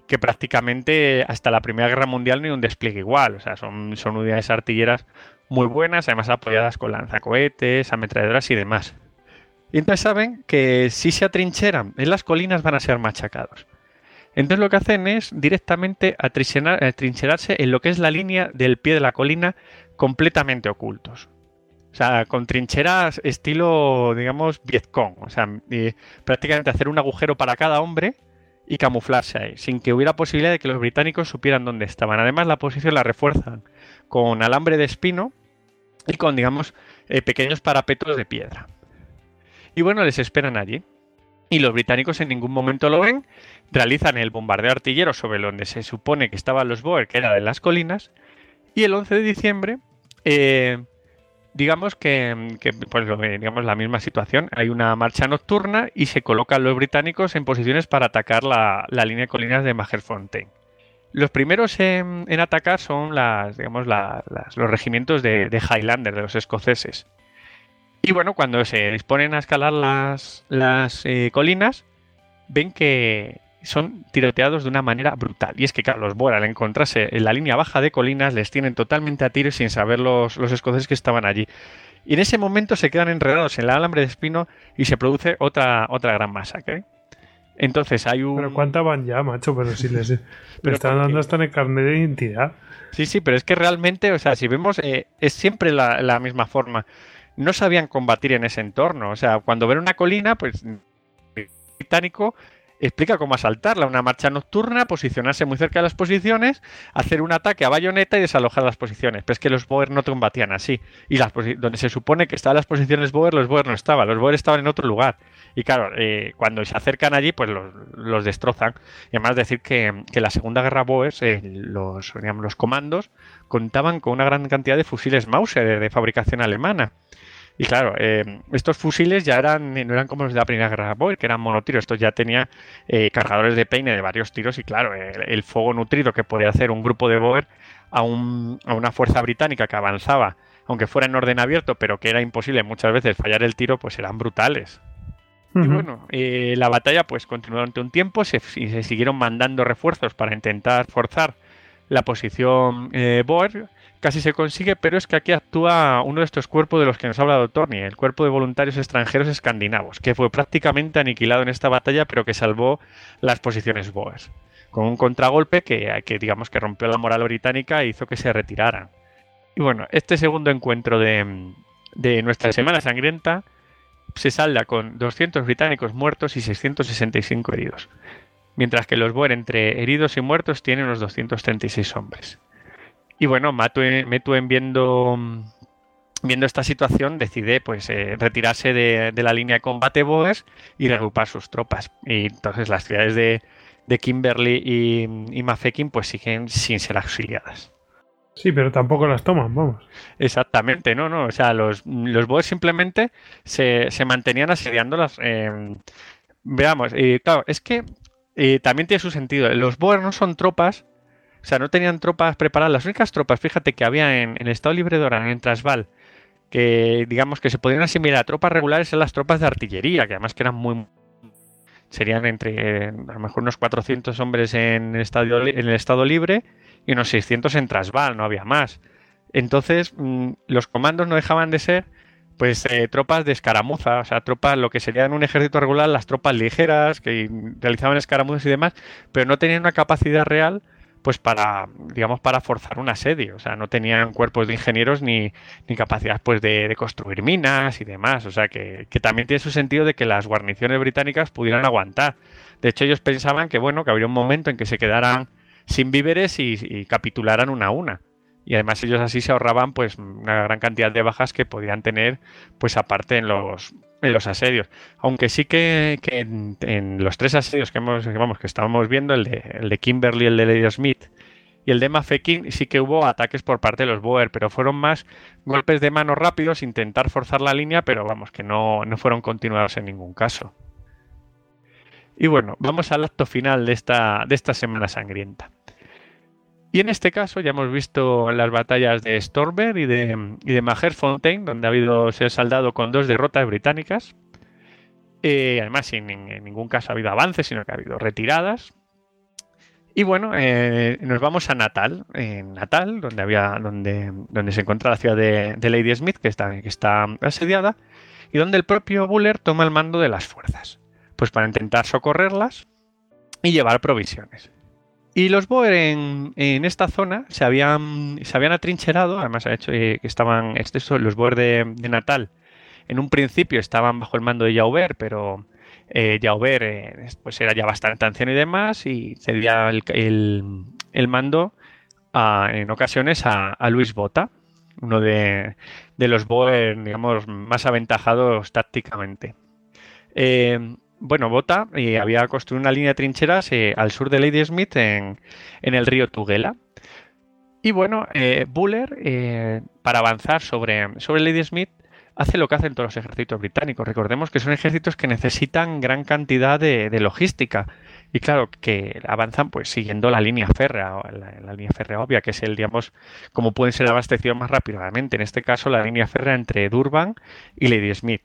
que prácticamente hasta la Primera Guerra Mundial no hay un despliegue igual, o sea, son, son unidades artilleras muy buenas, además apoyadas con lanzacohetes, ametralladoras y demás. Y entonces saben que si se atrincheran en las colinas van a ser machacados. Entonces lo que hacen es directamente atrincherar- atrincherarse en lo que es la línea del pie de la colina completamente ocultos. O sea, con trincheras estilo, digamos, Vietcong. O sea, prácticamente hacer un agujero para cada hombre y camuflarse ahí, sin que hubiera posibilidad de que los británicos supieran dónde estaban. Además, la posición la refuerzan con alambre de espino y con, digamos, eh, pequeños parapetos de piedra. Y bueno, les esperan allí. Y los británicos en ningún momento lo ven, realizan el bombardeo artillero sobre donde se supone que estaban los Boer, que era de las colinas, y el 11 de diciembre, eh, digamos que, que, pues, digamos la misma situación, hay una marcha nocturna y se colocan los británicos en posiciones para atacar la, la línea de colinas de Magersfontein. Los primeros en, atacar son las, digamos, los regimientos de, de Highlander, de los escoceses. Y bueno, cuando se disponen a escalar las, las eh, colinas, ven que son tiroteados de una manera brutal. Y es que, claro, los Boer al encontrarse en la línea baja de colinas les tienen totalmente a tiro sin saber los, los escoceses que estaban allí. Y en ese momento se quedan enredados en el alambre de espino y se produce otra, otra gran masacre. Entonces hay un...
Pero ¿cuántas van ya, macho? Pero si les, [LAUGHS] le
Pero
están dando hasta en el carnet de identidad.
Sí, sí, pero es que realmente, o sea, si vemos, eh, es siempre la, la misma forma. No sabían combatir en ese entorno. O sea, cuando ven una colina, pues el británico explica cómo asaltarla, una marcha nocturna, posicionarse muy cerca de las posiciones, hacer un ataque a bayoneta y desalojar las posiciones. Pero es que los Boer no combatían así. Y las donde se supone que estaban las posiciones Boer, los Boer no estaban. Los Boer estaban en otro lugar. Y claro, eh, cuando se acercan allí, pues los, destrozan. Y además decir que, que la Segunda Guerra Boer, eh, los comandos, contaban con una gran cantidad de fusiles Mauser de fabricación alemana. Y claro, eh, estos fusiles ya eran, no eran como los de la Primera Guerra Boer, que eran monotiros, estos ya tenían eh, cargadores de peine de varios tiros y claro, el, fuego nutrido que podía hacer un grupo de Boer a, una fuerza británica que avanzaba, aunque fuera en orden abierto, pero que era imposible muchas veces fallar el tiro, pues eran brutales. Y bueno, eh, la batalla pues continuó durante un tiempo se, y se siguieron mandando refuerzos para intentar forzar la posición Boer casi se consigue, pero es que aquí actúa uno de estos cuerpos de los que nos ha hablado Tony, el cuerpo de voluntarios extranjeros escandinavos, que fue prácticamente aniquilado en esta batalla, pero que salvó las posiciones Boers, con un contragolpe que, digamos que rompió la moral británica e hizo que se retiraran. Y bueno, este segundo encuentro de, de nuestra Semana Sangrienta se salda con 200 británicos muertos y 665 heridos, mientras que los Boer entre heridos y muertos tienen unos 236 hombres. Y bueno, Metuen viendo, viendo esta situación decide pues eh, retirarse de, la línea de combate Boers y reagrupar sus tropas. Y entonces las ciudades de, Kimberley y, y Mafeking pues siguen sin ser auxiliadas.
Sí, pero tampoco las toman, vamos.
Exactamente, no, no. O sea, los, los Boers simplemente se, mantenían asediándolas. Eh, veamos, y claro, es que eh, también tiene su sentido. Los Boers no son tropas o sea, no tenían tropas preparadas. Las únicas tropas, fíjate, que había en, el Estado Libre de Orán, en Transvaal, que digamos que se podían asimilar a tropas regulares, eran las tropas de artillería, que además que eran muy... Serían entre, a lo mejor unos 400 hombres en el, Estado, en el Estado Libre y unos 600 en Transvaal, no había más. Entonces, mm, los comandos no dejaban de ser pues eh, tropas de escaramuza, o sea, tropas, lo que sería en un ejército regular, las tropas ligeras que realizaban escaramuzas y demás, pero no tenían una capacidad real pues para, digamos, para forzar un asedio. O sea, no tenían cuerpos de ingenieros ni, ni capacidad pues de, construir minas y demás. O sea, que, también tiene su sentido de que las guarniciones británicas pudieran aguantar. De hecho, ellos pensaban que, bueno, que habría un momento en que se quedaran sin víveres y, y capitularan una a una. Y además ellos así se ahorraban pues una gran cantidad de bajas que podían tener pues aparte en los en los asedios. Aunque sí que, en, los tres asedios que hemos, vamos, que estábamos viendo, el de, el de Kimberly, el de Lady Smith y el de Mafeking, sí que hubo ataques por parte de los Boer, pero fueron más golpes de mano rápidos, intentar forzar la línea, pero vamos, que no, no fueron continuados en ningún caso. Y bueno, vamos al acto final de esta, de esta semana sangrienta. Y en este caso ya hemos visto las batallas de Storber y de, y de donde ha habido ser saldado con dos derrotas británicas. Eh, además, sin, en ningún caso ha habido avances, sino que ha habido retiradas. Y bueno, eh, nos vamos a Natal, en Natal, donde había, donde, donde se encuentra la ciudad de, Lady Smith, que está, que está asediada, y donde el propio Buller toma el mando de las fuerzas, pues para intentar socorrerlas y llevar provisiones. Y los Boer en, esta zona se habían, se habían atrincherado, además ha hecho eh, que estaban, este, los Boer de, Natal, en un principio estaban bajo el mando de Jauber, pero eh, Jauber eh, pues era ya bastante anciano y demás, y cedía el, el, mando en ocasiones a, Luis Bota, uno de, de, los Boer, digamos, más aventajados tácticamente. Eh, bueno, Bota eh, había construido una línea de trincheras eh, al sur de Lady Smith en, el río Tugela. Y bueno, eh, Buller, para avanzar sobre, sobre Lady Smith, hace lo que hacen todos los ejércitos británicos. Recordemos que son ejércitos que necesitan gran cantidad de, logística. Y claro, que avanzan pues siguiendo la línea férrea, la, línea férrea obvia, que es el, digamos, como pueden ser abastecidos más rápidamente. En este caso, la línea férrea entre Durban y Lady Smith.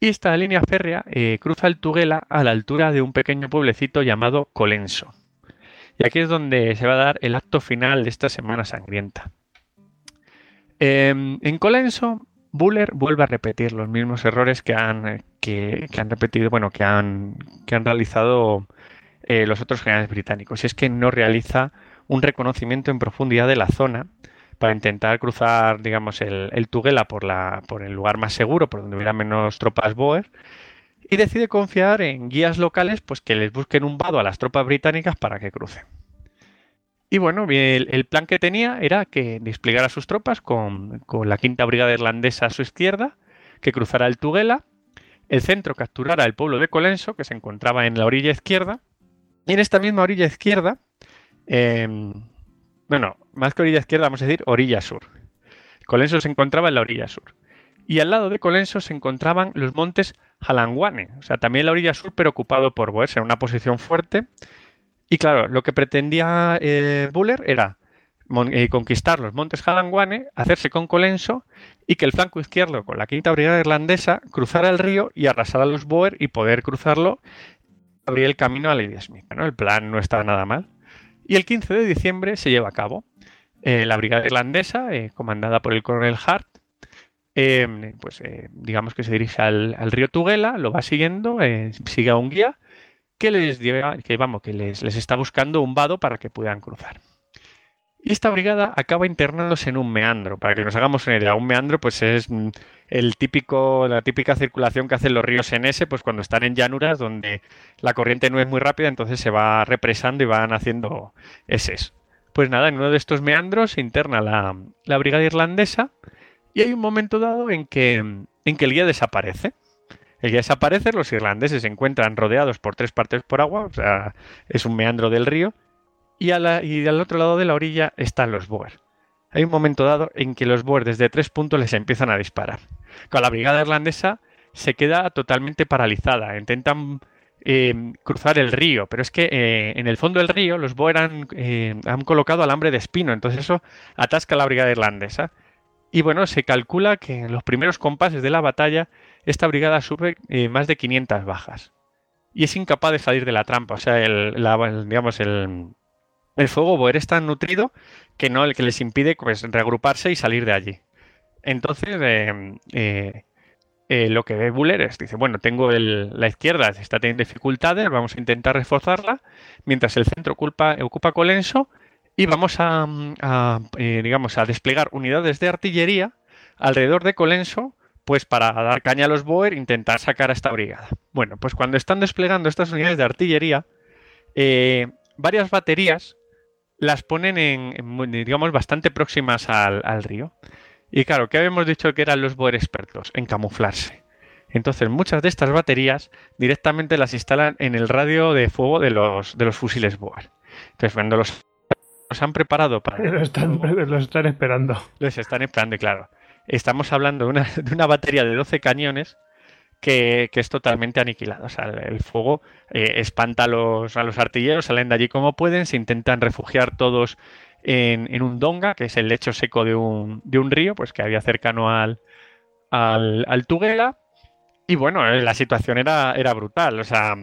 Y esta línea férrea eh, cruza el Tugela a la altura de un pequeño pueblecito llamado Colenso. Y aquí es donde se va a dar el acto final de esta semana sangrienta. Em, en Colenso, Buller vuelve a repetir los mismos errores que han, que, han repetido, bueno, que han, que han realizado eh, los otros generales británicos. Y es que no realiza un reconocimiento en profundidad de la zona para intentar cruzar, digamos, el, el Tugela por, el lugar más seguro, por donde hubiera menos tropas Boer. y decide confiar en guías locales pues que les busquen un vado a las tropas británicas para que crucen. Y bueno, el, el plan que tenía era que desplegara sus tropas con, con la quinta brigada irlandesa a su izquierda, que cruzara el Tugela, el centro capturara el pueblo de Colenso, que se encontraba en la orilla izquierda, y en esta misma orilla izquierda, em, bueno, más que orilla izquierda, vamos a decir orilla sur. Colenso se encontraba en la orilla sur. Y al lado de Colenso se encontraban los montes Halanguane, o sea, también la orilla sur, pero ocupado por Boers, en una posición fuerte. Y claro, lo que pretendía eh, Buller era eh, conquistar los montes Halanguane, hacerse con Colenso y que el flanco izquierdo con la quinta brigada irlandesa cruzara el río y arrasara a los Boer y poder cruzarlo abrir el camino a Lady Smith. ¿no? El plan no estaba nada mal. Y el 15 de diciembre se lleva a cabo. Eh, la brigada irlandesa, comandada por el coronel Hart, Em, pues eh, digamos que se dirige al, río Tugela, lo va siguiendo, eh, sigue a un guía que les lleva, que vamos, que les, está buscando un vado para que puedan cruzar. Y esta brigada acaba internándose en un meandro. Para que nos hagamos una idea, un meandro pues es mm, el típico, la típica circulación que hacen los ríos en ese, pues cuando están en llanuras donde la corriente no es muy rápida, entonces se va represando y van haciendo eses. Pues nada, en uno de estos meandros se interna la, brigada irlandesa y hay un momento dado en que, en que el guía desaparece. El guía desaparece, los irlandeses se encuentran rodeados por tres partes por agua, o sea, es un meandro del río, y, al otro lado de la orilla están los Boer. Hay un momento dado en que los Boer desde tres puntos les empiezan a disparar. Con la brigada irlandesa se queda totalmente paralizada, intentan eh, cruzar el río, pero es que eh, en el fondo del río los Boer han, eh, colocado alambre de espino, entonces eso atasca a la brigada irlandesa. Y bueno, se calcula que en los primeros compases de la batalla esta brigada eh, más de 500 bajas. Y es incapaz de salir de la trampa. O sea, digamos, el, fuego boer es tan nutrido que no el que les impide pues, reagruparse y salir de allí. Entonces, eh, eh, lo que ve Buller es, dice, bueno, tengo la izquierda, está teniendo dificultades, vamos a intentar reforzarla, mientras el centro ocupa, ocupa Colenso y vamos a, eh, digamos, a desplegar unidades de artillería alrededor de Colenso, pues para dar caña a los Boer e intentar sacar a esta brigada. Bueno, pues cuando están desplegando estas unidades de artillería, eh, varias baterías las ponen en, digamos, bastante próximas al, río. Y claro, ¿qué habíamos dicho que eran los Boer expertos? En camuflarse. Entonces, muchas de estas baterías directamente las instalan en el radio de fuego de los, de los fusiles Boer. Entonces, cuando los nos han preparado para. [LAUGHS] [LAUGHS]
Los están, están esperando.
Los están esperando, claro. Estamos hablando de una, de una batería de 12 cañones que, es totalmente aniquilada. O sea, el fuego eh, espanta a los, a los artilleros, salen de allí como pueden, se intentan refugiar todos en, un donga, que es el lecho seco de un, de un río, pues que había cercano al, al, al Tugela. Y bueno, eh, la situación era, era brutal. O sea,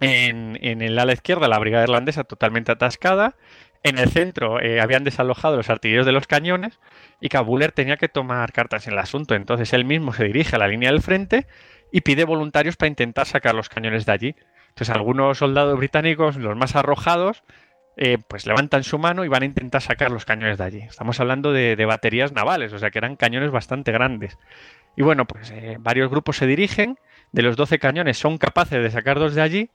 en, en el ala izquierda la brigada irlandesa totalmente atascada, en el centro eh, habían desalojado los artilleros de los cañones y Kabuler tenía que tomar cartas en el asunto. Entonces él mismo se dirige a la línea del frente y pide voluntarios para intentar sacar los cañones de allí. Entonces algunos soldados británicos, los más arrojados, eh, pues levantan su mano y van a intentar sacar los cañones de allí. Estamos hablando de, baterías navales, o sea que eran cañones bastante grandes. Y bueno, pues eh, varios grupos se dirigen, de los 12 cañones son capaces de sacar dos de allí,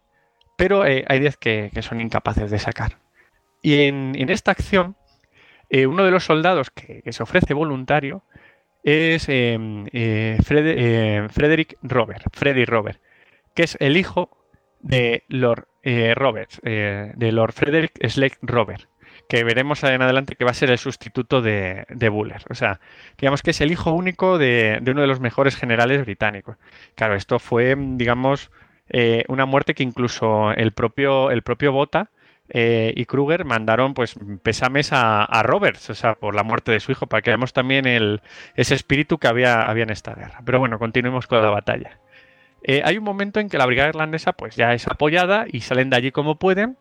pero hay 10 que son incapaces de sacar. Y en, esta acción, eh, uno de los soldados que, se ofrece voluntario es eh, eh, Frederick Robert, Freddy Robert, que es el hijo de Lord Roberts, de Lord Frederick Slade Robert, que veremos en adelante que va a ser el sustituto de, Buller. O sea, digamos que es el hijo único de, de, uno de los mejores generales británicos. Claro, esto fue, digamos, una muerte que incluso el propio, el propio Bota eh, y Kruger mandaron pues pesames a, Roberts, o sea, por la muerte de su hijo, para que veamos también el, ese espíritu que había, había en esta guerra. Pero bueno, continuemos con la batalla. Eh, hay un momento en que la brigada irlandesa pues ya es apoyada y salen de allí como pueden.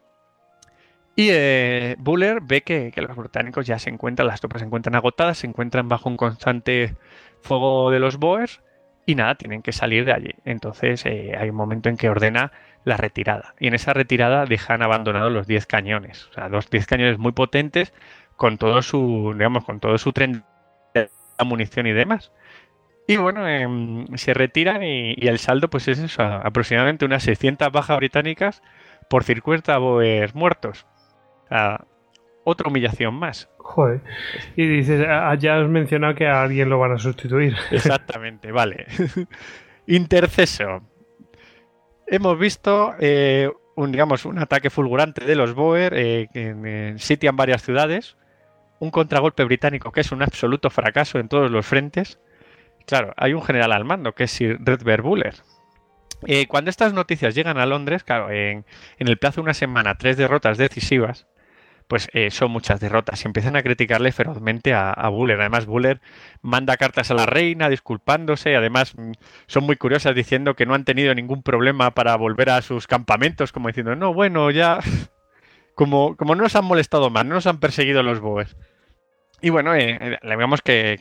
Y eh, Buller ve que, los británicos ya se encuentran, las tropas se encuentran agotadas, se encuentran bajo un constante fuego de los Boers y nada, tienen que salir de allí. Entonces hay un momento en que ordena la retirada. Y en esa retirada dejan abandonados los 10 cañones. O sea, los 10 cañones muy potentes con todo su, digamos, con todo su tren de munición y demás. Y bueno, em, se retiran y, y el saldo pues es eso, aproximadamente unas 600 bajas británicas por 50 Boers muertos. O sea, otra humillación más.
Joder. Y dices, ah, ya has mencionado que a alguien lo van a sustituir. [LAUGHS]
Exactamente, vale. [LAUGHS] Interceso. Hemos visto eh, un, digamos, un ataque fulgurante de los Boer eh, que eh, sitian varias ciudades. Un contragolpe británico que es un absoluto fracaso en todos los frentes. Claro, hay un general al mando que es Sir Redbeard Buller. Eh, cuando estas noticias llegan a Londres, claro, en, en el plazo de una semana, tres derrotas decisivas, pues eh, son muchas derrotas y empiezan a criticarle ferozmente a, Buller. Además, Buller manda cartas a la reina disculpándose, además mm, son muy curiosas diciendo que no han tenido ningún problema para volver a sus campamentos, como diciendo, no, bueno, ya, [LAUGHS] como, como no nos han molestado más, no nos han perseguido los Boers. Y bueno, eh, eh, le vemos que,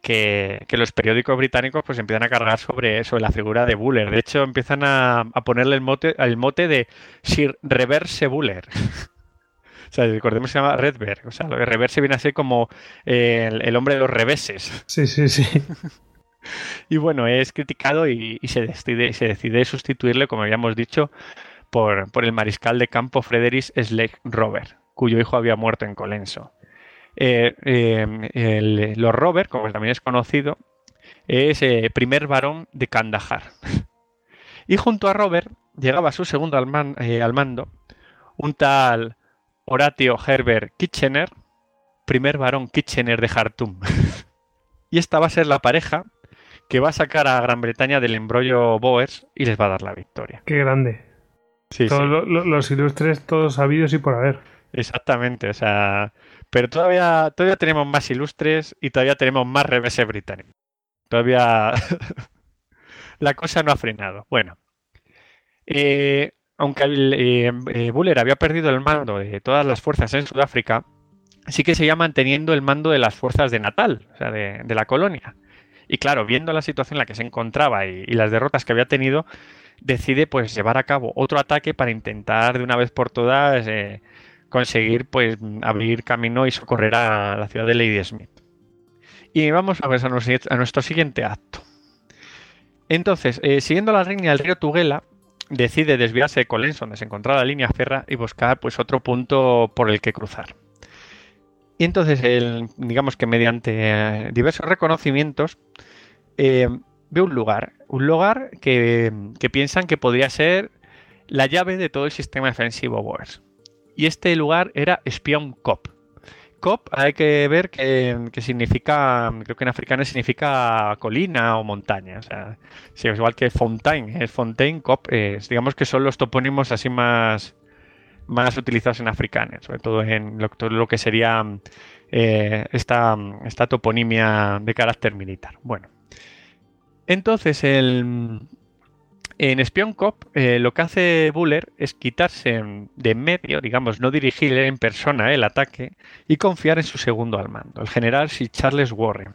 que, los periódicos británicos pues empiezan a cargar sobre, sobre la figura de Buller. De hecho, empiezan a, a ponerle el mote, el mote de Sir Reverse Buller. [LAUGHS] O sea, recordemos que se llama Redberg. O sea, lo de reverse viene a ser como eh, el, el hombre de los reveses.
Sí, sí, sí. [LAUGHS]
Y bueno, es criticado y, y se, decide, se decide sustituirle, como habíamos dicho, por, por el mariscal de campo Frederik Sleg Robert, cuyo hijo había muerto en Colenso. Eh, eh, el- Lord Robert, como también es conocido, es eh, primer varón de Kandahar. [LAUGHS] Y junto a Robert llegaba su segundo al, man- eh, al mando, un tal Horatio Herbert Kitchener, primer varón Kitchener de Jartum. [LAUGHS] y esta va a ser la pareja que va a sacar a Gran Bretaña del embrollo Boers y les va a dar la victoria.
Qué grande.
Sí,
Todos
sí,
lo- lo- los ilustres, todos sabidos y por haber.
exactamente. O sea, pero todavía, todavía tenemos más ilustres y todavía tenemos más reveses británicos. Todavía [LAUGHS] la cosa no ha frenado. Bueno, eh, aunque eh, eh, Buller había perdido el mando de todas las fuerzas en Sudáfrica, sí que seguía manteniendo el mando de las fuerzas de Natal, o sea, de, la colonia. Y claro, viendo la situación en la que se encontraba y, las derrotas que había tenido, decide pues llevar a cabo otro ataque para intentar de una vez por todas eh, conseguir pues abrir camino y socorrer a la ciudad de Lady Smith. Y vamos a, ver a, nuestro, siguiente acto. Entonces, siguiendo la línea del río Tugela, decide desviarse de Colenso, donde se encontraba la línea férrea, y buscar pues otro punto por el que cruzar. Y entonces, digamos que mediante eh, diversos reconocimientos, eh, ve un lugar, un lugar que, que piensan que podría ser la llave de todo el sistema defensivo Boers. Y este lugar era Spion Cop. Cop hay que ver que, significa, creo que en africano significa colina o montaña. O sea, es igual que Fontaine, es Fontaine, Cop, es- digamos que son los topónimos así más, más utilizados en africano, sobre todo en lo, todo lo que sería eh, esta, esta toponimia de carácter militar. Bueno, entonces el, en Spion Cop eh, lo que hace Buller es quitarse de medio, digamos, no dirigir en persona el ataque y confiar en su segundo al mando, el general Sir Charles Warren.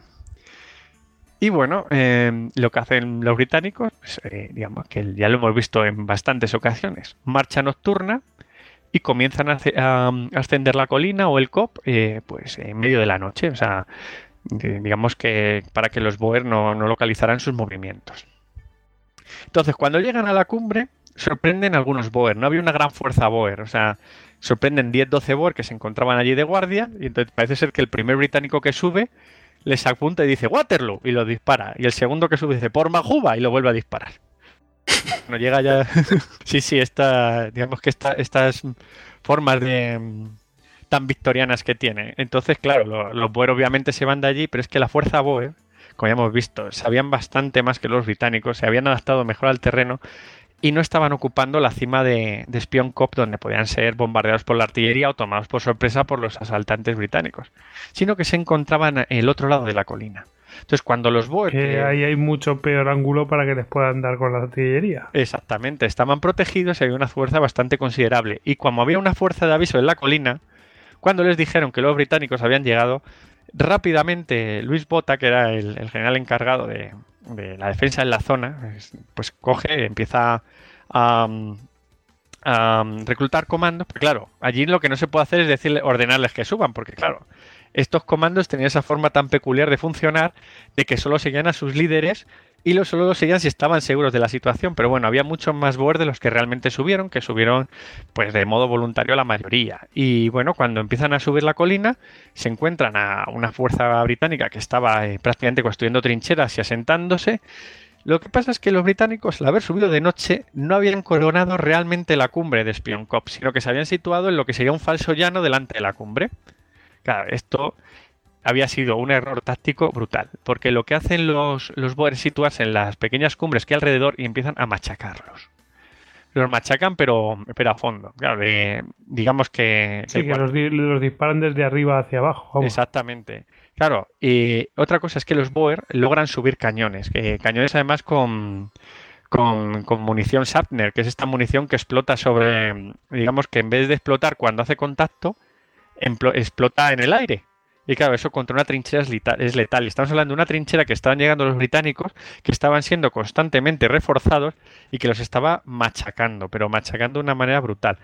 Y bueno, eh, lo que hacen los británicos, pues, eh, digamos que ya lo hemos visto en bastantes ocasiones, marcha nocturna y comienzan a, ascender la colina o el COP eh, pues en medio de la noche, o sea, digamos que para que los Boer no localizaran sus movimientos. Entonces, cuando llegan a la cumbre, sorprenden algunos Boer. No había una gran fuerza Boer. O sea, sorprenden 10-12 Boer que se encontraban allí de guardia. Y entonces parece ser que el primer británico que sube les apunta y dice Waterloo y lo dispara. Y el segundo que sube dice por Majuba y lo vuelve a disparar. No llega ya. [LAUGHS] sí, sí, esta, digamos que esta, estas formas de tan victorianas que tiene. Entonces, claro, lo- los Boer obviamente se van de allí, pero es que la fuerza Boer como ya hemos visto, sabían bastante más que los británicos, se habían adaptado mejor al terreno y no estaban ocupando la cima de, de Spion Cop donde podían ser bombardeados por la artillería o tomados por sorpresa por los asaltantes británicos, sino que se encontraban en el otro lado de la colina. Entonces, cuando los Boer...
Que ahí hay mucho peor ángulo para que les puedan dar con la artillería.
Exactamente, estaban protegidos y había una fuerza bastante considerable. Y como había una fuerza de aviso en la colina, cuando les dijeron que los británicos habían llegado, rápidamente Luis Bota, que era el, general encargado de, la defensa en la zona, es- pues coge, empieza a, a reclutar comandos. Pero claro, allí lo que no se puede hacer es decirle, ordenarles que suban, porque claro, estos comandos tenían esa forma tan peculiar de funcionar de que solo seguían a sus líderes y lo solo lo seguían si estaban seguros de la situación. Pero bueno, había muchos más Boer de los que realmente subieron, que subieron pues de modo voluntario la mayoría. Y bueno, cuando empiezan a subir la colina, se encuentran a una fuerza británica que estaba eh, prácticamente construyendo trincheras y asentándose. Lo que pasa es que los británicos, al haber subido de noche, no habían coronado realmente la cumbre de Spion Cop, sino que se habían situado en lo que sería un falso llano delante de la cumbre. Claro, esto había sido un error táctico brutal, porque lo que hacen los, los Boer es situarse en las pequeñas cumbres que hay alrededor y empiezan a machacarlos. Los machacan, pero, pero a fondo. Claro, digamos que.
Sí, que los, los, disparan desde arriba hacia abajo.
Exactamente. Claro, y otra cosa es que los Boer logran subir cañones, cañones además con, con, con, munición Sapner, que es esta munición que explota sobre, digamos que en vez de explotar cuando hace contacto, explota en el aire. Y claro, eso contra una trinchera es letal, es letal. Estamos hablando de una trinchera que estaban llegando los británicos, que estaban siendo constantemente reforzados y que los estaba machacando, pero machacando de una manera brutal.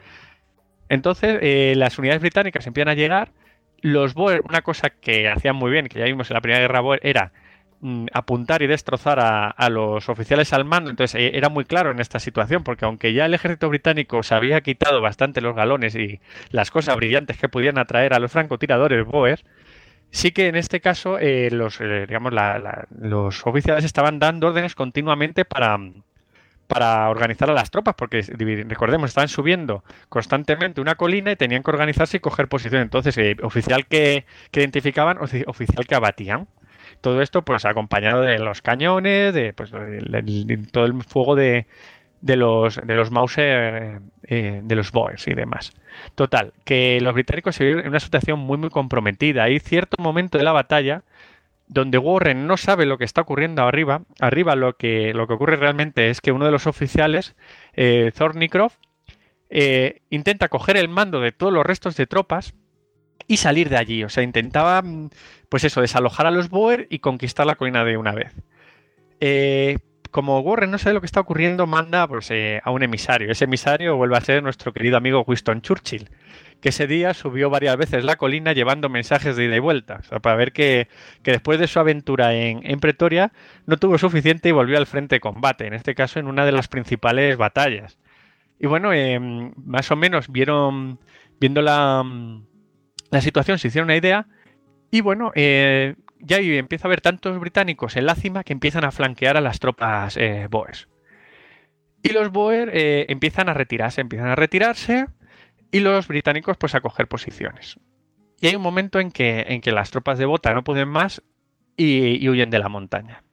Entonces, eh, las unidades británicas empiezan a llegar. Los Boer, una cosa que hacían muy bien, que ya vimos en la Primera Guerra Boer, era mm, apuntar y destrozar a, los oficiales al mando. Entonces eh, era muy claro en esta situación, porque aunque ya el ejército británico se había quitado bastante los galones y las cosas brillantes que podían atraer a los francotiradores Boer, sí que en este caso eh, los, eh, digamos, los oficiales estaban dando órdenes continuamente para, para organizar a las tropas, porque recordemos, estaban subiendo constantemente una colina y tenían que organizarse y coger posición. Entonces, eh, oficial que, que, identificaban, oficial que abatían. Todo esto, pues, acompañado de los cañones, de, pues, todo el fuego de, de los, de los Mauser, de los Boers y demás. Total, que los británicos se vieron en una situación muy muy comprometida. Hay cierto momento de la batalla donde Warren no sabe lo que está ocurriendo arriba. Arriba lo que, lo que ocurre realmente es que uno de los oficiales, eh, eh, intenta coger el mando de todos los restos de tropas y salir de allí. O sea, intentaba, pues eso, desalojar a los Boer y conquistar la colina de una vez. Eh, como Warren no sabe lo que está ocurriendo, manda pues, eh, a un emisario. Ese emisario vuelve a ser nuestro querido amigo Winston Churchill, que ese día subió varias veces la colina llevando mensajes de ida y vuelta, para ver que, después de su aventura en, Pretoria no tuvo suficiente y volvió al frente de combate, en este caso en una de las principales batallas. Y bueno, em, más o menos vieron, viendo la, la situación, se hicieron una idea y bueno, eh, ya empieza a haber tantos británicos en la cima que empiezan a flanquear a las tropas eh, Boers. Y los Boer eh, empiezan a retirarse, empiezan a retirarse y los británicos pues a coger posiciones. Y hay un momento en que, en que las tropas de Bota no pueden más y, huyen de la montaña.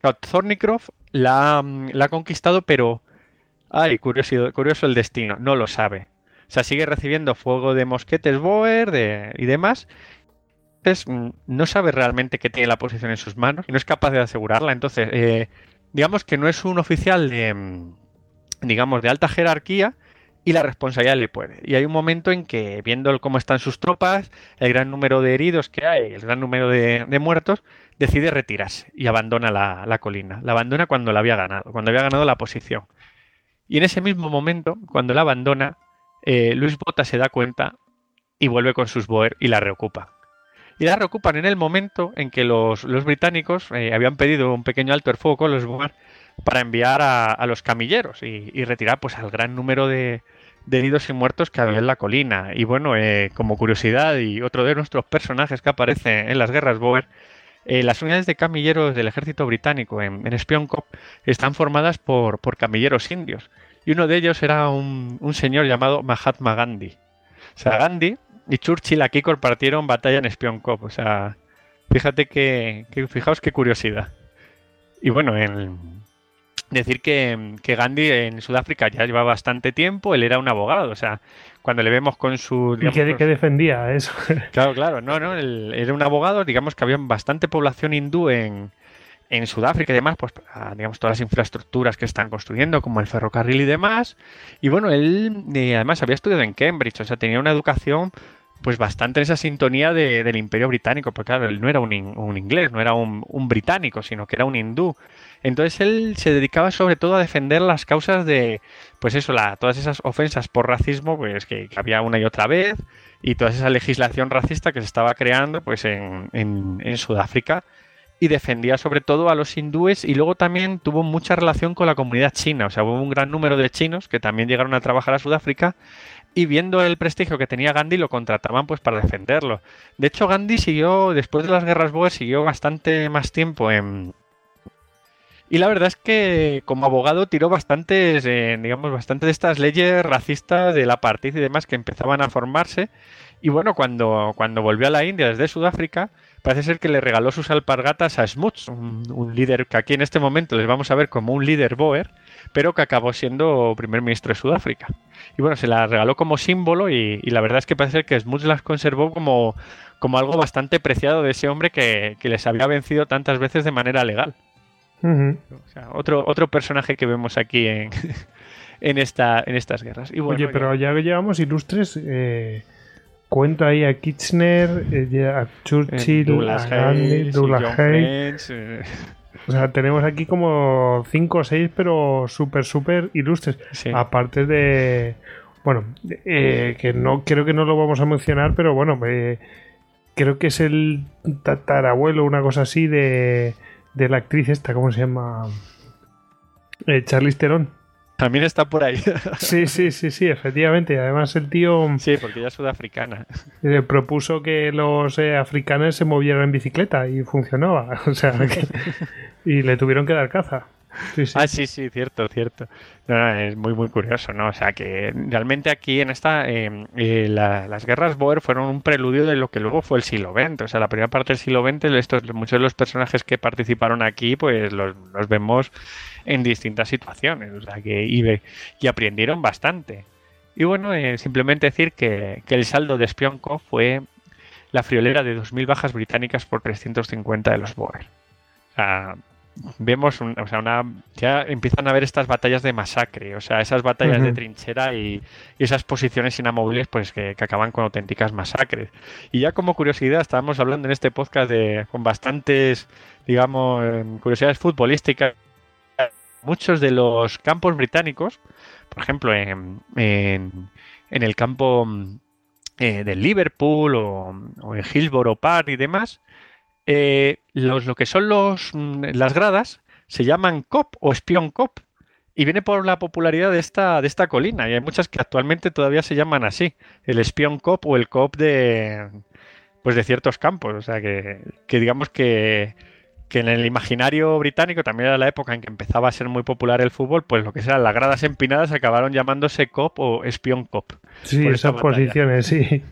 Thornycroft la, ha conquistado, pero... Ay, curioso, curioso el destino, no lo sabe. O sea, sigue recibiendo fuego de mosquetes Boer y demás, Mm, no sabe realmente que tiene la posición en sus manos y no es capaz de asegurarla. Entonces, eh, digamos que no es un oficial de, mm, digamos, de alta jerarquía y la responsabilidad le puede. Y hay un momento en que, viendo cómo están sus tropas, el gran número de heridos que hay, el gran número de, muertos, decide retirarse y abandona la, colina. La abandona cuando la había ganado, cuando había ganado la posición. Y en ese mismo momento, cuando la abandona, eh, Luis Bota se da cuenta y vuelve con sus Boer y la reocupa y la reocupan en el momento en que los, británicos eh, habían pedido un pequeño alto el fuego con los Boer para enviar a, los camilleros y, retirar pues al gran número de, heridos y muertos que había en la colina. Y bueno, eh, como curiosidad y otro de nuestros personajes que aparece en las guerras Boer, eh, las unidades de camilleros del ejército británico en, en Cop están formadas por, por, camilleros indios. Y uno de ellos era un, un señor llamado Mahatma Gandhi. O sea, Gandhi y Churchill aquí compartieron batalla en Spion Cop. O sea, fíjate que, fijaos qué curiosidad. Y bueno, en decir que, Gandhi en Sudáfrica ya lleva bastante tiempo, él era un abogado, o sea, cuando le vemos con su...
¿Y qué, defendía eso?
Claro, claro, no, no, él era un abogado, digamos que había bastante población hindú en, en Sudáfrica y demás, pues digamos todas las infraestructuras que están construyendo, como el ferrocarril y demás. Y bueno, él eh, además había estudiado en Cambridge, o sea, tenía una educación pues bastante en esa sintonía del imperio británico, porque claro, él no era un, inglés, no era un, británico, sino que era un hindú. Entonces él se dedicaba sobre todo a defender las causas de, pues eso, la, todas esas ofensas por racismo, pues que, había una y otra vez, y toda esa legislación racista que se estaba creando pues en, en- en Sudáfrica y defendía sobre todo a los hindúes y luego también tuvo mucha relación con la comunidad china, o sea, hubo un gran número de chinos que también llegaron a trabajar a Sudáfrica y viendo el prestigio que tenía Gandhi lo contrataban pues para defenderlo. De hecho, Gandhi siguió, después de las guerras Boer, siguió bastante más tiempo en... Y la verdad es que como abogado tiró bastantes, eh, digamos, bastante de estas leyes racistas del apartheid y demás que empezaban a formarse. Y bueno, cuando, cuando volvió a la India desde Sudáfrica, parece ser que le regaló sus alpargatas a Smuts, un, un líder que aquí en este momento les vamos a ver como un líder Boer, pero que acabó siendo primer ministro de Sudáfrica. Y bueno, se las regaló como símbolo y, y la verdad es que parece ser que Smuts las conservó como, como algo bastante preciado de ese hombre que, que les había vencido tantas veces de manera legal. O sea, otro, otro personaje que vemos aquí en, [LAUGHS] en, esta, en estas guerras. Y bueno,
Oye, pero ya llevamos ilustres, eh, cuento ahí a Kitchener, eh, a Churchill,
Douglas
a Gandhi, Douglas Hayes.
Eh,
O sea, tenemos aquí como 5 o 6, pero súper, súper ilustres.
sí.
Aparte de. Bueno, eh, que no creo que no lo vamos a mencionar, pero bueno, eh, creo que es el tatarabuelo, una cosa así, de, de la actriz esta, ¿cómo se llama? Eh, Charlize Theron.
También está por ahí. [LAUGHS]
Sí, sí, sí, sí, efectivamente. Y Además, el tío
sí, porque ella es sudafricana. [LAUGHS]
eh, propuso que los eh, africanos se movieran en bicicleta y funcionaba. [LAUGHS] O sea, que- y le tuvieron que dar caza.
Ah, sí, sí, cierto, cierto. Es muy, muy curioso, ¿no? O sea, que realmente aquí en esta, eh, eh, la- las guerras Boer fueron un preludio de lo que luego fue el siglo XX. O sea, la primera parte del siglo XX, estos, muchos de los personajes que participaron aquí, pues los, vemos en distintas situaciones. O sea, que y, aprendieron bastante. Y bueno, eh, simplemente decir que, que el saldo de Spionkov fue la friolera de 2.000 bajas británicas por 350 de los Boer. O sea, vemos un- o sea, una ya empiezan a ver estas batallas de masacre, o sea, esas batallas de trinchera y, y esas posiciones inamovibles pues que, que acaban con auténticas masacres. Y ya como curiosidad, estábamos hablando en este podcast de con bastantes, digamos, eh, curiosidades futbolísticas. Muchos de los campos británicos, por ejemplo, en, en, en el campo eh, del Liverpool o, o en Hillsborough Park y demás, eh, los, lo que son los, mm, las gradas se llaman COP o Spion COP y viene por la popularidad de esta, de esta colina y hay muchas que actualmente todavía se llaman así, el Spion COP o el COP de pues de ciertos campos, o sea que, que digamos que, que en el imaginario británico también era la época en que empezaba a ser muy popular el fútbol, pues lo que sean las gradas empinadas acabaron llamándose COP o Spion COP.
Sí, esas
batalla.
posiciones, sí.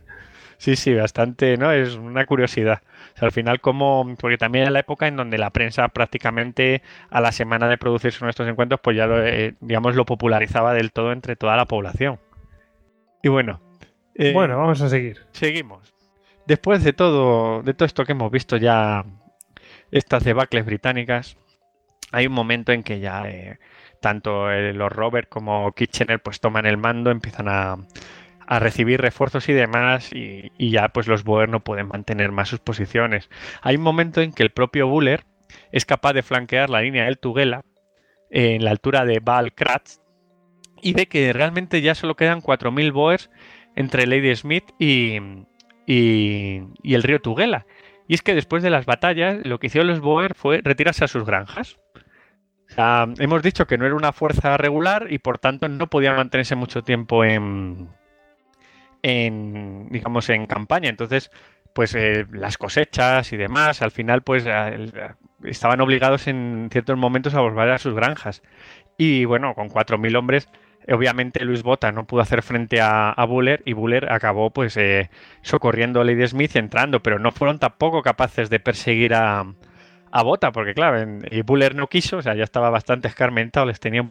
Sí, sí, bastante, ¿no? Es una curiosidad. O sea, al final, como, porque también era la época en donde la prensa prácticamente a la semana de producirse nuestros encuentros, pues ya lo, eh, digamos, lo popularizaba del todo entre toda la población. Y bueno. eh,
Bueno, vamos a seguir.
Seguimos. Después de todo, de todo esto que hemos visto ya, estas debacles británicas, hay un momento en que ya eh, tanto los Robert como Kitchener pues toman el mando, empiezan a, a recibir refuerzos y demás, y, y ya pues los Boer no pueden mantener más sus posiciones. Hay un momento en que el propio Buller es capaz de flanquear la línea del Tugela en la altura de Baal Kratz y ve que realmente ya solo quedan 4.000 Boers entre Lady Smith y, y, el río Tugela. Y es que después de las batallas, lo que hicieron los Boer fue retirarse a sus granjas. Sea, hemos dicho que no era una fuerza regular y por tanto no podía mantenerse mucho tiempo en, en digamos, en campaña. Entonces, pues eh, las cosechas y demás, al final, pues estaban obligados en ciertos momentos a volver a sus granjas. Y bueno, con 4.000 hombres, obviamente Luis Bota no pudo hacer frente a, a Buller y Buller acabó pues eh, socorriendo a Lady Smith entrando, pero no fueron tampoco capaces de perseguir a, a Bota, porque claro, y Buller no quiso, o sea, ya estaba bastante escarmentado, les tenía...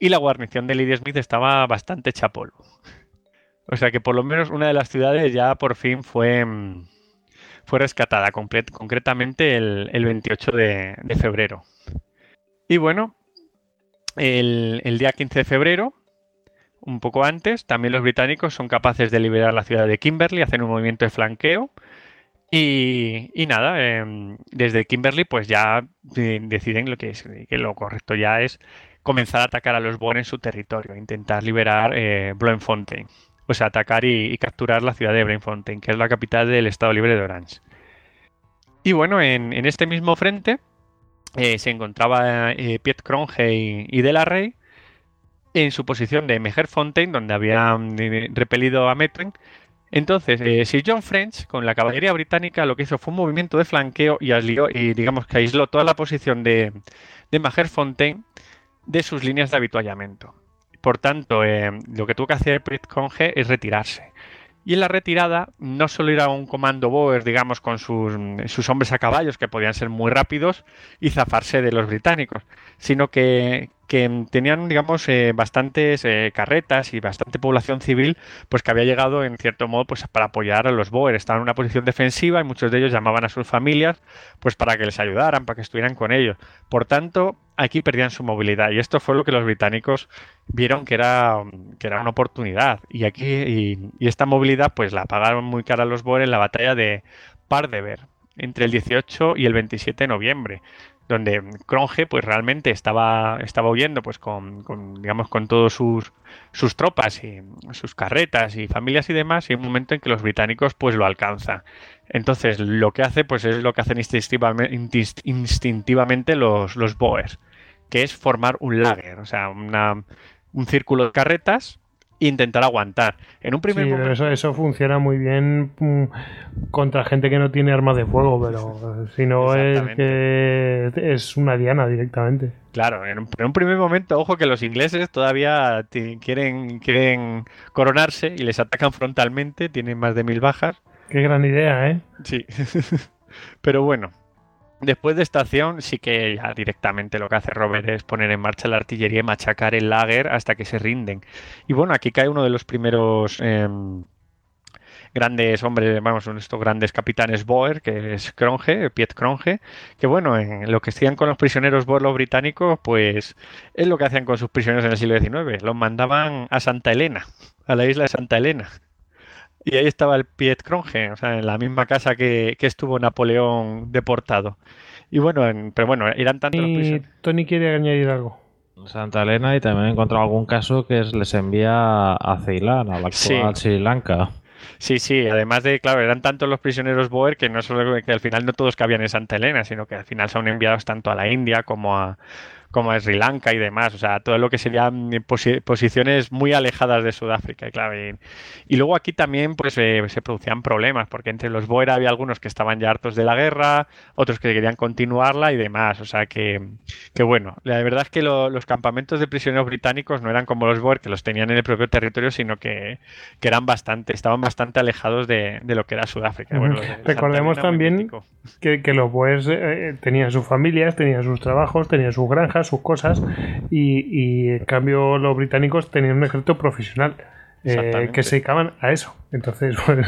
Y la guarnición de Lady Smith estaba bastante hecha polvo. O sea que por lo menos una de las ciudades ya por fin fue, mm, fue rescatada, concretamente el, el 28 de, febrero. Y bueno, el, día 15 de febrero, un poco antes, también los británicos son capaces de liberar la ciudad de Kimberley, hacen un movimiento de flanqueo. Y, nada, em, desde Kimberley pues ya eh, deciden lo que es, que lo correcto ya es comenzar a atacar a los Boer en su territorio, intentar liberar eh, Bloemfontein. Pues atacar y, capturar la ciudad de Brainfontaine, que es la capital del Estado Libre de Orange. Y bueno, en, este mismo frente eh, se encontraba eh, Piet Cronje y, y De la Rey en su posición de Mejerfontaine, donde habían eh, repelido a Methuen. Entonces, eh, Sir John French, con la caballería británica, lo que hizo fue un movimiento de flanqueo y, y digamos que aisló toda la posición de, de de sus líneas de habituallamiento. Por tanto, eh, lo que tuvo que hacer Piet Cronje es retirarse. Y en la retirada no solo era un comando Boer, digamos, con sus, sus, hombres a caballos que podían ser muy rápidos y zafarse de los británicos, sino que, que tenían, digamos, eh, bastantes eh, carretas y bastante población civil, pues que había llegado, en cierto modo, pues para apoyar a los Boer. Estaban en una posición defensiva y muchos de ellos llamaban a sus familias, pues para que les ayudaran, para que estuvieran con ellos. Por tanto, aquí perdían su movilidad y esto fue lo que los británicos vieron que era, que era una oportunidad. Y aquí, y, y esta movilidad, pues la pagaron muy cara los Boer en la batalla de Pardever entre el 18 y el 27 de noviembre donde Cronje pues realmente estaba, estaba huyendo pues con, con digamos con todos sus, sus tropas y sus carretas y familias y demás y hay un momento en que los británicos pues lo alcanzan entonces lo que hace pues es lo que hacen instintivamente, instintivamente los, los Boers que es formar un lager o sea una, un círculo de carretas intentar aguantar. En un primer
sí,
momento...
eso, eso funciona muy bien mm, contra gente que no tiene armas de fuego, pero [LAUGHS] si no es que es una diana directamente.
Claro, en un, en un, primer momento, ojo que los ingleses todavía quieren, quieren coronarse y les atacan frontalmente, tienen más de mil bajas.
Qué gran idea, ¿eh?
Sí. [LAUGHS] pero bueno, Después de esta acción, sí que ya directamente lo que hace Robert es poner en marcha la artillería y machacar el lager hasta que se rinden. Y bueno, aquí cae uno de los primeros eh, grandes hombres, vamos, estos grandes capitanes Boer, que es Cronje, Piet Cronje, que bueno, en lo que hacían con los prisioneros Boer los británicos, pues es lo que hacían con sus prisioneros en el siglo XIX. Los mandaban a Santa Elena, a la isla de Santa Elena. Y ahí estaba el Piet Cronje, o sea, en la misma casa que, que estuvo Napoleón deportado. Y bueno, en, pero bueno, eran tantos
y
los prisioneros.
Tony quiere añadir algo.
Santa Elena y también he encontrado algún caso que les envía a Ceilán, a la actual
Sí.
Sri Lanka.
Sí, sí, además de, claro, eran tantos los prisioneros Boer que no solo que al final no todos cabían en Santa Elena, sino que al final son enviados tanto a la India como a, como Sri Lanka y demás, o sea, todo lo que serían posi posiciones muy alejadas de Sudáfrica, y claro. Y, y luego aquí también pues eh, se producían problemas, porque entre los Boer había algunos que estaban ya hartos de la guerra, otros que querían continuarla y demás, o sea que, que bueno, la verdad es que lo, los campamentos de prisioneros británicos no eran como los Boer, que los tenían en el propio territorio, sino que, que eran bastante, estaban bastante alejados de, de lo que era Sudáfrica. Bueno,
Recordemos también que, que los Boers eh, tenían sus familias, tenían sus trabajos, tenían sus granjas, sus cosas, y, y en cambio los británicos tenían un ejército profesional eh, que se dedicaban a eso. Entonces, [LAUGHS] pues,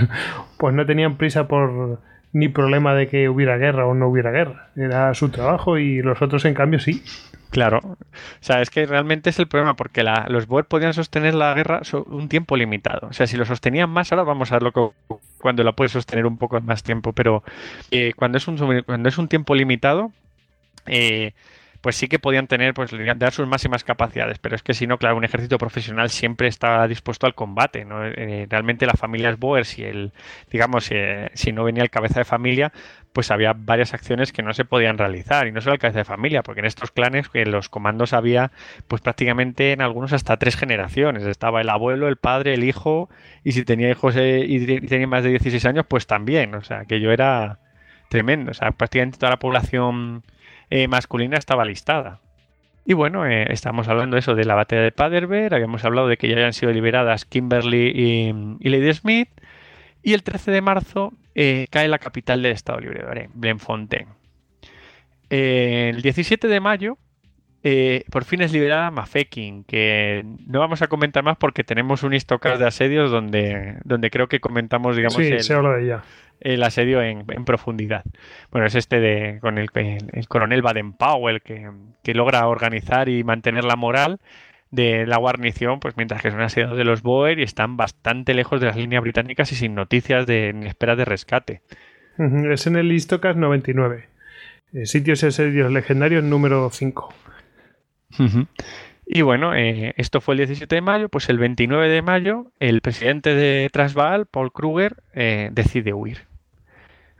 pues no tenían prisa por ni problema de que hubiera guerra o no hubiera guerra. Era su trabajo y los otros, en cambio, sí.
Claro, o sea, es que realmente es el problema, porque la- los Boer podían sostener la guerra un tiempo limitado. O sea, si lo sostenían más, ahora vamos a ver lo que cuando la puedes sostener un poco más tiempo, pero eh, cuando, es un, cuando es un tiempo limitado, eh, pues sí que podían tener, pues dar sus máximas capacidades, pero es que si no, claro, un ejército profesional siempre está dispuesto al combate, ¿no? Eh, realmente las familias Boer, si el, digamos, eh, si no venía el cabeza de familia, pues había varias acciones que no se podían realizar, y no solo el cabeza de familia, porque en estos clanes, en los comandos había, pues prácticamente en algunos hasta tres generaciones, estaba el abuelo, el padre, el hijo, y si tenía hijos eh, y tenía más de 16 años, pues también, o sea, que yo era tremendo, o sea, prácticamente toda la población eh, masculina estaba listada. Y bueno, eh, estamos hablando de eso, de la batalla de Paderberg, habíamos hablado de que ya habían sido liberadas Kimberly y, y Lady Smith, y el 13 de marzo eh, cae la capital del Estado Libre de Bren- Blenfontein. Eh, el 17 de mayo, eh, por fin es liberada Mafeking, que no vamos a comentar más porque tenemos un histocast de asedios donde, donde creo que comentamos, digamos,
sí,
el,
se habla de ella.
El asedio en, en profundidad. Bueno, es este de con el, el- el coronel Baden-Powell que, que logra organizar y mantener la moral de la guarnición, pues mientras que son asediados de los Boer y están bastante lejos de las líneas británicas y sin noticias de ni espera de rescate.
Es en el Istocas 99. Eh, Sitios y asedios legendarios número 5.
Y bueno, eh, esto fue el 17 de mayo, pues el 29 de mayo el presidente de Transvaal, Paul Kruger, eh, decide huir.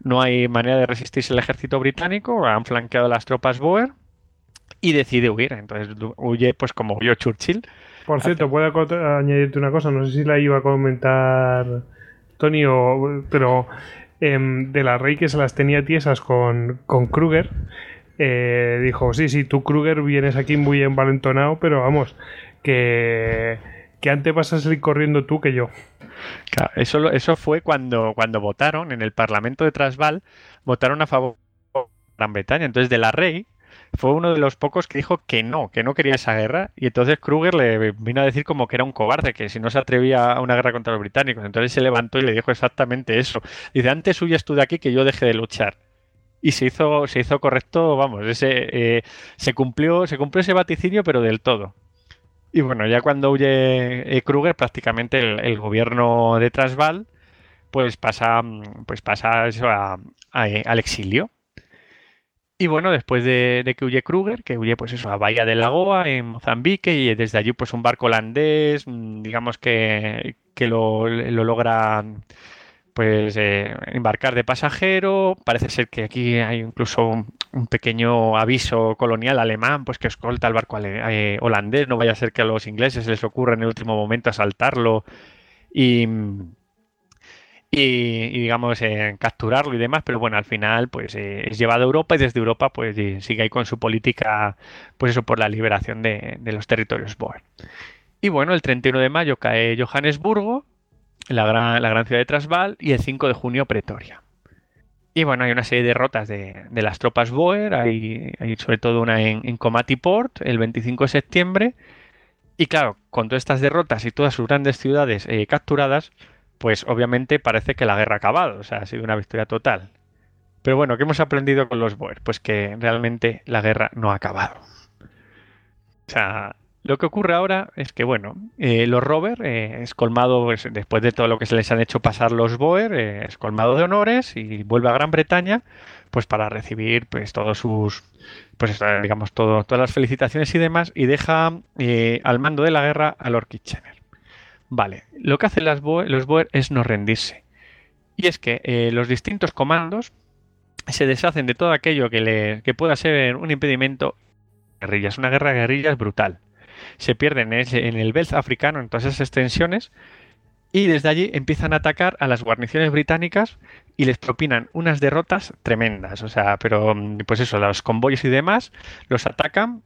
No hay manera de resistirse el ejército británico, han flanqueado las tropas Boer y decide huir. Entonces huye pues como huyó Churchill.
Por cierto, puedo añadirte una cosa, no sé si la iba a comentar Tony, o, pero em, de la Rey que se las tenía tiesas con, con Kruger, eh, dijo, sí, sí, tú Kruger vienes aquí muy envalentonado, pero vamos, que, que antes vas a salir corriendo tú que yo.
Claro, eso, fue cuando, cuando votaron en el Parlamento de Transvaal, votaron a favor de Gran Bretaña. Entonces, de la Rey fue uno de los pocos que dijo que no, que no quería esa guerra. Y entonces Kruger le vino a decir como que era un cobarde, que si no se atrevía a una guerra contra los británicos. Entonces se levantó y le dijo exactamente eso. Dice, antes huyas tú de aquí que yo deje de luchar. Y se hizo, se hizo correcto, vamos, ese, eh, se cumplió, se cumplió ese vaticinio, pero del todo. Y bueno, ya cuando huye eh, Kruger, prácticamente el, gobierno de Transvaal, pues pasa, mm, pues pasa eso a- a- eh, al exilio. Y bueno, después de, de que huye Kruger, que huye pues eso a Bahía de Lagoa, en Mozambique, y desde allí pues un barco holandés, mm, digamos que, que lo, lo logra pues embarcar de pasajero. Parece ser que aquí hay incluso un, pequeño aviso colonial alemán, pues que escolta al barco eh, holandés. No vaya a ser que a los ingleses les ocurra en el último momento asaltarlo y, digamos eh, capturarlo y demás. Pero bueno, al final pues eh, es llevado a Europa y desde Europa pues sigue ahí con su política, pues eso por la liberación de, de los territorios Boer. Y bueno, el 31 de mayo cae Johannesburgo la gran, la gran ciudad de Transvaal, y el 5 de junio Pretoria. Y bueno, hay una serie de derrotas de, de las tropas Boer, hay, hay sobre todo una en, en Port el 25 de septiembre. Y claro, con todas estas derrotas y todas sus grandes ciudades eh, capturadas, pues obviamente parece que la guerra ha acabado, o sea, ha sido una victoria total. Pero bueno, ¿qué hemos aprendido con los Boer? Pues que realmente la guerra no ha acabado. O sea, lo que ocurre ahora es que, bueno, eh, los Rover eh, es colmado, pues, después de todo lo que se les han hecho pasar los Boer, eh, es colmado de honores y vuelve a Gran Bretaña, pues para recibir pues todos sus, pues esto, digamos, todo, todas las felicitaciones y demás, y deja eh, al mando de la guerra a Lord Kitchener. Vale, lo que hacen las Boer- los Boer es no rendirse. Y es que eh, los distintos comandos se deshacen de todo aquello que, le, que pueda ser un impedimento. Guerrillas, una guerra de guerrillas brutal se pierden en el Belt africano, en todas esas extensiones, y desde allí empiezan a atacar a las guarniciones británicas y les propinan unas derrotas tremendas. O sea, pero mm, pues eso, los convoyos y demás los atacan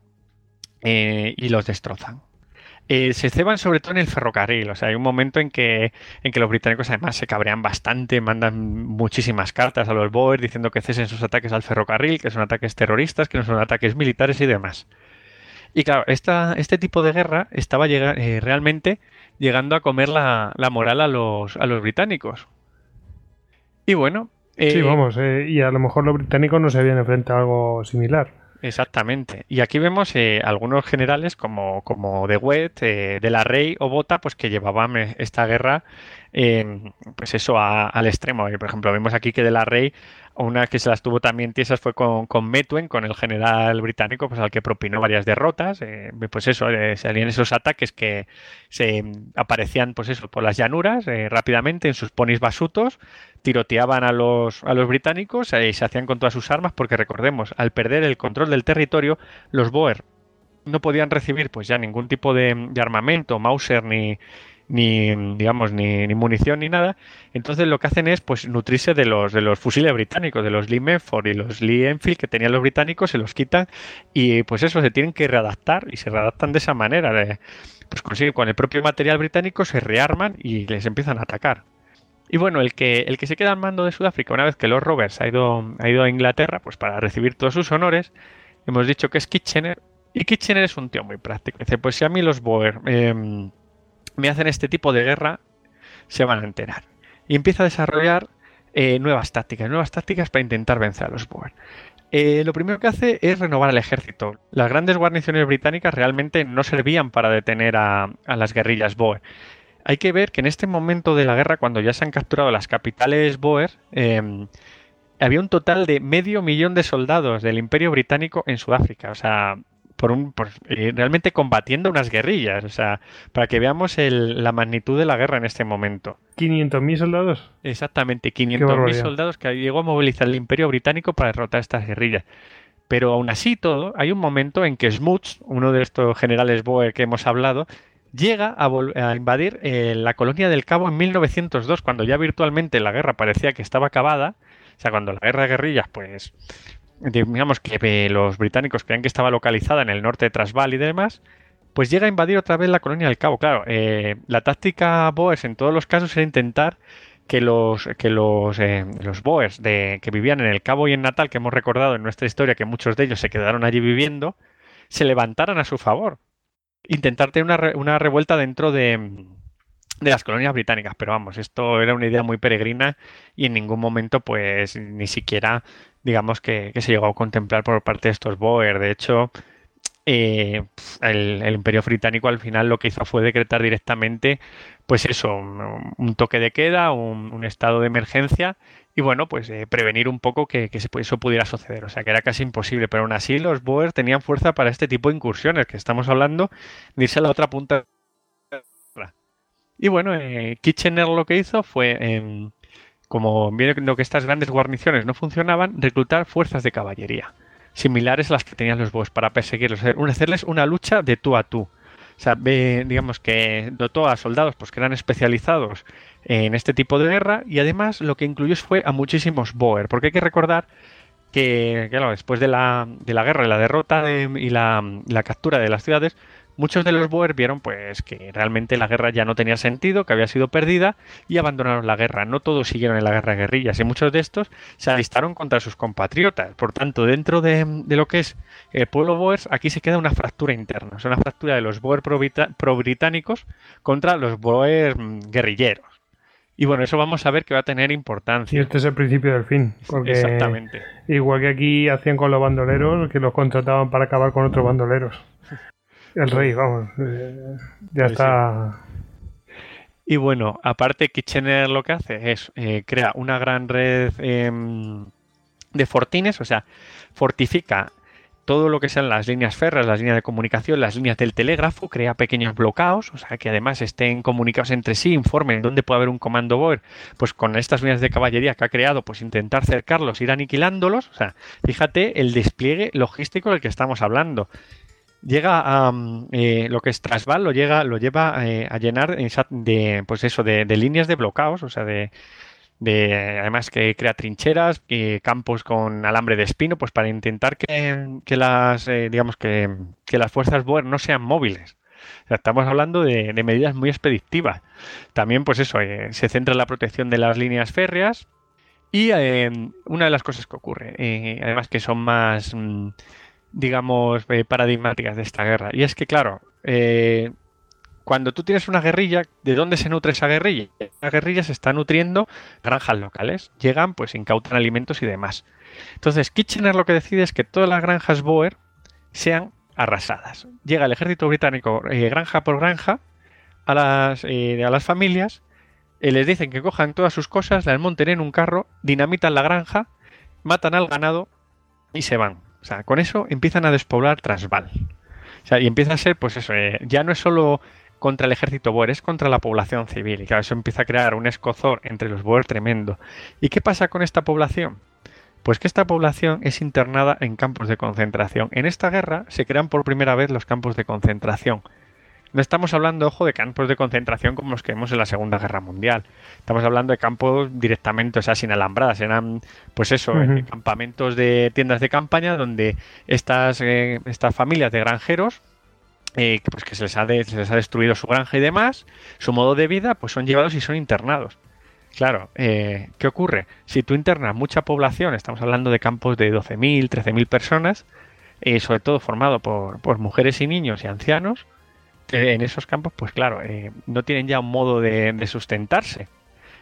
eh, y los destrozan. Eh, se ceban sobre todo en el ferrocarril, o sea, hay un momento en que, en que los británicos además se cabrean bastante, mandan muchísimas cartas a los Boer diciendo que cesen sus ataques al ferrocarril, que son ataques terroristas, que no son ataques militares y demás. Y claro, esta, este tipo de guerra estaba eh, realmente llegando a comer la, la moral a los, a los británicos. Y bueno. eh,
sí, vamos, eh, y a lo mejor los británicos no se habían enfrentado a algo similar.
Exactamente. Y aquí vemos algunos generales como, como De Wet, De la Rey o Bota, pues que llevaban esta guerra, pues eso, a- al extremo. Y, por ejemplo, vemos aquí que De la Rey, una que se las tuvo también tiesas fue con, con con el general británico, pues al que propinó varias derrotas. eh, pues eso, eh, salían esos ataques que se mm, aparecían, pues eso, por las llanuras, eh, rápidamente en sus ponis basutos, tiroteaban a los, a los británicos y se hacían con todas sus armas porque recordemos, al perder el control del territorio, los Boer no podían recibir pues ya ningún tipo de, de armamento, Mauser ni, ni digamos ni, ni munición ni nada. Entonces lo que hacen es pues nutrirse de los de los fusiles británicos, de los Lee Medford y los Lee Enfield que tenían los británicos, se los quitan y pues eso se tienen que readaptar y se readaptan de esa manera. de- pues consiguen con el propio material británico se rearman y les empiezan a atacar. Y bueno, el que, el que se queda al mando de Sudáfrica, una vez que Lord Roberts ha ido, ha ido a Inglaterra, pues para recibir todos sus honores, hemos dicho que es Kitchener. Y Kitchener es un tío muy práctico. Dice, pues si a mí los Boer em, me hacen este tipo de guerra, se van a enterar. Y empieza a desarrollar eh, nuevas tácticas, nuevas tácticas para intentar vencer a los Boer. Eh, lo primero que hace es renovar el ejército. Las grandes guarniciones británicas realmente no servían para detener a, las guerrillas Boer. Hay que ver que en este momento de la guerra, cuando ya se han capturado las capitales Boer, eh, había un total de medio millón de soldados del Imperio Británico en Sudáfrica. O sea, por un por, eh, realmente combatiendo unas guerrillas, o sea, para que veamos el- la magnitud de la guerra en este momento.
500.000 soldados.
Exactamente,
Qué
500.000
barbaridad.
soldados que llegó a movilizar el Imperio Británico para derrotar estas guerrillas. Pero aún así todo, hay un momento en que Smuts, uno de estos generales Boer que hemos hablado, llega a, a invadir eh, la colonia del Cabo en 1902, cuando ya virtualmente la guerra parecía que estaba acabada. O sea, cuando la guerra de guerrillas, pues, digamos que los británicos creían que estaba localizada en el norte de Transvaal y demás, pues llega a invadir otra vez la colonia del Cabo. Claro, eh, la táctica Boers en todos los casos era intentar que los que los, eh, Boers de, que vivían en el Cabo y en Natal, que hemos recordado en nuestra historia que muchos de ellos se quedaron allí viviendo, se levantaran a su favor. Intentar tener una, una revuelta dentro de, de las colonias británicas. Pero vamos, esto era una idea muy peregrina y en ningún momento, pues, ni siquiera, digamos, que, que se llegó a contemplar por parte de estos Boer. De hecho, eh, el, el Imperio Británico al final lo que hizo fue decretar directamente, pues eso, un, toque de queda, un, estado de emergencia y bueno, pues eh, prevenir un poco que, que eso pudiera suceder. O sea, que era casi imposible, pero aún así los Boer tenían fuerza para este tipo de incursiones, que estamos hablando de irse a la otra punta. Y bueno, eh, Kitchener lo que hizo fue, em, como viendo que estas grandes guarniciones no funcionaban, reclutar fuerzas de caballería similares a las que tenían los Boers para perseguirlos, hacerles una lucha de tú a tú. O sea, digamos que dotó a soldados pues, que eran especializados en este tipo de guerra y además lo que incluyó fue a muchísimos Boer, porque hay que recordar que, claro, después de la, de la guerra y la derrota de- y la captura de las ciudades, muchos de los Boer vieron pues que realmente la guerra ya no tenía sentido, que había sido perdida y abandonaron la guerra. No todos siguieron en la guerra de guerrillas y muchos de estos se alistaron contra sus compatriotas. Por tanto, dentro de, de lo que es el pueblo Boer, aquí se queda una fractura interna, es una fractura de los Boer pro-británicos contra los Boer mm, guerrilleros. Y bueno, eso vamos a ver que va a tener
Y
importancia.
este es el principio del fin. Porque
Exactamente.
Igual que aquí hacían con los bandoleros, que los contrataban para acabar con otros bandoleros. El rey, vamos. eh, ya está.
Y bueno, aparte Kitchener lo que hace es eh, crea una gran red em, de fortines, o sea, fortifica todo lo que sean las líneas férreas, las líneas de comunicación, las líneas del telégrafo, crea pequeños bloqueos, o sea, que además estén comunicados entre sí, informen dónde puede haber un comando Boer, pues con estas líneas de caballería que ha creado, pues intentar cercarlos, ir aniquilándolos, o sea, fíjate el despliegue logístico del que estamos hablando llega a mm, eh, lo que es Transvaal lo llega lo lleva eh, a llenar de pues eso de, líneas de bloqueos o sea de, de además que crea trincheras y campos con alambre de espino pues para intentar que, las eh, digamos que, que las fuerzas Boer no sean móviles. Estamos hablando de, medidas muy expeditivas también pues eso eh, se centra en la protección de las líneas férreas y una de las cosas que ocurre además que son más mm, digamos, eh, paradigmáticas de esta guerra. Y es que, claro, eh, cuando tú tienes una guerrilla, ¿de dónde se nutre esa guerrilla? La guerrilla se está nutriendo granjas locales. Llegan, pues incautan alimentos y demás. Entonces, Kitchener lo que decide es que todas las granjas Boer sean arrasadas. Llega el ejército británico eh, granja por granja a las, eh, a las familias, les dicen que cojan todas sus cosas, las monten en un carro, dinamitan la granja, matan al ganado y se van. O sea, con eso empiezan a despoblar Transvaal. O sea, y empieza a ser, pues eso, eh, ya no es solo contra el ejército Boer, es contra la población civil. Y claro, eso empieza a crear un escozor entre los Boer tremendo. ¿Y qué pasa con esta población? Pues que esta población es internada en campos de concentración. En esta guerra se crean por primera vez los campos de concentración. No estamos hablando, ojo, de campos de concentración como los que vemos en la Segunda Guerra Mundial. Estamos hablando de campos directamente, o sea, sin alambradas. Eran, pues eso, eh, campamentos de tiendas de campaña donde estas, eh, estas familias de granjeros, eh, que, pues que se les, ha de- se les ha destruido su granja y demás, su modo de vida, pues son llevados y son internados. Claro, eh, ¿qué ocurre? Si tú internas mucha población, estamos hablando de campos de 12.000, 13.000 personas, eh, sobre todo formado por, por mujeres y niños y ancianos, en esos campos, pues claro, eh, no tienen ya un modo de, de sustentarse.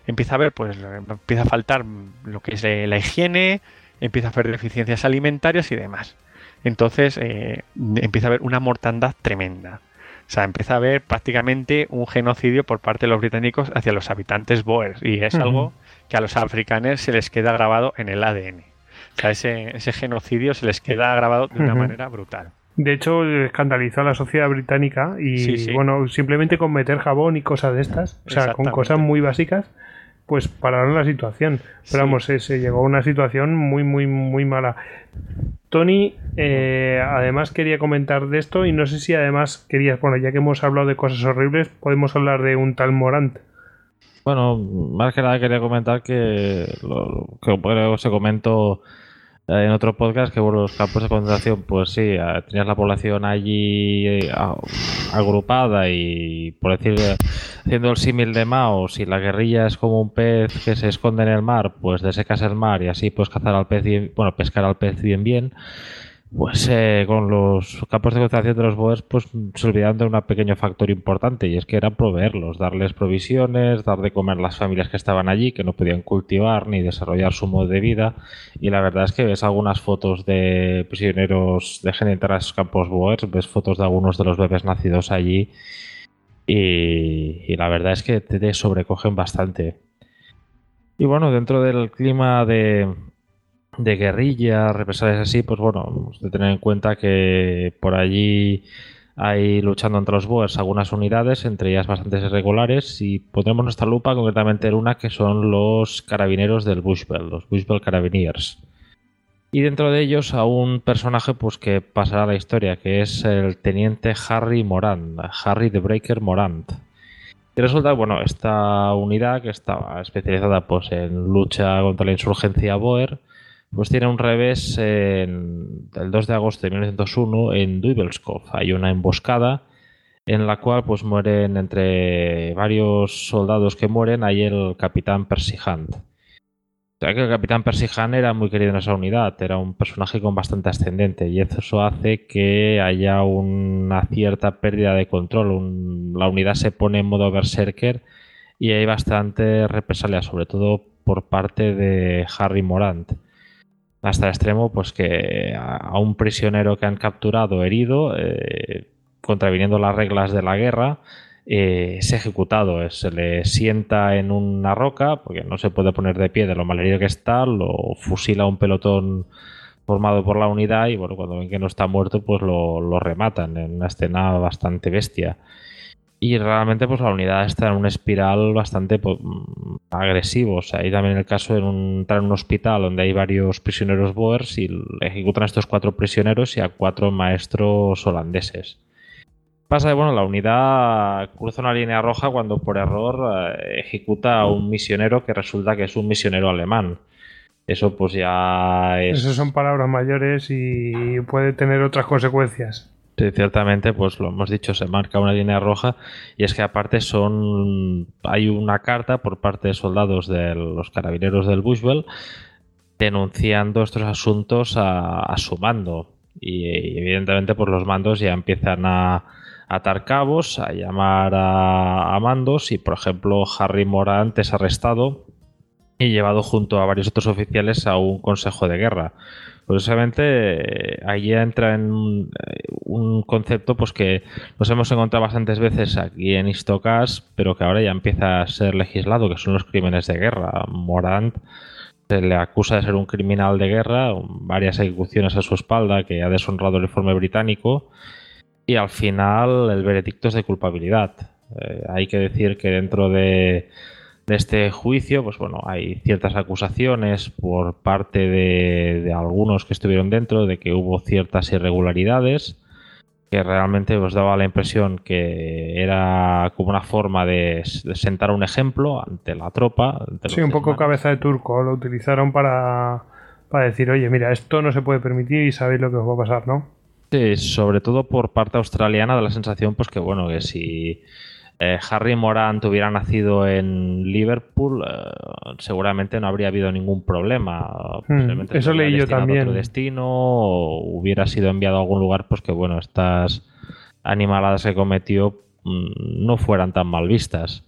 Empieza a haber, pues, eh, empieza a faltar lo que es eh, la higiene, empieza a haber deficiencias alimentarias y demás. Entonces eh, empieza a haber una mortandad tremenda. O sea, empieza a haber prácticamente un genocidio por parte de los británicos hacia los habitantes Boers. Y es algo que a los africanos se les queda grabado en el ADN. O sea, ese, ese genocidio se les queda grabado de una manera brutal.
De hecho, escandalizó a la sociedad británica y,
Sí, sí.
bueno, simplemente con meter jabón y cosas de estas, o sea, con cosas muy básicas, pues pararon la situación. Pero
Sí.
vamos, se, se llegó a una situación muy, muy, muy mala. Tony, eh, además quería comentar de esto y no sé si además querías, bueno, ya que hemos hablado de cosas horribles, podemos hablar de un tal Morant.
Bueno, más que nada quería comentar que lo, que se comentó en otro podcast que bueno, los campos de concentración, pues sí, tenías la población allí eh, agrupada y por decir, eh, haciendo el símil de Mao, si la guerrilla es como un pez que se esconde en el mar, pues desecas el mar y así puedes cazar al pez bien, bueno, pescar al pez bien bien. Pues eh, con los campos de concentración de los Boers, pues se olvidaron de un pequeño factor importante y es que era proveerlos, darles provisiones, dar de comer a las familias que estaban allí, que no podían cultivar ni desarrollar su modo de vida. Y la verdad es que ves algunas fotos de prisioneros, dejen entrar a esos campos Boers, ves fotos de algunos de los bebés nacidos allí y, la verdad es que te sobrecogen bastante. Y bueno, dentro del clima de, de guerrilla, represalias así, pues bueno, de tener en cuenta que por allí hay luchando entre los Boers algunas unidades, entre ellas bastantes irregulares, y pondremos nuestra lupa concretamente en una que son los carabineros del Bushveld, los Bushveld Carabineers. Y dentro de ellos a un personaje pues que pasará a la historia, que es el teniente Harry Morant, Harry the Breaker Morant. Y resulta, bueno, esta unidad que estaba especializada pues en lucha contra la insurgencia Boer, pues tiene un revés en, el 2 de agosto de 1901 en Duivelskov. Hay una emboscada en la cual pues mueren entre varios soldados que mueren, hay el capitán Percy Hunt. El capitán Percy Hunt era muy querido en esa unidad, era un personaje con bastante ascendente y eso hace que haya una cierta pérdida de control. La unidad se pone en modo berserker y hay bastante represalia, sobre todo por parte de Harry Morant. Hasta el extremo, pues que a un prisionero que han capturado herido, eh, contraviniendo las reglas de la guerra, eh, es ejecutado. Se le sienta en una roca, porque no se puede poner de pie de lo malherido que está, lo fusila un pelotón formado por la unidad y bueno, cuando ven que no está muerto, pues lo, lo rematan en una escena bastante bestia. Y realmente pues la unidad está en un espiral bastante pues, agresivo. O sea, hay también el caso de entrar en un hospital donde hay varios prisioneros boers y ejecutan a estos cuatro prisioneros y a cuatro maestros holandeses. Pasa que bueno, la unidad cruza una línea roja cuando por error eh, ejecuta a un misionero que resulta que es un misionero alemán. Eso pues ya es...
Esas son palabras mayores y puede tener otras consecuencias.
Sí, ciertamente, pues lo hemos dicho, se marca una línea roja y es que aparte son hay una carta por parte de soldados de los carabineros del Bushville denunciando estos asuntos a, su mando y, y evidentemente pues los mandos ya empiezan a atar cabos, a llamar a, a mandos y por ejemplo Harry Morant es arrestado y llevado junto a varios otros oficiales a un consejo de guerra. Curiosamente, ahí entra en un, eh, un concepto pues que nos hemos encontrado bastantes veces aquí en Istocas, pero que ahora ya empieza a ser legislado, que son los crímenes de guerra. Morant se le acusa de ser un criminal de guerra, varias ejecuciones a su espalda que ha deshonrado el informe británico y al final el veredicto es de culpabilidad. Eh, hay que decir que dentro de, de este juicio, pues bueno, hay ciertas acusaciones por parte de, de algunos que estuvieron dentro de que hubo ciertas irregularidades que realmente os daba la impresión que era como una forma de, de sentar un ejemplo ante la tropa. ante
Sí, un poco cabeza de turco. Lo utilizaron para, para decir, oye, mira, esto no se puede permitir y sabéis lo que os va a pasar, ¿no?
Sí, sobre todo por parte australiana da la sensación pues que bueno, que si eh, Harry Morant hubiera nacido en Liverpool, eh, seguramente no habría habido ningún problema.
Hmm, eso leí yo también.
Otro destino, o hubiera sido enviado a algún lugar, pues que bueno, estas animaladas que cometió mm, no fueran tan mal vistas.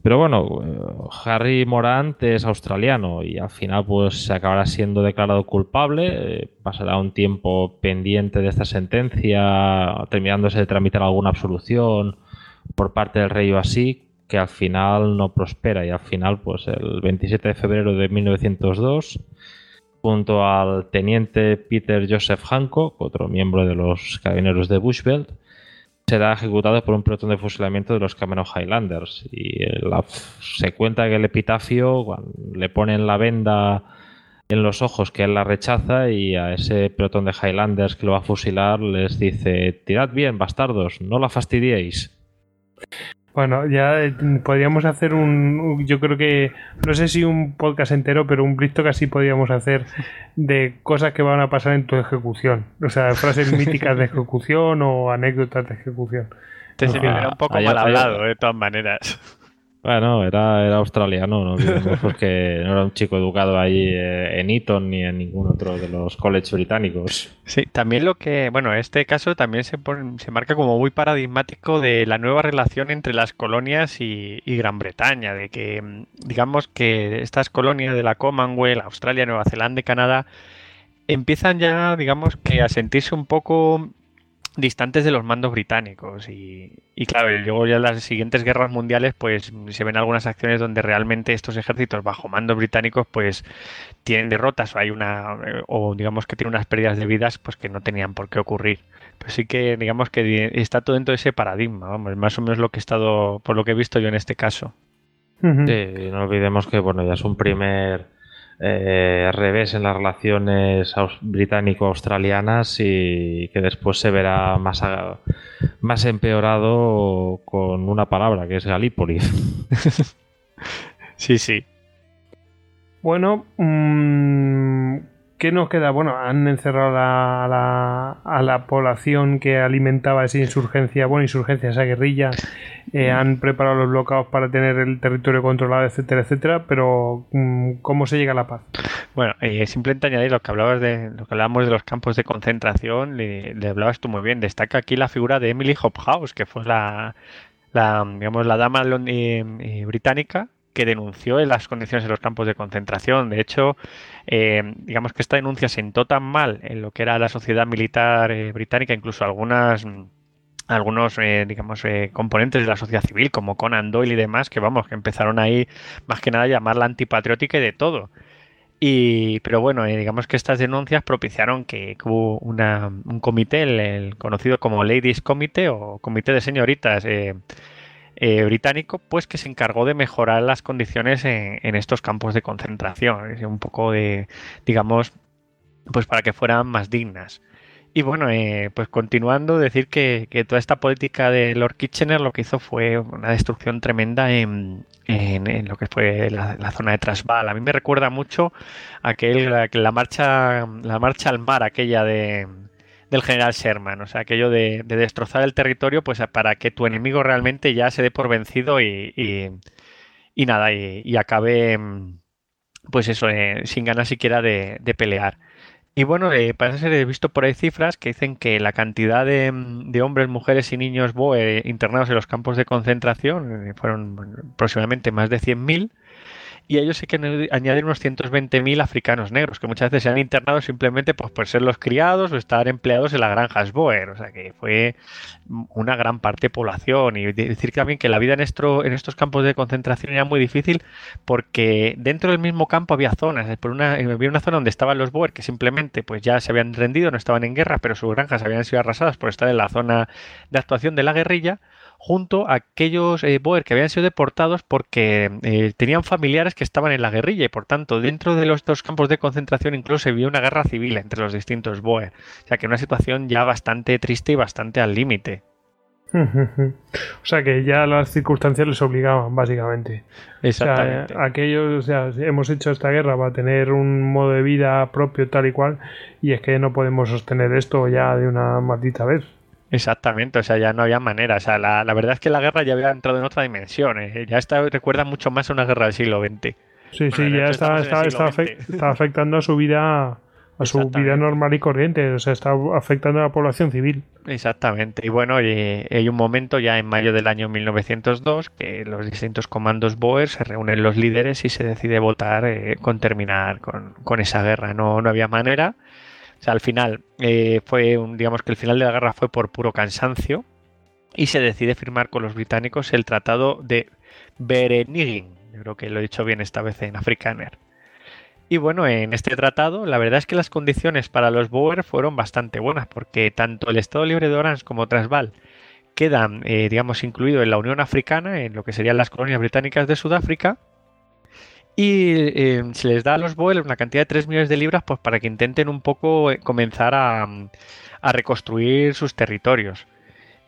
Pero bueno, eh, Harry Morant es australiano y al final pues se acabará siendo declarado culpable, pasará un tiempo pendiente de esta sentencia, terminándose de tramitar alguna absolución por parte del rey o así, que al final no prospera y al final pues el 27 de febrero de 1902 junto al teniente Peter Joseph Hancock, otro miembro de los carabineros de Bushveld, será ejecutado por un pelotón de fusilamiento de los Cameron Highlanders. Y la- se cuenta que el epitafio, le ponen la venda en los ojos, que él la rechaza, y a ese pelotón de Highlanders que lo va a fusilar les dice: Tirad bien, bastardos, no la fastidiéis.
Bueno, ya eh, podríamos hacer un. Yo creo que. No sé si un podcast entero, pero un blitz casi podríamos hacer de cosas que van a pasar en tu ejecución. O sea, frases [LAUGHS] míticas de ejecución o anécdotas de ejecución.
Este era un poco mal
allá-
hablado, de todas maneras.
Bueno, era, era australiano, no [LAUGHS] porque no era un chico educado ahí eh, en Eton ni en ningún otro de los colleges británicos.
Sí, también lo que, bueno, este caso también se, pone- se marca como muy paradigmático de la nueva relación entre las colonias y, y Gran Bretaña, de que mm, digamos que estas colonias de la Commonwealth, Australia, Nueva Zelanda y Canadá empiezan ya, digamos que a sentirse un poco distantes de los mandos británicos y, y claro, y luego ya en las siguientes guerras mundiales pues se ven algunas acciones donde realmente estos ejércitos bajo mandos británicos pues tienen derrotas o hay una o digamos que tienen unas pérdidas de vidas pues que no tenían por qué ocurrir. Pues sí que digamos que está todo dentro de ese paradigma, vamos, más o menos lo que he estado por lo que he visto yo en este caso.
Sí, no olvidemos que bueno, ya es un primer eh, revés en las relaciones aus- británico-australianas y que después se verá más, a- más empeorado con una palabra que es Galípoli. [LAUGHS]
Sí, sí.
Bueno, mm, ¿qué nos queda? Bueno, han encerrado a la, a la población que alimentaba esa insurgencia, bueno, insurgencia, esa guerrilla, eh, han preparado los bloqueos para tener el territorio controlado, etcétera, etcétera, pero mm, ¿cómo se llega a la paz?
Bueno, eh, simplemente añadir lo que hablabas de lo que hablábamos de los campos de concentración, le, le hablabas tú muy bien. Destaca aquí la figura de Emily Hobhouse, que fue la, la digamos la dama eh, eh, británica que denunció en las condiciones de los campos de concentración. De hecho, eh, digamos que esta denuncia sentó tan mal en lo que era la sociedad militar eh, británica, incluso algunas mm, algunos eh, digamos componentes de la sociedad civil como Conan Doyle y demás que vamos que empezaron ahí más que nada a llamarla antipatriótica y de todo y, pero bueno, digamos que estas denuncias propiciaron que, que hubo una- un comité, el, el conocido como Ladies Committee o Comité de Señoritas eh, británico, pues que se encargó de mejorar las condiciones en, estos campos de concentración, un poco de, digamos, pues para que fueran más dignas. Y bueno, eh, pues continuando, decir que, toda esta política de Lord Kitchener lo que hizo fue una destrucción tremenda en, lo que fue la, zona de Transvaal. A mí me recuerda mucho aquel, la marcha, la marcha al mar, aquella de, del general Sherman, o sea, aquello de, de destrozar el territorio pues para que tu enemigo realmente ya se dé por vencido y, nada, y, acabe mm, pues eso, eh, sin ganas siquiera de, pelear. Y bueno, eh, parece ser, visto por ahí cifras que dicen que la cantidad de, mm, de hombres, mujeres y niños boer internados en los campos de concentración eh, fueron aproximadamente más de 100.000 y ellos sí que añadi- añaden unos 120.000 africanos negros, que muchas veces se han internado simplemente pues, por ser los criados o estar empleados en las granjas Boer. O sea que fue una gran parte de población. Y de- decir también que la vida en, esto, en estos campos de concentración era muy difícil porque dentro del mismo campo había zonas. Por una, había una zona donde estaban los Boer que simplemente pues ya se habían rendido, no estaban en guerra, pero sus granjas habían sido arrasadas por estar en la zona de actuación de la guerrilla junto a aquellos eh, Boer que habían sido deportados porque eh, tenían familiares que estaban en la guerrilla y por tanto dentro de los dos campos de concentración incluso se vio una guerra civil entre los distintos Boer. O sea que una situación ya bastante triste y bastante al límite. [LAUGHS]
o sea que ya las circunstancias les obligaban, básicamente.
Exactamente.
O sea, aquellos, o sea, hemos hecho esta guerra para tener un modo de vida propio tal y cual, y es que no podemos sostener esto ya de una maldita vez.
Exactamente, o sea, ya no había manera. O sea, la, la verdad es que la guerra ya había entrado en otra dimensión. eh. Ya está, recuerda mucho más a una guerra del siglo XX.
Sí,
Bueno,
sí, ya está, está, afectando a su vida, a su vida normal y corriente, o sea, está afectando a la población civil.
Exactamente. Y bueno, y- hay un momento ya en mayo del año 1902 que los distintos comandos Boer se reúnen los líderes y se decide votar eh, con terminar con, con esa guerra. No, no había manera. O sea, al final eh, fue un, digamos que el final de la guerra fue por puro cansancio y se decide firmar con los británicos el tratado de Bereniging. Yo creo que lo he dicho bien esta vez en Afrikaner. Y bueno, en este tratado, la verdad es que las condiciones para los Boer fueron bastante buenas, porque tanto el Estado Libre de Orange como Transvaal quedan, eh, digamos, incluidos en la Unión Africana, en lo que serían las colonias británicas de Sudáfrica, y eh, se les da a los Boer una cantidad de 3 millones de libras pues, para que intenten un poco eh, comenzar a, a reconstruir sus territorios.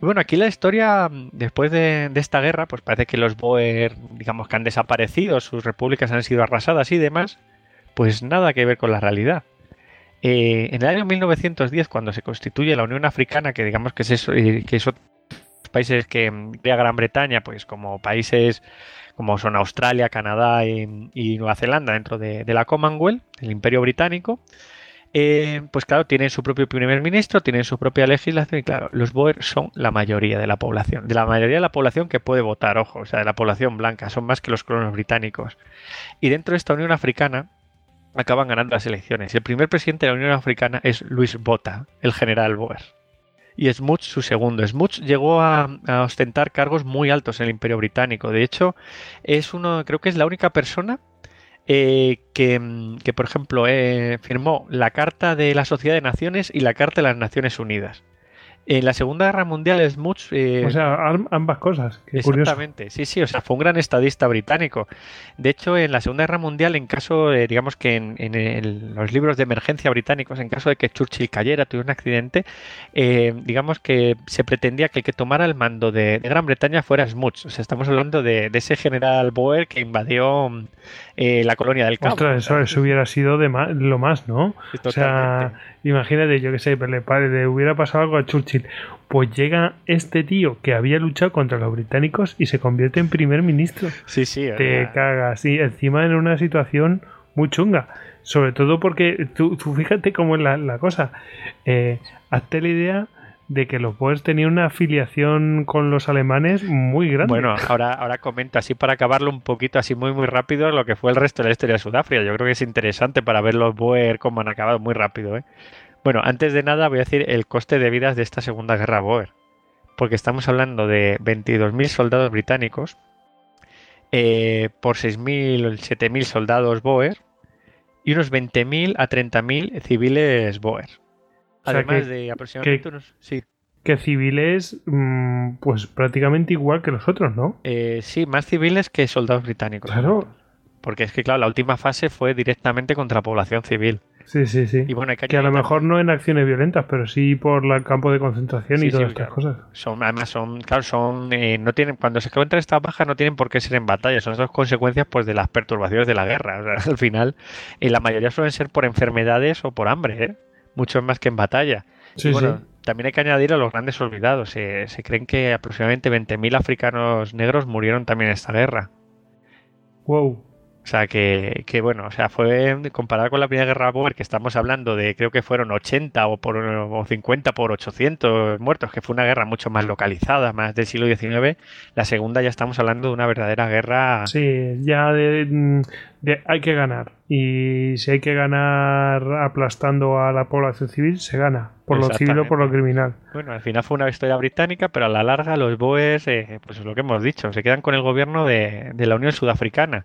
Y bueno, aquí la historia, después de, esta guerra, pues parece que los Boer, digamos que han desaparecido, sus repúblicas han sido arrasadas y demás, pues nada que ver con la realidad. Eh, en el año 1910, cuando se constituye la Unión Africana, que digamos que es eso, que son países que crea Gran Bretaña, pues como países como son Australia, Canadá y, Nueva Zelanda dentro de, la Commonwealth, el Imperio Británico, eh, pues claro, tienen su propio primer ministro, tienen su propia legislación y claro, los Boer son la mayoría de la población, de la mayoría de la población que puede votar, ojo, o sea, de la población blanca, son más que los colonos británicos. Y dentro de esta Unión Africana, acaban ganando las elecciones. El primer presidente de la Unión Africana es Luis Botha, el general Boer. Y Smuts su segundo. Smuts llegó a, ostentar cargos muy altos en el Imperio Británico. De hecho, es uno, creo que es la única persona eh, que, que, por ejemplo, eh, firmó la Carta de la Sociedad de Naciones y la Carta de las Naciones Unidas. En la Segunda Guerra Mundial, Smuts. Eh,
o sea, ambas cosas. Qué
exactamente,
curioso.
sí, sí, o sea, fue un gran estadista británico. De hecho, en la Segunda Guerra Mundial, en caso, eh, digamos que en, en, los libros de emergencia británicos, en caso de que Churchill cayera, tuviera un accidente, eh, digamos que se pretendía que el que tomara el mando de, de Gran Bretaña fuera Smuts. O sea, estamos hablando de, de ese general Boer que invadió eh, la colonia del campo.
Ostras, eso, eso, hubiera sido de más, lo más, ¿no? O sea, imagínate, yo que sé, le, le hubiera pasado algo a Churchill pues llega este tío que había luchado contra los británicos y se convierte en primer ministro.
Sí, sí.
Te
era...
cagas. Y encima en una situación muy chunga. Sobre todo porque tú, tú fíjate cómo es la, la cosa. Eh, hazte la idea de que los Boers tenían una afiliación con los alemanes muy grande.
Bueno, ahora, ahora comento así para acabarlo un poquito, así muy muy rápido, lo que fue el resto de la historia de Sudáfrica. Yo creo que es interesante para ver los Boer cómo han acabado muy rápido, ¿eh? Bueno, antes de nada voy a decir el coste de vidas de esta Segunda Guerra Boer. Porque estamos hablando de 22.000 soldados británicos eh, por 6.000 o 7.000 soldados Boer y unos 20.000 a 30.000 civiles Boer.
O sea,
Además
que,
de aproximadamente
que,
unos... Sí.
Que civiles, mmm, pues prácticamente igual que los otros, ¿no?
Eh, sí, más civiles que soldados británicos.
Claro.
Porque es que, claro, la última fase fue directamente contra la población civil.
Sí, sí, sí.
Y bueno, hay que,
que, a lo mejor no en acciones violentas, pero sí por el campo de concentración
sí,
y todas
sí,
estas
claro.
cosas.
Son, además, son, claro, son, eh, no tienen, cuando se encuentran estas bajas no tienen por qué ser en batalla, son esas consecuencias pues de las perturbaciones de la guerra. O sea, [LAUGHS] al final, y la mayoría suelen ser por enfermedades o por hambre, ¿eh? Mucho más que en batalla.
Sí,
y bueno,
sí.
también hay que añadir a los grandes olvidados. Se, se creen que aproximadamente 20.000 africanos negros murieron también en esta guerra.
Wow.
O sea, que, que, bueno, o sea, fue comparado con la Primera Guerra Boer, que estamos hablando de, creo que fueron 80 o, por, o 50 por 800 muertos, que fue una guerra mucho más localizada, más del siglo XIX. La segunda ya estamos hablando de una verdadera guerra.
Sí, ya de, de hay que ganar. Y si hay que ganar aplastando a la población civil, se gana. Por lo civil o por lo criminal.
Bueno, al final fue una historia británica, pero a la larga los Boers, eh, pues es lo que hemos dicho, se quedan con el gobierno de, de la Unión Sudafricana.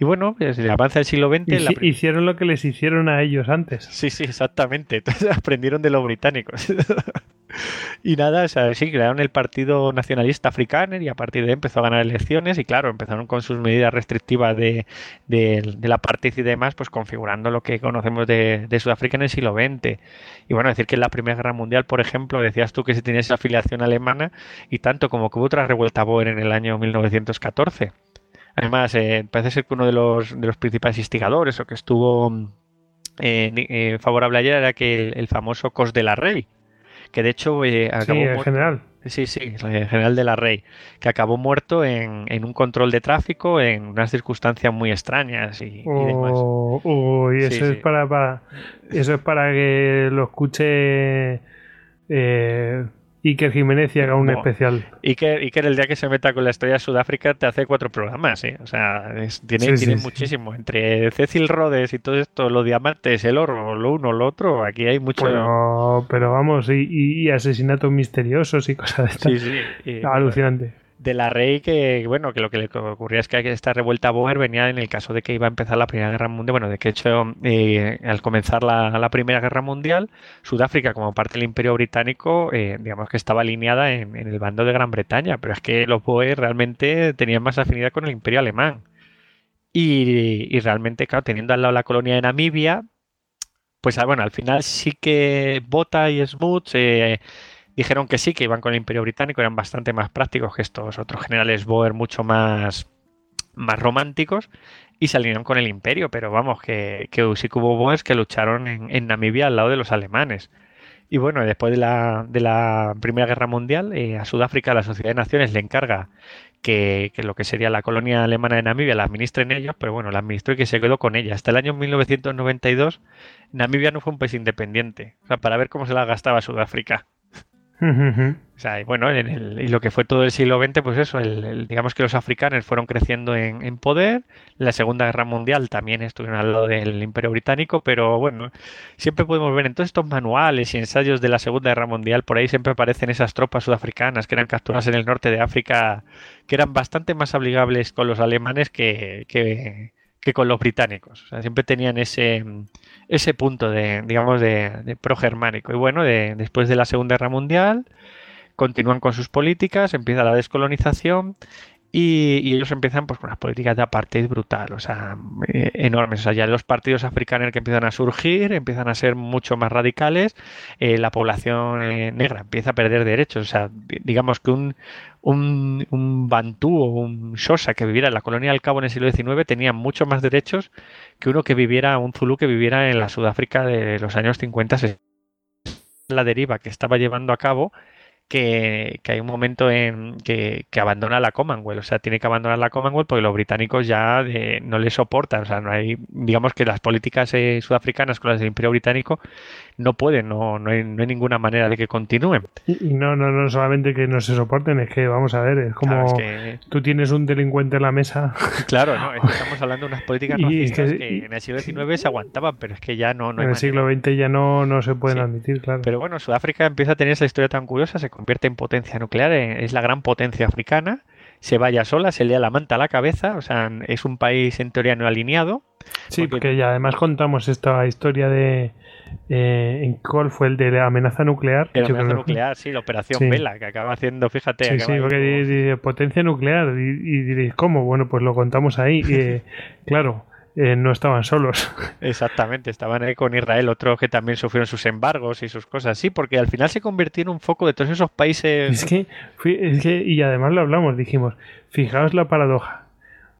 Y bueno, desde el avance del siglo XX...
Hici la... Hicieron lo que les hicieron a ellos antes.
Sí, sí, exactamente. [LAUGHS] Entonces aprendieron de los británicos. [LAUGHS] y nada, o sea, sí, crearon el Partido Nacionalista Africano y a partir de ahí empezó a ganar elecciones y claro, empezaron con sus medidas restrictivas de, de, de la partido y demás, pues configurando lo que conocemos de, de, Sudáfrica en el siglo XX. Y bueno, decir que en la Primera Guerra Mundial, por ejemplo, decías tú que se tenía esa afiliación alemana y tanto como que hubo otra revuelta Boer en el año 1914. Además, eh, parece ser que uno de los, de los principales instigadores o que estuvo eh, eh, favorable ayer era que el, el, famoso Cos de la Rey, que de hecho
acabó sí, el general.
Sí, sí, el general de la Rey, que acabó muerto en, en, un control de tráfico en unas circunstancias muy extrañas y,
oh,
y demás.
Oh, y eso sí, es sí. Para, para, eso es para que lo escuche eh, Iker Jiménez y haga un no. especial.
Iker, Iker, el día que se meta con la historia de Sudáfrica, te hace cuatro programas, ¿eh? O sea, es, tiene, sí, tiene sí, muchísimo. Entre Cecil Rhodes y todo esto, los diamantes, el oro, lo uno, lo otro, aquí hay mucho.
Pero, pero vamos, y, y, asesinatos misteriosos y cosas de estas.
Sí, sí.
Y, Alucinante.
De la Rey que, bueno, que lo que le ocurría es que esta revuelta Boer venía en el caso de que iba a empezar la Primera Guerra Mundial, bueno, de que hecho eh, al comenzar la, Primera Guerra Mundial, Sudáfrica como parte del Imperio Británico, eh, digamos que estaba alineada en, en, el bando de Gran Bretaña, pero es que los Boer realmente tenían más afinidad con el Imperio Alemán. Y, y realmente, claro, teniendo al lado la colonia de Namibia, pues ah, bueno, al final sí que Bota y Smuts eh, dijeron que sí, que iban con el Imperio Británico, eran bastante más prácticos que estos otros generales Boer mucho más, más románticos y se alinearon con el Imperio, pero vamos, que, que sí que hubo Boers que lucharon en, en, Namibia al lado de los alemanes. Y bueno, después de la, de la Primera Guerra Mundial, eh, a Sudáfrica la Sociedad de Naciones le encarga que, que, lo que sería la colonia alemana de Namibia la administren ellos, pero bueno, la administró y que se quedó con ella. Hasta el año 1992, Namibia no fue un país independiente, o sea, para ver cómo se la gastaba Sudáfrica. O sea, y bueno, en el, y lo que fue todo el siglo XX, pues eso, el, digamos que los africanos fueron creciendo en, poder. La Segunda Guerra Mundial también estuvieron al lado del Imperio Británico, pero bueno, siempre podemos ver en todos estos manuales y ensayos de la Segunda Guerra Mundial, por ahí siempre aparecen esas tropas sudafricanas que eran capturadas en el norte de África, que eran bastante más amigables con los alemanes que, que, que con los británicos. O sea, siempre tenían ese ese punto de, digamos, de, de progermánico. Y bueno, de, después de la Segunda Guerra Mundial, continúan con sus políticas, empieza la descolonización y, y, ellos empiezan pues con unas políticas de apartheid brutal, o sea, eh, enormes. O sea, ya los partidos africanos que empiezan a surgir, empiezan a ser mucho más radicales, eh, la población eh, negra empieza a perder derechos. O sea, digamos que un, un, un bantú o un Xhosa que viviera en la colonia del Cabo en el siglo XIX tenía mucho más derechos que uno que viviera, un Zulu que viviera en la Sudáfrica de los años 50. La deriva que estaba llevando a cabo que, que, hay un momento en que, que, abandona la Commonwealth, o sea, tiene que abandonar la Commonwealth porque los británicos ya de, no le soportan, o sea, no hay, digamos que las políticas eh, sudafricanas con las del Imperio Británico no pueden, no, no, hay, no hay ninguna manera de que continúen.
Y no, no, no solamente que no se soporten, es que vamos a ver, es como claro, es que... tú tienes un delincuente en la mesa. [LAUGHS]
Claro, no, estamos hablando de unas políticas [LAUGHS] y que, en el siglo XIX se aguantaban, pero es que ya no. no
en el siglo XX ya no, no se pueden sí. admitir, claro.
Pero bueno, Sudáfrica empieza a tener esa historia tan curiosa, se convierte en potencia nuclear, es la gran potencia africana, se vaya sola, se le la manta a la cabeza, o sea, es un país en teoría no alineado.
Sí, porque, porque ya además contamos esta historia de eh, ¿en cuál fue el de la amenaza nuclear?
La amenaza nuclear, sí, la operación sí. Vela, que acaba haciendo, fíjate.
Sí, sí, porque de, potencia nuclear, y, y, diréis, ¿cómo? Bueno, pues lo contamos ahí. eh, [LAUGHS] claro, eh, no estaban solos. [LAUGHS]
Exactamente, estaban ahí con Israel, otros que también sufrieron sus embargos y sus cosas. Sí, porque al final se convirtió en un foco de todos esos países.
Es que, es que y además lo hablamos, dijimos, fijaos la paradoja.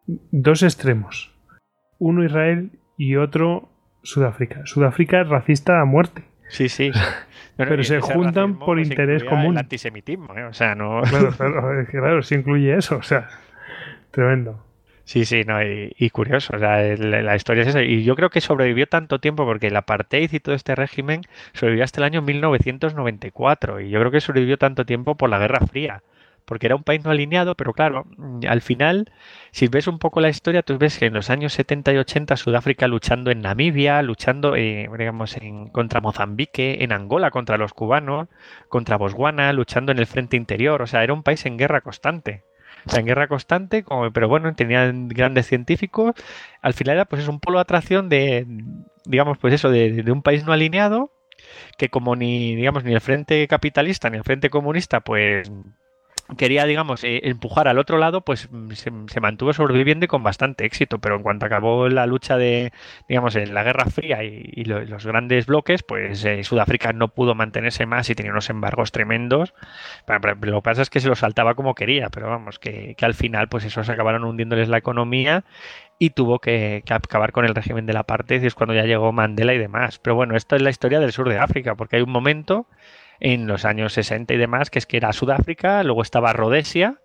Dos extremos. Uno Israel y otro Sudáfrica. Sudáfrica es racista a muerte.
Sí, sí. [LAUGHS]
Pero, pero se juntan por interés común.
El antisemitismo, ¿eh? o sea, no.
Claro, [LAUGHS] claro, claro, sí incluye eso, o sea, tremendo.
Sí, sí, no, y, y curioso, o sea, la, historia es esa. Y yo creo que sobrevivió tanto tiempo porque el apartheid y todo este régimen sobrevivió hasta el año 1994. Y yo creo que sobrevivió tanto tiempo por la Guerra Fría porque era un país no alineado, pero claro, al final, si ves un poco la historia, tú ves que en los años 70 y 80 Sudáfrica luchando en Namibia, luchando, eh, digamos, en, contra Mozambique, en Angola contra los cubanos, contra Botswana, luchando en el frente interior, o sea, era un país en guerra constante. O sea, en guerra constante, como, pero bueno, tenían grandes científicos. Al final era pues es un polo de atracción de, digamos, pues eso, de, de un país no alineado, que como ni, digamos, ni el frente capitalista ni el frente comunista, pues quería, digamos, eh, empujar al otro lado, pues se, se, mantuvo sobreviviendo y con bastante éxito. Pero en cuanto acabó la lucha de, digamos, en la Guerra Fría y, y lo, los grandes bloques, pues eh, Sudáfrica no pudo mantenerse más y tenía unos embargos tremendos. Lo que pasa es que se lo saltaba como quería, pero vamos, que, que al final, pues esos acabaron hundiéndoles la economía y tuvo que, que, acabar con el régimen de la parte y es cuando ya llegó Mandela y demás. Pero bueno, esta es la historia del sur de África, porque hay un momento en los años 60 y demás, que es que era Sudáfrica, luego estaba Rhodesia,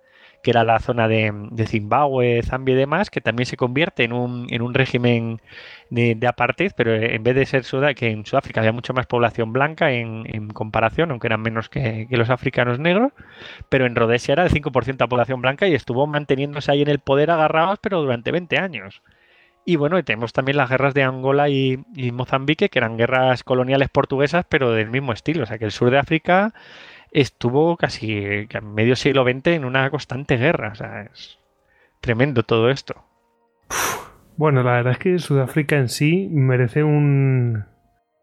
que era la zona de, Zimbabue, Zambia y demás, que también se convierte en un, en un régimen de, de, apartheid, pero en vez de ser Sudá que en Sudáfrica había mucha más población blanca en, en comparación, aunque eran menos que, que, los africanos negros, pero en Rhodesia era el 5% de población blanca y estuvo manteniéndose ahí en el poder agarrados, pero durante 20 años. Y bueno, tenemos también las guerras de Angola y, y, Mozambique, que eran guerras coloniales portuguesas, pero del mismo estilo. O sea, que el sur de África estuvo casi medio siglo XX en una constante guerra. O sea, es tremendo todo esto.
Bueno, la verdad es que Sudáfrica en sí merece un,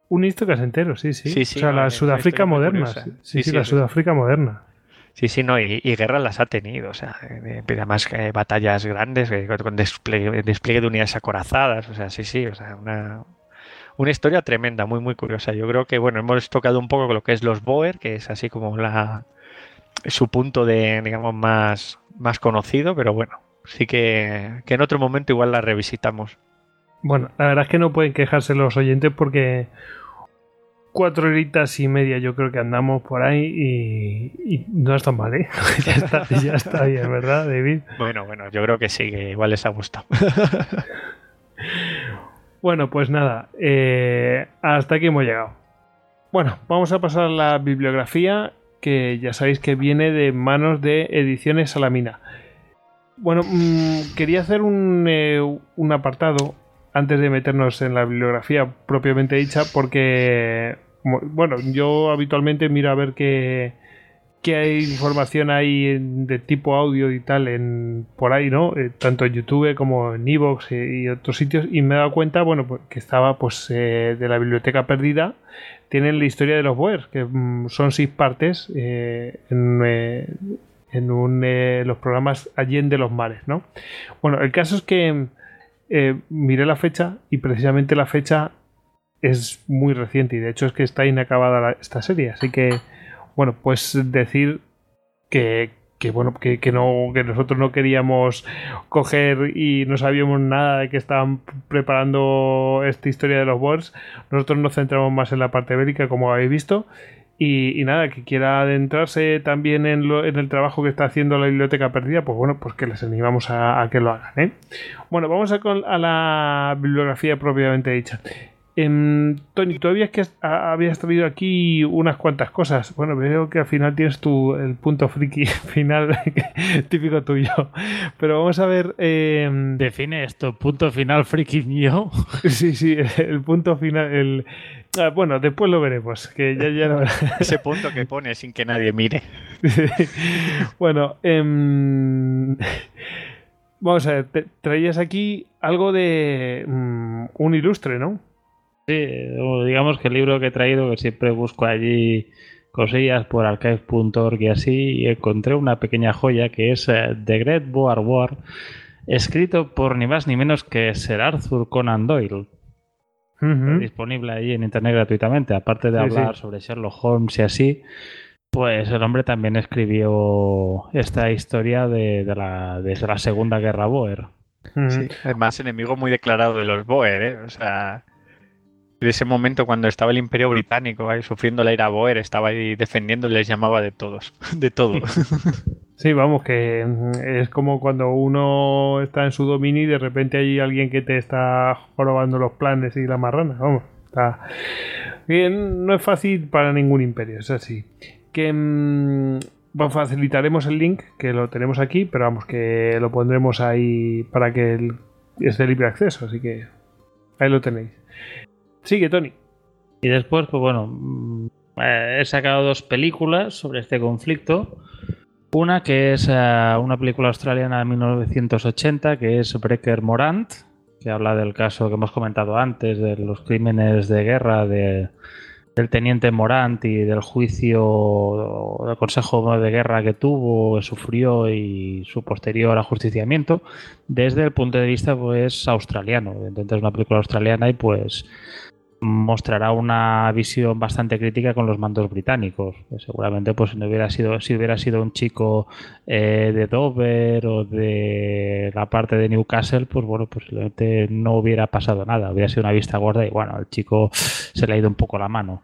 un Histocast entero, sí, sí.
Sí, sí,
o sea,
no,
la Sudáfrica moderna. Sí,
Sí,
la Sudáfrica moderna.
Sí, sí, no, y, y guerras las ha tenido, o sea, de- de- además eh, batallas grandes eh, con, con despliegue, de unidades acorazadas, o sea, sí, sí, o sea, una, una historia tremenda, muy, muy curiosa. Yo creo que, bueno, hemos tocado un poco lo que es los Boer, que es así como la su punto de, digamos, más, más conocido, pero bueno, sí que, que en otro momento igual la revisitamos.
Bueno, la verdad es que no pueden quejarse los oyentes porque cuatro horitas y media yo creo que andamos por ahí y, y no está mal, ¿eh? [LAUGHS] ya, está, ya está bien, ¿verdad, David?
Bueno, bueno, yo creo que sí, que igual les ha gustado. [LAUGHS]
Bueno, pues nada, eh, hasta aquí hemos llegado. Bueno, vamos a pasar a la bibliografía que ya sabéis que viene de manos de Ediciones Salamina. Bueno, mm, quería hacer un, eh, un apartado antes de meternos en la bibliografía propiamente dicha porque, bueno, yo habitualmente miro a ver qué, qué hay información hay de tipo audio y tal en por ahí, ¿no? Eh, tanto en YouTube como en Evox y, y otros sitios y me he dado cuenta, bueno, pues, que estaba pues eh, de la biblioteca perdida tienen la historia de los Boer, que mm, son seis partes eh, en, eh, en un, eh, los programas Allende los Mares, ¿no? Bueno, el caso es que eh, miré la fecha y precisamente la fecha es muy reciente y de hecho es que está inacabada la- esta serie, así que bueno, pues decir que, que bueno, que, que no, que nosotros no queríamos coger y no sabíamos nada de que estaban preparando esta historia de los Boers. Nosotros nos centramos más en la parte bélica, como habéis visto. Y, nada, que quiera adentrarse también en, lo- en el trabajo que está haciendo la biblioteca perdida, pues bueno, pues que les animamos a, a que lo hagan. ¿eh? Bueno, vamos a, a la bibliografía propiamente dicha. Em, Tony, tú habías, que, a- habías traído aquí unas cuantas cosas. Bueno, veo que al final tienes tu, el punto friki [LAUGHS] final [LAUGHS] típico tuyo. Pero vamos a ver. em,
Define esto, punto final friki mío. [LAUGHS]
sí, sí, el punto final. El, ah, bueno, después lo veremos. Que ya, ya lo
Ese punto que pone sin que nadie mire.
bueno, em, vamos a ver. te- traías aquí algo de mm, un ilustre, ¿no?
Sí, digamos que el libro que he traído, que siempre busco allí cosillas por archive.org y así, y encontré una pequeña joya que es eh, The Great Boer War, escrito por ni más ni menos que Sir Arthur Conan Doyle.
Ujú.
disponible ahí en internet gratuitamente. Aparte de
Sí,
hablar
sí.
sobre Sherlock Holmes y así, pues el hombre también escribió esta historia de, de la, desde la Segunda Guerra Boer.
Sí, además enemigo muy declarado de los Boer, ¿eh? O sea, de ese momento cuando estaba el Imperio Británico ahí sufriendo la era Boer, estaba ahí defendiendo y les llamaba de todos, [LAUGHS] de todo. [LAUGHS]
Sí, vamos, que mm, es como cuando uno está en su dominio y de repente hay alguien que te está jorobando los planes y la marrana. Vamos, está. que no es fácil para ningún imperio, es así. Que mm, facilitaremos el link, que lo tenemos aquí, pero vamos, que lo pondremos ahí para que el- es de libre acceso, así que ahí lo tenéis. Sigue, Tony.
Y después, pues bueno, mm, eh, he sacado dos películas sobre este conflicto. Una que es eh, una película australiana de 1980, que es Breaker Morant, que habla del caso que hemos comentado antes, de los crímenes de guerra de- del teniente Morant y del juicio del consejo de guerra que tuvo, que sufrió y su posterior ajusticiamiento, desde el punto de vista pues australiano. Entonces, una película australiana y pues mostrará una visión bastante crítica con los mandos británicos. Seguramente, pues, si no hubiera sido, si hubiera sido un chico eh, de Dover o de la parte de Newcastle, pues bueno, posiblemente no hubiera pasado nada. Hubiera sido una vista gorda y bueno, el chico se le ha ido un poco la mano.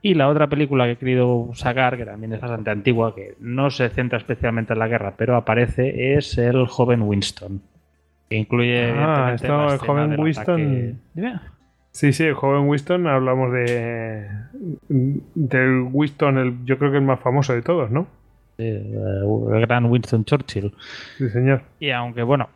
Y la otra película que he querido sacar, que también es bastante antigua, que no se centra especialmente en la guerra, pero aparece, es el joven Winston. Que incluye.
Ah, esto, el joven Winston.
ataque-.
Sí, sí, el joven Winston, hablamos de. del Winston, el, yo creo que el más famoso de todos, ¿no?
Sí, el gran Winston Churchill.
Sí, señor.
Y aunque, bueno,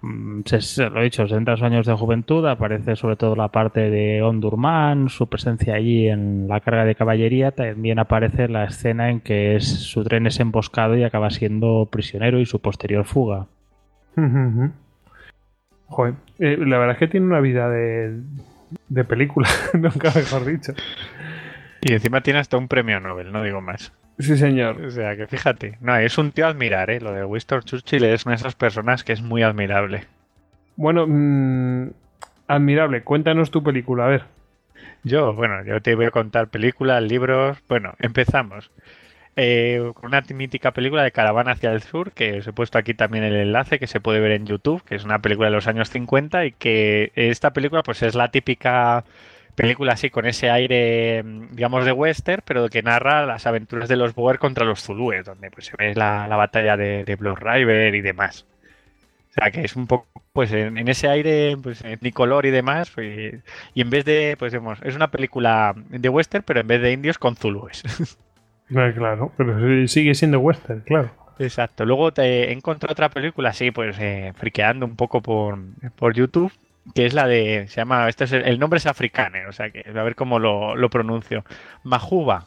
se, lo he dicho, 60 años de juventud, aparece sobre todo la parte de Ondurman, su presencia allí en la carga de caballería, también aparece la escena en que es, su tren es emboscado y acaba siendo prisionero y su posterior fuga.
Joder, eh, la verdad es que tiene una vida de, de película, [LAUGHS] nunca mejor dicho.
Y encima tiene hasta un premio Nobel, no digo más.
Sí, señor.
O sea que fíjate, no, es un tío a admirar, ¿eh? Lo de Winston Churchill es una de esas personas que es muy admirable.
Bueno, mm, admirable. Cuéntanos tu película, a ver.
Yo, bueno, yo te voy a contar películas, libros. Bueno, empezamos. Eh, con una mítica película de Caravana hacia el Sur, que os he puesto aquí también el enlace, que se puede ver en YouTube, que es una película de los años 50 y que esta película pues es la típica película así con ese aire, mm, digamos, de western, pero que narra las aventuras de los Boer contra los Zulúes, donde pues se ve la, la batalla de, de Blood River y demás. O sea, que es un poco, pues en, ese aire, pues color y demás, pues, y en vez de, pues vemos, es una película de western, pero en vez de indios con zulúes. [LAUGHS]
Claro, pero sí- sigue siendo western, claro.
Exacto. Luego te encontré otra película así, pues eh, friqueando un poco por, por YouTube, que es la de, se llama, este es el, nombre es africano, o sea que a ver cómo lo, lo pronuncio. Mahuba,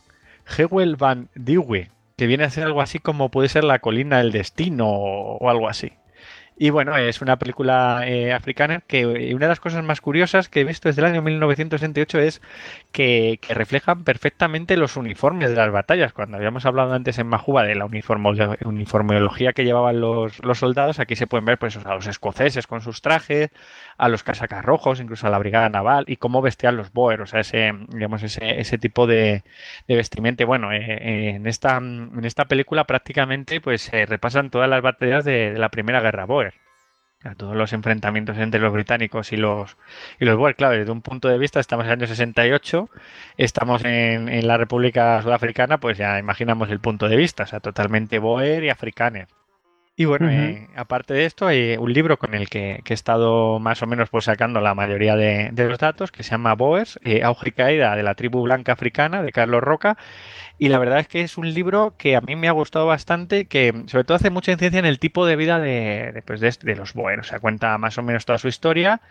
Hewel van Diewe, que viene a ser algo así como puede ser la colina del destino o, o algo así. Y bueno, es una película eh, africana que eh, una de las cosas más curiosas que he visto desde el año 1968 es que, que reflejan perfectamente los uniformes de las batallas. Cuando habíamos hablado antes en Majuba de la uniformo- uniformología que llevaban los, los soldados, aquí se pueden ver pues, a los escoceses con sus trajes, a los casacas rojos, incluso a la brigada naval y cómo vestían los boer, o sea, ese, digamos, ese, ese tipo de, de vestimenta. Bueno, eh, eh, en, esta, en esta película prácticamente pues se repasan todas las batallas de, de la Primera Guerra Boer. A todos los enfrentamientos entre los británicos y los, y los Boer. Claro, desde un punto de vista, estamos en el año 68, estamos en, en la República Sudafricana, pues ya imaginamos el punto de vista, o sea, totalmente Boer y africaner. Y bueno, eh, aparte de esto, hay un libro con el que, que he estado más o menos pues, sacando la mayoría de, de los datos, que se llama Boers, eh, Auge y Caída de la tribu blanca africana, de Carlos Roca. Y la verdad es que es un libro que a mí me ha gustado bastante, que sobre todo hace mucha incidencia en el tipo de vida de, de, pues, de, de los Boer. O sea, cuenta más o menos toda su historia.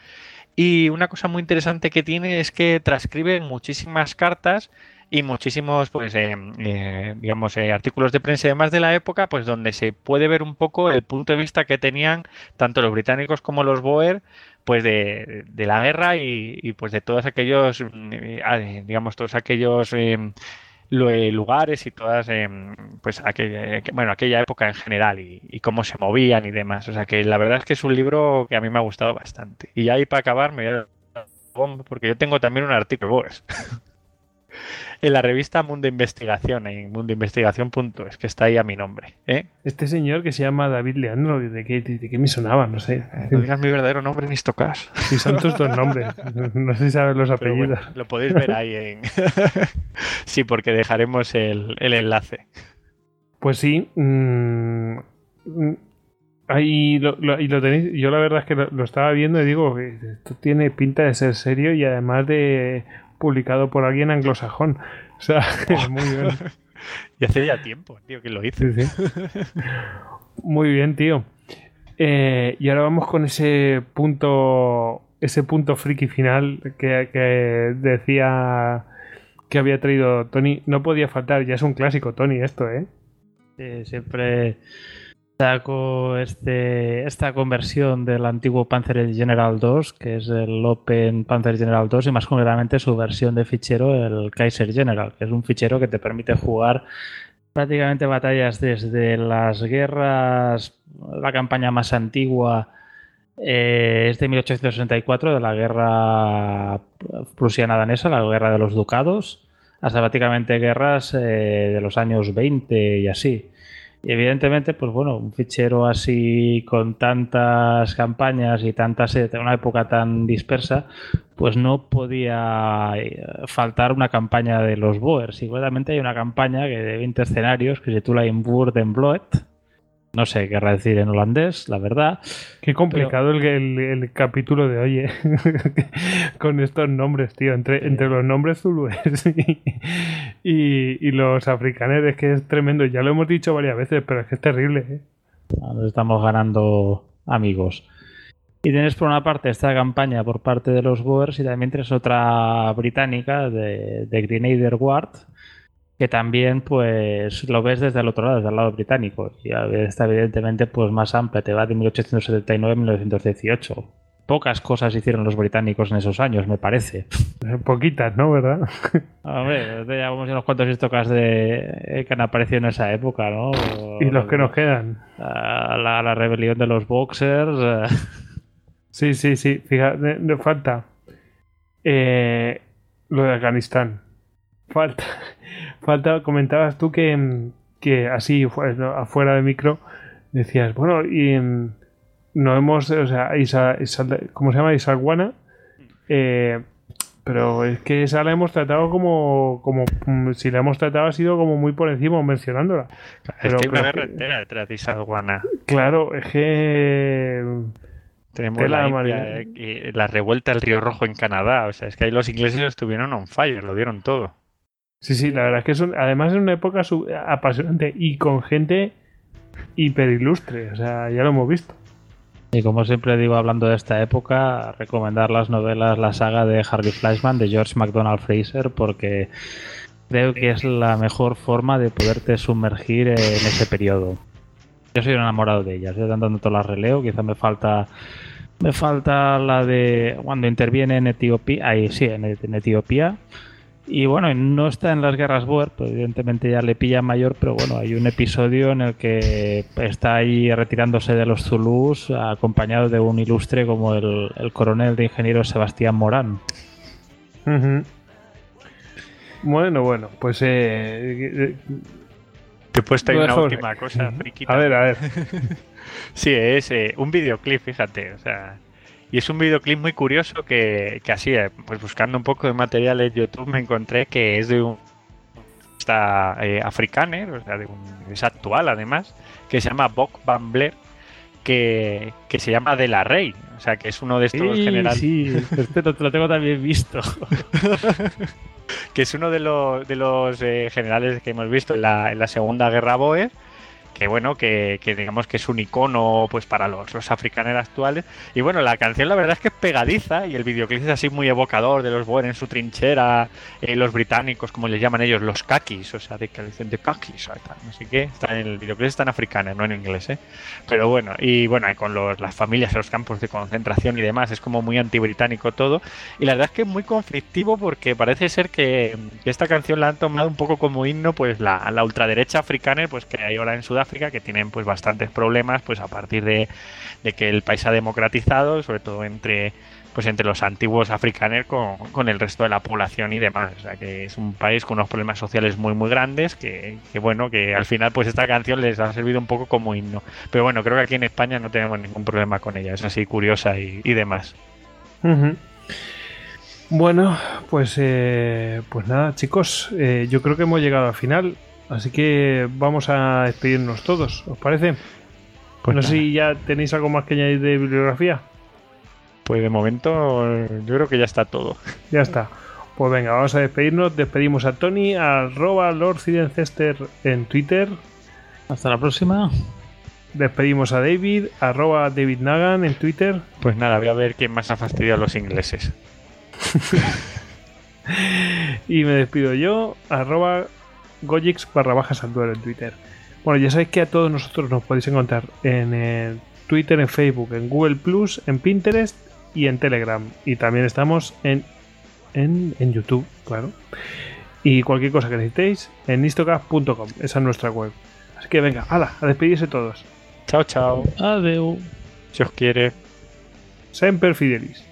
Y una cosa muy interesante que tiene es que transcribe muchísimas cartas y muchísimos, pues, eh, eh, digamos, eh, artículos de prensa y demás de la época, pues donde se puede ver un poco el punto de vista que tenían tanto los británicos como los Boer, pues de, la guerra y, pues de todos aquellos, mm, eh, digamos, todos aquellos eh, lu- lugares y todas, pues aquella, que- bueno, aquella época en general y, cómo se movían y demás. O sea que la verdad es que es un libro que a mí me ha gustado bastante. Y ahí para acabar me voy a porque yo tengo también un artículo de Boers. [LAUGHS] en la revista Mundo Investigación, en mundoinvestigación.es, que está ahí a mi nombre. ¿eh?
Este señor que se llama David Leandro, ¿de qué, de qué me sonaba? No sé.
No digas mi verdadero nombre ni tocas.
Si son tus dos nombres. [LAUGHS] No sé si sabes los
Pero bueno,
apellidos.
lo podéis ver ahí en... [LAUGHS] sí, porque dejaremos el, el enlace.
Pues sí. mm, mm, ahí lo, lo- y lo tenéis. Yo la verdad es que lo, lo estaba viendo y digo esto tiene pinta de ser serio y además de publicado por alguien anglosajón. O sea, [LAUGHS] muy bien. [LAUGHS]
Y hace ya tiempo, tío, que lo hice.
Sí, sí. [LAUGHS] Muy bien, tío. Eh, y ahora vamos con ese punto. Ese punto friki final que, que decía que había traído Tony. No podía faltar, ya es un clásico, Tony, esto, ¿eh?
Sí, siempre este, esta conversión del antiguo Panzer General 2, que es el Open Panzer General 2, y más concretamente su versión de fichero, el Kaiser General, que es un fichero que te permite jugar prácticamente batallas desde las guerras, la campaña más antigua eh, es de 1864, de la guerra prusiana-danesa, la guerra de los ducados, hasta prácticamente guerras eh, de los años 20 y así. Y evidentemente, pues bueno, un fichero así con tantas campañas y tantas en una época tan dispersa, pues no podía eh, faltar una campaña de los Boers. Igualmente hay una campaña que de 20 escenarios que se titula In Word Blood, No sé qué querrá decir en holandés, la verdad.
Qué complicado el, el- el capítulo de hoy, ¿eh? [LAUGHS] Con estos nombres, tío. Entre, entre los nombres zulúes [LAUGHS] y, y- y los africanes, es que es tremendo. Ya lo hemos dicho varias veces, pero es que es terrible, ¿eh?
Nos estamos ganando amigos. Y tienes por una parte esta campaña por parte de los Boers y también tienes otra británica de, de Grenadier Guard que también pues lo ves desde el otro lado, desde el lado británico. Y a está evidentemente pues más amplia, te va de 1879 a 1918. Pocas cosas hicieron los británicos en esos años, me parece. [LAUGHS]
Poquitas, ¿no? ¿Verdad? [LAUGHS]
A ver, ya llevamos unos cuantos histocas de, eh, que han aparecido en esa época, ¿no?
Y los que nos quedan.
La, rebelión de los boxers. eh, [LAUGHS]
Sí, sí, sí. Fíjate, falta eh, lo de Afganistán. Falta, falta, comentabas tú que, que así afuera de micro decías, bueno, y mm, no hemos, o sea, Isa, Isa- ¿cómo se llama? Isaguana. Eh, pero es que esa la hemos tratado como, como mm, si la hemos tratado ha sido como muy por encima mencionándola.
Es que hay una guerra entera detrás de esa aduana.
Claro, es que
Tenemos la,
marinera.
eh, la revuelta del Río Rojo en Canadá. O sea, es que ahí los ingleses estuvieron on fire, lo dieron todo.
Sí, sí, la verdad es que es un- además es una época apasionante y con gente hiperilustre, o sea, ya lo hemos visto.
Y como siempre digo, hablando de esta época, recomendar las novelas, la saga de Harvey Fleischman, de George MacDonald Fraser, porque creo que es la mejor forma de poderte sumergir en ese periodo. Yo soy un enamorado de ellas, yo tanto todas las releo, quizá me falta me falta la de cuando interviene en Etiopía, ahí sí, en Etiopía. Y bueno, no está en las guerras Boer, pues evidentemente ya le pilla mayor, pero bueno, hay un episodio en el que está ahí retirándose de los Zulús, acompañado de un ilustre como el, el coronel de ingenieros Sebastián Morán.
Bueno, bueno, pues eh,
Te he puesto ahí
Lo
una última cosa, friquita.
a ver, a ver. [LAUGHS]
Sí, es eh, un videoclip, fíjate. O sea, y es un videoclip muy curioso que, que así, eh, pues buscando un poco de material en YouTube me encontré que es de un está eh, africano, o sea, de un, es actual además, que se llama Bok Van Blair, que, que se llama De la Rey, o sea, que es uno de estos
Sí,
generales.
sí, este lo, lo tengo también visto. [LAUGHS]
que es uno de los, de los eh, generales que hemos visto en la, en la Segunda Guerra Boer, que bueno, que, que digamos que es un icono pues para los, los africanos actuales. Y bueno, la canción la verdad es que es pegadiza y el videoclip es así muy evocador de los Boer en su trinchera, eh, los británicos, como les llaman ellos, los kakis, o sea, de que dicen de kakis, sé qué, está en el videoclip está en africano, no en inglés, ¿eh? Pero bueno, y bueno, con los- las familias en los campos de concentración y demás, es como muy antibritánico todo. Y la verdad es que es muy conflictivo porque parece ser que, que esta canción la han tomado un poco como himno, pues la, la ultraderecha africana, pues que hay ahora en Sudáfrica, que tienen pues bastantes problemas, pues a partir de, que el país ha democratizado, sobre todo entre pues entre los antiguos africanos con, el resto de la población y demás. O sea que es un país con unos problemas sociales muy muy grandes que, bueno, que al final pues esta canción les ha servido un poco como himno. Pero bueno, creo que aquí en España no tenemos ningún problema con ella, es así curiosa y, demás.
Bueno, pues, eh, pues nada, chicos, eh, yo creo que hemos llegado al final, así que vamos a despedirnos todos, ¿os parece?
Pues
no sé si ya tenéis algo más que añadir de bibliografía.
Pues de momento yo creo que ya está todo.
Ya está. Pues venga, vamos a despedirnos. Despedimos a Tony, arroba Lord Cirencester en Twitter.
Hasta la próxima.
Despedimos a David, arroba David Nagan en Twitter.
Pues nada, voy a ver quién más ha fastidiado a los ingleses. [LAUGHS]
Y me despido yo, arroba Gojix barra bajas al duelo en Twitter. Bueno, ya sabéis que a todos nosotros nos podéis encontrar en eh, Twitter, en Facebook, en Google Plus, en Pinterest y en Telegram. Y también estamos en, en, en YouTube, claro. Y cualquier cosa que necesitéis en istocast.com, esa es nuestra web. Así que venga, hala, a despedirse todos.
Chao, chao.
Adeu.
Si os quiere.
Semper Fidelis.